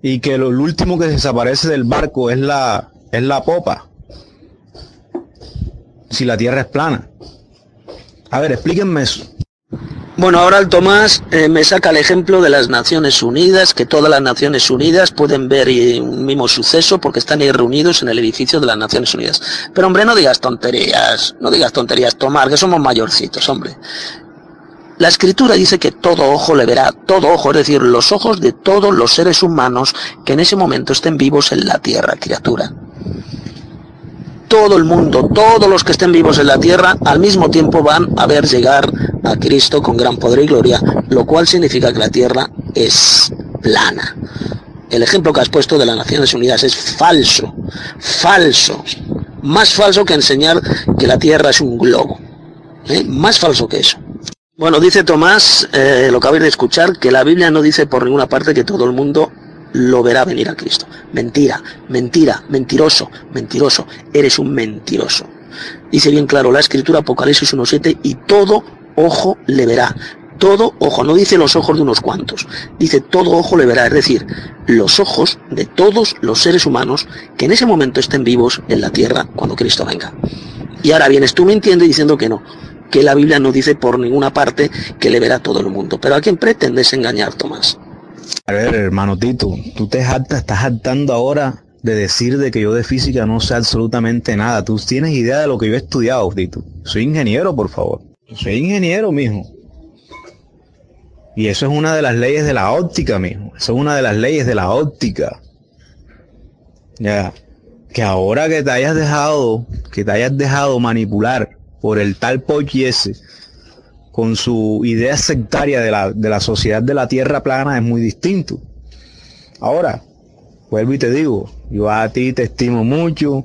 Y que lo, lo último que desaparece del barco es la, es la popa si la Tierra es plana. A ver, explíquenme eso. Bueno, ahora el Tomás eh, me saca el ejemplo de las Naciones Unidas, que todas las Naciones Unidas pueden ver un mismo suceso porque están ahí reunidos en el edificio de las Naciones Unidas. Pero hombre, no digas tonterías, no digas tonterías, Tomás, que somos mayorcitos, hombre. La escritura dice que todo ojo le verá, todo ojo, es decir, los ojos de todos los seres humanos que en ese momento estén vivos en la tierra, criatura. Todo el mundo, todos los que estén vivos en la tierra, al mismo tiempo van a ver llegar a Cristo con gran poder y gloria, lo cual significa que la tierra es plana. El ejemplo que has puesto de las Naciones Unidas es falso, falso, más falso que enseñar que la tierra es un globo, ¿eh? más falso que eso. Bueno, dice Tomás, eh, lo que habéis de escuchar, que la Biblia no dice por ninguna parte que todo el mundo lo verá venir a Cristo. Mentira, mentira, mentiroso, mentiroso, eres un mentiroso. Dice bien claro la escritura Apocalipsis 1.7 y todo ojo le verá. Todo ojo, no dice los ojos de unos cuantos, dice todo ojo le verá, es decir, los ojos de todos los seres humanos que en ese momento estén vivos en la tierra cuando Cristo venga. Y ahora vienes tú mintiendo y diciendo que no, que la Biblia no dice por ninguna parte que le verá todo el mundo. Pero a quién pretendes engañar, Tomás? A ver, hermano Tito, tú te jactas, estás jactando ahora de decir de que yo de física no sé absolutamente nada. Tú tienes idea de lo que yo he estudiado, Tito. Soy ingeniero, por favor. Soy ingeniero, mijo. Y eso es una de las leyes de la óptica, mijo. Eso es una de las leyes de la óptica. Ya. Que ahora que te hayas dejado, que te hayas dejado manipular por el tal Pochi ese, con su idea sectaria de la, de la sociedad de la tierra plana es muy distinto. Ahora, vuelvo y te digo, yo a ti te estimo mucho.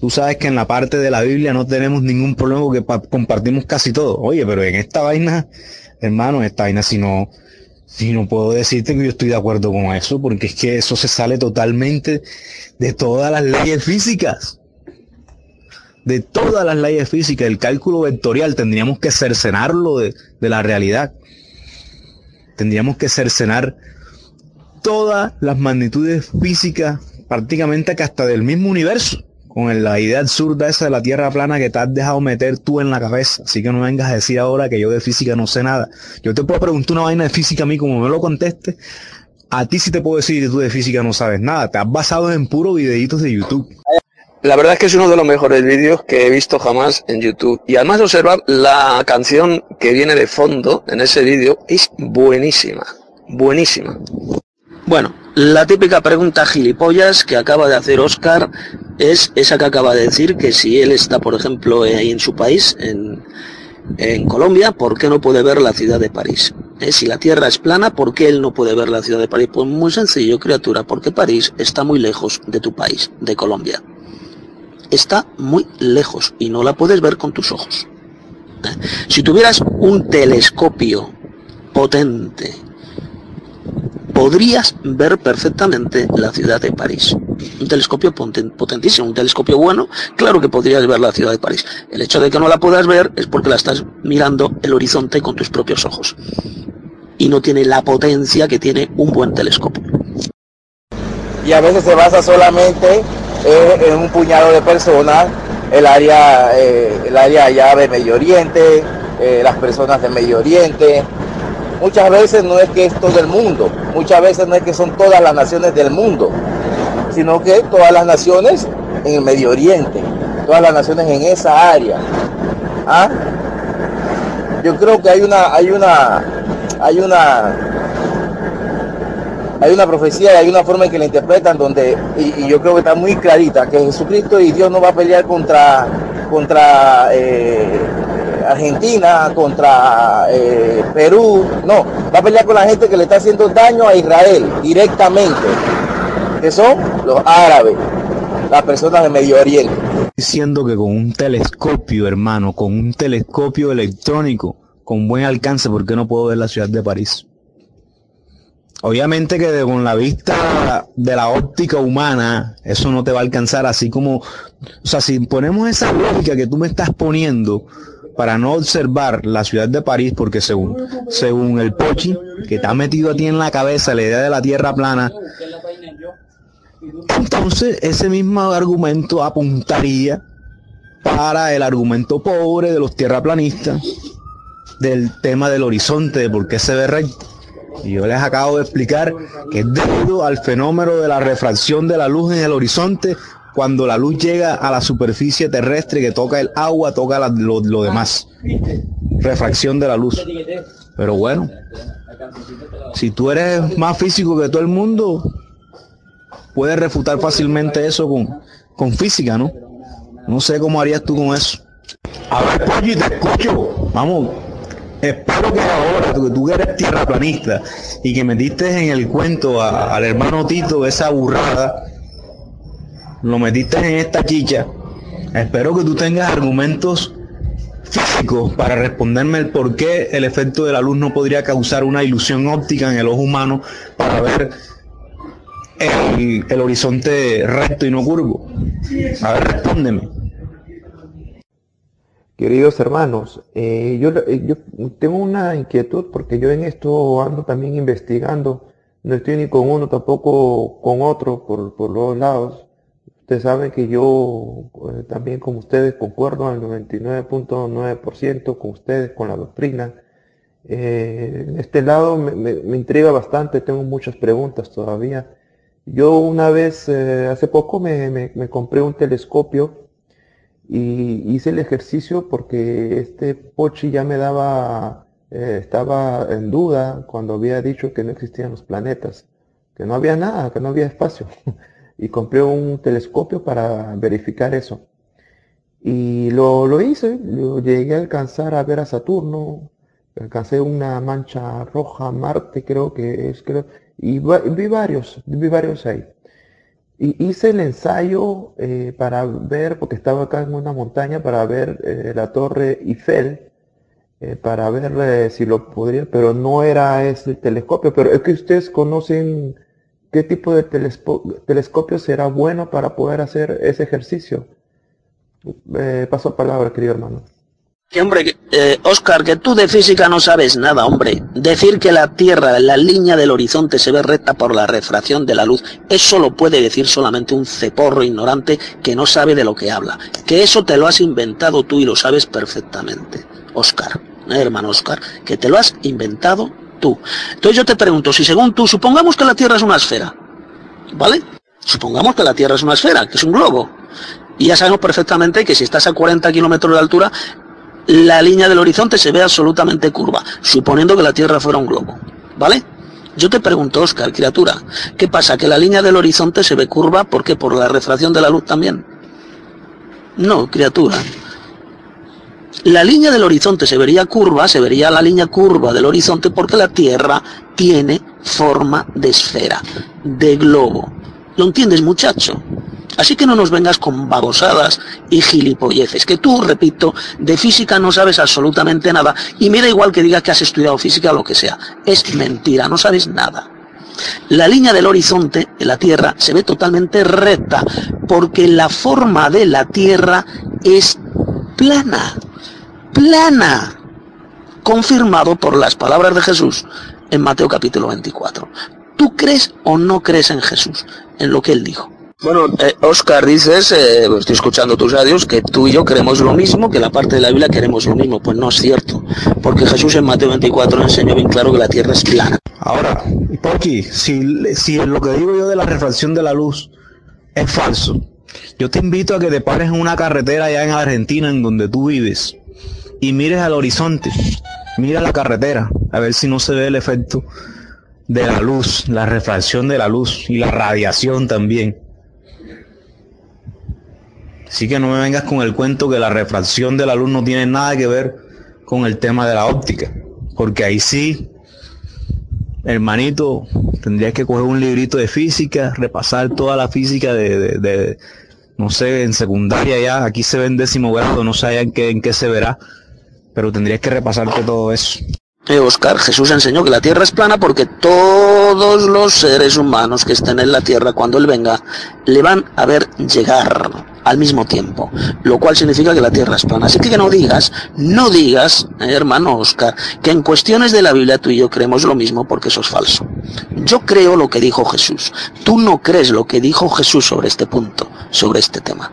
Tú sabes que en la parte de la Biblia no tenemos ningún problema porque compartimos casi todo. Oye, pero en esta vaina, hermano, esta vaina si no, si no puedo decirte que yo estoy de acuerdo con eso, porque es que eso se sale totalmente de todas las leyes físicas. De todas las leyes físicas, el cálculo vectorial tendríamos que cercenarlo de, de la realidad. Tendríamos que cercenar todas las magnitudes físicas, prácticamente que hasta del mismo universo, con la idea absurda esa de la Tierra plana que te has dejado meter tú en la cabeza. Así que no vengas a decir ahora que yo de física no sé nada. Yo te puedo preguntar una vaina de física a mí como me lo conteste. A ti sí te puedo decir que tú de física no sabes nada. Te has basado en puros videitos de YouTube. La verdad es que es uno de los mejores vídeos que he visto jamás en YouTube. Y además observar la canción que viene de fondo en ese vídeo es buenísima. Buenísima. Bueno, la típica pregunta gilipollas que acaba de hacer Oscar es esa que acaba de decir que si él está, por ejemplo, ahí en su país, en, Colombia, ¿por qué no puede ver la ciudad de París? ¿Eh? Si la Tierra es plana, ¿por qué él no puede ver la ciudad de París? Pues muy sencillo, criatura, porque París está muy lejos de tu país, de Colombia. Está muy lejos y no la puedes ver con tus ojos. Si tuvieras un telescopio potente, podrías ver perfectamente la ciudad de París. Un telescopio potentísimo, un telescopio bueno, claro que podrías ver la ciudad de París. El hecho de que no la puedas ver es porque la estás mirando el horizonte con tus propios ojos. Y no tiene la potencia que tiene un buen telescopio. Y a veces se basa solamente en un puñado de personas, el área, eh, el área allá de Medio Oriente, eh, las personas de Medio Oriente, Muchas veces no es que es todo el mundo, muchas veces no es que son todas las naciones del mundo, sino que todas las naciones en el Medio Oriente, todas las naciones en esa área. ¿Ah? Yo creo que hay una, hay una, hay una, hay una profecía y hay una forma en que la interpretan donde, y, yo creo que está muy clarita, que Jesucristo y Dios no va a pelear contra, contra eh, Argentina, contra eh, Perú, no, va a pelear con la gente que le está haciendo daño a Israel directamente, que son los árabes, las personas de Medio Oriente. Diciendo que con un telescopio, hermano, con un telescopio electrónico, con buen alcance, ¿por qué no puedo ver la ciudad de París? Obviamente que con la vista de la óptica humana, eso no te va a alcanzar, así como, o sea, si ponemos esa lógica que tú me estás poniendo, para no observar la ciudad de París, porque según, según el Pochi, que te ha metido a ti en la cabeza la idea de la Tierra plana, entonces ese mismo argumento apuntaría para el argumento pobre de los tierraplanistas del tema del horizonte, de por qué se ve recto. Y yo les acabo de explicar que es debido al fenómeno de la refracción de la luz en el horizonte cuando la luz llega a la superficie terrestre que toca el agua, toca lo, lo demás. Refracción de la luz. Pero bueno, si tú eres más físico que todo el mundo, puedes refutar fácilmente eso con, con física, ¿no? No sé cómo harías tú con eso. A ver, Pollo, te escucho. Vamos. Espero que ahora, que tú eres tierraplanista y que metiste en el cuento a- al hermano Tito esa burrada, lo metiste en esta chicha. Espero que tú tengas argumentos físicos para responderme el por qué el efecto de la luz no podría causar una ilusión óptica en el ojo humano para ver el, el horizonte recto y no curvo. A ver, respóndeme. Queridos hermanos, eh, yo, eh, yo tengo una inquietud porque yo en esto ando también investigando, no estoy ni con uno, tampoco con otro por, por los lados. Ustedes saben que yo eh, también como ustedes concuerdo al 99.9% con ustedes, con la doctrina. En este lado me, intriga bastante, tengo muchas preguntas todavía. Yo una vez, hace poco me compré un telescopio y hice el ejercicio porque este Pochi ya me daba, eh, estaba en duda cuando había dicho que no existían los planetas, que no había nada, que no había espacio. y compré un telescopio para verificar eso. Y lo, lo hice, lo llegué a alcanzar a ver a Saturno, alcancé una mancha roja, Marte creo que es, creo, y vi varios, vi varios ahí. Y hice el ensayo eh, para ver, porque estaba acá en una montaña, para ver eh, la torre Eiffel, eh, para ver eh, si lo podría, pero no era ese telescopio, pero es que ustedes conocen qué tipo de telescopio será bueno para poder hacer ese ejercicio. Eh, paso palabra, querido hermano. Que hombre, que- eh, Oscar, que tú de física no sabes nada, hombre. Decir que la Tierra, la línea del horizonte se ve recta por la refracción de la luz, eso lo puede decir solamente un ceporro ignorante que no sabe de lo que habla. Que eso te lo has inventado tú y lo sabes perfectamente. Oscar, eh, hermano Oscar, que te lo has inventado tú. Entonces yo te pregunto, si según tú, supongamos que la Tierra es una esfera, ¿vale? Supongamos que la Tierra es una esfera, que es un globo. Y ya sabemos perfectamente que si estás a 40 kilómetros de altura, la línea del horizonte se ve absolutamente curva, suponiendo que la Tierra fuera un globo. ¿Vale? Yo te pregunto, Oscar, criatura, ¿qué pasa? ¿Que la línea del horizonte se ve curva? ¿Por qué? ¿Por la refracción de la luz también? No, criatura. La línea del horizonte se vería curva, se vería la línea curva del horizonte porque la Tierra tiene forma de esfera, de globo. ¿Lo entiendes, muchacho? Así que no nos vengas con babosadas y gilipolleces, que tú, repito, de física no sabes absolutamente nada, y mira igual que digas que has estudiado física o lo que sea. Es mentira, no sabes nada. La línea del horizonte de la Tierra se ve totalmente recta, porque la forma de la Tierra es plana, plana, confirmado por las palabras de Jesús en Mateo capítulo 24. ¿Tú crees o no crees en Jesús, en lo que él dijo? Bueno, eh, Oscar, dices, eh, estoy escuchando tus radios, que tú y yo queremos lo mismo, que la parte de la Biblia queremos lo mismo. Pues no es cierto, porque Jesús en Mateo 24 enseñó bien claro que la tierra es plana. Ahora, Pochi, si, si lo que digo yo de la refracción de la luz es falso, yo te invito a que te pares en una carretera allá en Argentina, en donde tú vives, y mires al horizonte, mira la carretera, a ver si no se ve el efecto de la luz, la refracción de la luz y la radiación también. Así que no me vengas con el cuento que la refracción de la luz no tiene nada que ver con el tema de la óptica, porque ahí sí hermanito, tendrías que coger un librito de física, repasar toda la física de, de- no sé, en secundaria ya, aquí se ve en décimo grado, no sé en qué, en qué se verá, pero tendrías que repasarte todo eso. Eh, Oscar, Jesús enseñó que la tierra es plana porque todos los seres humanos que estén en la tierra cuando Él venga le van a ver llegar al mismo tiempo, lo cual significa que la tierra es plana. Así que, que no digas, no digas, eh, hermano Oscar, que en cuestiones de la Biblia tú y yo creemos lo mismo porque eso es falso. Yo creo lo que dijo Jesús. Tú no crees lo que dijo Jesús sobre este punto, sobre este tema.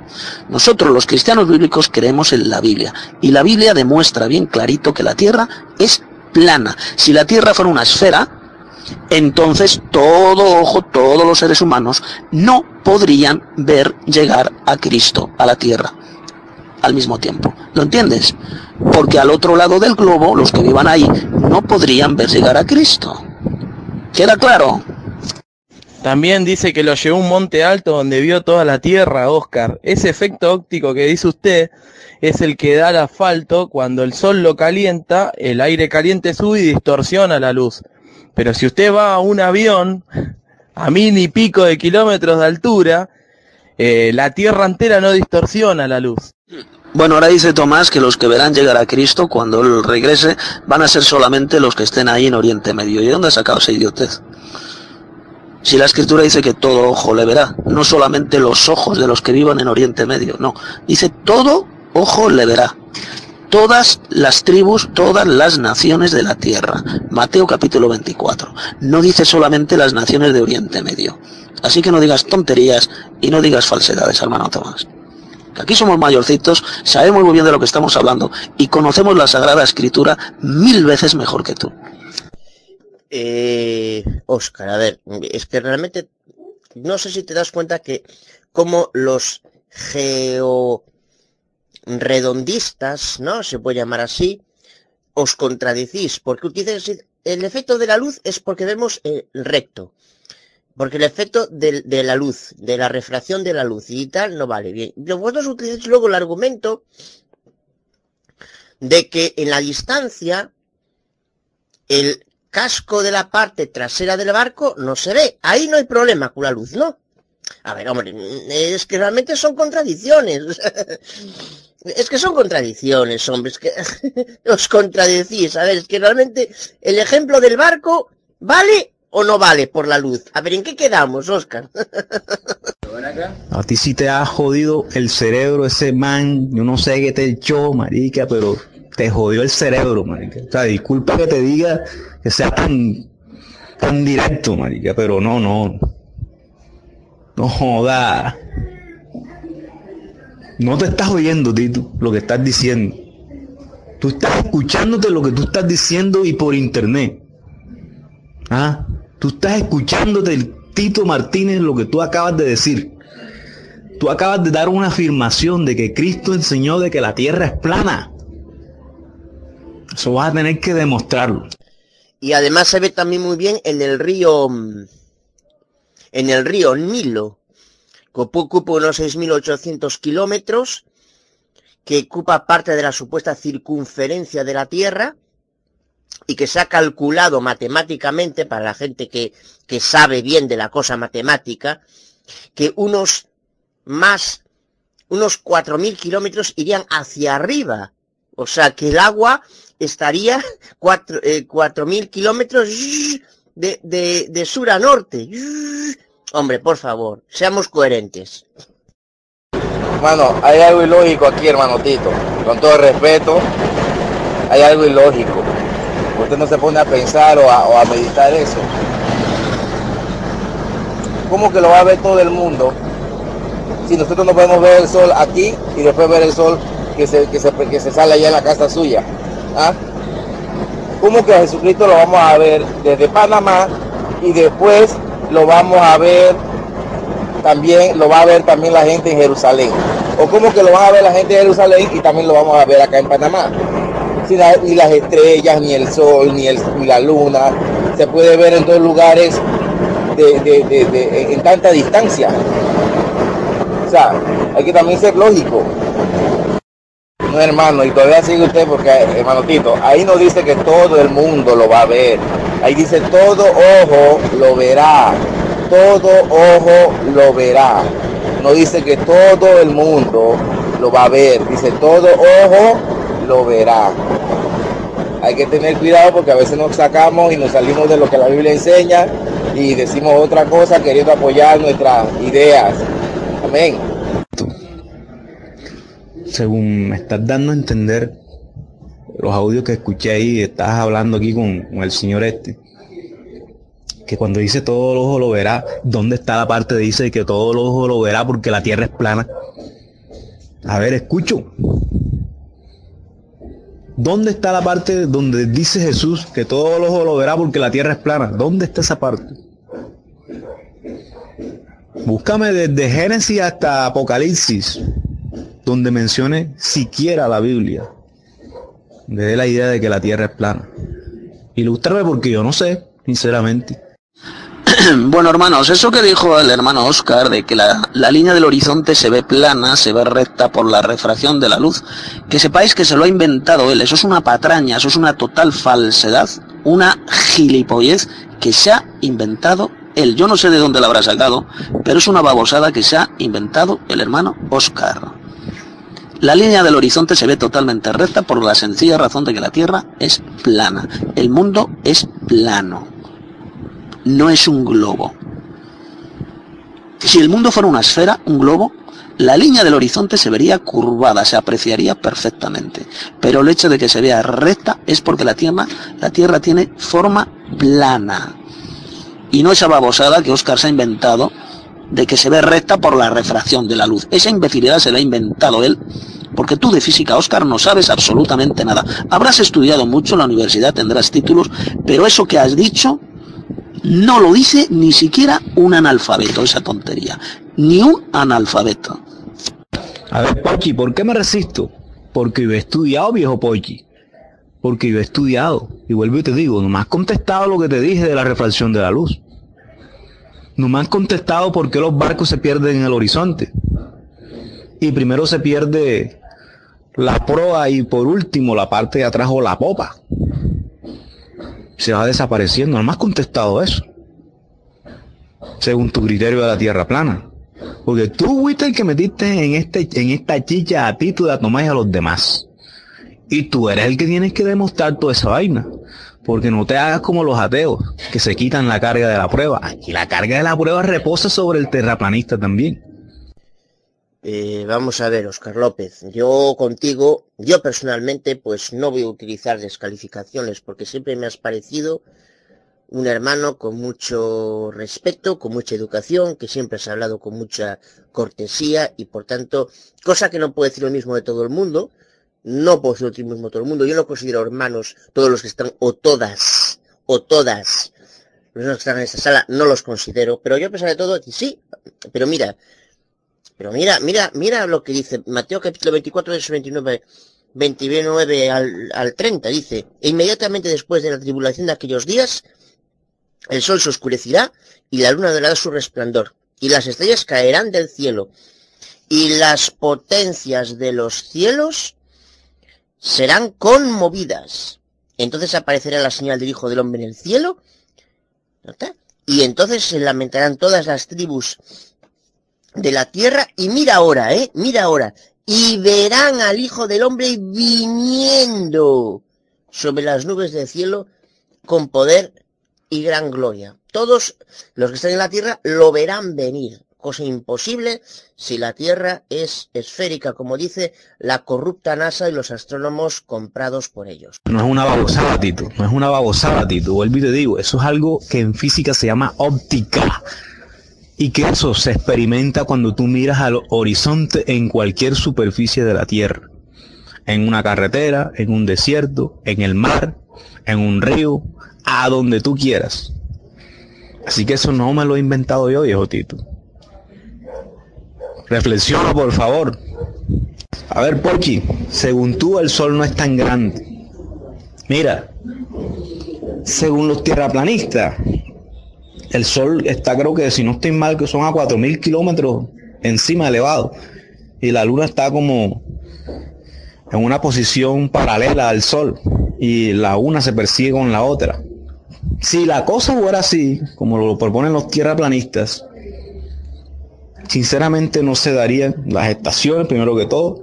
Nosotros los cristianos bíblicos creemos en la Biblia y la Biblia demuestra bien clarito que la tierra es. Si la Tierra fuera una esfera, entonces todo ojo, todos los seres humanos no podrían ver llegar a Cristo a la Tierra al mismo tiempo. ¿Lo entiendes? Porque al otro lado del globo, los que vivan ahí, no podrían ver llegar a Cristo. ¿Queda claro? También dice que lo llevó a un monte alto donde vio toda la tierra, Oscar. Ese efecto óptico que dice usted es el que da al asfalto cuando el sol lo calienta, el aire caliente sube y distorsiona la luz. Pero si usted va a un avión a mil y pico de kilómetros de altura, eh, la tierra entera no distorsiona la luz. Bueno, ahora dice Tomás que los que verán llegar a Cristo cuando Él regrese van a ser solamente los que estén ahí en Oriente Medio. ¿Y de dónde ha sacado esa idiotez? Si la escritura dice que todo ojo le verá, no solamente los ojos de los que vivan en Oriente Medio, no, dice todo ojo le verá. Todas las tribus, todas las naciones de la tierra. Mateo capítulo 24. No dice solamente las naciones de Oriente Medio. Así que no digas tonterías y no digas falsedades, hermano Tomás. Aquí somos mayorcitos, sabemos muy bien de lo que estamos hablando y conocemos la Sagrada Escritura mil veces mejor que tú. Eh, Oscar, a ver, es que realmente no sé si te das cuenta que como los geo redondistas, ¿no? Se puede llamar así, os contradicís, porque utilizas el efecto de la luz es porque vemos recto. Porque el efecto de, de, la luz, de la refracción de la luz y tal, no vale bien. Vosotros utilizáis luego el argumento de que en la distancia el casco de la parte trasera del barco no se ve. Ahí no hay problema con la luz, ¿no? A ver, hombre, es que realmente son contradicciones. Es que son contradicciones, hombre, es que os contradecís. A ver, es que realmente el ejemplo del barco vale o no vale por la luz. A ver, ¿en qué quedamos, Oscar? A ti sí te ha jodido el cerebro ese man, yo no sé qué te echó, marica, pero te jodió el cerebro, marica. O sea, disculpa que te diga que sea tan, tan directo, marica, pero no, no. No joda. No te estás oyendo, Tito, lo que estás diciendo. Tú estás escuchándote lo que tú estás diciendo y por internet. ¿Ah? Tú estás escuchándote el Tito Martínez lo que tú acabas de decir. Tú acabas de dar una afirmación de que Cristo enseñó de que la tierra es plana. Eso vas a tener que demostrarlo. Y además se ve también muy bien en el río, en el río Nilo, que ocupa unos 6.800 kilómetros, que ocupa parte de la supuesta circunferencia de la Tierra, y que se ha calculado matemáticamente, para la gente que, que sabe bien de la cosa matemática, que unos más, unos 4.000 kilómetros irían hacia arriba. O sea que el agua estaría 4.000 eh, kilómetros de, de, sur a norte. Hombre, por favor, seamos coherentes. Hermano, hay algo ilógico aquí, hermano Tito. Con todo respeto, hay algo ilógico. Usted no se pone a pensar o a, o a meditar eso. ¿Cómo que lo va a ver todo el mundo? Si nosotros no podemos ver el sol aquí y después ver el sol que se, que se, que se sale allá en la casa suya. ¿Ah? ¿Cómo que a Jesucristo lo vamos a ver desde Panamá y después lo vamos a ver también, lo va a ver también la gente en Jerusalén? ¿O cómo que lo van a ver la gente en Jerusalén y también lo vamos a ver acá en Panamá? Ni las estrellas, ni el sol, ni, el, ni la luna, se puede ver en dos lugares de, de, de, en tanta distancia. O sea, hay que también ser lógico. No, hermano, y todavía sigue usted porque, hermano Tito, ahí no dice que todo el mundo lo va a ver. Ahí dice todo ojo lo verá. Todo ojo lo verá. No dice que todo el mundo lo va a ver. Dice todo ojo lo verá. Hay que tener cuidado porque a veces nos sacamos y nos salimos de lo que la Biblia enseña y decimos otra cosa queriendo apoyar nuestras ideas. Amén. Según me estás dando a entender, los audios que escuché ahí, estás hablando aquí con, el señor este, que cuando dice todo el ojo lo verá, ¿dónde está la parte de dice que todo el ojo lo verá porque la tierra es plana? A ver, escucho. ¿Dónde está la parte donde dice Jesús que todo el ojo lo verá porque la tierra es plana? ¿Dónde está esa parte? Búscame desde Génesis hasta Apocalipsis, donde mencione siquiera la Biblia. Me dé la idea de que la tierra es plana. Ilústrame porque yo no sé, sinceramente. Bueno, hermanos, eso que dijo el hermano Oscar de que la, la, línea del horizonte se ve plana, se ve recta por la refracción de la luz, que sepáis que se lo ha inventado él. Eso es una patraña, eso es una total falsedad, una gilipollez que se ha inventado él. Yo no sé de dónde la habrá sacado, pero es una babosada que se ha inventado el hermano Oscar. La línea del horizonte se ve totalmente recta por la sencilla razón de que la Tierra es plana. El mundo es plano no es un globo. Si el mundo fuera una esfera, un globo, la línea del horizonte se vería curvada, se apreciaría perfectamente. Pero el hecho de que se vea recta es porque la Tierra, tiene forma plana. Y no esa babosada que Oscar se ha inventado de que se ve recta por la refracción de la luz. Esa imbecilidad se la ha inventado él, porque tú de física, Oscar, no sabes absolutamente nada. Habrás estudiado mucho en la universidad, tendrás títulos, pero eso que has dicho no lo dice ni siquiera un analfabeto, esa tontería. Ni un analfabeto. A ver, Pochi, ¿por qué me resisto? Porque yo he estudiado, viejo Pochi. Porque yo he estudiado. Y vuelvo y te digo, no me has contestado lo que te dije de la refracción de la luz. No me has contestado por qué los barcos se pierden en el horizonte. Y primero se pierde la proa y por último la parte de atrás o la popa. Se va desapareciendo. No me has contestado eso. Según tu criterio de la tierra plana. Porque tú fuiste el que metiste en, este, en esta chicha a ti, tú la tomás a los demás. Y tú eres el que tienes que demostrar toda esa vaina. Porque no te hagas como los ateos, que se quitan la carga de la prueba. Y la carga de la prueba reposa sobre el terraplanista también. Eh, vamos a ver, Oscar López, yo contigo, yo personalmente, pues no voy a utilizar descalificaciones porque siempre me has parecido un hermano con mucho respeto, con mucha educación, que siempre has hablado con mucha cortesía y por tanto, cosa que no puedo decir lo mismo de todo el mundo, no puedo decir lo mismo de todo el mundo, yo no considero hermanos todos los que están, o todas, o todas, los que están en esta sala, no los considero, pero yo a pesar de todo, sí, pero mira, pero mira, mira, mira lo que dice Mateo capítulo 24, verso 29, 29 al, al 30, dice, e inmediatamente después de la tribulación de aquellos días, el sol se oscurecerá y la luna dará su resplandor, y las estrellas caerán del cielo, y las potencias de los cielos serán conmovidas. Entonces aparecerá la señal del Hijo del Hombre en el cielo, y entonces se lamentarán todas las tribus de la tierra y mira ahora, eh, mira ahora, y verán al Hijo del Hombre viniendo sobre las nubes del cielo con poder y gran gloria. Todos los que están en la tierra lo verán venir, cosa imposible si la tierra es esférica, como dice la corrupta NASA y los astrónomos comprados por ellos. No es una babosada, Tito, no es una babosada, Tito, vuelvo y te digo, eso es algo que en física se llama óptica y que eso se experimenta cuando tú miras al horizonte en cualquier superficie de la Tierra. En una carretera, en un desierto, en el mar, en un río, a donde tú quieras. Así que eso no me lo he inventado yo, viejo Tito. Reflexiona, por favor. A ver, Porky, según tú el sol no es tan grande. Mira, según los tierraplanistas, el sol está creo que si no estoy mal que son a 4.000 kilómetros encima elevado y la luna está como en una posición paralela al sol y la una se persigue con la otra. Si la cosa fuera así, como lo proponen los tierraplanistas, sinceramente no se darían las estaciones, primero que todo,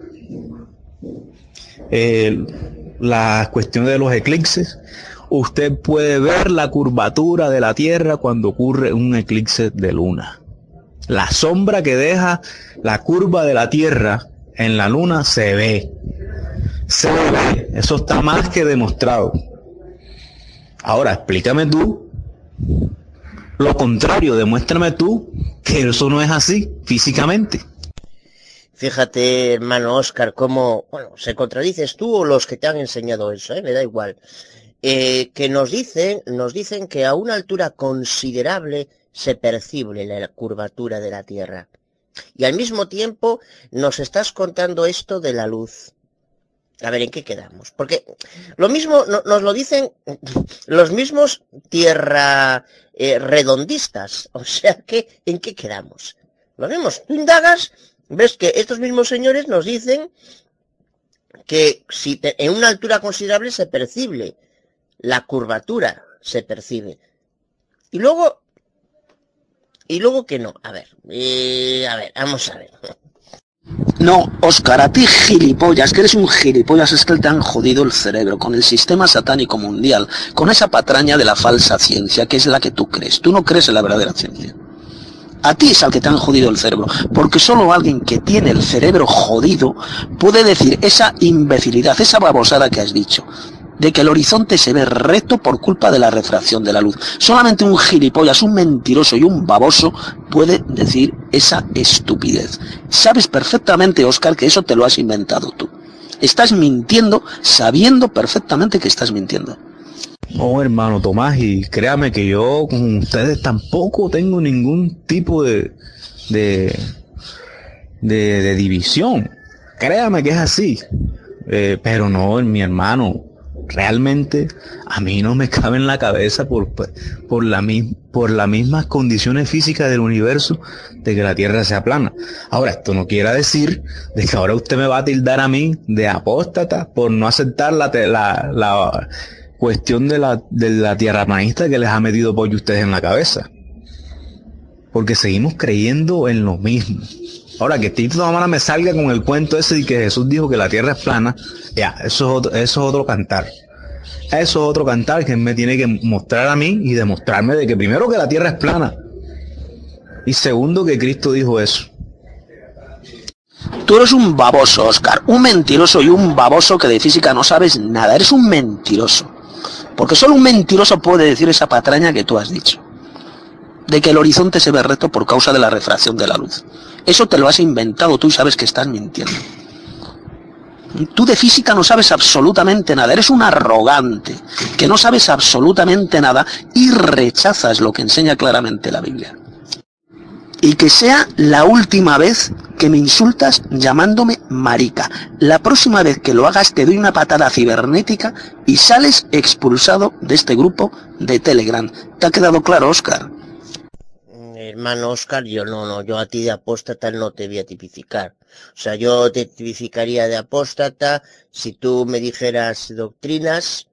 la cuestión de los eclipses, usted puede ver la curvatura de la Tierra cuando ocurre un eclipse de luna. La sombra que deja la curva de la Tierra en la luna se ve. Se ve. Eso está más que demostrado. Ahora, explícame tú lo contrario, demuéstrame tú que eso no es así físicamente. Fíjate, hermano Oscar, cómo, bueno, se contradices tú o los que te han enseñado eso, ¿eh? me da igual. Eh, que nos dicen, nos dicen que a una altura considerable se percibe la curvatura de la Tierra. Y al mismo tiempo nos estás contando esto de la luz. A ver, ¿en qué quedamos? Porque lo mismo nos lo dicen los mismos tierra eh, redondistas. O sea que, ¿en qué quedamos? Lo vemos. Tú indagas, ves que estos mismos señores nos dicen que si en una altura considerable se percibe la curvatura se percibe. Y luego, y luego que no. A ver, eh, a ver, vamos a ver. No, Oscar, a ti gilipollas, que eres un gilipollas, es que te han jodido el cerebro con el sistema satánico mundial, con esa patraña de la falsa ciencia, que es la que tú crees. Tú no crees en la verdadera ciencia. A ti es al que te han jodido el cerebro, porque solo alguien que tiene el cerebro jodido puede decir esa imbecilidad, esa babosada que has dicho de que el horizonte se ve recto por culpa de la refracción de la luz. Solamente un gilipollas, un mentiroso y un baboso puede decir esa estupidez. Sabes perfectamente, Oscar, que eso te lo has inventado tú. Estás mintiendo sabiendo perfectamente que estás mintiendo. Oh, hermano Tomás, y créame que yo con ustedes tampoco tengo ningún tipo de, de, de, de división. créame que es así. Eh, pero no, mi hermano, realmente a mí no me cabe en la cabeza por, por, la, por las mismas condiciones físicas del universo de que la Tierra sea plana. Ahora, esto no quiere decir de que ahora usted me va a tildar a mí de apóstata por no aceptar la, la, la cuestión de la, de la tierra planista que les ha metido pollo ustedes en la cabeza. Porque seguimos creyendo en lo mismo. Ahora que Tito Tamara me salga con el cuento ese de que Jesús dijo que la tierra es plana, ya, eso es otro, eso es otro cantar. Eso es otro cantar que me tiene que mostrar a mí y demostrarme de que primero que la tierra es plana. Y segundo que Cristo dijo eso. Tú eres un baboso, Oscar, un mentiroso y un baboso que de física no sabes nada. Eres un mentiroso. Porque solo un mentiroso puede decir esa patraña que tú has dicho. De que el horizonte se ve recto por causa de la refracción de la luz. Eso te lo has inventado tú y sabes que estás mintiendo. Tú de física no sabes absolutamente nada, eres un arrogante, que no sabes absolutamente nada y rechazas lo que enseña claramente la Biblia. Y que sea la última vez que me insultas llamándome marica. La próxima vez que lo hagas te doy una patada cibernética y sales expulsado de este grupo de Telegram. ¿Te ha quedado claro, Oscar? Hermano Oscar, yo no, no, yo a ti de apóstata no te voy a tipificar. O sea, yo te tipificaría de apóstata si tú me dijeras doctrinas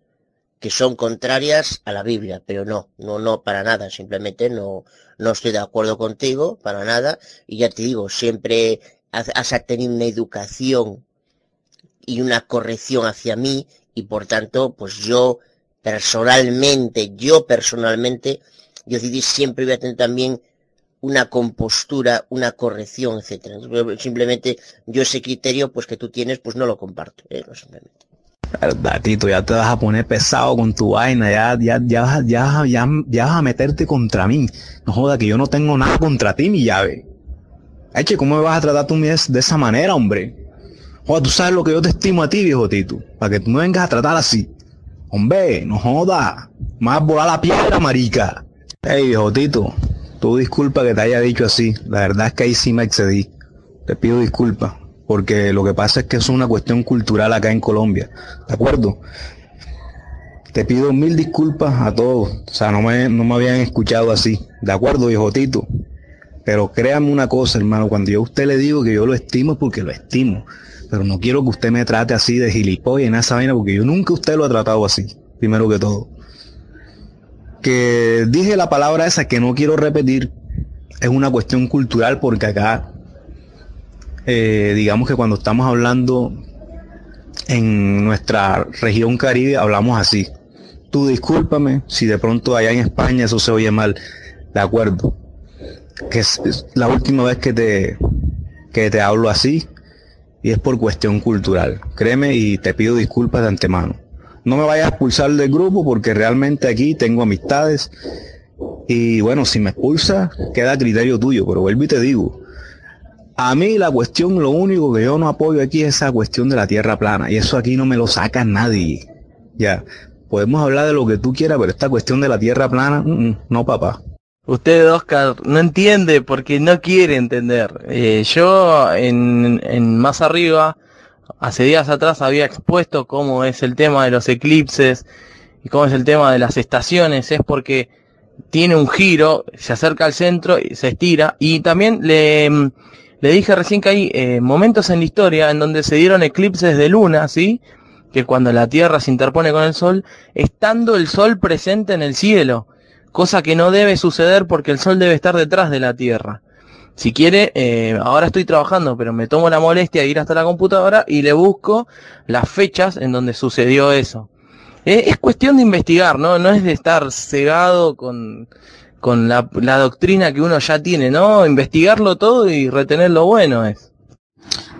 que son contrarias a la Biblia, pero no, no, no, para nada, simplemente no, no estoy de acuerdo contigo, para nada, y ya te digo, siempre has, tenido una educación y una corrección hacia mí, y por tanto, pues yo personalmente, yo personalmente, yo siempre voy a tener también una compostura, una corrección, etcétera. Simplemente yo ese criterio pues que tú tienes pues no lo comparto, ¿eh? simplemente. Verdad, Tito, ya te vas a poner pesado con tu vaina, ya, ya, ya, ya, ya, ya vas a meterte contra mí. No joda que yo no tengo nada contra ti, mi llave. Que cómo me vas a tratar tú de esa manera, hombre. Joda, tú sabes lo que yo te estimo a ti, viejo Tito, para que tú no vengas a tratar así. Hombre, no joda. Más volar la piedra, marica. Ey, viejo Tito, Tú disculpa que te haya dicho así. La verdad es que ahí sí me excedí. Te pido disculpas. Porque lo que pasa es que es una cuestión cultural acá en Colombia. ¿De acuerdo? Te pido mil disculpas a todos. O sea, no me, no me habían escuchado así. ¿De acuerdo, viejo Tito? Pero créame una cosa, hermano. Cuando yo a usted le digo que yo lo estimo es porque lo estimo. Pero no quiero que usted me trate así de gilipollas en esa vaina porque yo nunca usted lo ha tratado así. Primero que todo que dije la palabra esa que no quiero repetir, es una cuestión cultural porque acá, eh, digamos que cuando estamos hablando en nuestra región caribe, hablamos así. Tú discúlpame si de pronto allá en España eso se oye mal, de acuerdo. Que es, la última vez que te, que te hablo así y es por cuestión cultural. Créeme y te pido disculpas de antemano no me vayas a expulsar del grupo porque realmente aquí tengo amistades y bueno, si me expulsa, queda criterio tuyo, pero vuelvo y te digo, a mí la cuestión, lo único que yo no apoyo aquí es esa cuestión de la tierra plana y eso aquí no me lo saca nadie. Ya, podemos hablar de lo que tú quieras, pero esta cuestión de la tierra plana, mm, mm, no papá. Usted, Oscar, no entiende porque no quiere entender. Eh, yo en más arriba hace días atrás había expuesto cómo es el tema de los eclipses y cómo es el tema de las estaciones, es porque tiene un giro, se acerca al centro y se estira. Y también le, le dije recién que hay eh, momentos en la historia en donde se dieron eclipses de luna, ¿sí? Que cuando la Tierra se interpone con el Sol, estando el Sol presente en el cielo, cosa que no debe suceder porque el Sol debe estar detrás de la Tierra. Si quiere, eh, ahora estoy trabajando, pero me tomo la molestia de ir hasta la computadora y le busco las fechas en donde sucedió eso. Eh, es cuestión de investigar, ¿no? No es de estar cegado con, con la, doctrina que uno ya tiene, ¿no? Investigarlo todo y retener lo bueno es.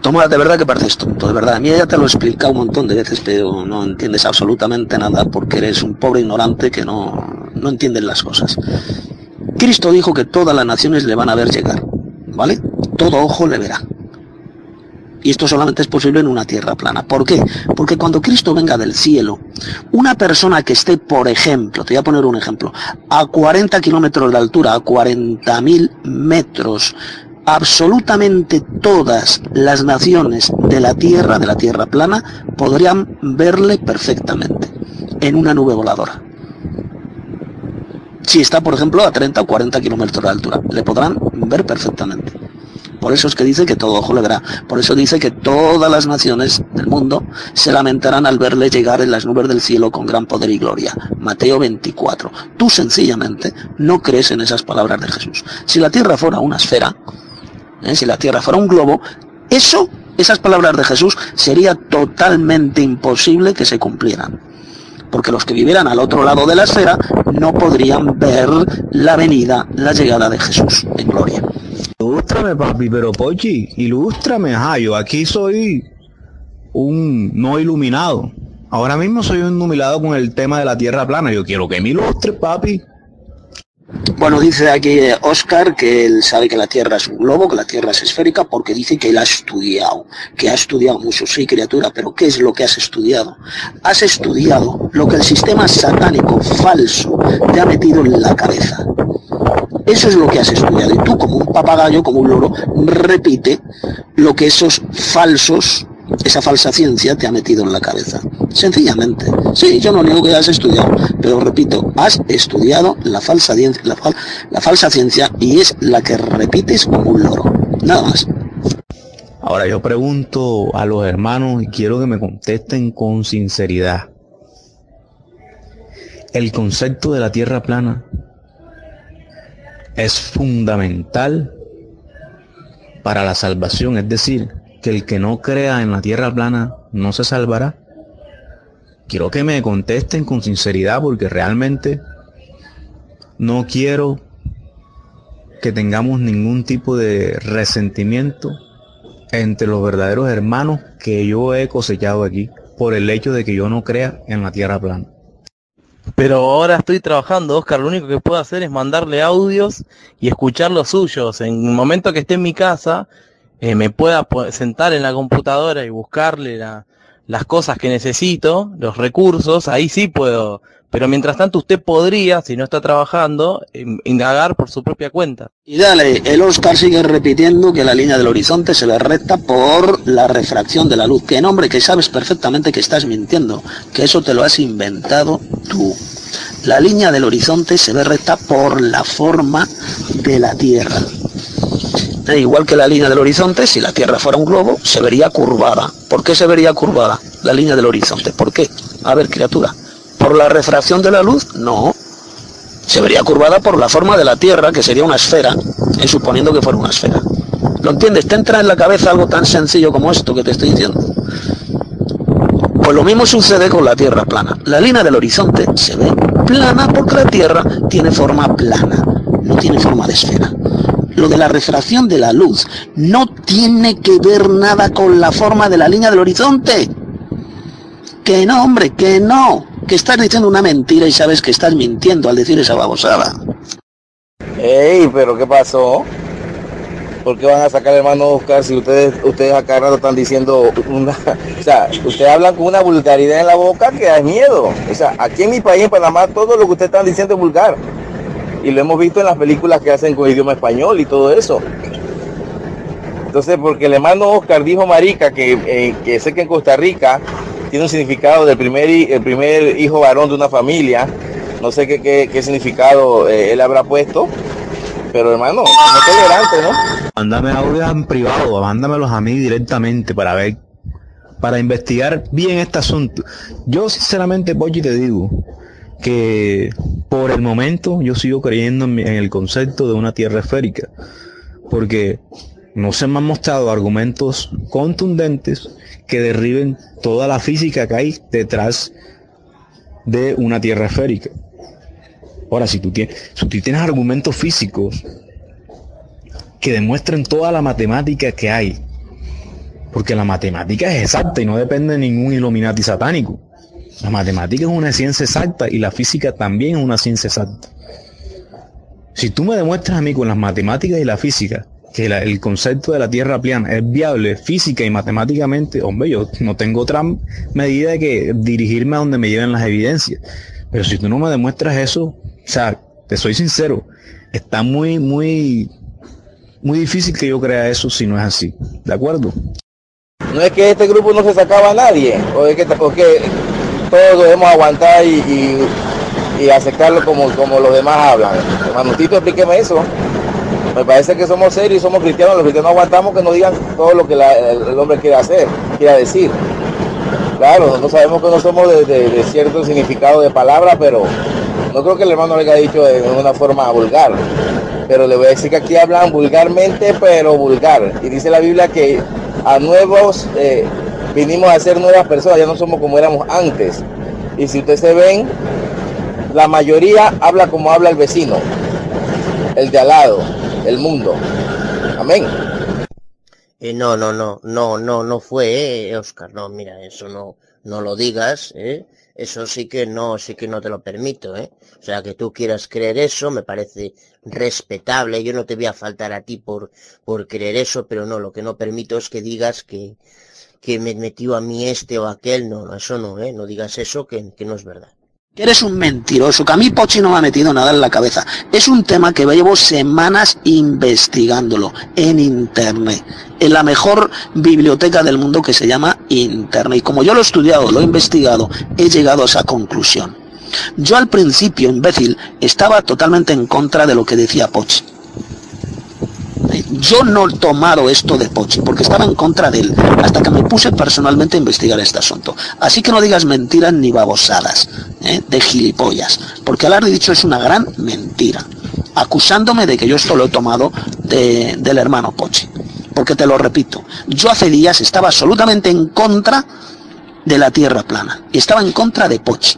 Toma, de verdad que pareces tonto, de verdad. A mí ya te lo he explicado un montón de veces, pero no entiendes absolutamente nada porque eres un pobre ignorante que no, no entiende las cosas. Cristo dijo que todas las naciones le van a ver llegar. ¿Vale? Todo ojo le verá. Y esto solamente es posible en una tierra plana. ¿Por qué? Porque cuando Cristo venga del cielo, una persona que esté, por ejemplo, te voy a poner un ejemplo, a 40 kilómetros de altura, a 40.000 metros absolutamente todas las naciones de la Tierra, de la Tierra plana, podrían verle perfectamente en una nube voladora. Si está, por ejemplo, a 30 o 40 kilómetros de altura, le podrán ver perfectamente. Por eso es que dice que todo ojo le verá. Por eso dice que todas las naciones del mundo se lamentarán al verle llegar en las nubes del cielo con gran poder y gloria. Mateo 24. Tú sencillamente no crees en esas palabras de Jesús. Si la tierra fuera una esfera, ¿eh? si la tierra fuera un globo, eso, esas palabras de Jesús, sería totalmente imposible que se cumplieran. Porque los que vivieran al otro lado de la esfera no podrían ver la venida, la llegada de Jesús en gloria. Ilústrame, papi, pero Pochi, ilústrame, ajá, aquí soy un no iluminado. Ahora mismo soy un iluminado con el tema de la tierra plana. Yo quiero que me ilustre, papi. Bueno, dice aquí Oscar que él sabe que la Tierra es un globo, que la Tierra es esférica, porque dice que él ha estudiado, que ha estudiado mucho. Sí, criatura, pero ¿qué es lo que has estudiado? Has estudiado lo que el sistema satánico falso te ha metido en la cabeza. Eso es lo que has estudiado. Y tú, como un papagayo, como un loro, repite lo que esos falsos, esa falsa ciencia te ha metido en la cabeza. Sencillamente. Sí, yo no niego que has estudiado, pero repito, has estudiado la falsa ciencia, la, fal- la falsa ciencia y es la que repites como un loro. Nada más. Ahora yo pregunto a los hermanos y quiero que me contesten con sinceridad. El concepto de la tierra plana es fundamental para la salvación, es decir, que el que no crea en la tierra plana no se salvará. Quiero que me contesten con sinceridad porque realmente no quiero que tengamos ningún tipo de resentimiento entre los verdaderos hermanos que yo he cosechado aquí por el hecho de que yo no crea en la tierra plana. Pero ahora estoy trabajando, Oscar, lo único que puedo hacer es mandarle audios y escuchar los suyos. En el momento que esté en mi casa, eh, me pueda sentar en la computadora y buscarle la- las cosas que necesito, los recursos, ahí sí puedo. Pero mientras tanto usted podría, si no está trabajando, in- indagar por su propia cuenta. Y dale, el Oscar sigue repitiendo que la línea del horizonte se ve recta por la refracción de la luz. Que nombre, que sabes perfectamente que estás mintiendo, que eso te lo has inventado tú. La línea del horizonte se ve recta por la forma de la Tierra. Igual que la línea del horizonte, si la Tierra fuera un globo, se vería curvada. ¿Por qué se vería curvada la línea del horizonte? ¿Por qué? A ver, criatura. ¿Por la refracción de la luz? No. Se vería curvada por la forma de la Tierra, que sería una esfera, eh, suponiendo que fuera una esfera. ¿Lo entiendes? ¿Te entra en la cabeza algo tan sencillo como esto que te estoy diciendo? Pues lo mismo sucede con la Tierra plana. La línea del horizonte se ve plana porque la Tierra tiene forma plana, no tiene forma de esfera. Lo de la refracción de la luz no tiene que ver nada con la forma de la línea del horizonte. Que no, hombre, que no. Que estás diciendo una mentira y sabes que estás mintiendo al decir esa babosada. Ey, pero ¿qué pasó? ¿Por qué van a sacar hermano Oscar si ustedes ustedes acá rato están diciendo una, o sea, ustedes hablan con una vulgaridad en la boca que da miedo. O sea, aquí en mi país, en Panamá, todo lo que ustedes están diciendo es vulgar. Y lo hemos visto en las películas que hacen con idioma español y todo eso. Entonces, porque el hermano Oscar dijo marica que, eh, que sé que en Costa Rica tiene un significado del primer, el primer hijo varón de una familia. No sé qué, qué, qué significado eh, él habrá puesto. Pero hermano, no tolerante, ¿no? Mándame audios en privado, mándamelos a mí directamente para ver, para investigar bien este asunto. Yo sinceramente, Pochi, te digo que por el momento yo sigo creyendo en, el concepto de una tierra esférica, porque no se me han mostrado argumentos contundentes que derriben toda la física que hay detrás de una tierra esférica. Ahora, si tú tienes, si tú tienes argumentos físicos que demuestren toda la matemática que hay, porque la matemática es exacta y no depende de ningún Illuminati satánico. La matemática es una ciencia exacta y la física también es una ciencia exacta. Si tú me demuestras a mí con las matemáticas y la física que el concepto de la Tierra plana es viable física y matemáticamente, hombre, yo no tengo otra medida que dirigirme a donde me lleven las evidencias. Pero si tú no me demuestras eso, o sea, te soy sincero, está muy, muy, muy difícil que yo crea eso si no es así. ¿De acuerdo? No es que este grupo no se sacaba a nadie, o es que, o que todos debemos aguantar y, y- aceptarlo como, como los demás hablan. Hermano Tito, explíqueme eso. Me parece que somos serios y somos cristianos. Los cristianos aguantamos que nos digan todo lo que el, hombre quiere hacer, quiera decir. Claro, nosotros sabemos que no somos de cierto significado de palabra, pero no creo que el hermano le haya dicho de una forma vulgar. Pero le voy a decir que aquí hablan vulgarmente, pero vulgar. Y dice la Biblia que a nuevos eh, vinimos a ser nuevas personas, ya no somos como éramos antes. Y si ustedes se ven, la mayoría habla como habla el vecino, el de al lado, el mundo. Amén. Eh, no, no, no, no, no, no fue, eh, Oscar, no, mira, eso no, no lo digas, ¿eh? Eso sí que no, sí que no te lo permito, ¿eh? O sea, que tú quieras creer eso, me parece respetable, yo no te voy a faltar a ti por, por creer eso, pero no, lo que no permito es que digas que, que me metió a mí este o aquel, no, no, eso no, ¿eh? No digas eso, que, no es verdad. Eres un mentiroso, que a mí Pochi no me ha metido nada en la cabeza. Es un tema que llevo semanas investigándolo en internet, en la mejor biblioteca del mundo que se llama internet. Y como yo lo he estudiado, lo he investigado, he llegado a esa conclusión. Yo al principio, imbécil, estaba totalmente en contra de lo que decía Pochi. Yo no he tomado esto de Pochi porque estaba en contra de él hasta que me puse personalmente a investigar este asunto. Así que no digas mentiras ni babosadas ¿eh? de gilipollas, porque al haber dicho es una gran mentira, acusándome de que yo esto lo he tomado de- del hermano Pochi. Porque te lo repito, yo hace días estaba absolutamente en contra de la tierra plana y estaba en contra de Pochi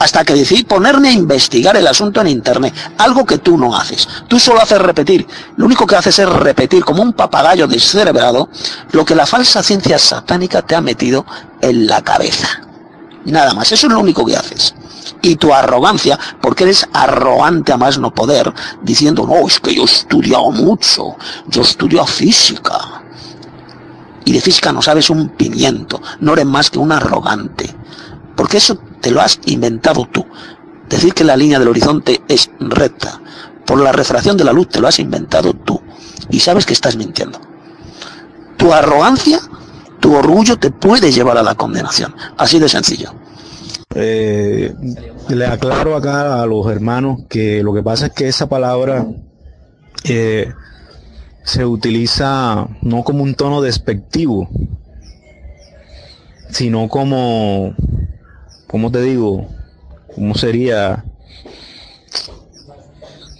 hasta que decidí ponerme a investigar el asunto en internet, algo que tú no haces. Tú solo haces repetir. Lo único que haces es repetir como un papagayo descerebrado lo que la falsa ciencia satánica te ha metido en la cabeza. Nada más, eso es lo único que haces. Y tu arrogancia, porque eres arrogante a más no poder, diciendo, no, es que yo he estudiado mucho, yo estudio física. Y de física no sabes un pimiento, no eres más que un arrogante. Porque eso te lo has inventado tú. Decir que la línea del horizonte es recta por la refracción de la luz te lo has inventado tú. Y sabes que estás mintiendo. Tu arrogancia, tu orgullo te puede llevar a la condenación. Así de sencillo. Eh, le aclaro acá a los hermanos que lo que pasa es que esa palabra eh, se utiliza no como un tono despectivo, sino como, ¿cómo te digo? ¿Cómo sería?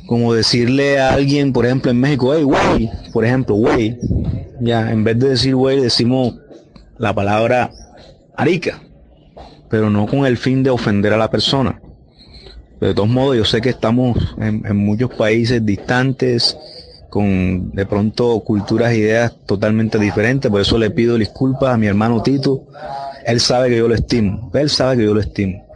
Como decirle a alguien, por ejemplo, en México, hey, güey, por ejemplo, güey. Ya, en vez de decir güey, decimos la palabra arica pero no con el fin de ofender a la persona. De todos modos, yo sé que estamos en, en muchos países distantes, con de pronto culturas ideas totalmente diferentes, por eso le pido disculpas a mi hermano Tito. Él sabe que yo lo estimo, él sabe que yo lo estimo.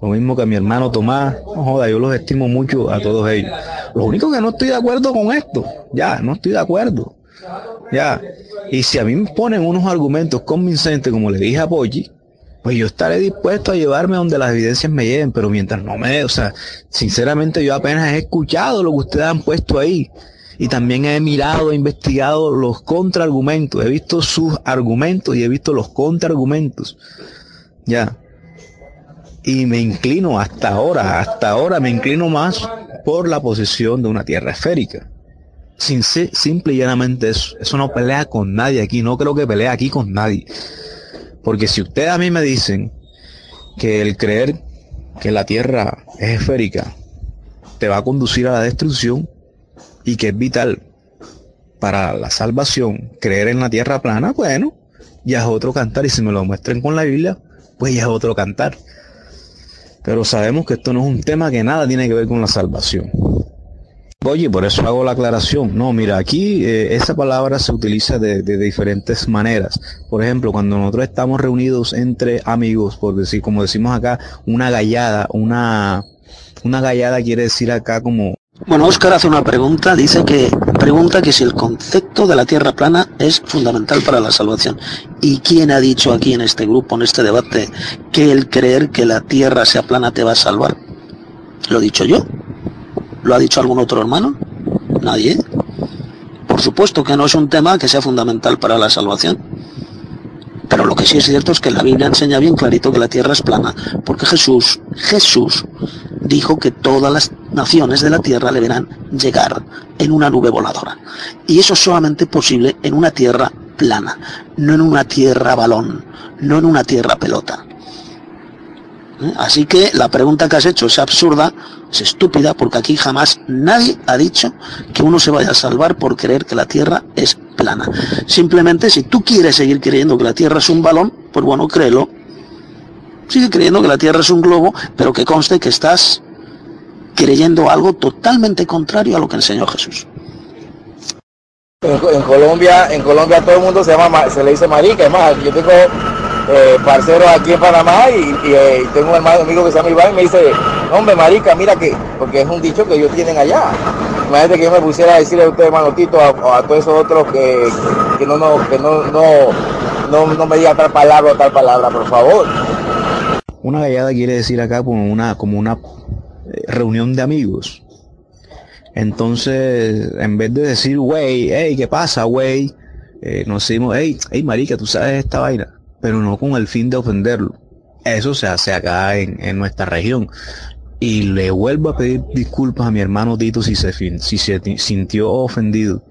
Lo mismo que a mi hermano Tomás, no joda, yo los estimo mucho a todos ellos. Lo único que no estoy de acuerdo con esto, ya, no estoy de acuerdo. Ya. Y si a mí me ponen unos argumentos convincentes, como le dije a Pochi, pues yo estaré dispuesto a llevarme donde las evidencias me lleven, pero mientras no me, o sea, sinceramente yo apenas he escuchado lo que ustedes han puesto ahí y también he mirado, he investigado los contraargumentos, he visto sus argumentos y he visto los contraargumentos. Ya. Y me inclino hasta ahora, hasta ahora me inclino más por la posición de una tierra esférica. Sin simple y llanamente eso. Eso no pelea con nadie aquí, no creo que pelea aquí con nadie. Porque si ustedes a mí me dicen que el creer que la Tierra es esférica te va a conducir a la destrucción y que es vital para la salvación creer en la Tierra plana, bueno, ya es otro cantar. Y si me lo muestran con la Biblia, pues ya es otro cantar. Pero sabemos que esto no es un tema que nada tiene que ver con la salvación. Oye, por eso hago la aclaración. No, mira, aquí eh, esa palabra se utiliza de, de diferentes maneras. Por ejemplo, cuando nosotros estamos reunidos entre amigos, por decir, como decimos acá, una gallada, una, una gallada quiere decir acá como Bueno, Oscar hace una pregunta, dice que pregunta que si el concepto de la tierra plana es fundamental para la salvación. ¿Y quién ha dicho aquí en este grupo, en este debate, que el creer que la tierra sea plana te va a salvar? ¿Lo he dicho yo? ¿Lo ha dicho algún otro hermano? Nadie. supuesto que no es un tema que sea fundamental para la salvación. Pero lo que sí es cierto es que la Biblia enseña bien clarito que la tierra es plana, porque Jesús, Jesús dijo que todas las naciones de la tierra le verán llegar en una nube voladora. Y eso es solamente posible en una tierra plana, no en una tierra balón, no en una tierra pelota. ¿Eh? Así que la pregunta que has hecho es absurda, es estúpida, porque aquí jamás nadie ha dicho que uno se vaya a salvar por creer que la Tierra es plana. Simplemente si tú quieres seguir creyendo que la Tierra es un balón, pues bueno, créelo. Sigue creyendo que la Tierra es un globo, pero que conste que estás creyendo algo totalmente contrario a lo que enseñó Jesús. En, Colombia, en Colombia todo el mundo se llama, se le dice marica, es más, yo tengo eh, parceros aquí en Panamá y, eh, tengo un hermano amigo que se llama Iván y me dice, hombre marica, mira que, porque es un dicho que ellos tienen allá. Imagínate que yo me pusiera a decirle a usted, hermano Tito, a, todos esos otros que, que no, no, que no, no, no, no me diga tal palabra o tal palabra, por favor. Una gallada quiere decir acá como una, como una eh, reunión de amigos. Entonces, en vez de decir, güey, hey, ¿qué pasa, güey? Eh, nos decimos, hey, hey, marica, tú sabes esta vaina, pero no con el fin de ofenderlo. Eso se hace acá en, en nuestra región. Y le vuelvo a pedir disculpas a mi hermano Tito si se, sintió ofendido.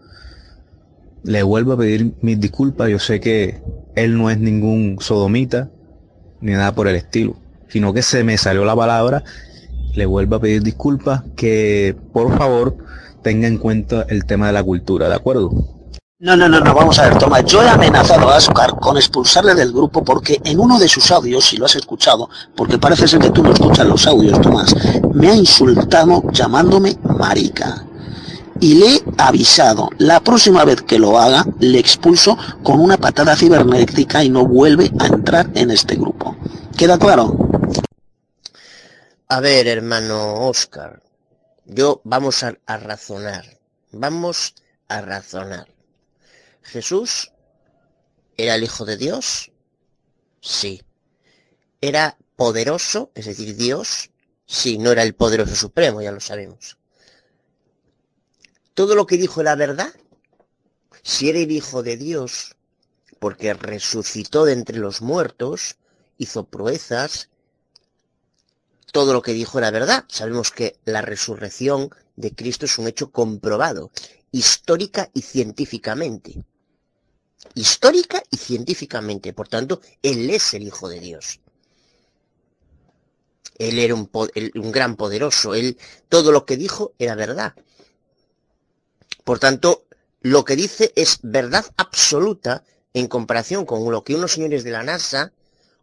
Le vuelvo a pedir mis disculpas. Yo sé que él no es ningún sodomita ni nada por el estilo, sino que se me salió la palabra. Le vuelvo a pedir disculpas que por favor tenga en cuenta el tema de la cultura, ¿de acuerdo? No, no, no, no, vamos a ver, Toma. Yo he amenazado a Oscar con expulsarle del grupo porque en uno de sus audios, si lo has escuchado, porque parece ser que tú no escuchas los audios, Tomás, me ha insultado llamándome marica. Y le he avisado, la próxima vez que lo haga, le expulso con una patada cibernética y no vuelve a entrar en este grupo. ¿Queda claro? A ver, hermano Oscar, yo vamos a razonar, vamos a razonar. Jesús era el Hijo de Dios, sí. Era poderoso, es decir, Dios, sí, no era el poderoso supremo, ya lo sabemos. Todo lo que dijo era verdad. Si era el Hijo de Dios, porque resucitó de entre los muertos, hizo proezas, todo lo que dijo era verdad. Sabemos que la resurrección de Cristo es un hecho comprobado, histórica y científicamente. Histórica y científicamente. Por tanto, Él es el Hijo de Dios. Él era un, un gran poderoso. Él, todo lo que dijo era verdad. Por tanto, lo que dice es verdad absoluta en comparación con lo que unos señores de la NASA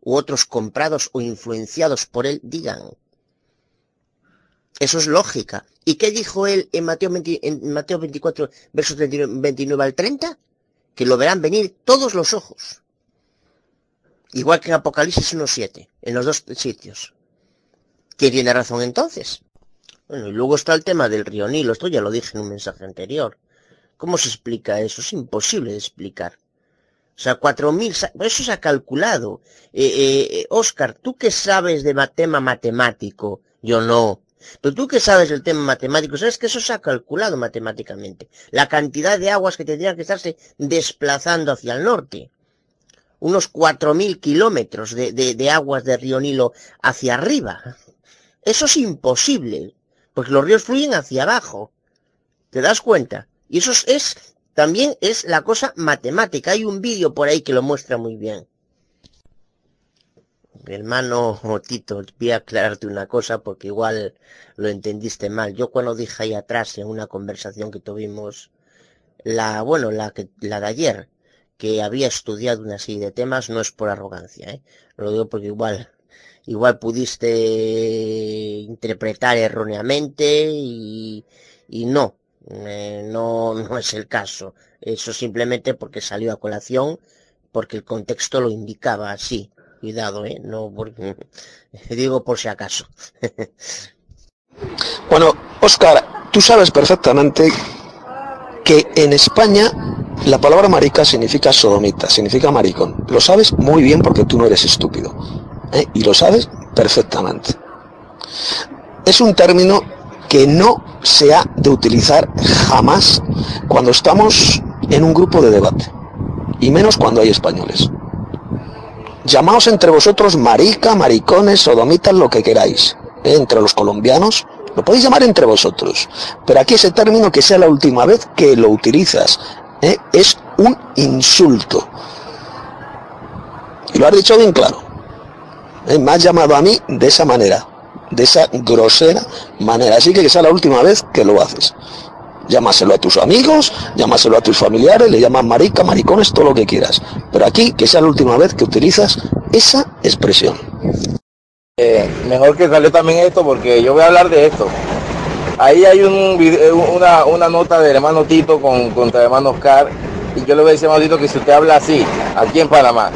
u otros comprados o influenciados por él digan. Eso es lógica. ¿Y qué dijo él en Mateo, 20 en Mateo 24, versos 29 29 al 30? Que lo verán venir todos los ojos. Igual que en Apocalipsis 1.7, en los dos sitios. ¿Quién tiene razón entonces? Bueno, y luego está el tema del río Nilo. Esto ya lo dije en un mensaje anterior. ¿Cómo se explica eso? Es imposible de explicar. O sea, 4.000... sa- Eso se ha calculado. Eh, eh, Oscar, ¿tú qué sabes de ma- tema matemático? Yo no. Pero tú que sabes del tema matemático, sabes que eso se ha calculado matemáticamente. La cantidad de aguas que tendrían que estarse desplazando hacia el norte. Unos 4.000 kilómetros de, de, de aguas del río Nilo hacia arriba. Eso es imposible, porque los ríos fluyen hacia abajo. ¿Te das cuenta? Y eso es, es- también es la cosa matemática. Hay un vídeo por ahí que lo muestra muy bien. Hermano Tito, voy a aclararte una cosa porque igual lo entendiste mal. Yo cuando dije ahí atrás en una conversación que tuvimos, la, bueno, la que, la de ayer, que había estudiado una serie de temas, no es por arrogancia, ¿eh? Lo digo porque igual, igual pudiste interpretar erróneamente y, y no, eh, no, no es el caso. Eso simplemente porque salió a colación, porque el contexto lo indicaba así. Cuidado, eh, no porque, digo por si acaso. Bueno, Oscar, tú sabes perfectamente que en España la palabra marica significa sodomita, significa maricón. Lo sabes muy bien porque tú no eres estúpido. ¿eh? Y lo sabes perfectamente. Es un término que no se ha de utilizar jamás cuando estamos en un grupo de debate, y menos cuando hay españoles. Llamaos entre vosotros marica, maricones, sodomitas, lo que queráis. ¿eh? Entre los colombianos, lo podéis llamar entre vosotros. Pero aquí ese término que sea la última vez que lo utilizas. ¿eh? Es un insulto. Y lo has dicho bien claro. ¿eh? Me has llamado a mí de esa manera. De esa grosera manera. Así que que sea la última vez que lo haces. Llámaselo a tus amigos, llámaselo a tus familiares, le llamas marica, maricones, todo lo que quieras. Pero aquí, que sea la última vez que utilizas esa expresión. Eh, mejor que salió también esto porque yo voy a hablar de esto. Ahí hay video- una, nota del hermano Tito con, contra el hermano Oscar y yo le voy a decir hermano Tito que si usted habla así, aquí en Panamá,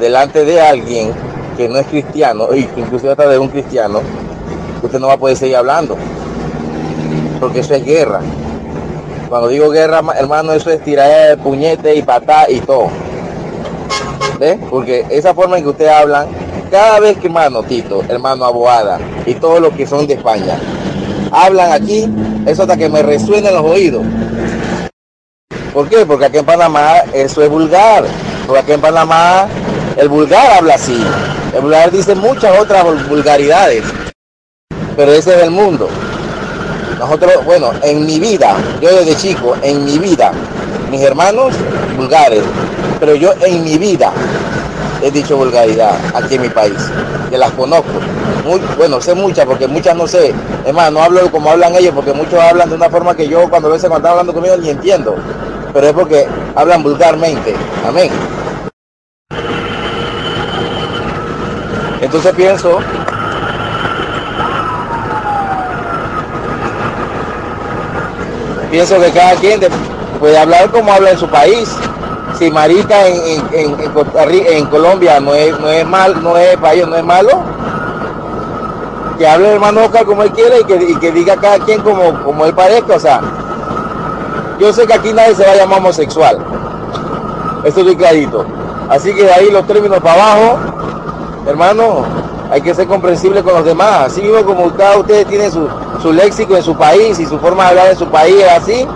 delante de alguien que no es cristiano, y inclusive hasta de un cristiano, usted no va a poder seguir hablando. Porque eso es guerra. Cuando digo guerra, ma- hermano, eso es tirar de puñete y patá y todo. ¿Ve? Porque esa forma en que ustedes hablan, cada vez que hermano Tito, hermano Aboada y todos los que son de España, hablan aquí, eso hasta que me resuena en los oídos. ¿Por qué? Porque aquí en Panamá eso es vulgar. Porque aquí en Panamá el vulgar habla así. El vulgar dice muchas otras vul- vulgaridades. Pero ese es el mundo. Nosotros, bueno, en mi vida, yo desde chico, en mi vida, mis hermanos vulgares, pero yo en mi vida he dicho vulgaridad aquí en mi país, que las conozco. Muy, bueno, sé muchas, porque muchas no sé. Es no hablo como hablan ellos, porque muchos hablan de una forma que yo cuando a veces cuando están hablando conmigo ni entiendo. Pero es porque hablan vulgarmente. Amén. Entonces pienso pienso que cada quien de- puede hablar como habla en su país. Si marica en, en- Colombia no es, no es mal, no es ellos no es malo, que hable el hermano Oscar como él quiere y que, y que diga cada quien como, como él parezca. O sea, yo sé que aquí nadie se va a llamar homosexual. Esto estoy clarito. Así que de ahí los términos para abajo, hermano, hay que ser comprensible con los demás. Así mismo como cada ustedes tienen su, su léxico en su país y su forma de hablar en su país es así,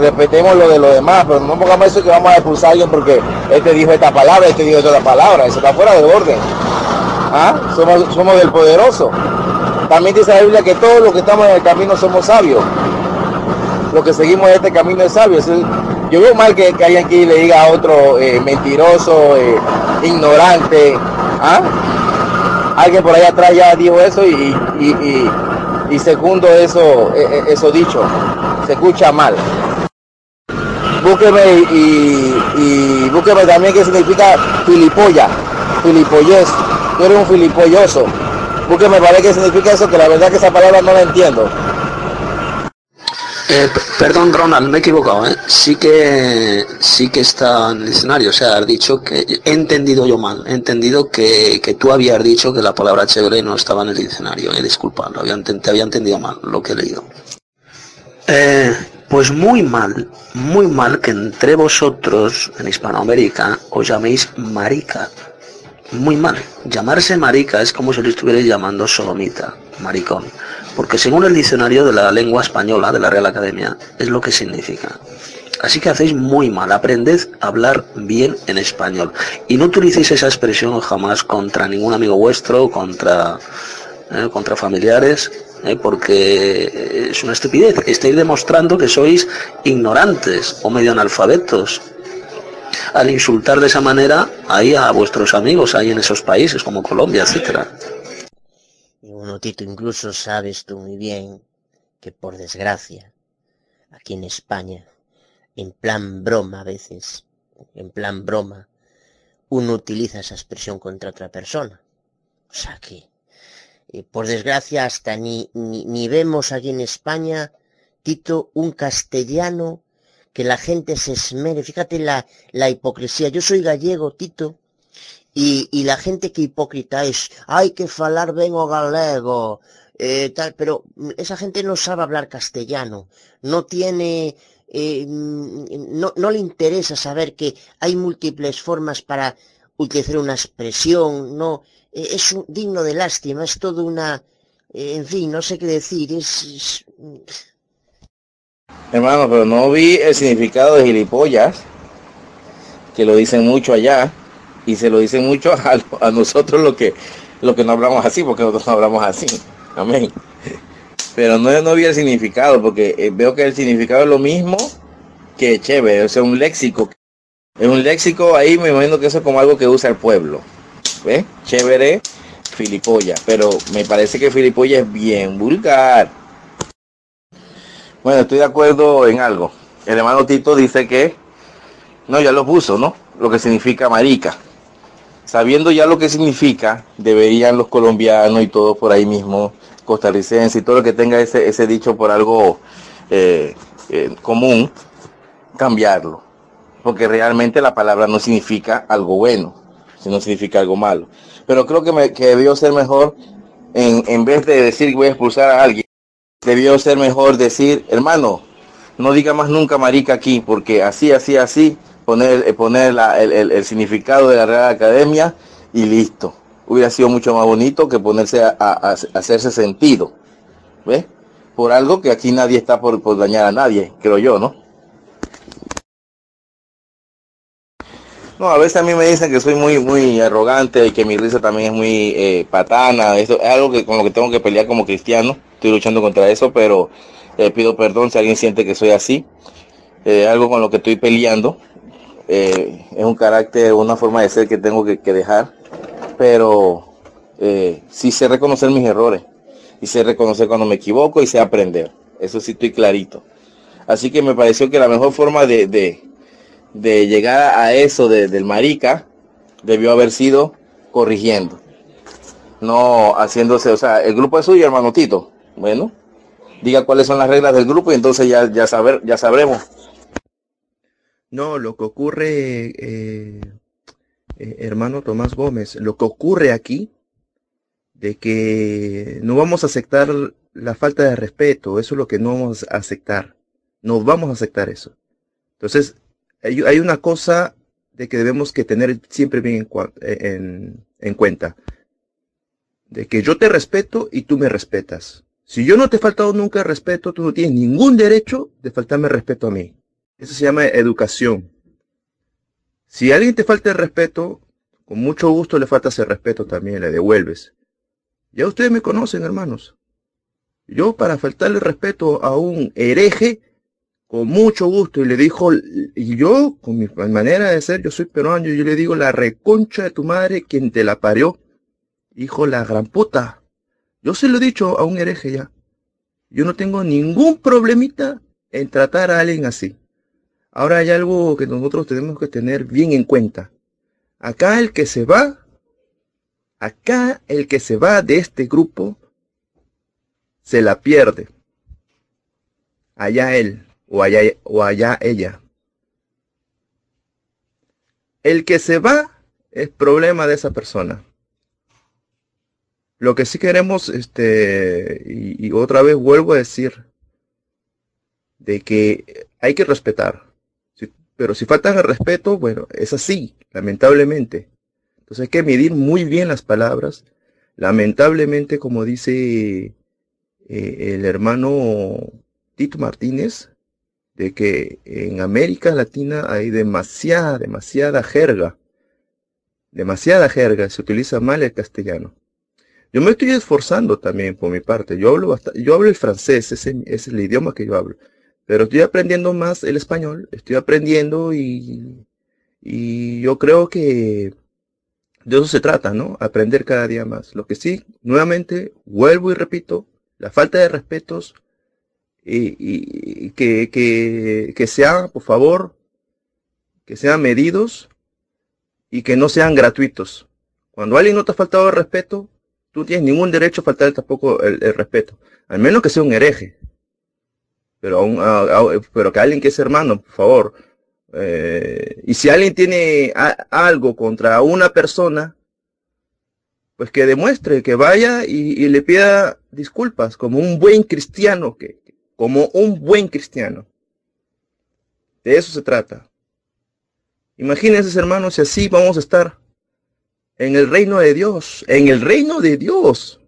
respetemos lo de los demás, pero no pongamos eso que vamos a expulsar a alguien porque este dijo esta palabra, este dijo esta palabra, eso está fuera de orden. ¿Ah? Somos, somos del poderoso. También dice la Biblia que todos los que estamos en el camino somos sabios. Los que seguimos este camino es sabio. Yo veo mal que, que alguien aquí le diga a otro eh, mentiroso, eh, ignorante. ¿Ah? Alguien por ahí atrás ya dijo eso y, y, y- segundo eso, eh, eh, eso dicho. Se escucha mal. Búsqueme y, y búsqueme también qué significa filipolla, filipollez. Tú eres un filipolloso. Búsqueme para ver qué significa eso, que la verdad que esa palabra no la entiendo. Eh, perdón, Ronald, me he equivocado, ¿eh? Sí que, sí que está en el diccionario, o sea, has dicho que, he entendido yo mal, he entendido que, que tú habías dicho que la palabra chévere no estaba en el diccionario, eh, disculpa, lo había, te había entendido mal lo que he leído. Eh, pues muy mal, muy mal que entre vosotros, en Hispanoamérica, os llaméis marica. Muy mal. Llamarse marica es como si le estuvierais llamando sodomita, maricón. Porque según el diccionario de la lengua española de la Real Academia, es lo que significa. Así que hacéis muy mal, aprended a hablar bien en español. Y no utilicéis esa expresión jamás contra ningún amigo vuestro, contra, eh, contra familiares, eh, porque es una estupidez. Estáis demostrando que sois ignorantes o medio analfabetos al insultar de esa manera ahí a vuestros amigos ahí en esos países como Colombia, etcétera. Y bueno, Tito, incluso sabes tú muy bien que por desgracia, aquí en España, en plan broma a veces, en plan broma, uno utiliza esa expresión contra otra persona. O sea que, eh, por desgracia, hasta ni, ni, ni vemos aquí en España, Tito, un castellano que la gente se esmere. Fíjate la, la hipocresía. Yo soy gallego, Tito, y, la gente que hipócrita es, hay que falar ben o galego, eh, tal, pero mm, esa gente no sabe hablar castellano, no tiene, eh, mm, no, no le interesa saber que hay múltiples formas para utilizar una expresión, no, eh, es un- digno de lástima, es todo una, En fin, no sé qué decir, es... es- Hermano, pero no vi el significado de gilipollas, que lo dicen mucho allá, y se lo dicen mucho a, nosotros lo que, lo que no hablamos así, porque nosotros no hablamos así. Amén. Pero no, no vi el significado, porque eh, veo que el significado es lo mismo que chévere, o sea, un léxico. Es un léxico ahí, me imagino que eso es como algo que usa el pueblo. ¿Ves? Chévere, filipolla. Pero me parece que filipolla es bien vulgar. Bueno, estoy de acuerdo en algo. El hermano Tito dice que, no, ya lo puso, ¿no? Lo que significa marica. Sabiendo ya lo que significa, deberían los colombianos y todos por ahí mismo, costarricenses y todo lo que tenga ese, dicho por algo eh, eh, común, cambiarlo. Porque realmente la palabra no significa algo bueno, sino significa algo malo. Pero creo que, que debió ser mejor, en, en vez de decir voy a expulsar a alguien, debió ser mejor decir, hermano, no diga más nunca marica aquí, porque así, así, así, poner, eh, poner la- el, el- significado de la Real Academia y listo. Hubiera sido mucho más bonito que ponerse a hacerse sentido. ¿Ves? Por algo que aquí nadie está por, por dañar a nadie, creo yo, ¿no? No, a veces a mí me dicen que soy muy muy arrogante y que mi risa también es muy eh, patana. Eso es algo que con lo que tengo que pelear como cristiano. Estoy luchando contra eso, pero eh, pido perdón si alguien siente que soy así. Eh, algo con lo que estoy peleando. Eh, es un carácter, una forma de ser que tengo que, dejar. Pero eh, sí sé reconocer mis errores. Y sé reconocer cuando me equivoco y sé aprender. Eso sí estoy clarito. Así que me pareció que la mejor forma de, de, de llegar a eso de- del marica debió haber sido corrigiendo. No haciéndose, o sea, el grupo es suyo, hermano Tito. Bueno, diga cuáles son las reglas del grupo y entonces ya, ya, saber, ya sabremos. No, lo que ocurre, eh, eh, hermano Tomás Gómez, lo que ocurre aquí, de que no vamos a aceptar la falta de respeto, eso es lo que no vamos a aceptar. No vamos a aceptar eso. Entonces, hay, una cosa de que debemos que tener siempre bien en, en- en cuenta. De que yo te respeto y tú me respetas. Si yo no te he faltado nunca respeto, tú no tienes ningún derecho de faltarme respeto a mí. Eso se llama educación. Si alguien te falta el respeto, con mucho gusto le faltas el respeto también, le devuelves. Ya ustedes me conocen, hermanos. Yo para faltarle respeto a un hereje, con mucho gusto, y le dijo, y yo, con mi manera de ser, yo soy peruano, yo le digo, la reconcha de tu madre, quien te la parió, hijo la gran puta. Yo se lo he dicho a un hereje ya. Yo no tengo ningún problemita en tratar a alguien así. Ahora hay algo que nosotros tenemos que tener bien en cuenta. Acá el que se va, acá el que se va de este grupo, se la pierde. Allá él o allá, o allá ella. El que se va es problema de esa persona. Lo que sí queremos, este, y, y otra vez vuelvo a decir, de que hay que respetar. Pero si faltan el respeto, bueno, es así, lamentablemente. Entonces hay que medir muy bien las palabras. Lamentablemente, como dice eh, el hermano Tito Martínez, de que en América Latina hay demasiada, demasiada jerga. Demasiada jerga, se utiliza mal el castellano. Yo me estoy esforzando también por mi parte. Yo hablo bast- yo hablo el francés, ese es el idioma que yo hablo. Pero estoy aprendiendo más el español, estoy aprendiendo y, y yo creo que de eso se trata, ¿no? Aprender cada día más. Lo que sí, nuevamente, vuelvo y repito, la falta de respetos y, que, que, que sean, por favor, que sean medidos y que no sean gratuitos. Cuando alguien no te ha faltado el respeto, tú tienes ningún derecho a faltar tampoco el, el respeto. Al menos que sea un hereje. Pero, a a- a- pero que alguien que es hermano, por favor. eh, y si alguien tiene algo contra una persona, pues que demuestre, que vaya y, y le pida disculpas como un buen cristiano, que, como un buen cristiano. De eso se trata. Imagínense, hermanos, si así vamos a estar en el reino de Dios, en el reino de Dios.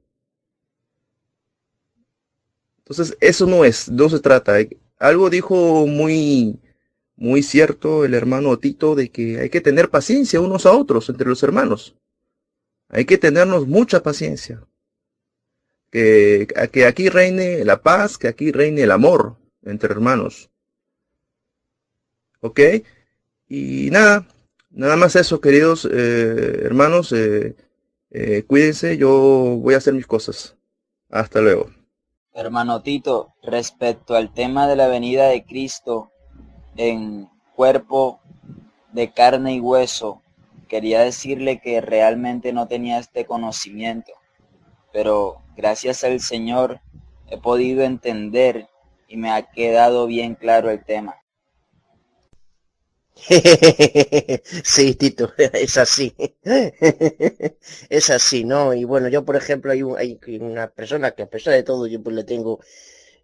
Entonces, eso no es, no se trata. Algo dijo muy, muy cierto el hermano Tito de que hay que tener paciencia unos a otros entre los hermanos. Hay que tenernos mucha paciencia. Que, que aquí reine la paz, que aquí reine el amor entre hermanos. ¿Ok? Y nada, nada más eso, queridos eh, hermanos. Eh, eh, cuídense, yo voy a hacer mis cosas. Hasta luego. Hermano Tito, respecto al tema de la venida de Cristo en cuerpo de carne y hueso, quería decirle que realmente no tenía este conocimiento, pero gracias al Señor he podido entender y me ha quedado bien claro el tema. sí, Tito, es así. es así, ¿no? Y bueno, yo por ejemplo hay, una persona que a pesar de todo yo pues le tengo,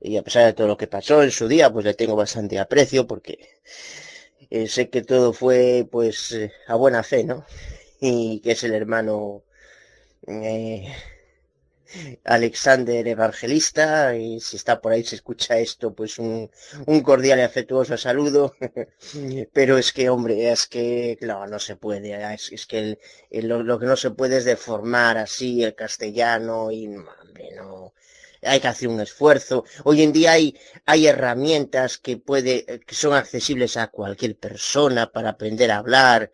y a pesar de todo lo que pasó en su día, pues le tengo bastante aprecio porque eh, sé que todo fue pues eh, a buena fe, ¿no? Y que es el hermano eh, Alexander Evangelista, y si está por ahí, se escucha esto, pues un, cordial y afectuoso saludo. Pero es que, hombre, es que, no, no se puede, es, que lo, que no se puede es deformar así el castellano y, hombre, no. Hay que hacer un esfuerzo. Hoy en día hay, hay herramientas que puede, que son accesibles a cualquier persona para aprender a hablar,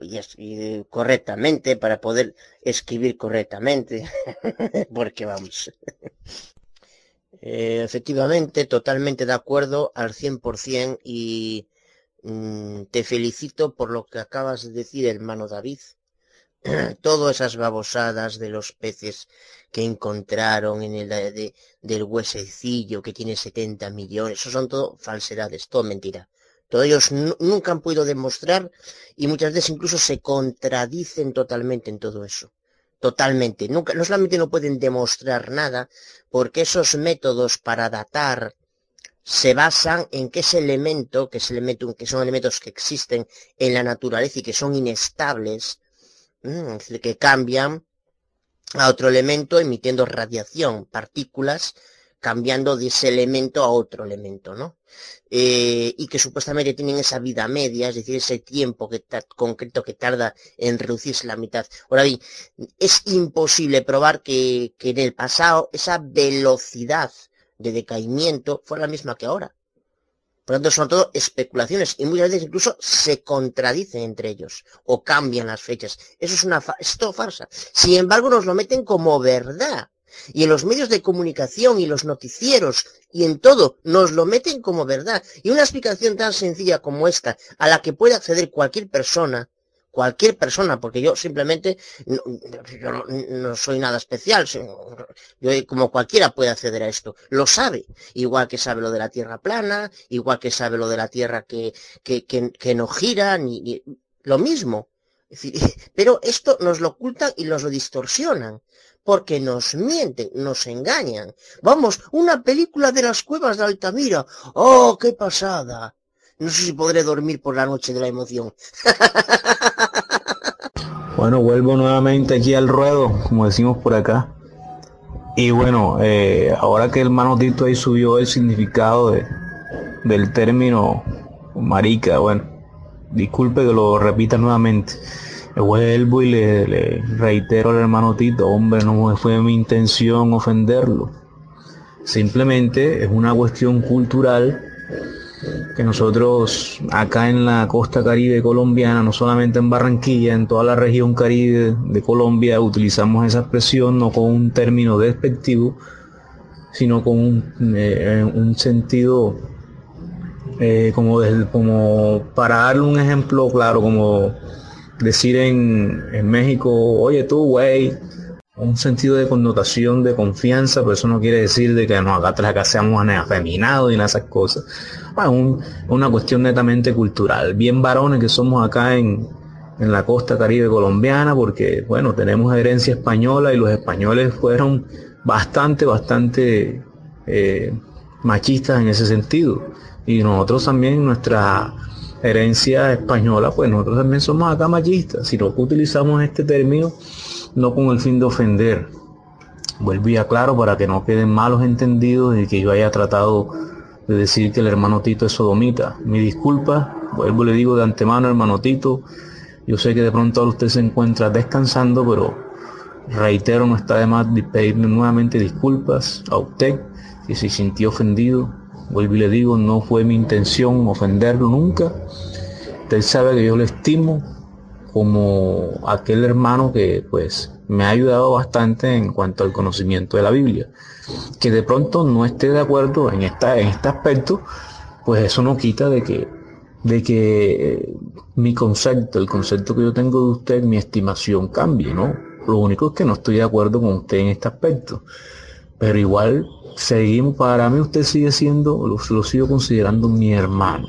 y, correctamente para poder escribir correctamente porque vamos eh, efectivamente totalmente de acuerdo al 100% y mm, te felicito por lo que acabas de decir hermano David todas esas babosadas de los peces que encontraron en el de, del huesecillo que tiene 70 millones, eso son todo falsedades, todo mentira. Todos ellos nunca han podido demostrar y muchas veces incluso se contradicen totalmente en todo eso. Totalmente. Nunca, no solamente no pueden demostrar nada, porque esos métodos para datar se basan en que ese elemento, que es elemento, que son elementos que existen en la naturaleza y que son inestables, mm, que cambian a otro elemento emitiendo radiación, partículas, cambiando de ese elemento a otro elemento, ¿no? Eh, y que supuestamente tienen esa vida media, es decir, ese tiempo que concreto que tarda en reducirse la mitad. Ahora bien, es imposible probar que, en el pasado esa velocidad de decaimiento fue la misma que ahora. Por lo tanto, son todo especulaciones y muchas veces incluso se contradicen entre ellos o cambian las fechas. Eso es una es todo farsa. Sin embargo, nos lo meten como verdad y en los medios de comunicación y los noticieros y en todo nos lo meten como verdad. Y una explicación tan sencilla como esta, a la que puede acceder cualquier persona, cualquier persona, porque yo simplemente no, soy nada especial, yo como cualquiera puede acceder a esto, lo sabe, igual que sabe lo de la tierra plana, igual que sabe lo de la tierra que, que, que, no gira, ni, lo mismo. Pero esto nos lo ocultan y nos lo distorsionan porque nos mienten, nos engañan. Vamos, una película de las cuevas de Altamira. ¡Oh, qué pasada! No sé si podré dormir por la noche de la emoción. bueno, vuelvo nuevamente aquí al ruedo, como decimos por acá. Y bueno, eh, ahora que el manotito ahí subió el significado de, del término marica, bueno, disculpe que lo repita nuevamente vuelvo y le, reitero al hermano Tito, hombre, no fue mi intención ofenderlo. Simplemente es una cuestión cultural que nosotros acá en la costa caribe colombiana, no solamente en Barranquilla, en toda la región caribe de Colombia, utilizamos esa expresión no con un término despectivo, sino con un, eh, sentido eh, como, como para darle un ejemplo claro, como decir en, México, oye tú, güey, un sentido de connotación de confianza, pero eso no quiere decir de que no, acá, acá seamos afeminados y nada esas cosas. Bueno, una cuestión netamente cultural. Bien varones que somos acá en, en la costa caribe colombiana, porque bueno, tenemos herencia española y los españoles fueron bastante, bastante eh, machistas en ese sentido. Y nosotros también nuestra herencia española, pues nosotros también somos acá machistas, sino que utilizamos este término no con el fin de ofender, Vuelvo y aclaro para que no queden malos entendidos y que yo haya tratado de decir que el hermano Tito es sodomita. Mi disculpa, vuelvo y le digo de antemano, hermano Tito, yo sé que de pronto usted se encuentra descansando, pero reitero, no está de más pedirle nuevamente disculpas a usted si se sintió ofendido. Vuelvo y le digo, no fue mi intención ofenderlo nunca. Usted sabe que yo le estimo como aquel hermano que pues me ha ayudado bastante en cuanto al conocimiento de la Biblia. Que de pronto no esté de acuerdo en, esta, en este aspecto, pues eso no quita de que, de que eh, mi concepto, el concepto que yo tengo de usted, mi estimación cambie, ¿no? Lo único es que no estoy de acuerdo con usted en este aspecto. Pero igual seguimos, para mí usted sigue siendo, lo, sigo considerando mi hermano.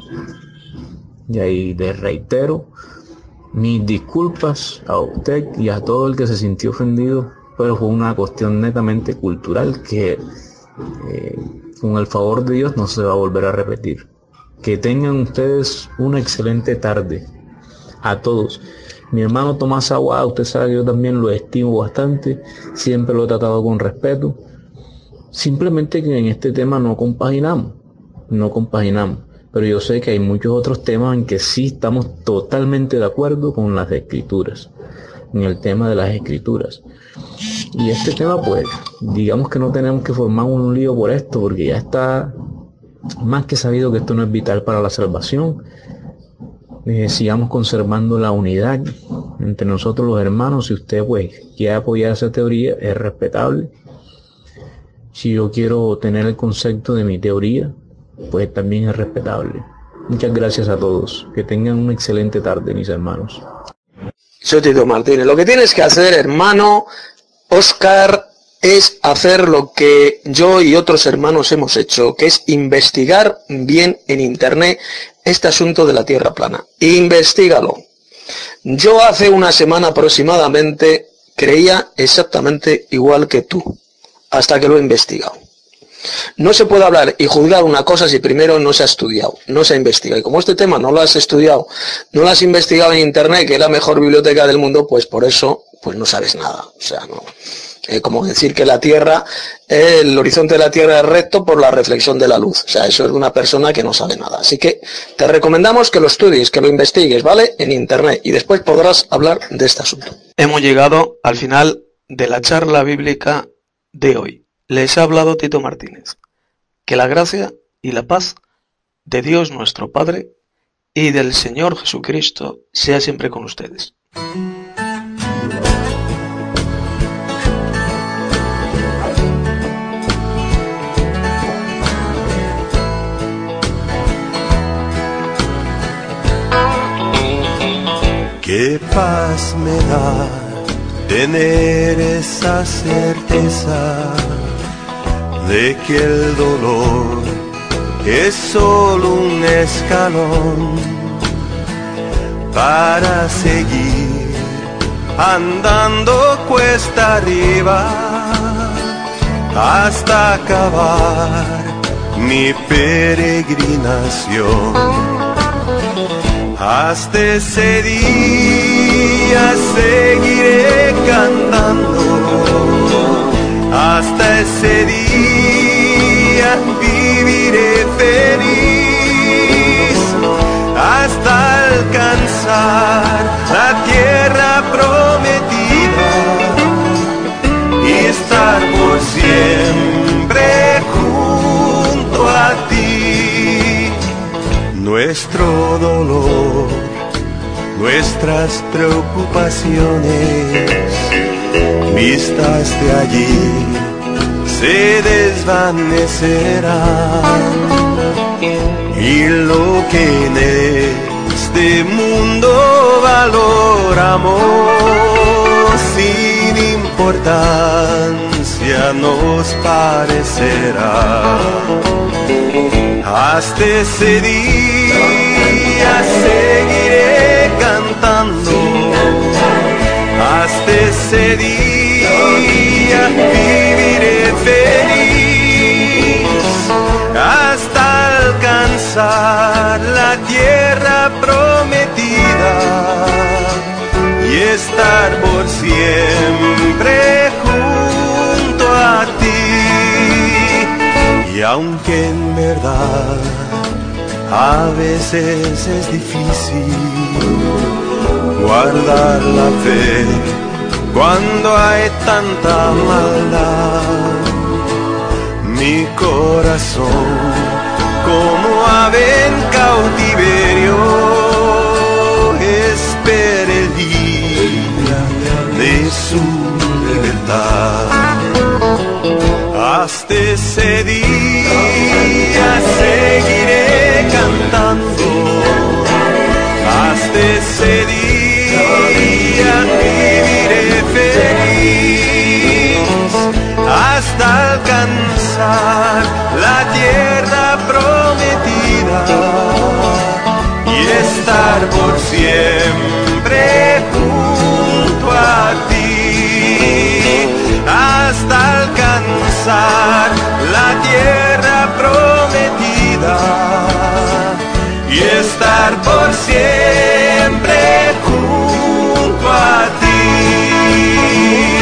Y ahí le reitero, mis disculpas a usted y a todo el que se sintió ofendido, pero fue una cuestión netamente cultural que eh, con el favor de Dios no se va a volver a repetir. Que tengan ustedes una excelente tarde a todos. Mi hermano Tomás Aguada, usted sabe que yo también lo estimo bastante, siempre lo he tratado con respeto. Simplemente que en este tema no compaginamos, no compaginamos pero yo sé que hay muchos otros temas en que sí estamos totalmente de acuerdo con las escrituras, en el tema de las escrituras. Y este tema, pues, digamos que no tenemos que formar un lío por esto, porque ya está más que sabido que esto no es vital para la salvación. Eh, sigamos conservando la unidad entre nosotros los hermanos. Si usted, pues, quiere apoyar esa teoría, es respetable. Si yo quiero tener el concepto de mi teoría, pues también es respetable. Muchas gracias a todos. Que tengan una excelente tarde, mis hermanos. Soy Tito Martínez. Lo que tienes que hacer, hermano Oscar, es hacer lo que yo y otros hermanos hemos hecho, que es investigar bien en Internet este asunto de la Tierra plana. Investígalo. Yo hace una semana aproximadamente creía exactamente igual que tú, hasta que lo he investigado. No se puede hablar y juzgar una cosa si primero no se ha estudiado, no se ha investigado. Y como este tema no lo has estudiado, no lo has investigado en Internet, que es la mejor biblioteca del mundo, pues por eso pues no sabes nada. O sea, no. Eh, como decir que la Tierra, el horizonte de la Tierra es recto por la reflexión de la luz. O sea, eso es de una persona que no sabe nada. Así que te recomendamos que lo estudies, que lo investigues, ¿vale? En Internet. Y después podrás hablar de este asunto. Hemos llegado al final de la charla bíblica de hoy. Les ha hablado Tito Martínez. Que la gracia y la paz de Dios nuestro Padre y del Señor Jesucristo sea siempre con ustedes. Qué paz me da tener esa certeza de que el dolor es solo un escalón para seguir andando cuesta arriba hasta acabar mi peregrinación. Hasta ese día seguiré cantando hasta ese día viviré feliz hasta alcanzar la tierra prometida y estar por siempre junto a ti. Nuestro dolor, nuestras preocupaciones. Vistas de allí se desvanecerán. Y lo que en este mundo valoramos sin importancia nos parecerá. Hasta ese día hasta ese día viviré feliz. Hasta alcanzar la tierra prometida y estar por siempre junto a Y aunque en verdad a veces es difícil guardar la fe cuando hay tanta maldad, mi corazón como ave en cautiverio espera el día de su libertad. Hasta ese día seguiré cantando. Hasta ese día alcanzar la tierra prometida y estar por siempre junto a ti hasta alcanzar la tierra prometida y estar por siempre junto a ti.